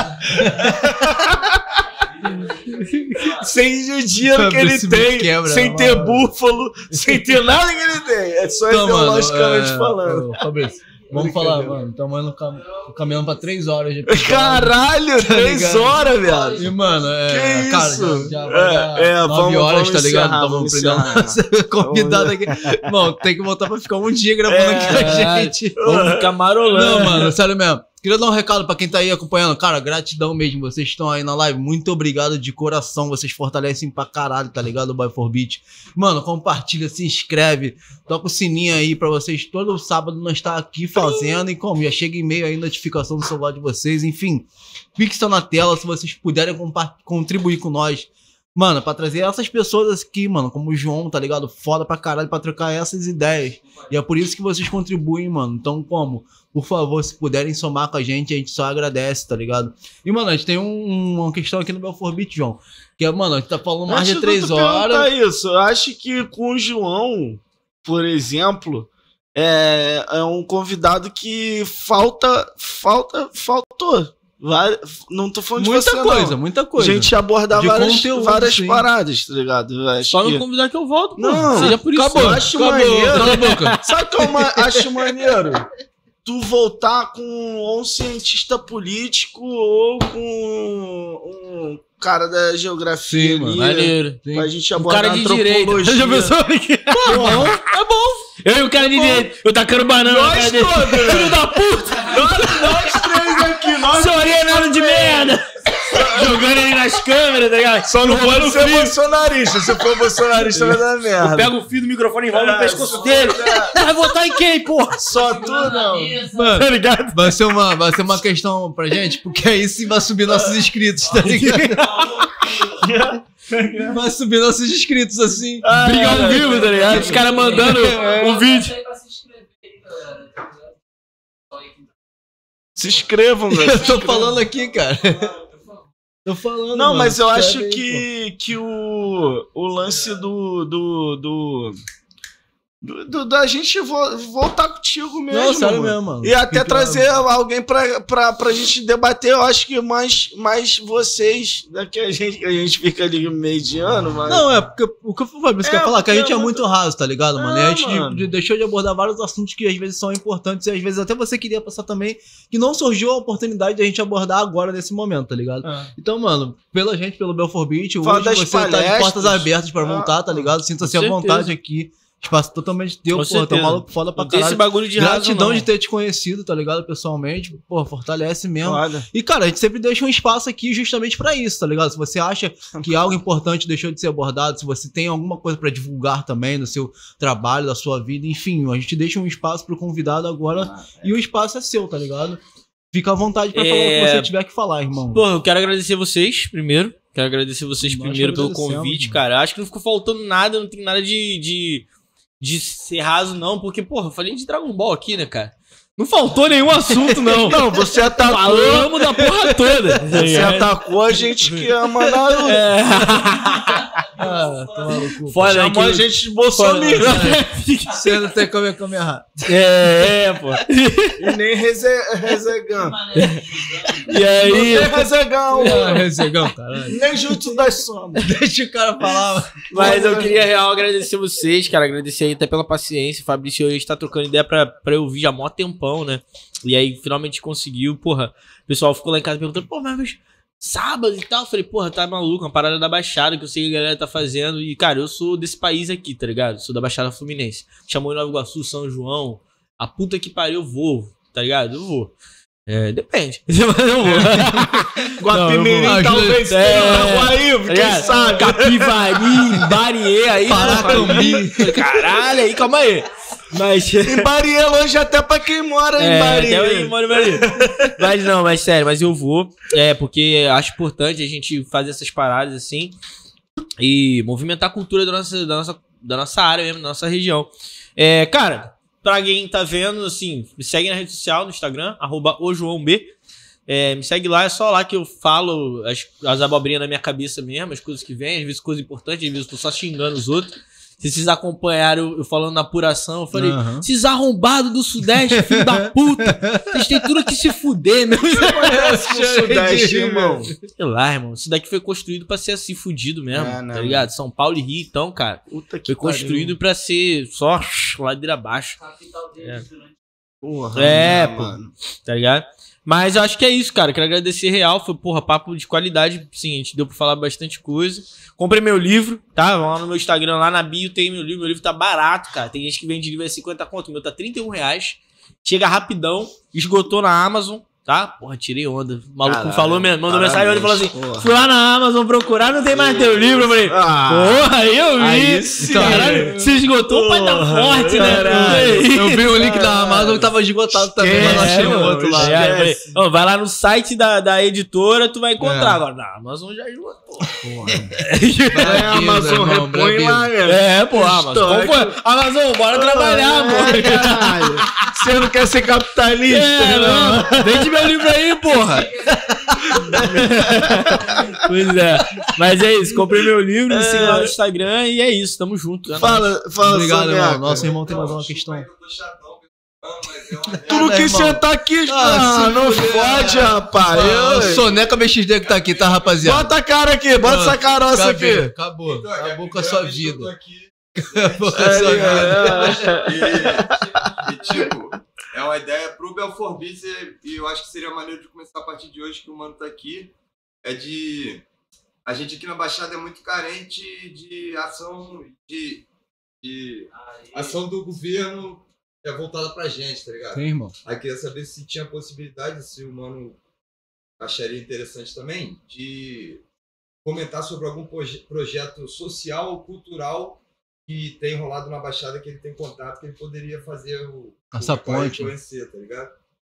[SPEAKER 2] Sem o dinheiro que ele tem,
[SPEAKER 1] quebra,
[SPEAKER 2] sem ter
[SPEAKER 1] mano.
[SPEAKER 2] búfalo, sem ter nada que ele tem. É só
[SPEAKER 1] então, mano,
[SPEAKER 2] ideologicamente
[SPEAKER 1] é,
[SPEAKER 2] falando.
[SPEAKER 1] Fabrício, vamos falar, mano. Estamos indo cam caminhando pra três horas de episódio.
[SPEAKER 2] Caralho, três
[SPEAKER 1] ligado?
[SPEAKER 2] horas, viado.
[SPEAKER 1] E, mano, é.
[SPEAKER 2] Que
[SPEAKER 1] cara,
[SPEAKER 2] isso?
[SPEAKER 1] já, já
[SPEAKER 2] É, é,
[SPEAKER 1] nove
[SPEAKER 2] vamos-
[SPEAKER 1] horas,
[SPEAKER 2] vamos
[SPEAKER 1] tá ligado?
[SPEAKER 2] encerrar,
[SPEAKER 1] Tamo
[SPEAKER 2] vamos
[SPEAKER 1] nossa convidada aqui. Mano, tem que voltar pra ficar um dia gravando aqui com a gente.
[SPEAKER 3] Vamos ficar marolando.
[SPEAKER 1] Não, mano, sério mesmo. Queria dar um recado pra quem tá aí acompanhando. Cara, gratidão mesmo. Vocês estão aí na live. Muito obrigado de coração. Vocês fortalecem pra caralho, tá ligado? O for Beat. Mano, compartilha, se inscreve. Toca o sininho aí pra vocês. Todo sábado nós estar aqui fazendo. E como? Já chega e-mail aí, notificação do celular de vocês. Enfim, tá na tela. Se vocês puderem contribuir com nós. Mano, pra trazer essas pessoas aqui, mano, como o João, tá ligado? Foda pra caralho pra trocar essas ideias. E é por isso que vocês contribuem, mano. Então, como? Por favor, se puderem somar com a gente, a gente só agradece, tá ligado? E, mano, a gente tem um- uma questão aqui no Belfort Beat, João. Que é, mano, a gente tá falando mais de
[SPEAKER 2] Antes
[SPEAKER 1] três
[SPEAKER 2] tu perguntar
[SPEAKER 1] horas.
[SPEAKER 2] isso, eu acho que com o João, por exemplo, é, é um convidado que falta, falta, faltou. Vai- não tô falando de
[SPEAKER 1] Muita
[SPEAKER 2] você,
[SPEAKER 1] coisa,
[SPEAKER 2] não.
[SPEAKER 1] muita
[SPEAKER 2] A
[SPEAKER 1] coisa.
[SPEAKER 2] gente abordar
[SPEAKER 1] De
[SPEAKER 2] várias,
[SPEAKER 1] conteúdo,
[SPEAKER 2] várias
[SPEAKER 1] sim.
[SPEAKER 2] paradas, tá ligado? Acho
[SPEAKER 3] Só
[SPEAKER 2] que-
[SPEAKER 3] me convidar que eu volto, pô.
[SPEAKER 2] Não,
[SPEAKER 3] Seja por isso.
[SPEAKER 1] Acabou,
[SPEAKER 2] eu acho
[SPEAKER 1] acabou,
[SPEAKER 2] maneiro.
[SPEAKER 1] a boca.
[SPEAKER 2] Sabe o que eu acho maneiro? Tu voltar com ou um cientista político ou com um cara da geografia
[SPEAKER 1] Sim,
[SPEAKER 2] ali,
[SPEAKER 1] mano,
[SPEAKER 3] Maneiro.
[SPEAKER 1] Sim.
[SPEAKER 2] pra gente
[SPEAKER 3] Um
[SPEAKER 2] abordar
[SPEAKER 3] cara de
[SPEAKER 2] antropologia.
[SPEAKER 3] Já pensou aqui?
[SPEAKER 2] É bom,
[SPEAKER 3] É bom. Eu e o cara de direita. Eu tacando banana na
[SPEAKER 2] Nós
[SPEAKER 3] cara
[SPEAKER 2] todos, né?
[SPEAKER 3] Filho da puta.
[SPEAKER 2] Nós, nós três aqui, nós
[SPEAKER 3] Sorria nada de merda. Jogando ele nas câmeras, tá ligado?
[SPEAKER 2] só não pode ser
[SPEAKER 3] fio.
[SPEAKER 2] bolsonarista. Se for bolsonarista, vai dar merda.
[SPEAKER 3] Pega o fio do microfone e enrola no
[SPEAKER 2] É,
[SPEAKER 3] pescoço dele. Vai votar em quem, porra?
[SPEAKER 2] Só tu, não.
[SPEAKER 1] Mano,
[SPEAKER 3] Tá ligado?
[SPEAKER 1] vai ser, uma, vai ser uma questão pra gente, porque aí sim vai subir nossos inscritos, tá ligado? Vai subir nossos inscritos assim.
[SPEAKER 2] Ah,
[SPEAKER 3] Briga ao
[SPEAKER 2] é,
[SPEAKER 3] vivo, tá ligado? Os caras mandando um vídeo.
[SPEAKER 5] Se tá
[SPEAKER 2] inscrevam, velho.
[SPEAKER 1] Eu tô falando aqui, cara. Tô falando.
[SPEAKER 2] Não,
[SPEAKER 1] mano.
[SPEAKER 2] mas eu acho
[SPEAKER 1] aí,
[SPEAKER 2] que, que o, o lance do. do, do, do- do- da gente vo- voltar contigo mesmo.
[SPEAKER 1] Não, sério
[SPEAKER 2] mano.
[SPEAKER 1] mesmo, mano.
[SPEAKER 2] E até trazer alguém pra, pra, pra gente debater, eu acho que mais, mais vocês, né, que a gente, a gente fica ali mediano, mas.
[SPEAKER 1] Não, é porque o que o Fabrício
[SPEAKER 2] É,
[SPEAKER 1] quer falar, que a gente é
[SPEAKER 2] é
[SPEAKER 1] muito raso, tá ligado, mano? E a
[SPEAKER 2] É,
[SPEAKER 1] gente
[SPEAKER 2] mano.
[SPEAKER 1] de- deixou de abordar vários assuntos que às vezes são importantes e às vezes até você queria passar também, que não surgiu a oportunidade de a gente abordar agora nesse momento, tá ligado? Então, mano, pela gente, pelo Belfort
[SPEAKER 2] Fala
[SPEAKER 1] hoje você tá de
[SPEAKER 2] palestras.
[SPEAKER 1] portas abertas pra
[SPEAKER 2] Ah,
[SPEAKER 1] voltar, tá ligado? Sinta-se à vontade aqui. Espaço totalmente teu,
[SPEAKER 3] Com
[SPEAKER 1] pô, tá
[SPEAKER 3] certeza.
[SPEAKER 1] maluco foda pra
[SPEAKER 3] Não tem esse
[SPEAKER 1] caralho.
[SPEAKER 3] bagulho de
[SPEAKER 1] Gratidão de ter te conhecido, tá ligado? Pessoalmente. Pô, fortalece mesmo. E, cara, a gente sempre deixa um espaço aqui justamente pra isso, tá ligado? Se você acha que algo importante deixou de ser abordado, se você tem alguma coisa pra divulgar também no seu trabalho, da sua vida, enfim, a gente deixa um espaço pro convidado agora e o espaço é seu, tá ligado? Fica à vontade pra falar o que
[SPEAKER 3] É.
[SPEAKER 1] você tiver que falar, irmão.
[SPEAKER 3] Porra, eu quero agradecer vocês primeiro. Quero agradecer vocês
[SPEAKER 1] Nós
[SPEAKER 3] primeiro pelo convite, cara. Acho que não ficou faltando nada, não tem nada de, de, de ser raso, não. Porque, porra, eu falei de Dragon Ball aqui, né, cara? Não faltou nenhum assunto, não.
[SPEAKER 2] Não, você atacou.
[SPEAKER 3] Falamos da porra toda.
[SPEAKER 2] Você atacou a gente que ama Naruto.
[SPEAKER 3] É.
[SPEAKER 1] Ah, cu.
[SPEAKER 3] Foda, né,
[SPEAKER 2] Chamou
[SPEAKER 3] que-
[SPEAKER 2] a gente de Bolsonaro.
[SPEAKER 1] Você não tem como comer errado.
[SPEAKER 3] É, é, pô.
[SPEAKER 2] E nem reze- rezegão.
[SPEAKER 3] E
[SPEAKER 2] Não
[SPEAKER 3] aí,
[SPEAKER 2] tem rezegão.
[SPEAKER 1] Ah, Rezegão, caralho.
[SPEAKER 2] Nem Jutsu das Sombras.
[SPEAKER 1] Deixa o cara falar.
[SPEAKER 3] mas eu queria real agradecer vocês, cara. Agradecer aí até pela paciência. Fabrício hoje tá trocando ideia pra, pra eu vir já há mó tempão, né? E aí finalmente conseguiu. Porra, o pessoal ficou lá em casa perguntando, pô, mas sábado e tal. Eu falei, porra, tá maluco, uma parada da Baixada que eu sei que a galera tá fazendo. E, cara, eu sou desse país aqui, tá ligado? Sou da Baixada Fluminense. Chamou em Nova Iguaçu, São João. A puta que pariu, eu vou, tá ligado? Eu vou. É, depende. Mas eu vou.
[SPEAKER 2] Guapimirim
[SPEAKER 1] Não,
[SPEAKER 2] talvez
[SPEAKER 3] É,
[SPEAKER 2] tenha na Guaíba, quem
[SPEAKER 3] ligado?
[SPEAKER 2] sabe?
[SPEAKER 3] Capivari, Bariê, aí.
[SPEAKER 1] Paracambi.
[SPEAKER 3] Caralho, aí, calma aí. Mas.
[SPEAKER 2] Em Bahia é longe até pra quem mora em
[SPEAKER 3] É,
[SPEAKER 2] Bahia.
[SPEAKER 3] até eu moro em Bahia. mas não, mas sério, mas eu vou. É, porque acho importante a gente fazer essas paradas assim. E movimentar a cultura da nossa, da nossa, da nossa área mesmo, da nossa região. É, cara, pra quem tá vendo, assim, me segue na rede social, no Instagram, arroba. É, me segue lá, é só lá que eu falo as, as abobrinhas na minha cabeça mesmo, as coisas que vêm, às vezes coisas importantes, às vezes eu tô só xingando os outros. Se vocês acompanharam eu, falando na apuração, eu falei,
[SPEAKER 1] Aham.
[SPEAKER 3] esses arrombados do Sudeste, filho da puta, vocês têm tudo que se fuder, meu.
[SPEAKER 2] Conhece o Sudeste, irmão.
[SPEAKER 3] Sei lá, irmão, isso daqui foi construído pra ser assim, fudido mesmo,
[SPEAKER 2] É, né,
[SPEAKER 3] tá ligado? São Paulo e Rio, então, cara,
[SPEAKER 2] Puta que
[SPEAKER 3] foi construído pra ser só ladeira abaixo.
[SPEAKER 5] capital deles durante
[SPEAKER 2] Porra,
[SPEAKER 3] É,
[SPEAKER 2] né,
[SPEAKER 3] pô.
[SPEAKER 2] mano.
[SPEAKER 3] tá ligado? Mas eu acho que é isso, cara. Quero agradecer real. Foi, porra, papo de qualidade. Sim, a gente deu pra falar bastante coisa. Comprei meu livro, tá? Vão lá no meu Instagram, lá na bio tem meu livro. Meu livro tá barato, cara. Tem gente que vende livro a 50 conto. O meu tá 31 reais. Chega rapidão. Esgotou na Amazon, tá? Porra, tirei onda. O maluco
[SPEAKER 2] Caralho,
[SPEAKER 3] falou mesmo. Mandou mensagem e falou assim:
[SPEAKER 2] parabéns,
[SPEAKER 3] fui lá na Amazon procurar, não tem mais teu livro. Eu falei,
[SPEAKER 2] Ah,
[SPEAKER 3] porra, aí eu vi.
[SPEAKER 2] Aí sim.
[SPEAKER 3] Caralho, se esgotou, o pai tá
[SPEAKER 2] Porra,
[SPEAKER 3] forte, né?
[SPEAKER 2] caralho.
[SPEAKER 1] Eu vi o link da
[SPEAKER 2] Caralho.
[SPEAKER 1] Amazon que tava esgotado também, mas não achei
[SPEAKER 2] mano,
[SPEAKER 1] outro lá.
[SPEAKER 3] É, eu falei. "Ó, vai lá no site da, da editora, tu vai encontrar.
[SPEAKER 1] É.
[SPEAKER 3] Agora, na Amazon já esgotou.
[SPEAKER 2] é, a Amazon
[SPEAKER 1] irmão,
[SPEAKER 2] repõe lá, né?
[SPEAKER 3] É, pô, Amazon. Foi? Amazon, bora trabalhar,
[SPEAKER 2] É,
[SPEAKER 3] amor.
[SPEAKER 2] caralho. Você não quer ser capitalista?
[SPEAKER 3] É,
[SPEAKER 2] não?
[SPEAKER 3] não. Vende meu livro aí, porra. pois é. Mas é isso, comprei meu livro, me siga lá no Instagram e é isso, tamo junto. É nóis.
[SPEAKER 2] Fala, fala,
[SPEAKER 1] Obrigado, irmão. Nosso irmão tem mais uma questão.
[SPEAKER 4] é
[SPEAKER 2] Tu não quis sentar aqui,
[SPEAKER 1] Ah,
[SPEAKER 2] ah, não fode, rapaz.
[SPEAKER 1] Ah,
[SPEAKER 2] Eu-
[SPEAKER 1] Soneca BXD que tá aqui, tá, rapaziada?
[SPEAKER 2] Bota a cara aqui, bota
[SPEAKER 1] Ah,
[SPEAKER 2] essa caroça
[SPEAKER 1] Acabou,
[SPEAKER 2] aqui.
[SPEAKER 1] acabou.
[SPEAKER 4] Então, é
[SPEAKER 1] Acabou com a sua vida.
[SPEAKER 4] aqui.
[SPEAKER 1] Acabou com a sua vida.
[SPEAKER 4] E, tipo, é uma ideia pro Belfort Beats e, eu acho que seria maneiro de começar a partir de hoje que o mano tá aqui. É de. A gente aqui na Baixada é muito carente de ação de. de ação do governo é voltada pra gente, tá ligado?
[SPEAKER 1] Sim, irmão.
[SPEAKER 4] Aí queria saber se tinha possibilidade, se o mano acharia interessante também, de comentar sobre algum proje- projeto social ou cultural que tem rolado na Baixada que ele tem contato, que ele poderia fazer o
[SPEAKER 1] Essa
[SPEAKER 4] aí
[SPEAKER 1] ponte.
[SPEAKER 4] conhecer, tá ligado?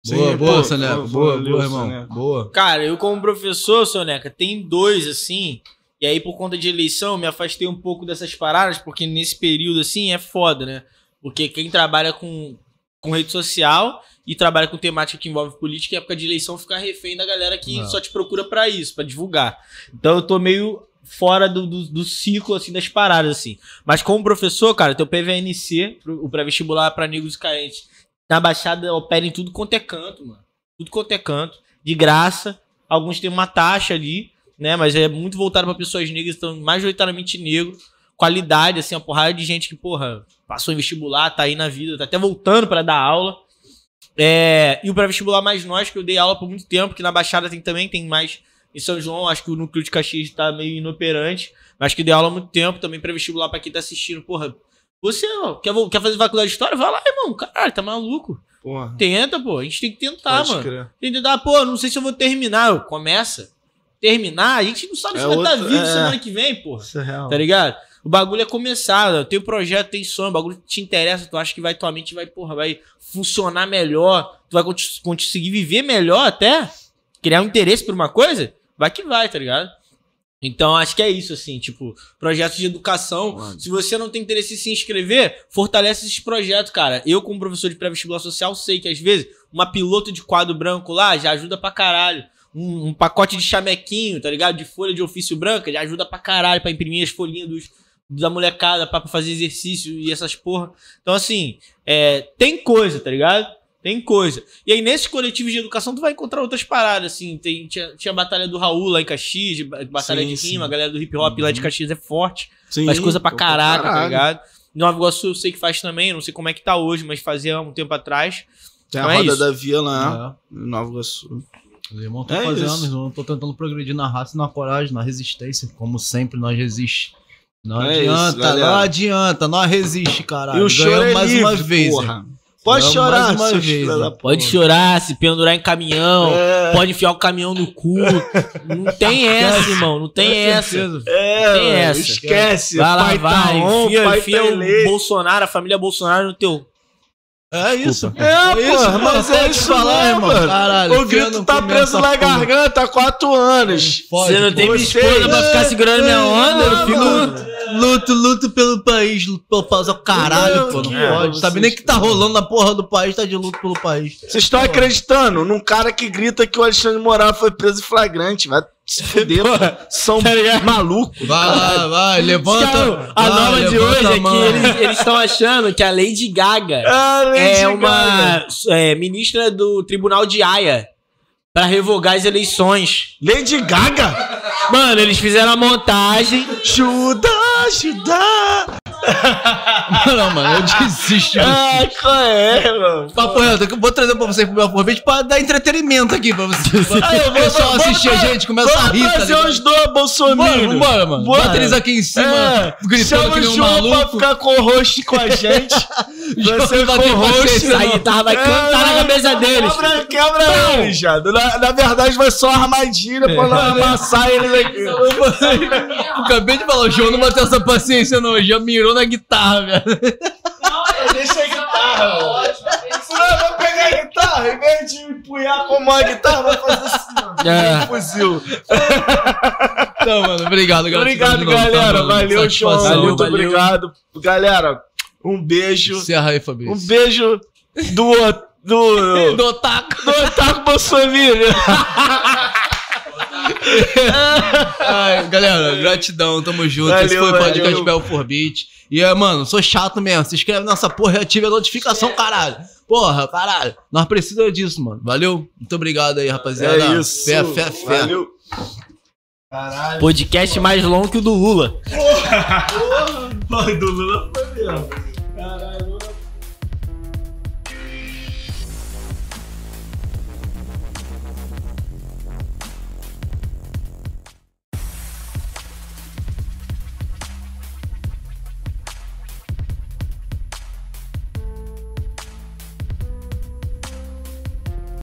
[SPEAKER 1] Boa,
[SPEAKER 2] Sim,
[SPEAKER 1] boa,
[SPEAKER 2] pô,
[SPEAKER 1] Soneca.
[SPEAKER 2] pô,
[SPEAKER 1] Boa,
[SPEAKER 2] valeu,
[SPEAKER 1] boa, irmão.
[SPEAKER 2] Soneca.
[SPEAKER 1] Boa.
[SPEAKER 3] Cara, eu como professor, Soneca, tem dois, assim, e aí por conta de eleição me afastei um pouco dessas paradas, porque nesse período, assim, é foda, né? Porque quem trabalha com, com rede social e trabalha com temática que envolve política, em época de eleição fica refém da galera que
[SPEAKER 1] Não.
[SPEAKER 3] só te procura pra isso, pra divulgar. Então eu tô meio fora do, do, do ciclo, assim, das paradas, assim. Mas como professor, cara, teu PVNC, o pré-vestibular pra negros e carentes, na Baixada opera em tudo quanto é canto, mano. Tudo quanto é canto, de graça. Alguns têm uma taxa ali, né? Mas é muito voltado pra pessoas negras, então majoritariamente negro. Qualidade, assim, uma porrada de gente que, porra, passou em vestibular, tá aí na vida, tá até voltando pra dar aula. É, e o pré-vestibular mais nós, que eu dei aula por muito tempo, que na Baixada tem também, tem mais em São João, acho que o núcleo de Caxias tá meio inoperante, mas que dei aula há muito tempo, também pré-vestibular pra quem tá assistindo, porra. Você ó, quer, quer fazer faculdade de história? Vai lá, irmão. Caralho, tá maluco.
[SPEAKER 2] Porra.
[SPEAKER 3] Tenta, pô. A gente tem que tentar,
[SPEAKER 2] Pode
[SPEAKER 3] mano.
[SPEAKER 2] crer.
[SPEAKER 3] Tem que tentar, pô, não sei se eu vou terminar. Eu, Começa. terminar, a gente não sabe se
[SPEAKER 2] É
[SPEAKER 3] vai estar
[SPEAKER 2] outro-
[SPEAKER 3] vivo
[SPEAKER 2] é.
[SPEAKER 3] semana que vem, porra.
[SPEAKER 2] Isso é real.
[SPEAKER 3] Tá ligado? O bagulho é começado, tem projeto, tem sonho, o bagulho te interessa, tu acha que vai, tua mente vai, porra, vai funcionar melhor, tu vai cons- conseguir viver melhor até, criar um interesse por uma coisa, vai que vai, tá ligado? Então, acho que é isso, assim, tipo, projetos de educação.
[SPEAKER 2] Mano.
[SPEAKER 3] Se você não tem interesse em se inscrever, fortalece esses projetos, cara. Eu, como professor de pré-vestibular social, sei que às vezes uma piloto de quadro branco lá já ajuda pra caralho. Um, um pacote de chamequinho, tá ligado? De folha de ofício branca já ajuda pra caralho pra imprimir as folhinhas dos, da molecada pra fazer exercício e essas porra. Então, assim, é, tem coisa, tá ligado? Tem coisa. E aí, nesses coletivos de educação, tu vai encontrar outras paradas, assim. Tem, tinha, tinha a batalha do Raul lá em Caxias, ba- batalha
[SPEAKER 2] Sim,
[SPEAKER 3] de rima, a galera do hip hop lá de Caxias é forte.
[SPEAKER 2] Sim,
[SPEAKER 3] Faz coisa pra caraca, tá
[SPEAKER 2] caralho.
[SPEAKER 3] ligado? Nova Iguaçu eu sei que faz também, não sei como é que tá hoje, mas fazia há um tempo atrás.
[SPEAKER 2] Tem a
[SPEAKER 3] Então é
[SPEAKER 2] roda
[SPEAKER 3] isso.
[SPEAKER 2] da Via lá,
[SPEAKER 1] É.
[SPEAKER 2] Nova Iguaçu.
[SPEAKER 1] Os irmãos estão
[SPEAKER 2] É
[SPEAKER 1] fazendo,
[SPEAKER 2] isso.
[SPEAKER 1] irmãos estão tentando progredir na raça, na coragem, na resistência. Como sempre, nós resiste. Não
[SPEAKER 2] É
[SPEAKER 1] adianta,
[SPEAKER 2] isso,
[SPEAKER 1] não adianta, nós resiste, caralho.
[SPEAKER 2] E o choro
[SPEAKER 1] Ganhamos
[SPEAKER 2] é
[SPEAKER 1] mais
[SPEAKER 2] livre,
[SPEAKER 1] uma vez.
[SPEAKER 2] porra. Pode
[SPEAKER 1] Vamos
[SPEAKER 2] chorar,
[SPEAKER 1] mais uma vez.
[SPEAKER 3] Pode chorar, se pendurar em caminhão,
[SPEAKER 2] É.
[SPEAKER 3] pode enfiar o caminhão no cu. Não tem essa, irmão, não tem essa.
[SPEAKER 2] É,
[SPEAKER 3] Tem
[SPEAKER 2] mano,
[SPEAKER 3] essa.
[SPEAKER 2] esquece.
[SPEAKER 3] Vai lá,
[SPEAKER 2] pai
[SPEAKER 3] vai,
[SPEAKER 2] tá on,
[SPEAKER 3] enfia,
[SPEAKER 2] tá
[SPEAKER 3] o. Bolsonaro, a família Bolsonaro no teu.
[SPEAKER 1] É isso. pô.
[SPEAKER 2] É,
[SPEAKER 1] isso,
[SPEAKER 2] porra, mas é isso
[SPEAKER 1] falar,
[SPEAKER 2] mano.
[SPEAKER 1] Caralho,
[SPEAKER 2] O grito tá preso na garganta há quatro anos.
[SPEAKER 3] Você não
[SPEAKER 1] pô.
[SPEAKER 3] tem minha esposa pra ficar segurando minha onda, eu fico.
[SPEAKER 1] Luto, luto pelo país, luto pelo país ao caralho, pô. Não pode. Sabe nem o que tá rolando na porra do país, tá de luto pelo país.
[SPEAKER 2] Vocês estão acreditando num cara que grita que o Alexandre Moraes foi preso em flagrante. Vai se fuder, pô. São malucos.
[SPEAKER 1] Vai lá, vai, levanta.
[SPEAKER 3] Cara, a
[SPEAKER 1] vai,
[SPEAKER 3] nova de hoje
[SPEAKER 1] a
[SPEAKER 3] é que eles estão achando que a Lady Gaga
[SPEAKER 2] Ah, Lady
[SPEAKER 3] é
[SPEAKER 2] Gaga.
[SPEAKER 3] uma é, ministra do Tribunal de Haia pra revogar as eleições.
[SPEAKER 2] Lady Gaga?
[SPEAKER 3] Mano, eles fizeram a montagem.
[SPEAKER 2] Ajuda, ajuda.
[SPEAKER 1] Não, mano, eu desisto.
[SPEAKER 2] Ah, qual é, mano?
[SPEAKER 1] Papo reto, eu vou trazer pra vocês pro meu convite pra dar entretenimento aqui pra vocês.
[SPEAKER 2] Eu
[SPEAKER 1] o pessoal
[SPEAKER 2] vamos
[SPEAKER 1] assistir a gente, começa a
[SPEAKER 2] Vamos
[SPEAKER 1] rir, tá
[SPEAKER 2] trazer
[SPEAKER 1] ligado?
[SPEAKER 2] os dois
[SPEAKER 1] Bora,
[SPEAKER 2] bolsominions.
[SPEAKER 1] vambora, mano.
[SPEAKER 2] Bora.
[SPEAKER 1] Bota eles aqui em cima,
[SPEAKER 2] É,
[SPEAKER 1] gritando que
[SPEAKER 2] o
[SPEAKER 1] nem um
[SPEAKER 2] João pra
[SPEAKER 1] maluco.
[SPEAKER 2] ficar com o host com a gente. Você co-host.
[SPEAKER 1] paciência,
[SPEAKER 3] A guitarra vai cantar na cabeça deles.
[SPEAKER 2] Quebra, quebra eles, já. Na, na verdade, vai uma armadilha pra não amassar eles aqui.
[SPEAKER 1] Eu acabei de falar, o João não vai ter essa paciência não, já mirou na guitarra, velho.
[SPEAKER 5] Não, é
[SPEAKER 2] Deixa a guitarra, mano.
[SPEAKER 5] ótimo. é.
[SPEAKER 2] Senão eu vou pegar a guitarra, em vez de empunhar como uma guitarra, vai fazer assim, ó.
[SPEAKER 3] É.
[SPEAKER 2] Um fuzil.
[SPEAKER 1] Não, mano, obrigado, galera.
[SPEAKER 2] Obrigado,
[SPEAKER 1] tá,
[SPEAKER 2] galera.
[SPEAKER 1] mano?
[SPEAKER 2] Valeu.
[SPEAKER 3] Valeu,
[SPEAKER 2] Muito
[SPEAKER 3] valeu.
[SPEAKER 2] obrigado. Galera, um beijo.
[SPEAKER 1] Encerra aí,
[SPEAKER 2] Um
[SPEAKER 1] Fabrício.
[SPEAKER 2] beijo do, do,
[SPEAKER 1] Do otaku.
[SPEAKER 2] do Otaku Bolsonaro.
[SPEAKER 1] Ai, galera, gratidão, tamo junto.
[SPEAKER 2] Valeu,
[SPEAKER 1] Esse foi o podcast Belfor Beat. E, é, mano, sou chato mesmo. Se inscreve nessa porra e ativa a notificação, caralho. Porra, caralho. Nós precisamos disso, mano. Valeu? Muito obrigado aí, rapaziada.
[SPEAKER 2] É isso.
[SPEAKER 1] Fé, fé, fé.
[SPEAKER 2] Valeu. Caralho.
[SPEAKER 3] Podcast mais longo que o do Lula.
[SPEAKER 2] Porra, do Lula foi mesmo.